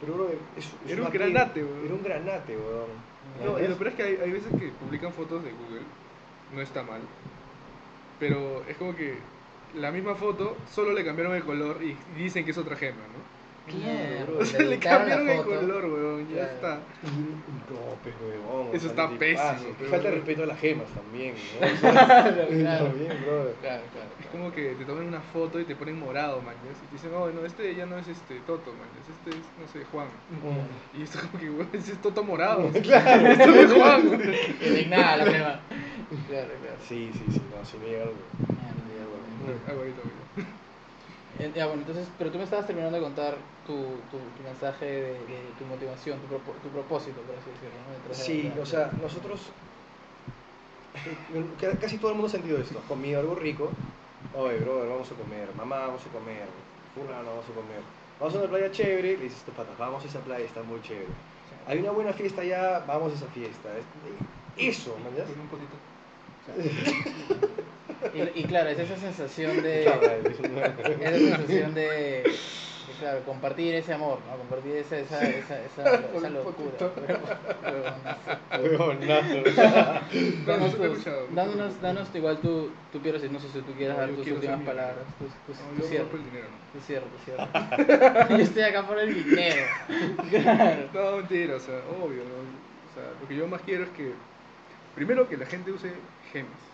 Pero, brother, es, es Era un granate, weón. Era un granate, weón. No, y lo peor es que hay, hay veces que publican fotos de Google, no está mal, pero es como que la misma foto solo le cambiaron el color y dicen que es otra gema, ¿no? Claro, O sea, le cambiaron el color, weón, ya Claro. está. No, pues, weón. Eso está pésimo, falta de respeto a las gemas también, ¿no? O sea, Claro, claro. también, brother. Claro, claro. Es como que te toman una foto y te ponen morado, man, y te dicen, oh, no, este ya no es este Toto, man, este es, no sé, Juan. Y esto como que, weón, ese es Toto morado. Claro. Esto es Juan. Indignada la crema. Claro, claro. Sí, sí, sí, no, sí me llega algo. Ah, bonito, bonito. Eh, Ya, bueno, entonces, pero tú me estabas terminando de contar tu, tu, tu mensaje de, de tu motivación, tu, propo- tu propósito, por así decirlo, ¿no? Detrás Sí, de- o sea, nosotros, ca- casi todo el mundo ha sentido esto, has comido algo rico, oye, brother, vamos a comer, mamá, vamos a comer, fulano, vamos a comer, vamos a una playa chévere, le dices, tus patas, vamos a esa playa, está muy chévere, hay una buena fiesta allá, vamos a esa fiesta, Es- eso, ¿me entiendes? Con un potito. Y, y claro, es esa sensación de... Esa sensación de, de, claro, compartir ese amor, ¿no? Compartir esa, esa, esa, esa, esa locura. Huevonazo. Danos, danos, igual tu, tu Piero, si no sé si tú quieres No, dar tus últimas palabras, tus, tus, No, tu yo. Yo estoy acá por el dinero. Claro. No, mentira, o sea, obvio, ¿no? O sea, lo que yo más quiero es que, primero, que la gente use gemas.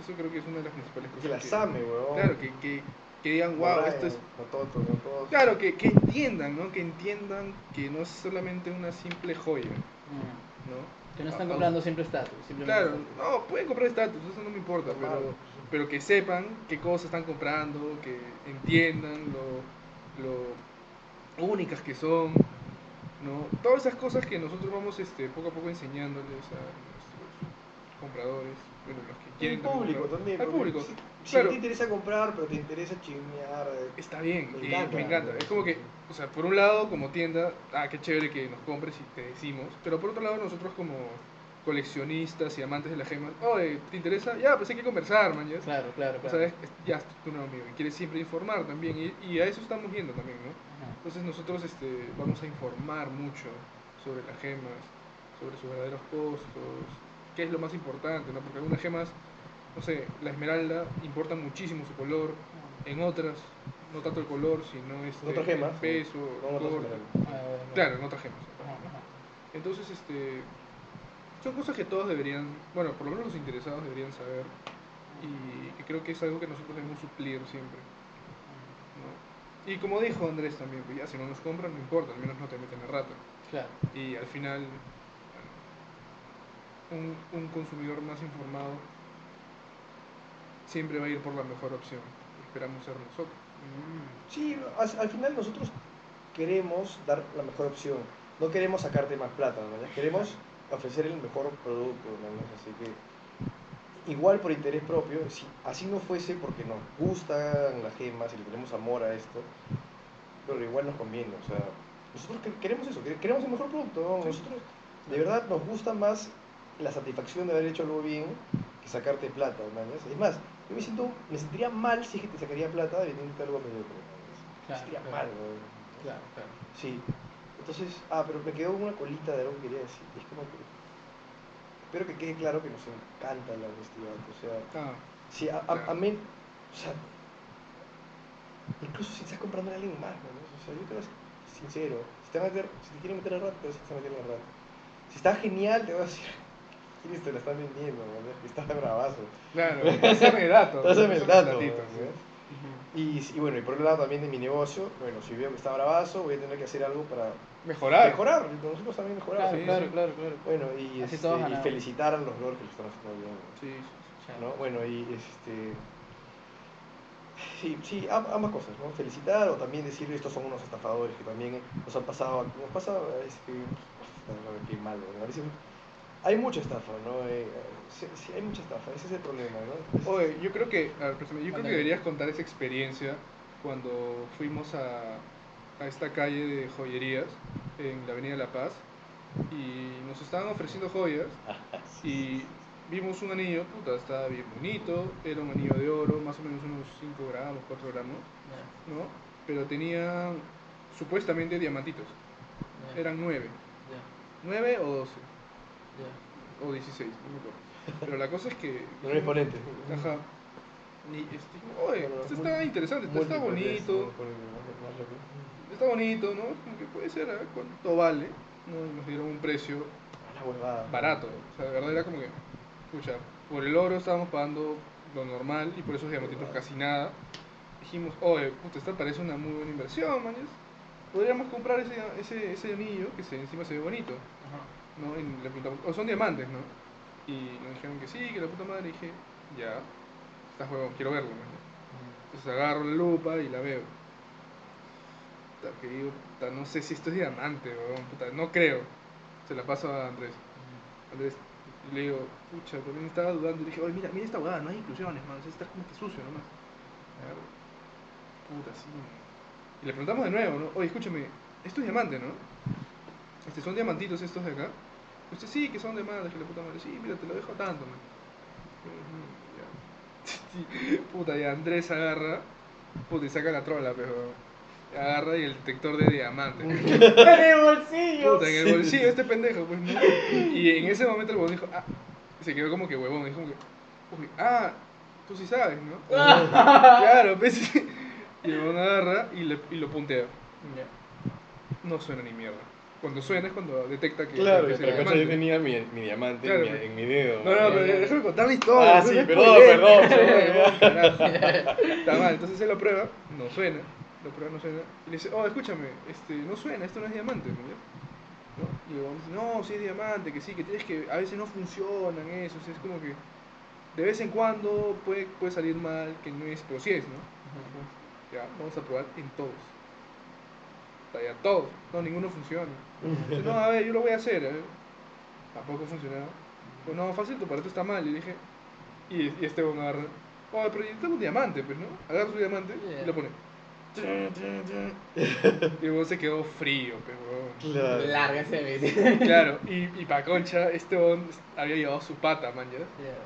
Eso creo que es una de las principales Que cosas. las ame, weón. Claro, que, que, que digan, wow, esto es... No todo, no todo. Claro, que, que entiendan, ¿no? Que entiendan que no es solamente una simple joya, Mm. ¿no? Que no están Ah, comprando simple estatus. simplemente Claro, estatus. no, pueden comprar estatus, eso no me importa, pero, pero que sepan qué cosas están comprando, que entiendan lo, lo únicas que son, ¿no? Todas esas cosas que nosotros vamos este, poco a poco enseñándoles a nuestros compradores, bueno, los que quieren el público comprar. también. Al público, Si, si claro. no te interesa comprar, pero te interesa chismear. eh, Está bien, Me y encanta. me encanta. Es como que, o sea, por un lado como tienda, ah, qué chévere que nos compres y te decimos, pero por otro lado nosotros como coleccionistas y amantes de las gemas, oye, ¿te interesa? Ya, pues hay que conversar, man, ¿ya? Claro, claro, O claro. sea, es- es- ya es tu nuevo amigo y quieres siempre informar también, y, y a eso estamos viendo también, ¿no? Ajá. Entonces nosotros este, vamos a informar mucho sobre las gemas, sobre sus verdaderos costos, qué es lo más importante, ¿no? Porque algunas gemas, no sé, la esmeralda importa muchísimo su color, en otras no tanto el color, sino este, ¿En otras gemas? el peso, No, corte. esmeralda. Ah. Claro, en otras gemas. Entonces, este, son cosas que todos deberían, bueno, por lo menos los interesados deberían saber y que creo que es algo que nosotros debemos suplir siempre. ¿no? Y como dijo Andrés también, pues ya si no nos compran, no importa, al menos no te meten la rata. Claro. Y al final, un, un consumidor más informado siempre va a ir por la mejor opción. Esperamos ser nosotros. Mm. Sí, al, al final nosotros queremos dar la mejor opción. No queremos sacarte más plata, ¿no? Queremos ofrecer el mejor producto, ¿no? Así que igual por interés propio, si así no fuese porque nos gustan las gemas y le tenemos amor a esto, pero igual nos conviene, o sea, nosotros que- queremos eso, que- queremos el mejor producto, ¿no? nosotros de verdad nos gusta más la satisfacción de haber hecho algo bien que sacarte plata. Es más, yo me siento, me sentiría mal si es que te sacaría plata vendiendo algo mediocre, ¿no? me Claro, sentiría claro. mal, ¿no? Claro, claro. Sí. Entonces, ah, pero me quedó una colita de algo que quería decir. Es como que. Espero que quede claro que nos encanta la honestidad. O sea, Ah, sí, a, a- Claro. amén. O sea, incluso si estás comprando a alguien más, ¿no? O sea, yo te voy a ser sincero, si te, va a meter, si te quiere meter al rato, te vas a meter al rato. Si está genial, te vas a decir, ¿quiénes te la están vendiendo? ¿no? Está bravazo. Claro, pásame el dato. Pásame el dato. datito, ¿no? ¿sí? Y, y bueno, y por el lado también de mi negocio, bueno, si veo que está bravazo, voy a tener que hacer algo para Mejorar. mejorar, y nosotros también mejorar. Claro, sí, claro, sí. claro, claro. Bueno, y, este, y felicitar a los logros que lo están haciendo bien. Sí, sí, ¿no? Bueno, y este. Sí, sí, am- ambas cosas, ¿no? Felicitar o también decir estos son unos estafadores que también nos han pasado, nos pasa, es que, no, qué malo, ¿no? A veces hay mucha estafa, ¿no? Eh, sí, sí, hay mucha estafa, ese es el problema, ¿no? Oye, yo creo que, a ver, préstame, yo creo que deberías contar esa experiencia cuando fuimos a, a esta calle de joyerías en la Avenida La Paz y nos estaban ofreciendo joyas y vimos un anillo, puta, estaba bien bonito, era un anillo de oro, más o menos unos 5 gramos, 4 gramos, ¿no? Pero tenía supuestamente diamantitos, eran 9, ya, 9 o 12 ya. o 16, no me acuerdo. Pero la cosa es que... No eres ponente. Ajá. Y este, oye, Bueno, esto muy- está interesante, esto está múltiples, bonito, ¿no? Por el- más loco. está bonito, ¿no? Como que puede ser, ¿eh? ¿cuánto vale? ¿No? Y nos dieron un precio La huevada. barato, o sea, de verdad era como que, escucha, por el oro estábamos pagando lo normal y por esos diamantitos casi nada. Dijimos, oye, puta, esta parece una muy buena inversión, manes. Podríamos comprar ese, ese, ese anillo que se, encima se ve bonito, Ajá. ¿No? Y le pintamos- o son diamantes, ¿no? Y nos dijeron que sí, que la puta madre, y dije, ya, estás huevón, quiero verlo, manes. Entonces agarro la lupa y la veo. Puta, que digo, puta, no sé si esto es diamante, weón, puta, no creo. Se la paso a Andrés. Andrés, y le digo, pucha, también estaba dudando. Y dije, oye, mira, mira esta huevada, no hay inclusiones, man, está como que sucio nomás. Agarro, Puta, sí. Y le preguntamos de nuevo, ¿no? Oye, escúchame, esto es diamante, ¿no? Este, ¿Son diamantitos estos de acá? Usted sí, que son diamantes, que la puta madre. Sí, mira, te lo dejo tanto, man. Ya. Puta, y Andrés agarra, puta, y saca la trola, pero agarra y el detector de diamantes. ¡En el bolsillo! Puta, en el bolsillo este pendejo, pues no. Y en ese momento el huevón dijo, ah, se quedó como que huevón, dijo como que, uy, ah, tú sí sabes, ¿no? claro, pues. Y el huevón agarra y, le, y lo puntea. Ya. No suena ni mierda. Cuando suena es cuando detecta que, Claro, que yo tenía mi, mi diamante Claro, en, mi, en mi dedo. No, no, pero déjame contar la historia. Ah, sí, perdón, perdón. Está mal, entonces él lo prueba, no suena, lo prueba, no suena. Y le dice, oh, escúchame, este, no suena, esto no es diamante, ¿no? ¿No? Y huevón dice, no, sí es diamante, que sí, que tienes que, a veces no funcionan eso, o sea, es como que de vez en cuando puede, puede salir mal, que no es, pero sí es, ¿no? Ya, vamos a probar en todos. Ya, todos. No, ninguno funciona. Dice, no, a ver, yo lo voy a hacer. ver. Tampoco funcionaba. Pues no, fácil, tu aparato está mal. Y dije, y, y este weón agarra, oh, pero yo tengo un diamante, pues, ¿no? Agarra su diamante Yeah. y lo pone. Y el weón se quedó frío, pues, weón. Claro. Lárgase Claro, y, y pa' concha, este weón había llevado su pata, man, ¿ya?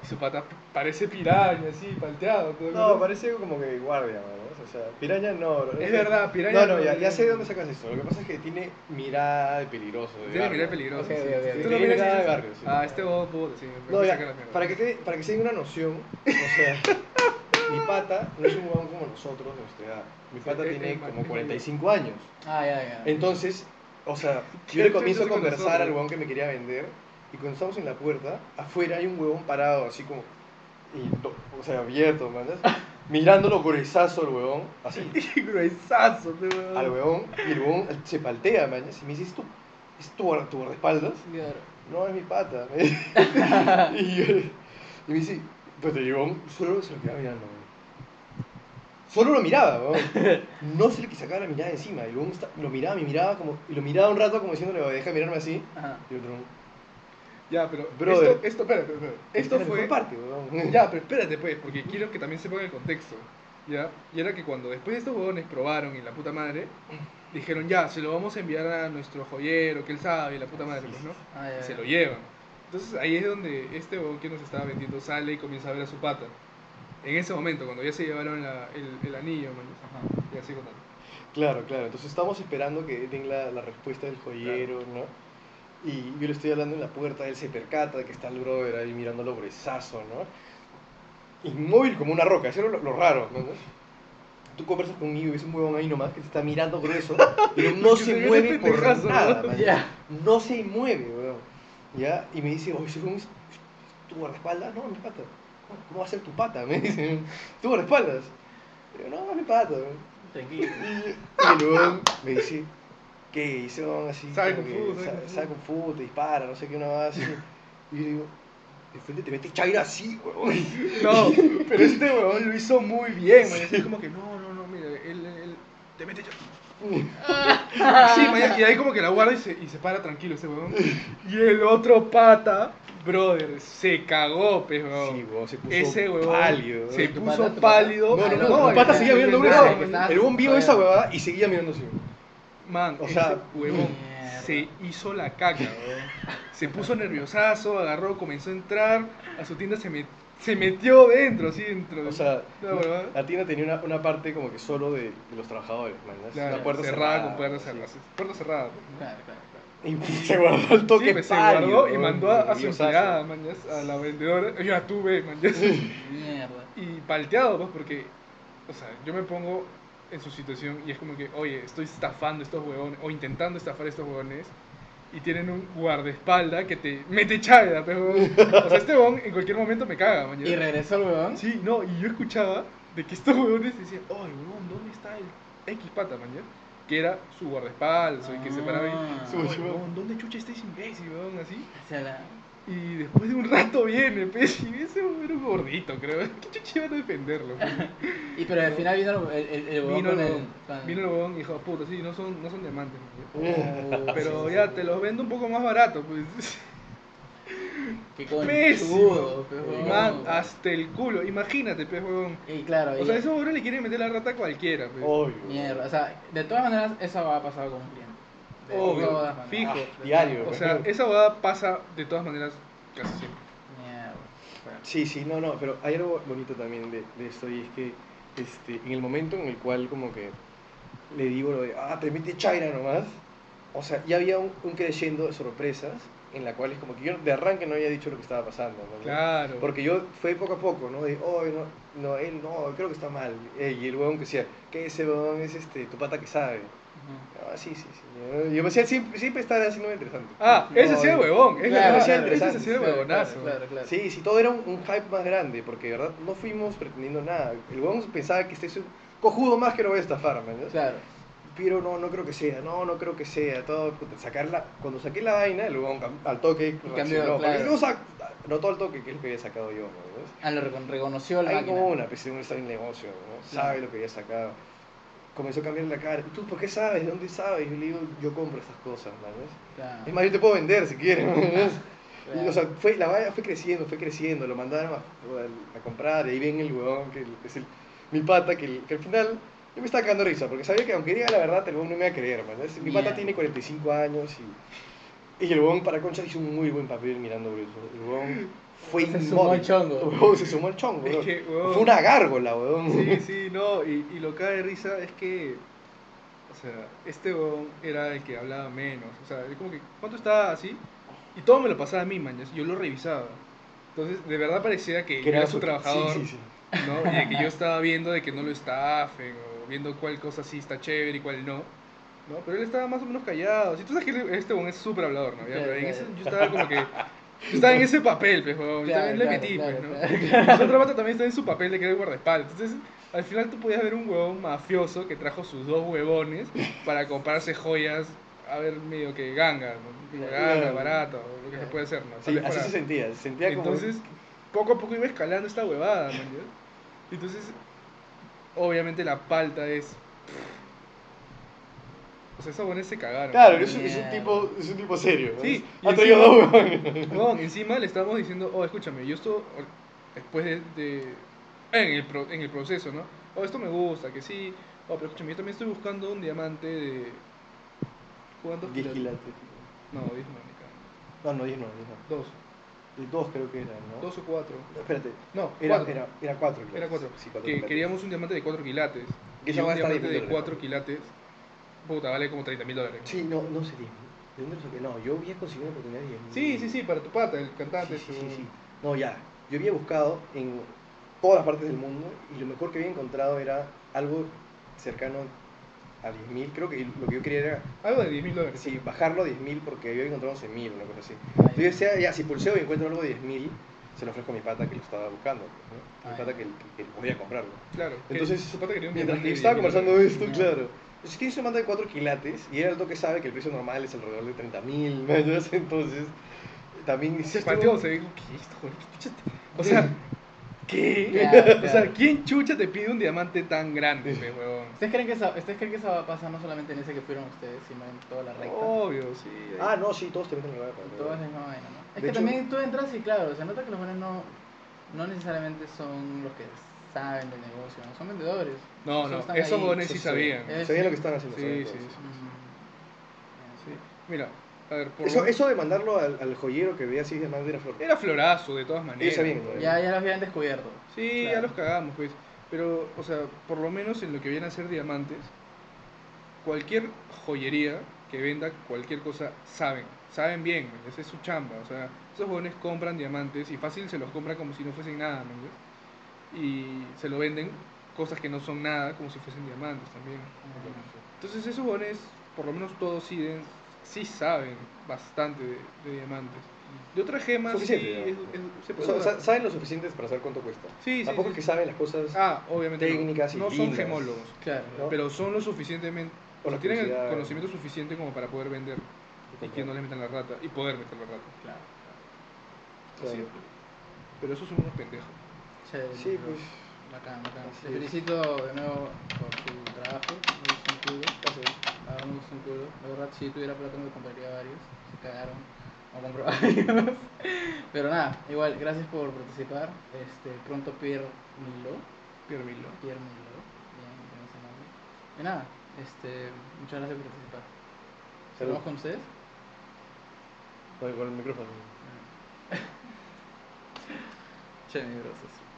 Y su pata parece piraña, así, palteado. todo No, mundo. parece como que guardia, ¿no? O sea, piraña no. Es verdad, piraña No, no, no, ya, no. ya sé de dónde sacas eso. Lo que pasa es que tiene mirada de peligroso. De Tiene mirada peligrosa. Ok, sí. ok, ok. Tú lo miras mirada de barrio, sí. Ah, este weón puta, sí. me No, ya, para que, te, para que se den una noción, o sea, mi pata no es un huevón como nosotros de nuestra edad. Mi Sí, pata es- tiene es como es 45 años. Ah, ya, ya. Entonces, o sea, ¿Qué yo le comienzo a conversar al huevón que me quería vender y cuando estamos en la puerta, afuera hay un huevón parado así como, y to- o sea, abierto, man, mirándolo gruesazo al huevón, así, gruesazo, al huevón, y el huevón se paltea, man, y me dice, ¿es tu, es tu, tu guardaespaldas? Claro. No, es mi pata. y, yo- y me dice, pues el huevón solo se lo quedaba mirando, man. Solo lo miraba, weón. No se le quise sacar la mirada encima. El huevón lo miraba, me miraba como, y lo miraba un rato como diciéndole, deja de mirarme así. Ajá. Y otro, Ya, pero Brother. esto, esto, espérate, espérate. Esto "Espérate, fue... parte. Ya, pero espérate, pues, porque quiero que también se ponga el contexto. ¿Ya? Y era que cuando después de estos huevones probaron y la puta madre, dijeron, ya, se lo vamos a enviar a nuestro joyero, que él sabe, y la puta madre, pues, ¿no? Ah, ya, Y se lo llevan. Entonces ahí es donde este huevón que nos estaba vendiendo sale y comienza a ver a su pata. En ese momento, cuando ya se llevaron la- el, el anillo, man, Ajá. ya sigo contando. Claro, claro. Entonces estamos esperando que den la, la respuesta del joyero, ¿no? Y yo le estoy hablando en la puerta, él se percata de que está el brother ahí mirándolo gruesazo, ¿no? Inmóvil como una roca, eso era lo, lo raro, ¿no? tú conversas conmigo y ves un huevón ahí nomás que te está mirando grueso, pero no se se ve mueve por nada, ¿no? No se mueve, weón. ¿Ya? Y me dice, oye, ese huevón es tu guardaespaldas. No, mi pata. ¿Cómo va a ser tu pata? Me dice, tu guardaespaldas. Digo, no, es mi pata, weón. Tranquilo. Y el huevón me dice, ¿qué? Y ese huevón así. Sabe Kung que Fu, sabe Kung Fu. Te dispara, no sé qué, una más. Y yo digo, de frente te mete chaira así, huevón. No, pero este huevón lo hizo muy bien, man. Es como que, no, no, no, mira, él, él te mete ya. Sí, man, y ahí como que la guarda y se, y se para tranquilo ese huevón. Y el otro pata, brother, se cagó, pues, huevón. Sí, huevón, se puso Ese pálido. se ¿Tu puso pata, tu pata? pálido. No, no, no, no, el pata no, seguía no, mirando que El huevón vio esa huevada y seguía mirando así. Man, O sea, ese huevón mierda. se hizo la caca. Se puso nerviosazo, agarró, comenzó a entrar, a su tienda se, met- se metió dentro, así dentro. O sea, la tienda tenía una, una parte como que solo de, de los trabajadores, man. Claro, una puerta cerrada, cerrada. con puertas cerradas. Puerta cerrada. Claro, claro, claro. Y se guardó el toque Sí, pues, se pálido, guardó y mandó a, a su empleada, mañas, a la vendedora. Ya tuve, mañas. Mierda. y palteado, pues, porque, o sea, yo me pongo en su situación y es como que, oye, estoy estafando estos huevones, o intentando estafar a estos huevones, y tienen un guardaespaldas que te mete chaveda, pero, o sea, este huevón en cualquier momento me caga, mañana. Y regresó el huevón. Sí, no, y yo escuchaba de que estos huevones decían, oye, huevón, ¿dónde está el X pata, mañana? Que era su guardaespaldas, o el que se paraba y, Ah. "Oye, huevón, ¿dónde chucha está ese imbécil, huevón? Así. O sea, la- Y después de un rato viene, pues, y ese huevón era un gordito, creo. ¿Qué chucha iban a defenderlo? pues? Y pero al final vino el, el, huevón Vino el con el. huevón, con- vino el huevón y dijo, puta, sí, no son, no son diamantes. Oh, Pero sí, ya sí. te los vendo un poco más barato, pues. Qué conchudo, pe, huevón. Man, hasta el culo. Imagínate, pues, huevón. Y claro, O y- sea, esos huevones le quieren meter la rata a cualquiera, pues. Obvio. Mierda, o sea, de todas maneras, eso va a pasar con un cliente. De Obvio, todas maneras. fijo. De Diario. O sea, esa boda pasa de todas maneras casi siempre. Mierda. Sí, sí, no, no, pero hay algo bonito también de, de esto y es que este, en el momento en el cual como que le digo lo de, ah, te mete chaira nomás, o sea, ya había un, un creciendo de sorpresas en la cual es como que yo de arranque no había dicho lo que estaba pasando, ¿no? Claro. Porque yo fue poco a poco, ¿no? De, oh, no, no, él no, creo que está mal. Eh, y el huevón que decía, que ese huevón es este, tu pata que sabe. Ah, sí, sí, sí. Yo me decía, siempre, siempre estar haciendo interesante. Ah, ese sí es No, huevón. Es Claro, la claro, verdad, ese sí es Claro, huevonazo. Claro, claro, claro. Sí, sí, todo era un, un hype más grande, porque de verdad no fuimos pretendiendo nada. El huevón pensaba que este es un cojudo más que lo voy a estafar, ¿me entiendes? Claro. Pero no, no creo que sea, no, no creo que sea. Todo, sacarla, cuando saqué la vaina, el huevón al toque Cambió, reaccionó, claro. no sac- notó al toque que es lo que había sacado yo, ¿me entiendes? Ah, lo recon- reconoció la Hay máquina. como una, pues uno está en el negocio, ¿no? sabe lo que había sacado. Comenzó a cambiar la cara. ¿Tú por qué sabes? ¿De dónde sabes? Yo le digo, yo compro estas cosas, ¿me entiendes? Claro. Es más, yo te puedo vender si quieres. Y, o sea, fue, la valla fue creciendo, fue creciendo, lo mandaron a, a comprar, y ahí viene el huevón, que es el, mi pata, que, que al final yo me estaba cagando risa, porque sabía que aunque diga la verdad, el huevón no me iba a creer, Mi pata tiene 45 años y, y el huevón para concha hizo un muy buen papel mirando. El huevón fue Se sumó inmóvil. chongo. El huevón se sumó al chongo, Es que, huevón. Fue una gárgola, huevón. Sí, sí, no, y, y lo que da de risa es que, o sea, este huevón era el que hablaba menos, o sea, es como que, ¿cuánto estaba así? Y todo me lo pasaba a mí, y yo lo revisaba. Entonces, de verdad parecía que, era su- trabajador, Sí, sí, sí. ¿no? Y de que yo estaba viendo de que no lo estafen, o viendo cuál cosa sí está chévere y cuál no. ¿no? Pero él estaba más o menos callado. Si tú sabes que este huevón es súper hablador, ¿no? Pero en ese, yo estaba como que... Estaba en ese papel, pues, Claro, también le metí, claro, pues, ¿no? su otro vato también está en su papel de que era el guardaespaldas. Entonces, al final tú podías ver un huevón mafioso que trajo sus dos huevones para comprarse joyas, a ver, medio que ganga, ¿no? Ganga, barato, lo que se puede hacer, ¿no? Sí, así se sentía, se sentía como... Entonces, poco a poco iba escalando esta huevada. ¿ya? Entonces, obviamente la palta es... O sea, esos huevones se cagaron. Claro, es, un- es un tipo, es un tipo serio. ¿no? Sí, y Ha traído dos huevones. Huevón, encima le estamos diciendo, oh, escúchame, yo esto, después de, de- en, el pro- en el proceso, ¿no? Oh, esto me gusta, que sí, oh, pero escúchame, yo también estoy buscando un diamante de... ¿Cuántos 10 quilates? quilates. No, 10 no, ni. No, no, 10 no, 10 no. Dos, De dos creo que eran, ¿no? dos o cuatro. Espérate, No, era, cuatro. era, era cuatro. quilates. Era cuatro. Sí, cuatro que quilates. queríamos un diamante de 4 quilates. Que un va a estar diamante 10.000 de. 4 quilates, puta, vale como 30 mil dólares. Sí, no, no sé, 10 mil. ¿De dónde lo saqué? No, yo había conseguido una oportunidad de 10 mil. Sí, sí, sí, para tu pata, el cantante. Sí, sí, sí, sí. No, ya. Yo había buscado en todas las partes del mundo y lo mejor que había encontrado era algo cercano a 10.000. Creo que lo que yo quería era Algo de 10 mil dólares. sí, bajarlo a 10.000 porque yo había encontrado 11.000, una cosa así. Ah, Yo decía, ya, si pulseo y encuentro algo de 10.000, se lo ofrezco a mi pata que lo estaba buscando. ¿no? Mi Ah, pata que, que, que podía comprarlo. Claro. que Entonces, su pata quería un Mientras que estaba 10.000 conversando esto, Ya. claro. Es que hizo manda de 4 quilates y era el que sabe que el precio normal es alrededor de 30.000, ¿no? Entonces, también pateó, se dijo, ¿qué es esto, joder? ¿Qué chucha te-?" O sea, ¿qué? Claro, O sea. ¿quién chucha te pide un diamante tan grande, huevón? ¿Ustedes creen, que esa, ¿Ustedes creen que eso va a pasar no solamente en ese que fueron ustedes, sino en toda la recta? Obvio, sí. ahí- Ah, no, sí, todos te meten en la En Todas es la misma vaina, ¿no? Es De que hecho- también tú entras y claro, se nota que los buenos no, no necesariamente son los que saben del negocio, ¿no? Son vendedores. No, no, esos jóvenes sí sabían. Sabían lo que estaban haciendo. Sí, sí, sí. Sí. Mira, a ver, por Eso, lo- eso de mandarlo al, al joyero que veía así de madera flor. era florazo de todas maneras. ¿no? ¿no? Ya, ya los habían descubierto. Sí, ya los cagamos, pues. Pero, o sea, por lo menos en lo que viene a ser diamantes, cualquier joyería que venda cualquier cosa saben, saben bien, ¿me entiendes? es su chamba. O sea, esos jóvenes compran diamantes y fácil se los compran como si no fuesen nada, ¿me entiendes? Y se lo venden cosas que no son nada como si fuesen diamantes también. Entonces esos jóvenes, por lo menos todos sí, sí saben bastante de, de diamantes. De otras gemas sí, es- es- O sea, saben lo suficiente para saber cuánto cuesta. Sí, sí, Tampoco sí. es que saben las cosas. Ah, obviamente. no. técnicas y no son lindas. gemólogos, Claro. ¿no? pero son lo suficientemente. O O la sea, tienen el conocimiento suficiente como para poder vender y que no les metan la rata y poder meter la rata. Claro. Claro. Así es. Pero esos son unos pendejos. Sí, pues. Bacán, bacán. Es. felicito de nuevo por su trabajo. Me gusta un culo. Verdad me gusta un culo. La verdad, si tuviera plata me compraría varios. Se cagaron. No compro varios. Pero nada, igual, gracias por participar. Este, pronto Pierre Milo. Pierre Milo. Pierre Milo. Bien, ese nombre. Y nada, este, muchas gracias por participar. Salud. ¿Saludos con ustedes? Con el- micrófono. Chévere, gracias.